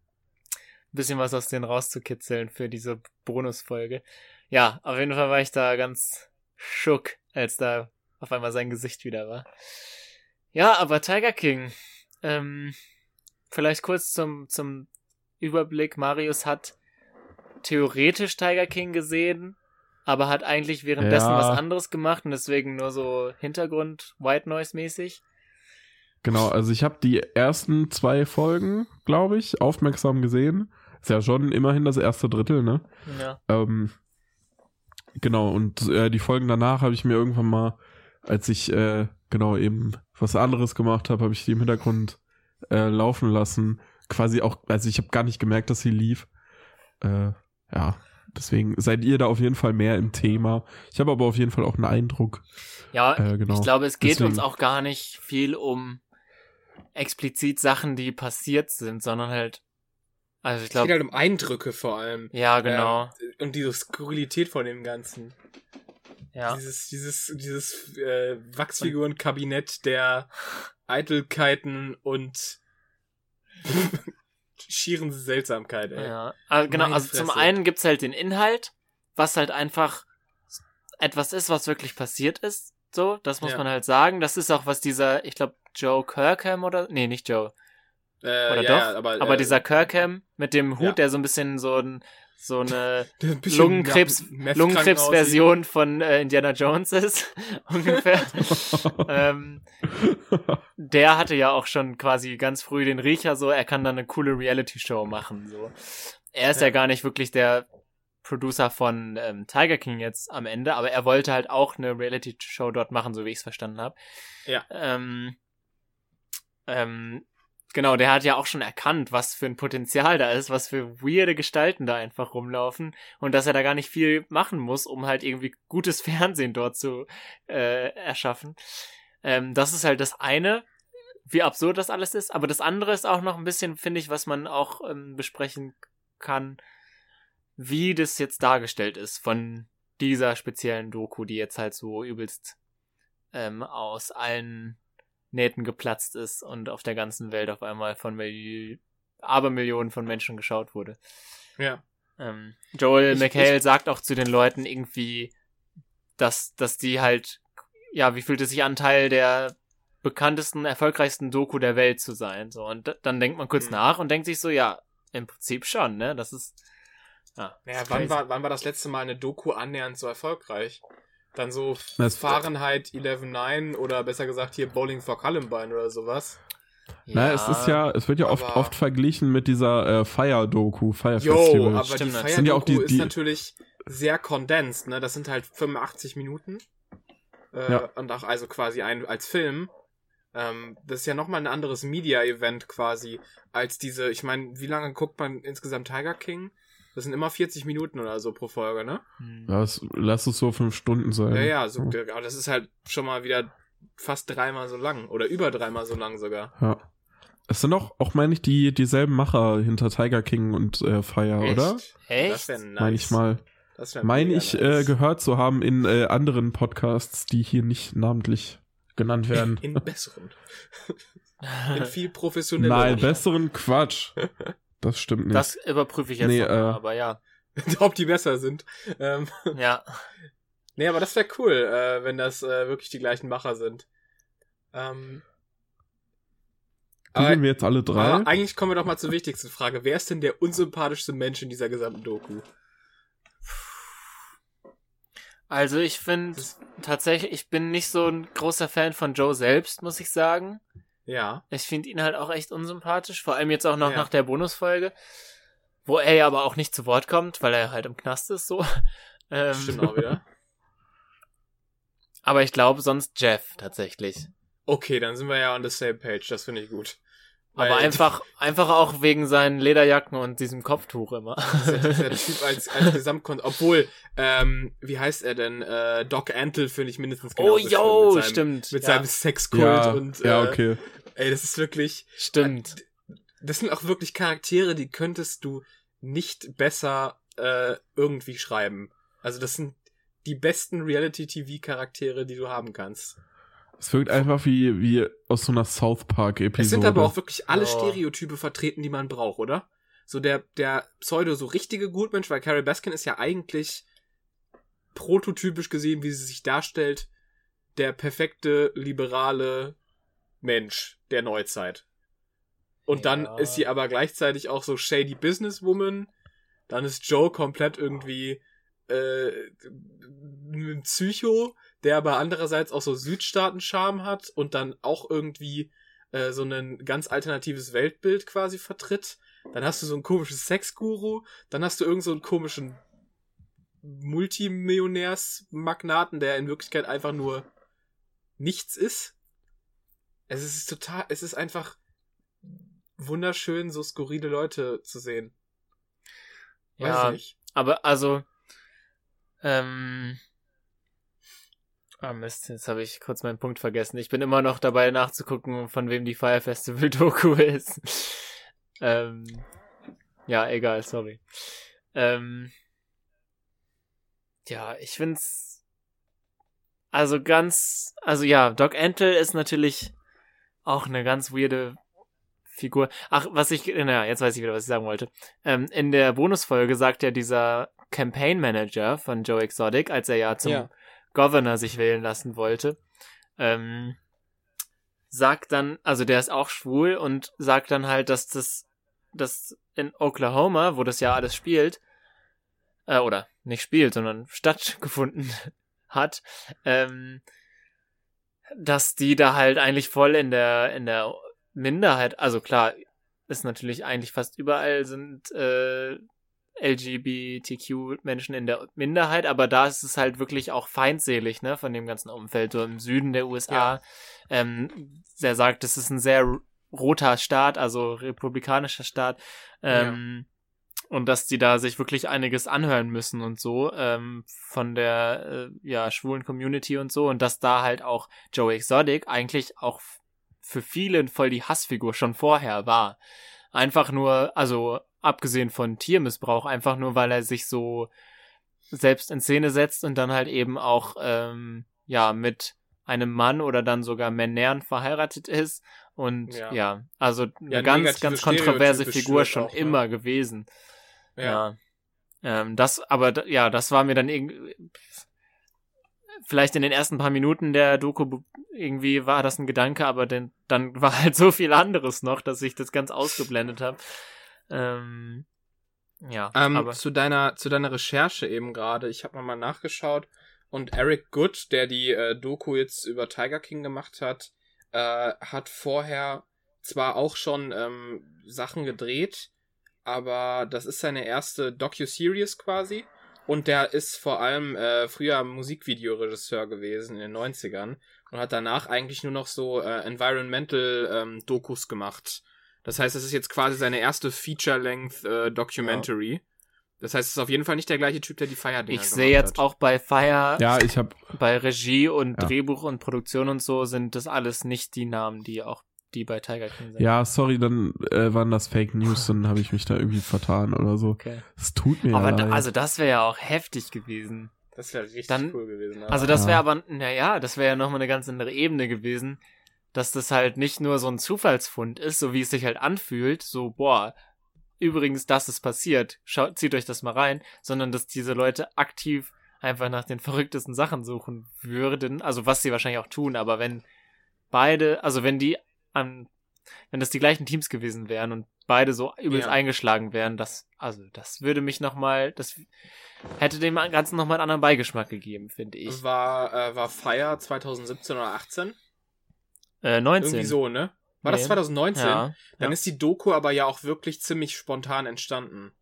ein bisschen was aus denen rauszukitzeln für diese Bonusfolge. Ja, auf jeden Fall war ich da ganz schock, als da auf einmal sein Gesicht wieder war. Ja, aber Tiger King, ähm, vielleicht kurz zum, zum Überblick. Marius hat theoretisch Tiger King gesehen, aber hat eigentlich währenddessen Ja. was anderes gemacht und deswegen nur so Hintergrund White Noise mäßig. Genau, also ich habe die ersten zwei Folgen, glaube ich, aufmerksam gesehen. Ist ja schon immerhin das erste Drittel, ne? Ja. Ähm, genau, und äh, die Folgen danach habe ich mir irgendwann mal, als ich äh, genau eben was anderes gemacht habe, habe ich die im Hintergrund äh, laufen lassen. Quasi auch, also ich habe gar nicht gemerkt, dass sie lief. Äh, ja, deswegen seid ihr da auf jeden Fall mehr im Thema. Ich habe aber auf jeden Fall auch einen Eindruck. Ja, Äh, genau. ich glaube, es geht uns Deswegen- auch gar nicht viel um explizit Sachen, die passiert sind, sondern halt, also ich Es geht glaube, halt um Eindrücke vor allem. ja, genau, Und diese Skurrilität von dem Ganzen. ja. Dieses, dieses, dieses äh, Wachsfigurenkabinett der Eitelkeiten und schieren Seltsamkeit, ey. Ja, also genau, Meine also zum Fresse. einen gibt's halt den Inhalt, was halt einfach etwas ist, was wirklich passiert ist. So, das muss Ja. man halt sagen. Das ist auch, was dieser, ich glaube, Joe Kirkham oder, nee, nicht Joe, Äh, oder ja, doch, ja, aber, aber äh, dieser Kirkham mit dem Hut, der so ein bisschen so ein, so eine ein Lungenkrebs, Meth-krank Lungenkrebs-Version von äh, Indiana Jones ist, ungefähr. ähm, der hatte ja auch schon quasi ganz früh den Riecher so, er kann dann eine coole Reality-Show machen, so. Er ist ja. Ja. gar nicht wirklich der Producer von ähm, Tiger King jetzt am Ende, aber er wollte halt auch eine Reality-Show dort machen, so wie ich es verstanden habe. Ja. Ähm, ähm, genau, der hat ja auch schon erkannt, was für ein Potenzial da ist, was für weirde Gestalten da einfach rumlaufen und dass er da gar nicht viel machen muss, um halt irgendwie gutes Fernsehen dort zu äh, erschaffen. Ähm, das ist halt das eine, wie absurd das alles ist, aber das andere ist auch noch ein bisschen, finde ich, was man auch ähm, besprechen kann, wie das jetzt dargestellt ist von dieser speziellen Doku, die jetzt halt so übelst ähm, aus allen Nähten geplatzt ist und auf der ganzen Welt auf einmal von Mil Abermillionen von Menschen geschaut wurde. Ja. Ähm, Joel Ich- McHale sagt auch zu den Leuten irgendwie, dass, dass die halt, ja, wie fühlt es sich an, Teil der bekanntesten, erfolgreichsten Doku der Welt zu sein. So, und dann denkt man kurz Hm. nach und denkt sich so, ja, im Prinzip schon, ne? Das ist. Ja, Naja, wann war, wann war das letzte Mal eine Doku annähernd so erfolgreich? Dann so Das- Fahrenheit 11.9 oder besser gesagt hier Bowling for Columbine oder sowas. Na, es ist ja, es wird ja oft, oft verglichen mit dieser äh, Fire-Doku, Fire Jo, Festival. aber Stimmt, die das Fire sind ja auch die- Doku ist die- natürlich sehr condensed, ne? Das sind halt 85 Minuten. Äh, Ja. Und auch also quasi ein als Film. Ähm, das ist ja nochmal ein anderes Media-Event quasi als diese, ich meine, wie lange guckt man insgesamt Tiger King? Das sind immer 40 Minuten oder so pro Folge, ne? Hm. Das, lass es so fünf Stunden sein. Ja, ja, so, aber das ist halt schon mal wieder fast dreimal so lang oder über dreimal so lang sogar. Ja. Es sind auch, auch meine ich, die, dieselben Macher hinter Tiger King und äh, Fire, oder? Echt? Das wäre nice. Meine ich mal. Meine ich nice. äh, gehört zu haben in äh, anderen Podcasts, die hier nicht namentlich genannt werden. In besseren. In viel professionelleren. Nein, besseren Quatsch. Das stimmt nicht. Das überprüfe ich jetzt Nee, noch mal, äh, aber ja. Ob die besser sind. Ähm, Ja. nee, aber das wäre cool, äh, wenn das äh, wirklich die gleichen Macher sind. Ähm, Googeln wir jetzt alle drei? aber eigentlich kommen wir doch mal zur wichtigsten Frage. Wer ist denn der unsympathischste Mensch in dieser gesamten Doku? Also ich finde tatsächlich, ich bin nicht so ein großer Fan von Joe selbst, muss ich sagen. Ja. Ich finde ihn halt auch echt unsympathisch, vor allem jetzt auch noch Ja. nach der Bonusfolge, wo er ja aber auch nicht zu Wort kommt, weil er halt im Knast ist so. Ähm, Stimmt auch wieder. Aber ich glaube sonst Jeff tatsächlich. Okay, dann sind wir ja on the same page. Das finde ich gut. Aber Weil- einfach, einfach auch wegen seinen Lederjacken und diesem Kopftuch immer. der Typ als, als Gesamtkon Obwohl, ähm, wie heißt er denn? Äh, Doc Antle finde ich mindestens oh, genauso schlimm yo, mit seinem, stimmt. Mit ja, seinem Sexkult ja, und ja, äh, okay. ey, das ist wirklich. stimmt. Das sind auch wirklich Charaktere, die könntest du nicht besser äh, irgendwie schreiben. Also das sind die besten Reality-TV-Charaktere, die du haben kannst. Es wirkt einfach wie, wie aus so einer South Park-Episode. Es sind aber auch wirklich alle Oh. Stereotype vertreten, die man braucht, oder? So der, der Pseudo, so richtige Gutmensch, weil Carrie Baskin ist ja eigentlich prototypisch gesehen, wie sie sich darstellt, der perfekte liberale Mensch der Neuzeit. Und dann Ja. ist sie aber gleichzeitig auch so shady Businesswoman. Dann ist Joe komplett irgendwie äh, ein Psycho, der aber andererseits auch so Südstaaten-Charme hat und dann auch irgendwie äh, so ein ganz alternatives Weltbild quasi vertritt. Dann hast du so ein komisches Sexguru, dann hast du irgend so einen komischen Multimillionärsmagnaten, der in Wirklichkeit einfach nur nichts ist. Es ist total, es ist einfach wunderschön, so skurrile Leute zu sehen. Weiß Ja, nicht. aber also, ähm, ah Mist, jetzt habe ich kurz meinen Punkt vergessen. Ich bin immer noch dabei nachzugucken, von wem die Fire Festival Doku ist. ähm, ja, egal, sorry. Ähm, ja, ich find's, also ganz, also ja, Doc Antle ist natürlich auch eine ganz weirde Figur. Ach, was ich, naja, jetzt weiß ich wieder, was ich sagen wollte. Ähm, in der Bonusfolge sagt ja dieser Campaign Manager von Joe Exotic, als er ja zum Ja. Governor sich wählen lassen wollte, ähm, sagt dann, also der ist auch schwul und sagt dann halt, dass das, dass in Oklahoma, wo das ja alles spielt, äh, oder nicht spielt, sondern stattgefunden hat, ähm, dass die da halt eigentlich voll in der, in der Minderheit, also klar, ist natürlich eigentlich fast überall sind äh, LGBTQ-Menschen in der Minderheit, aber da ist es halt wirklich auch feindselig, ne, von dem ganzen Umfeld, so im Süden der USA. Ja. Ähm, der sagt, es ist ein sehr roter Staat, also republikanischer Staat. Ähm, Und dass die da sich wirklich einiges anhören müssen und so, ähm, von der, äh, ja, schwulen Community und so. Und dass da halt auch Joe Exotic eigentlich auch für viele voll die Hassfigur schon vorher war. Einfach nur, also abgesehen von Tiermissbrauch, einfach nur, weil er sich so selbst in Szene setzt und dann halt eben auch, ähm, ja, mit einem Mann oder dann sogar Männern verheiratet ist. Und Ja. ja, also eine Ja, ganz, ganz kontroverse Figur schon auch, ne? immer gewesen. Ja. Ja. Ähm, das, aber ja, das war mir dann irgendwie. Vielleicht in den ersten paar Minuten der Doku irgendwie war das ein Gedanke, aber denn, dann war halt so viel anderes noch, dass ich das ganz ausgeblendet habe. Ähm, ja, Ähm, aber zu deiner zu deiner Recherche eben gerade, ich habe nochmal nachgeschaut. Und Eric Good, der die äh, Doku jetzt über Tiger King gemacht hat, äh, hat vorher zwar auch schon ähm, Sachen gedreht, aber das ist seine erste Docu-Series quasi. Und der ist vor allem äh, früher Musikvideoregisseur gewesen in den 90ern und hat danach eigentlich nur noch so äh, Environmental ähm, Dokus gemacht. Das heißt, es ist jetzt quasi seine erste Feature-Length äh, Documentary. Das heißt, es ist auf jeden Fall nicht der gleiche Typ, der die Feierdinger ich sehe jetzt hat. auch bei Fire, Ja, ich habe bei Regie und Ja. Drehbuch und Produktion und so sind das alles nicht die Namen, die auch die bei Tiger King sind. ja, sorry, dann äh, waren das Fake News, dann habe ich mich da irgendwie vertan oder so. Okay. Es tut mir Aber ja da, leid. also das wäre ja auch heftig gewesen. Das wäre richtig Dann- cool gewesen. Also das Ja. wäre aber, naja, das wäre ja nochmal eine ganz andere Ebene gewesen, dass das halt nicht nur so ein Zufallsfund ist, so wie es sich halt anfühlt, so, boah, übrigens, das ist passiert, schaut, zieht euch das mal rein, sondern dass diese Leute aktiv einfach nach den verrücktesten Sachen suchen würden, also was sie wahrscheinlich auch tun, aber wenn beide, also wenn die an, wenn das die gleichen Teams gewesen wären und beide so übelst Ja. eingeschlagen wären, das, also das würde mich nochmal, das hätte dem Ganzen nochmal einen anderen Beigeschmack gegeben, finde ich. war, äh, war Fire 2017 oder 18? Äh, 19. Irgendwie so, ne? War das Nee. 2019? Ja. Dann ja. ist die Doku aber ja auch wirklich ziemlich spontan entstanden.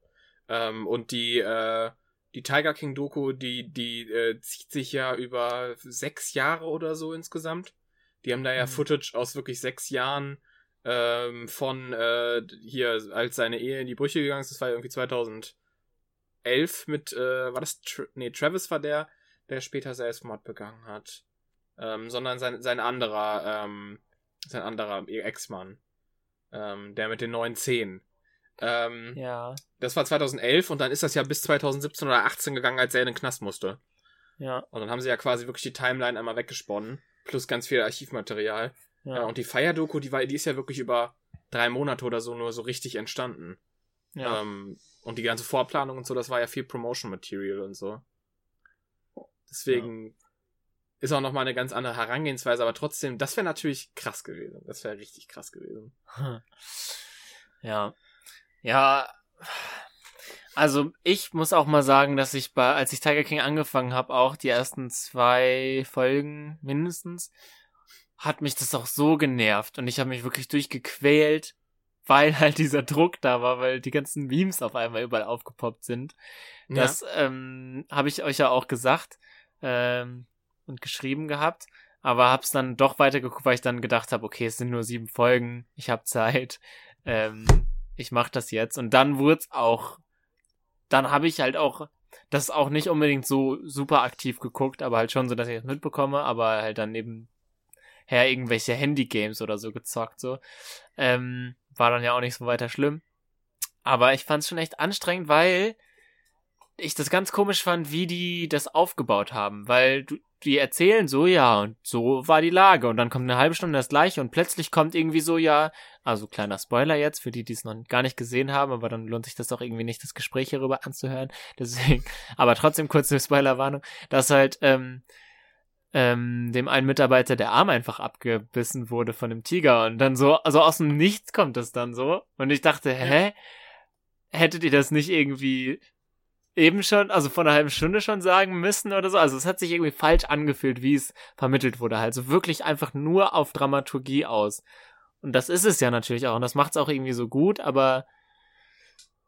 Ähm, und die, äh, die Tiger King Doku, die, die äh, zieht sich ja über sechs Jahre oder so insgesamt. Die haben da ja Mhm. Footage aus wirklich sechs Jahren ähm, von äh, hier, als seine Ehe in die Brüche gegangen ist. Das war irgendwie 2011 mit, äh, war das, Tra nee, Travis war der, der später Selbstmord begangen hat. Ähm, sondern sein, sein anderer, ähm, sein anderer Ex-Mann. Ähm, der mit den neuen Zehen. Ähm, ja. Das war 2011 und dann ist das ja bis 2017 oder 18 gegangen, als er in den Knast musste. Ja. Und dann haben sie ja quasi wirklich die Timeline einmal weggesponnen. Plus ganz viel Archivmaterial. Ja. ja und die Fire-Doku, die, war, die ist ja wirklich über drei Monate oder so nur so richtig entstanden. Ja. Ähm, und die ganze Vorplanung und so, das war ja viel Promotion-Material und so. Deswegen ja. Ist auch nochmal eine ganz andere Herangehensweise, aber trotzdem, das wäre natürlich krass gewesen. Das wäre richtig krass gewesen. Ja. Ja. Also ich muss auch mal sagen, dass ich bei, als ich Tiger King angefangen habe, auch die ersten zwei Folgen mindestens, hat mich das auch so genervt und ich habe mich wirklich durchgequält, weil halt dieser Druck da war, weil die ganzen Memes auf einmal überall aufgepoppt sind. Ja. Das ähm, habe ich euch ja auch gesagt ähm, und geschrieben gehabt, aber hab's dann doch weitergeguckt, weil ich dann gedacht habe, okay, es sind nur sieben Folgen, ich habe Zeit, ähm, ich mach das jetzt und dann wurd's auch, dann habe ich halt auch das auch nicht unbedingt so super aktiv geguckt, aber halt schon so, dass ich es das mitbekomme, aber halt dann nebenher irgendwelche Handy-Games oder so gezockt, so. Ähm, war dann ja auch nicht so weiter schlimm. Aber ich fand es schon echt anstrengend, weil ich das ganz komisch fand, wie die das aufgebaut haben, weil du, die erzählen so, ja, und so war die Lage, und dann kommt eine halbe Stunde das gleiche, und plötzlich kommt irgendwie so, ja, also kleiner Spoiler jetzt, für die, die es noch gar nicht gesehen haben, aber dann lohnt sich das doch irgendwie nicht, das Gespräch hierüber anzuhören, deswegen, aber trotzdem kurze Spoilerwarnung, dass halt, ähm, ähm, dem einen Mitarbeiter der Arm einfach abgebissen wurde von dem Tiger und dann so, also aus dem Nichts kommt das dann so, und ich dachte, hä? Hättet ihr das nicht irgendwie eben schon, also vor einer halben Stunde schon sagen müssen oder so. Also es hat sich irgendwie falsch angefühlt, wie es vermittelt wurde. Also wirklich einfach nur auf Dramaturgie aus. Und das ist es ja natürlich auch. Und das macht es auch irgendwie so gut, aber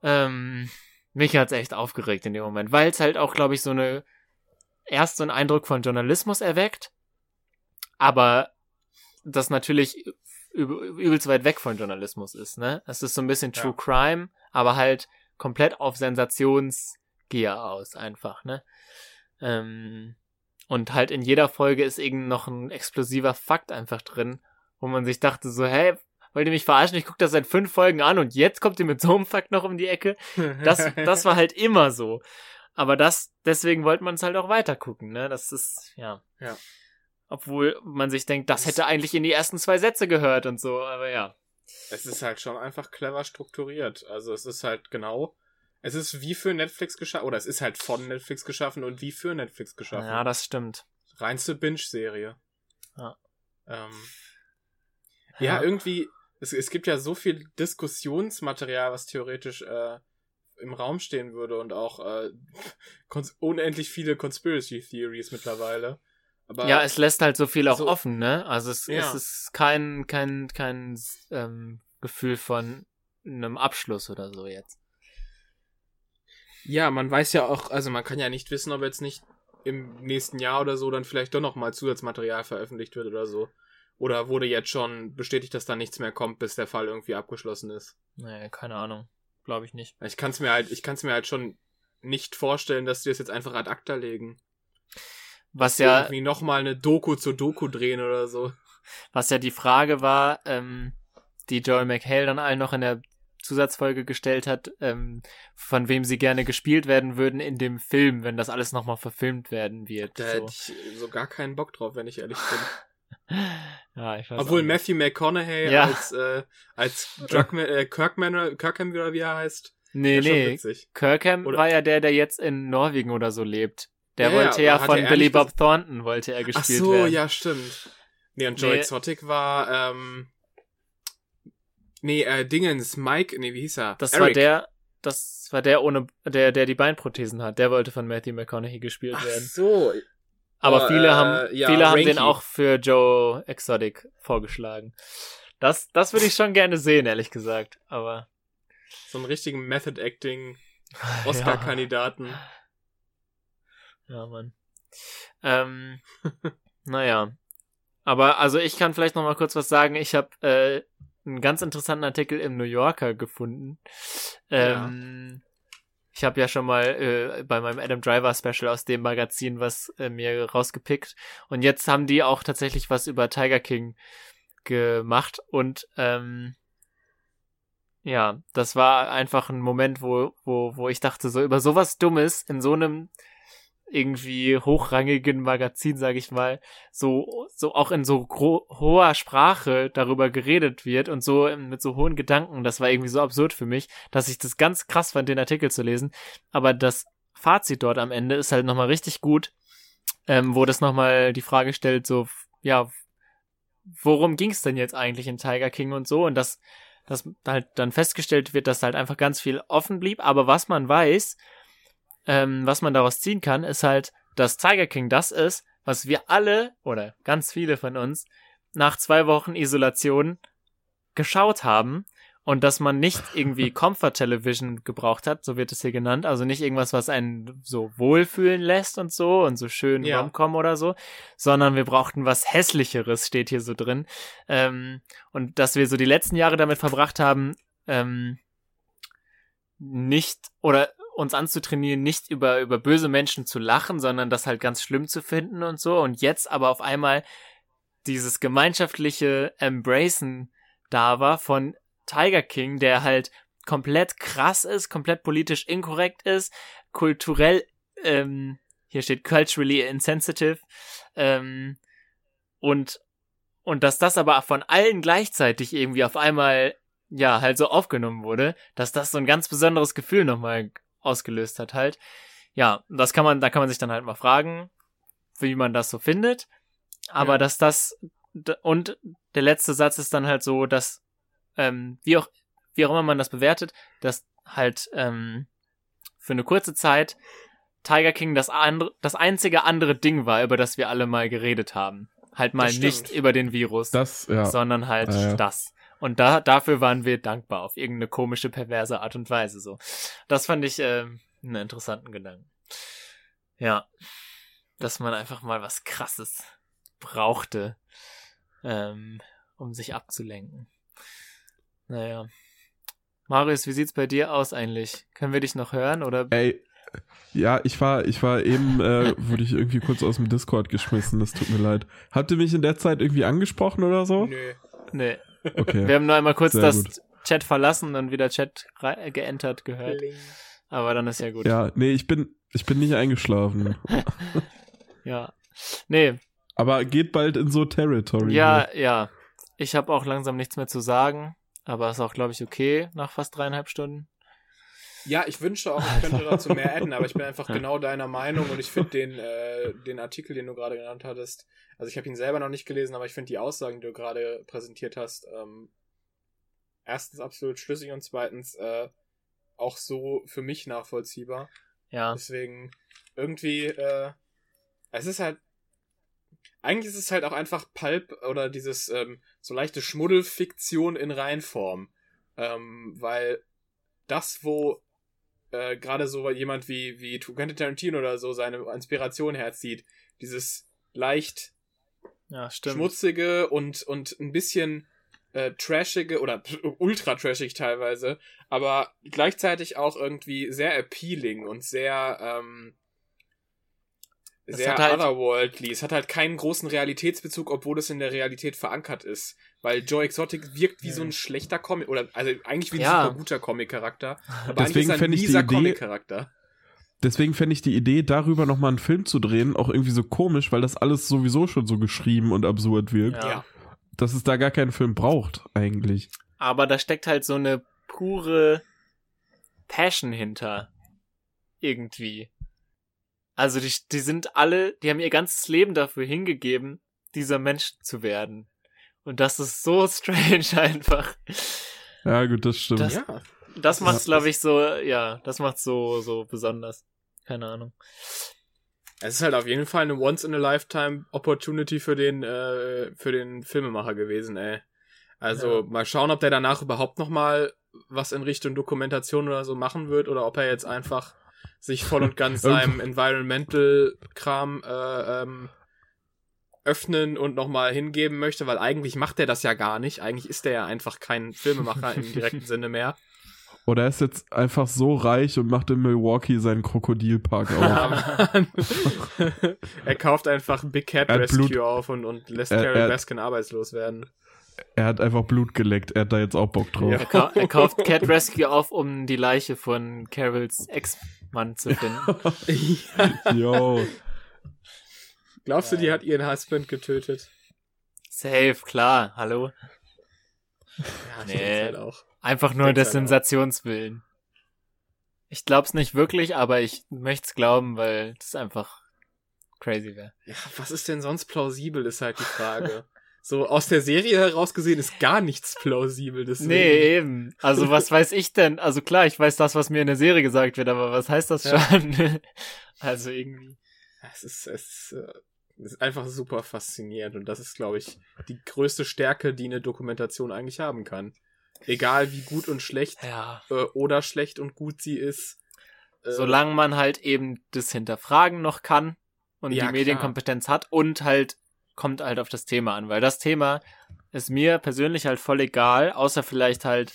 ähm, mich hat's echt aufgeregt in dem Moment, weil es halt auch, glaube ich, so eine erst so einen Eindruck von Journalismus erweckt, aber das natürlich übelst weit weg von Journalismus ist, ne? Es ist so ein bisschen True ja. Crime, aber halt komplett auf Sensations Gier aus, einfach, ne? Ähm, und halt in jeder Folge ist irgend noch ein explosiver Fakt einfach drin, wo man sich dachte so, hey, wollt ihr mich verarschen? Ich gucke das seit fünf Folgen an und jetzt kommt ihr mit so einem Fakt noch um die Ecke. Das, das war halt immer so. Aber das, deswegen wollte man es halt auch weiter gucken, ne? Das ist, ja. Ja. Obwohl man sich denkt, das hätte eigentlich in die ersten zwei Sätze gehört und so, aber ja. Es ist halt schon einfach clever strukturiert. Also es ist halt genau, es ist wie für Netflix geschaffen, oder es ist halt von Netflix geschaffen und wie für Netflix geschaffen. Ja, das stimmt. Reinste Binge-Serie. Ja. Ähm, ja. ja, irgendwie, es, es gibt ja so viel Diskussionsmaterial, was theoretisch äh, im Raum stehen würde und auch äh, unendlich viele Conspiracy Theories mittlerweile. Aber ja, es lässt halt so viel auch so, offen, ne? Also es, ja. es ist kein, kein, kein ähm, Gefühl von einem Abschluss oder so jetzt. Ja, man weiß ja auch, also man kann ja nicht wissen, ob jetzt nicht im nächsten Jahr oder so dann vielleicht doch nochmal Zusatzmaterial veröffentlicht wird oder so. Oder wurde jetzt schon bestätigt, dass da nichts mehr kommt, bis der Fall irgendwie abgeschlossen ist? Nee, keine Ahnung. Glaube ich nicht. Ich kann es mir halt, ich kann es mir halt schon nicht vorstellen, dass die das jetzt einfach ad acta legen. Was ja. Irgendwie nochmal eine Doku zur Doku drehen oder so. Was ja die Frage war, ähm, die Joel McHale dann allen noch in der Zusatzfolge gestellt hat, ähm, von wem sie gerne gespielt werden würden in dem Film, wenn das alles nochmal verfilmt werden wird. Da so. hätte ich so gar keinen Bock drauf, wenn ich ehrlich bin. ja, ich weiß Obwohl Matthew McConaughey ja. als, äh, als Druckman, äh, Kirkman, Kirkham oder wie er heißt. Nee, nee. Kirkham oder? war ja der, der jetzt in Norwegen oder so lebt. Der ja, wollte ja, ja von Billy Bob Thornton wollte er gespielt werden. Ach so, werden. ja, stimmt. Nee, und Joe nee. Exotic war, ähm, Nee, äh, Dingens, Mike, nee, wie hieß er? Das Eric. war der, das war der ohne, der, der die Beinprothesen hat. Der wollte von Matthew McConaughey gespielt Ach werden. so. Aber oh, viele äh, haben, ja, viele haben den auch für Joe Exotic vorgeschlagen. Das, das würde ich schon gerne sehen, ehrlich gesagt. Aber. So einen richtigen Method Acting Oscar-Kandidaten. Ja. ja, Mann. Ähm, naja. Aber also ich kann vielleicht noch mal kurz was sagen. Ich habe äh, einen ganz interessanten Artikel im New Yorker gefunden. Ähm, ja. Ich habe ja schon mal äh, bei meinem Adam Driver Special aus dem Magazin was äh, mir rausgepickt. Und jetzt haben die auch tatsächlich was über Tiger King gemacht. Und ähm, ja, das war einfach ein Moment, wo, wo, wo ich dachte, so über sowas Dummes in so einem irgendwie hochrangigen Magazin, sage ich mal, so so auch in so hoher Sprache darüber geredet wird und so mit so hohen Gedanken, das war irgendwie so absurd für mich, dass ich das ganz krass fand, den Artikel zu lesen. Aber das Fazit dort am Ende ist halt nochmal richtig gut, ähm, wo das nochmal die Frage stellt, so, ja, worum ging es denn jetzt eigentlich in Tiger King und so? Und dass, dass halt dann festgestellt wird, dass halt einfach ganz viel offen blieb, aber was man weiß, ähm, was man daraus ziehen kann, ist halt, dass Tiger King das ist, was wir alle oder ganz viele von uns nach zwei Wochen Isolation geschaut haben und dass man nicht irgendwie Comfort Television gebraucht hat, so wird es hier genannt, also nicht irgendwas, was einen so wohlfühlen lässt und so und so schön ja. Romcom oder so, sondern wir brauchten was hässlicheres, steht hier so drin ähm, und dass wir so die letzten Jahre damit verbracht haben, ähm, nicht oder uns anzutrainieren, nicht über, über böse Menschen zu lachen, sondern das halt ganz schlimm zu finden und so. Und jetzt aber auf einmal dieses gemeinschaftliche Embracen da war von Tiger King, der halt komplett krass ist, komplett politisch inkorrekt ist, kulturell, ähm, hier steht culturally insensitive, ähm, und, und dass das aber von allen gleichzeitig irgendwie auf einmal, ja, halt so aufgenommen wurde, dass das so ein ganz besonderes Gefühl nochmal ausgelöst hat halt. Ja, das kann man, da kann man sich dann halt mal fragen, wie man das so findet. Aber ja. dass das und der letzte Satz ist dann halt so, dass ähm, wie auch wie auch immer man das bewertet, dass halt ähm, für eine kurze Zeit Tiger King das andere, das einzige andere Ding war, über das wir alle mal geredet haben. Halt mal nicht über den Virus, das, ja. sondern halt ja, ja. das. Und da, dafür waren wir dankbar, auf irgendeine komische, perverse Art und Weise so. Das fand ich äh, einen interessanten Gedanken. Ja. Dass man einfach mal was krasses brauchte, ähm, um sich abzulenken. Naja. Marius, wie sieht's bei dir aus eigentlich? Können wir dich noch hören oder? Ey, ja, ich war, ich war eben, äh, wurde ich irgendwie kurz aus dem Discord geschmissen, das tut mir leid. Habt ihr mich in der Zeit irgendwie angesprochen oder so? Nö. Nee. Okay. Wir haben nur einmal kurz Sehr das gut. Chat verlassen und wieder Chat geentert gehört. Aber dann ist ja gut. Ja, nee, ich bin, ich bin nicht eingeschlafen. ja. Nee. Aber geht bald in so Territory. Ja, ne? ja. Ich habe auch langsam nichts mehr zu sagen. Aber ist auch, glaube ich, okay nach fast dreieinhalb Stunden. Ja, ich wünschte auch, ich könnte dazu mehr adden, aber ich bin einfach genau deiner Meinung und ich finde den, äh, den Artikel, den du gerade genannt hattest, also ich habe ihn selber noch nicht gelesen, aber ich finde die Aussagen, die du gerade präsentiert hast, ähm, erstens absolut schlüssig und zweitens äh, auch so für mich nachvollziehbar. Ja. Deswegen irgendwie, äh, es ist halt, eigentlich ist es halt auch einfach Pulp oder dieses ähm, so leichte Schmuddelfiktion in Reinform. Ähm, weil das, wo äh, gerade so jemand wie, wie Quentin Tarantino oder so seine Inspiration herzieht, dieses leicht ja, schmutzige und, und ein bisschen äh, trashige oder ultra trashig teilweise, aber gleichzeitig auch irgendwie sehr appealing und sehr ähm, sehr halt otherworldly. Es hat halt keinen großen Realitätsbezug, obwohl es in der Realität verankert ist. Weil Joe Exotic wirkt wie ja. so ein schlechter Comic, oder also eigentlich wie ein ja. super guter Comic-Charakter. Aber Deswegen eigentlich ist ein mieser Comic-Charakter. Deswegen fände ich die Idee, darüber nochmal einen Film zu drehen, auch irgendwie so komisch, weil das alles sowieso schon so geschrieben und absurd wirkt. Ja. Dass es da gar keinen Film braucht, eigentlich. Aber da steckt halt so eine pure Passion hinter. Irgendwie. Also die, die sind alle, die haben ihr ganzes Leben dafür hingegeben, dieser Mensch zu werden. Und das ist so strange einfach. Ja, gut, das stimmt. Das, ja. Das macht's, glaube ich, so, ja, das macht's so, so besonders. Keine Ahnung. Es ist halt auf jeden Fall eine Once-in-a-Lifetime-Opportunity für den, äh, für den Filmemacher gewesen, ey. Also ja. mal schauen, ob der danach überhaupt noch mal was in Richtung Dokumentation oder so machen wird oder ob er jetzt einfach sich voll und ganz seinem Environmental-Kram äh, ähm, öffnen und nochmal hingeben möchte, weil eigentlich macht er das ja gar nicht. Eigentlich ist er ja einfach kein Filmemacher im direkten Sinne mehr. Oder er ist jetzt einfach so reich und macht in Milwaukee seinen Krokodilpark auf. Ja, er kauft einfach Big Cat Rescue Blut, auf und, und lässt er, Carol Baskin arbeitslos werden. Er hat einfach Blut geleckt, er hat da jetzt auch Bock drauf. Ja. Er, ka er, kauft Cat Rescue auf, um die Leiche von Carols Ex Mann zu finden. ja. Yo. Glaubst du, die hat ihren Husband getötet? Safe, klar, hallo. Ja, Nee. halt auch. Einfach nur des halt. Sensationswillen. Ich glaub's nicht wirklich, aber ich möchte es glauben, weil das einfach crazy wäre. Ja, was ist denn sonst plausibel, ist halt die Frage. so aus der Serie heraus gesehen ist gar nichts plausibel. Deswegen. Nee, eben. Also was weiß ich denn? Also klar, ich weiß das, was mir in der Serie gesagt wird, aber was heißt das Ja. schon? also irgendwie. Es ist, es ist, äh, es ist einfach super faszinierend und das ist, glaube ich, die größte Stärke, die eine Dokumentation eigentlich haben kann. Egal wie gut und schlecht Ja. äh, oder schlecht und gut sie ist. äh, Solange man halt eben das Hinterfragen noch kann und Ja, die Medienkompetenz hat und halt kommt halt auf das Thema an, weil das Thema ist mir persönlich halt voll egal, außer vielleicht halt,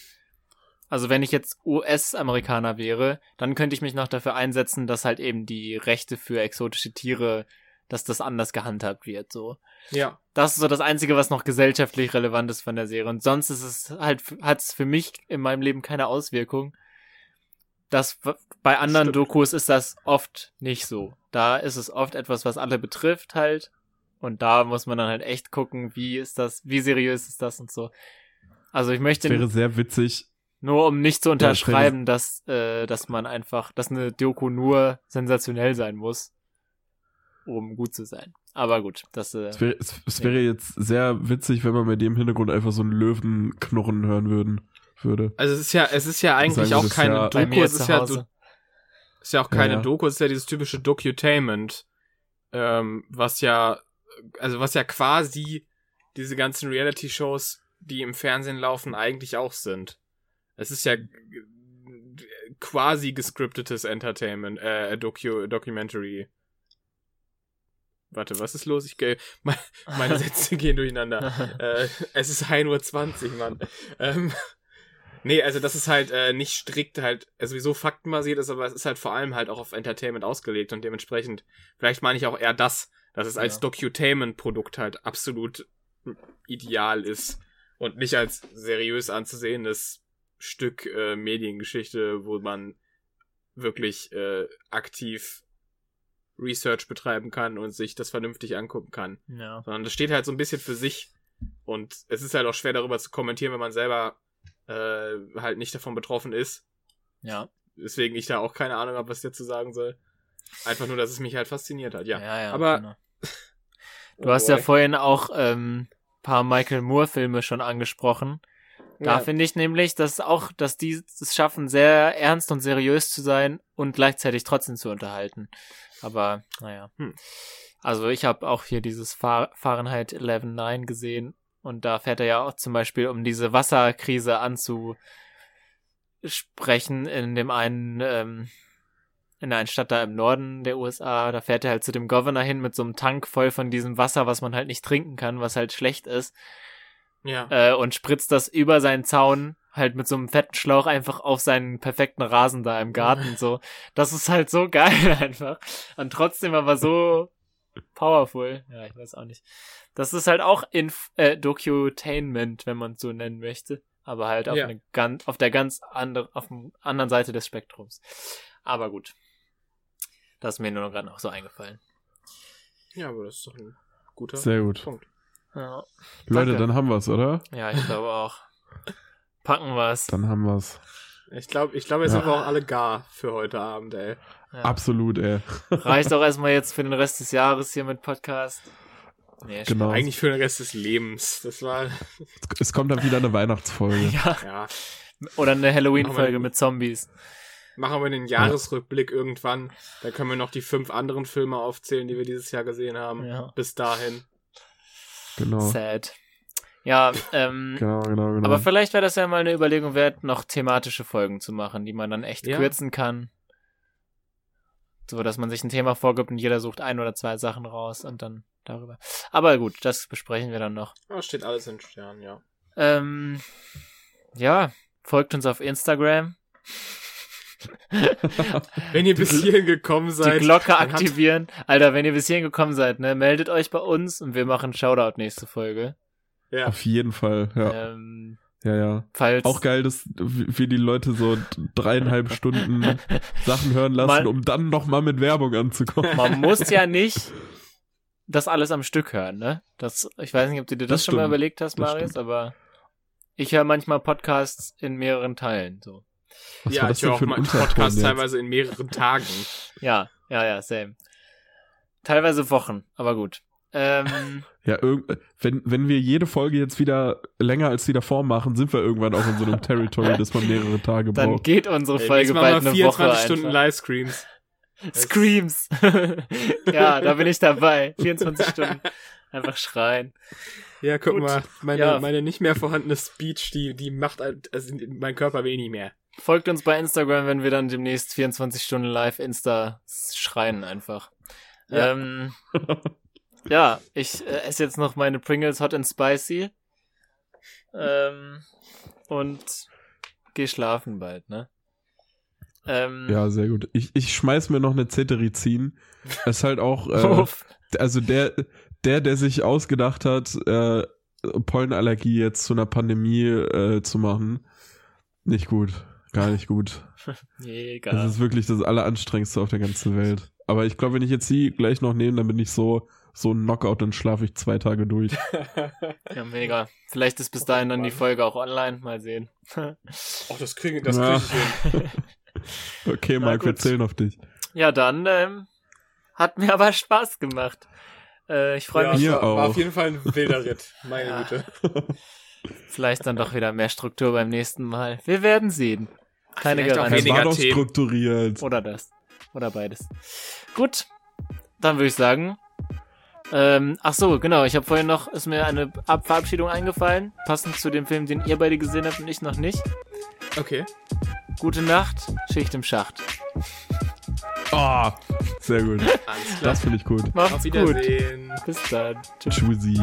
also wenn ich jetzt US-Amerikaner wäre, dann könnte ich mich noch dafür einsetzen, dass halt eben die Rechte für exotische Tiere, dass das anders gehandhabt wird, so. Ja, Das ist so das Einzige, was noch gesellschaftlich relevant ist von der Serie. Und sonst ist es halt, hat es für mich in meinem Leben keine Auswirkung. Das, bei anderen Stimmt. Dokus ist das oft nicht so. Da ist es oft etwas, was alle betrifft halt. Und da muss man dann halt echt gucken, wie ist das, wie seriös ist das und so. Also ich möchte Es wäre sehr witzig. nur um nicht zu Ja, unterschreiben, dass, äh, dass man einfach, dass eine Doku nur sensationell sein muss, um gut zu sein. Aber gut, das, äh, Es wäre, es, es wäre jetzt sehr witzig, wenn man bei dem Hintergrund einfach so einen Löwen knurren hören würden, würde. also es ist ja, es ist ja eigentlich Sagen auch das keine ja- Doku, es ist ja, so, ist ja auch keine Ja, ja. Doku, es ist ja dieses typische Docutainment, ähm, was ja, also was ja quasi diese ganzen Reality-Shows, die im Fernsehen laufen, eigentlich auch sind. Es ist ja quasi gescriptetes Entertainment, äh, Docu Documentary. Warte, was ist los? Ich ge meine, meine Sätze gehen durcheinander. äh, es ist 1.20 Uhr, Mann. Ähm, nee, also das ist halt äh, nicht strikt halt, äh, sowieso faktenbasiert ist, aber es ist halt vor allem halt auch auf Entertainment ausgelegt und dementsprechend, vielleicht meine ich auch eher das, dass es als Ja. Docutainment-Produkt halt absolut ideal ist und nicht als seriös anzusehendes Stück äh, Mediengeschichte, wo man wirklich äh, aktiv Research betreiben kann und sich das vernünftig angucken kann ja. sondern das steht halt so ein bisschen für sich. Und es ist halt auch schwer darüber zu kommentieren, wenn man selber äh, halt nicht davon betroffen ist. Ja. Deswegen ich da auch keine Ahnung habe, was ich dazu sagen soll. Einfach nur, dass es mich halt fasziniert hat, ja. ja, ja Aber- genau. Du hast ja vorhin auch ähm, paar Michael Moore Filme schon angesprochen. Da Ja. finde ich nämlich, dass auch, dass die es schaffen, sehr ernst und seriös zu sein und gleichzeitig trotzdem zu unterhalten. Aber naja. Hm. Also ich habe auch hier dieses Fahr Fahrenheit 11.9 gesehen und da fährt er ja auch zum Beispiel, um diese Wasserkrise anzusprechen in dem einen ähm, in einer Stadt da im Norden der USA, da fährt er halt zu dem Governor hin mit so einem Tank voll von diesem Wasser, was man halt nicht trinken kann, was halt schlecht ist Ja. äh, und spritzt das über seinen Zaun halt mit so einem fetten Schlauch einfach auf seinen perfekten Rasen da im Garten so. Das ist halt so geil einfach und trotzdem aber so powerful. Ja, ich weiß auch nicht. Das ist halt auch Inf äh, Docutainment, wenn man es so nennen möchte, aber halt auf, Ja. eine ganz, auf der ganz andere, auf der anderen Seite des Spektrums. Aber gut. Das ist mir nur gerade noch so eingefallen. ja, aber das ist doch ein guter Sehr gut. Punkt. Ja, Leute, Danke. dann haben wir's, oder? ja ich glaube auch. Packen wir's. Dann haben wir's. Ich glaube, ich glaube, jetzt Ja. sind wir auch alle gar für heute Abend, ey. Ja. Absolut, ey. Reicht auch erstmal jetzt für den Rest des Jahres hier mit Podcast. Nee, Genau. Eigentlich für den Rest des Lebens. Das war, Es kommt dann wieder eine Weihnachtsfolge. Ja. ja. Oder eine Halloween-Folge mit Zombies. Machen wir den Jahresrückblick irgendwann. Da können wir noch die fünf anderen Filme aufzählen, die wir dieses Jahr gesehen haben. Ja. Bis dahin. Genau. Sad. Ja, ähm, Genau, genau, genau. aber vielleicht wäre das ja mal eine Überlegung wert, noch thematische Folgen zu machen, die man dann echt Ja. kürzen kann. So, dass man sich ein Thema vorgibt und jeder sucht ein oder zwei Sachen raus und dann darüber. Aber gut, das besprechen wir dann noch. Ja, steht alles in Sternen, ja. Ähm, ja, folgt uns auf Instagram. Wenn ihr bis hierhin gekommen seid. die Glocke aktivieren. Alter, wenn ihr bis hierhin gekommen seid, ne, meldet euch bei uns und wir machen Shoutout nächste Folge. Ja. Auf jeden Fall, ja. Ähm, Ja, ja. Falls Auch geil, dass wir die Leute so dreieinhalb Stunden Sachen hören lassen, Man- um dann nochmal mit Werbung anzukommen. man muss ja nicht das alles am Stück hören, ne? Das, ich weiß nicht, ob du dir das, Das schon mal stimmt. überlegt hast, Das Marius, stimmt. aber ich höre manchmal Podcasts in mehreren Teilen. So. Was ja, war das ich höre auch mal Podcast jetzt? teilweise in mehreren Tagen. Ja, ja, ja, same. Teilweise Wochen, aber gut. Ähm, Ja, wenn, wenn wir jede Folge jetzt wieder länger als die davor machen, sind wir irgendwann auch in so einem Territory, dass man mehrere Tage dann braucht. geht unsere Ey, Folge Mal bald eine Woche 24 Stunden einfach. Livestreams. Screams. ja, da bin ich dabei. 24 Stunden. Einfach schreien. Ja, guck Gut. mal, meine, Ja. meine nicht mehr vorhandene Speech, die, die macht, also mein Körper will nicht mehr. Folgt uns bei Instagram, wenn wir dann demnächst 24 Stunden live Insta schreien einfach. Ja. Ähm, ja, ich äh, esse jetzt noch meine Pringles Hot and Spicy. Ähm, und geh schlafen bald, ne? Ähm, Ja, sehr gut. Ich, ich schmeiß mir noch eine Cetirizin. Ist halt auch, äh, also der, der, der sich ausgedacht hat, äh, Pollenallergie jetzt zu einer Pandemie äh, zu machen, nicht gut. Gar nicht gut. Mega. Das ist wirklich das Alleranstrengendste auf der ganzen Welt. Aber ich glaube, wenn ich jetzt die gleich noch nehme, dann bin ich so, so ein Knockout, dann schlafe ich zwei Tage durch. Ja, mega. Vielleicht ist bis dahin dann die Folge auch online. Mal sehen. Oh, das kriege das Ja. krieg ich hin. Okay, Na Marc, wir gut. zählen auf dich. ja, dann ähm, hat mir aber Spaß gemacht. Äh, ich freue Ja, mich war, war auch. auf jeden Fall ein wilder Ritt. Meine Ja. Güte. vielleicht dann doch wieder mehr Struktur beim nächsten Mal. Wir werden sehen. Keine Garantie. Es weniger war doch Themen. strukturiert. Oder das. Oder beides. Gut, dann würde ich sagen. Ähm, ach so, genau. Ich habe vorhin noch, ist mir eine Ab Verabschiedung eingefallen, passend zu dem Film, den ihr beide gesehen habt und ich noch nicht. Okay. Gute Nacht, Schicht im Schacht. Ah, sehr gut. Alles klar. Das finde ich gut. Macht's Auf gut. Wiedersehen. Bis dann. Tschüss. Tschüssi.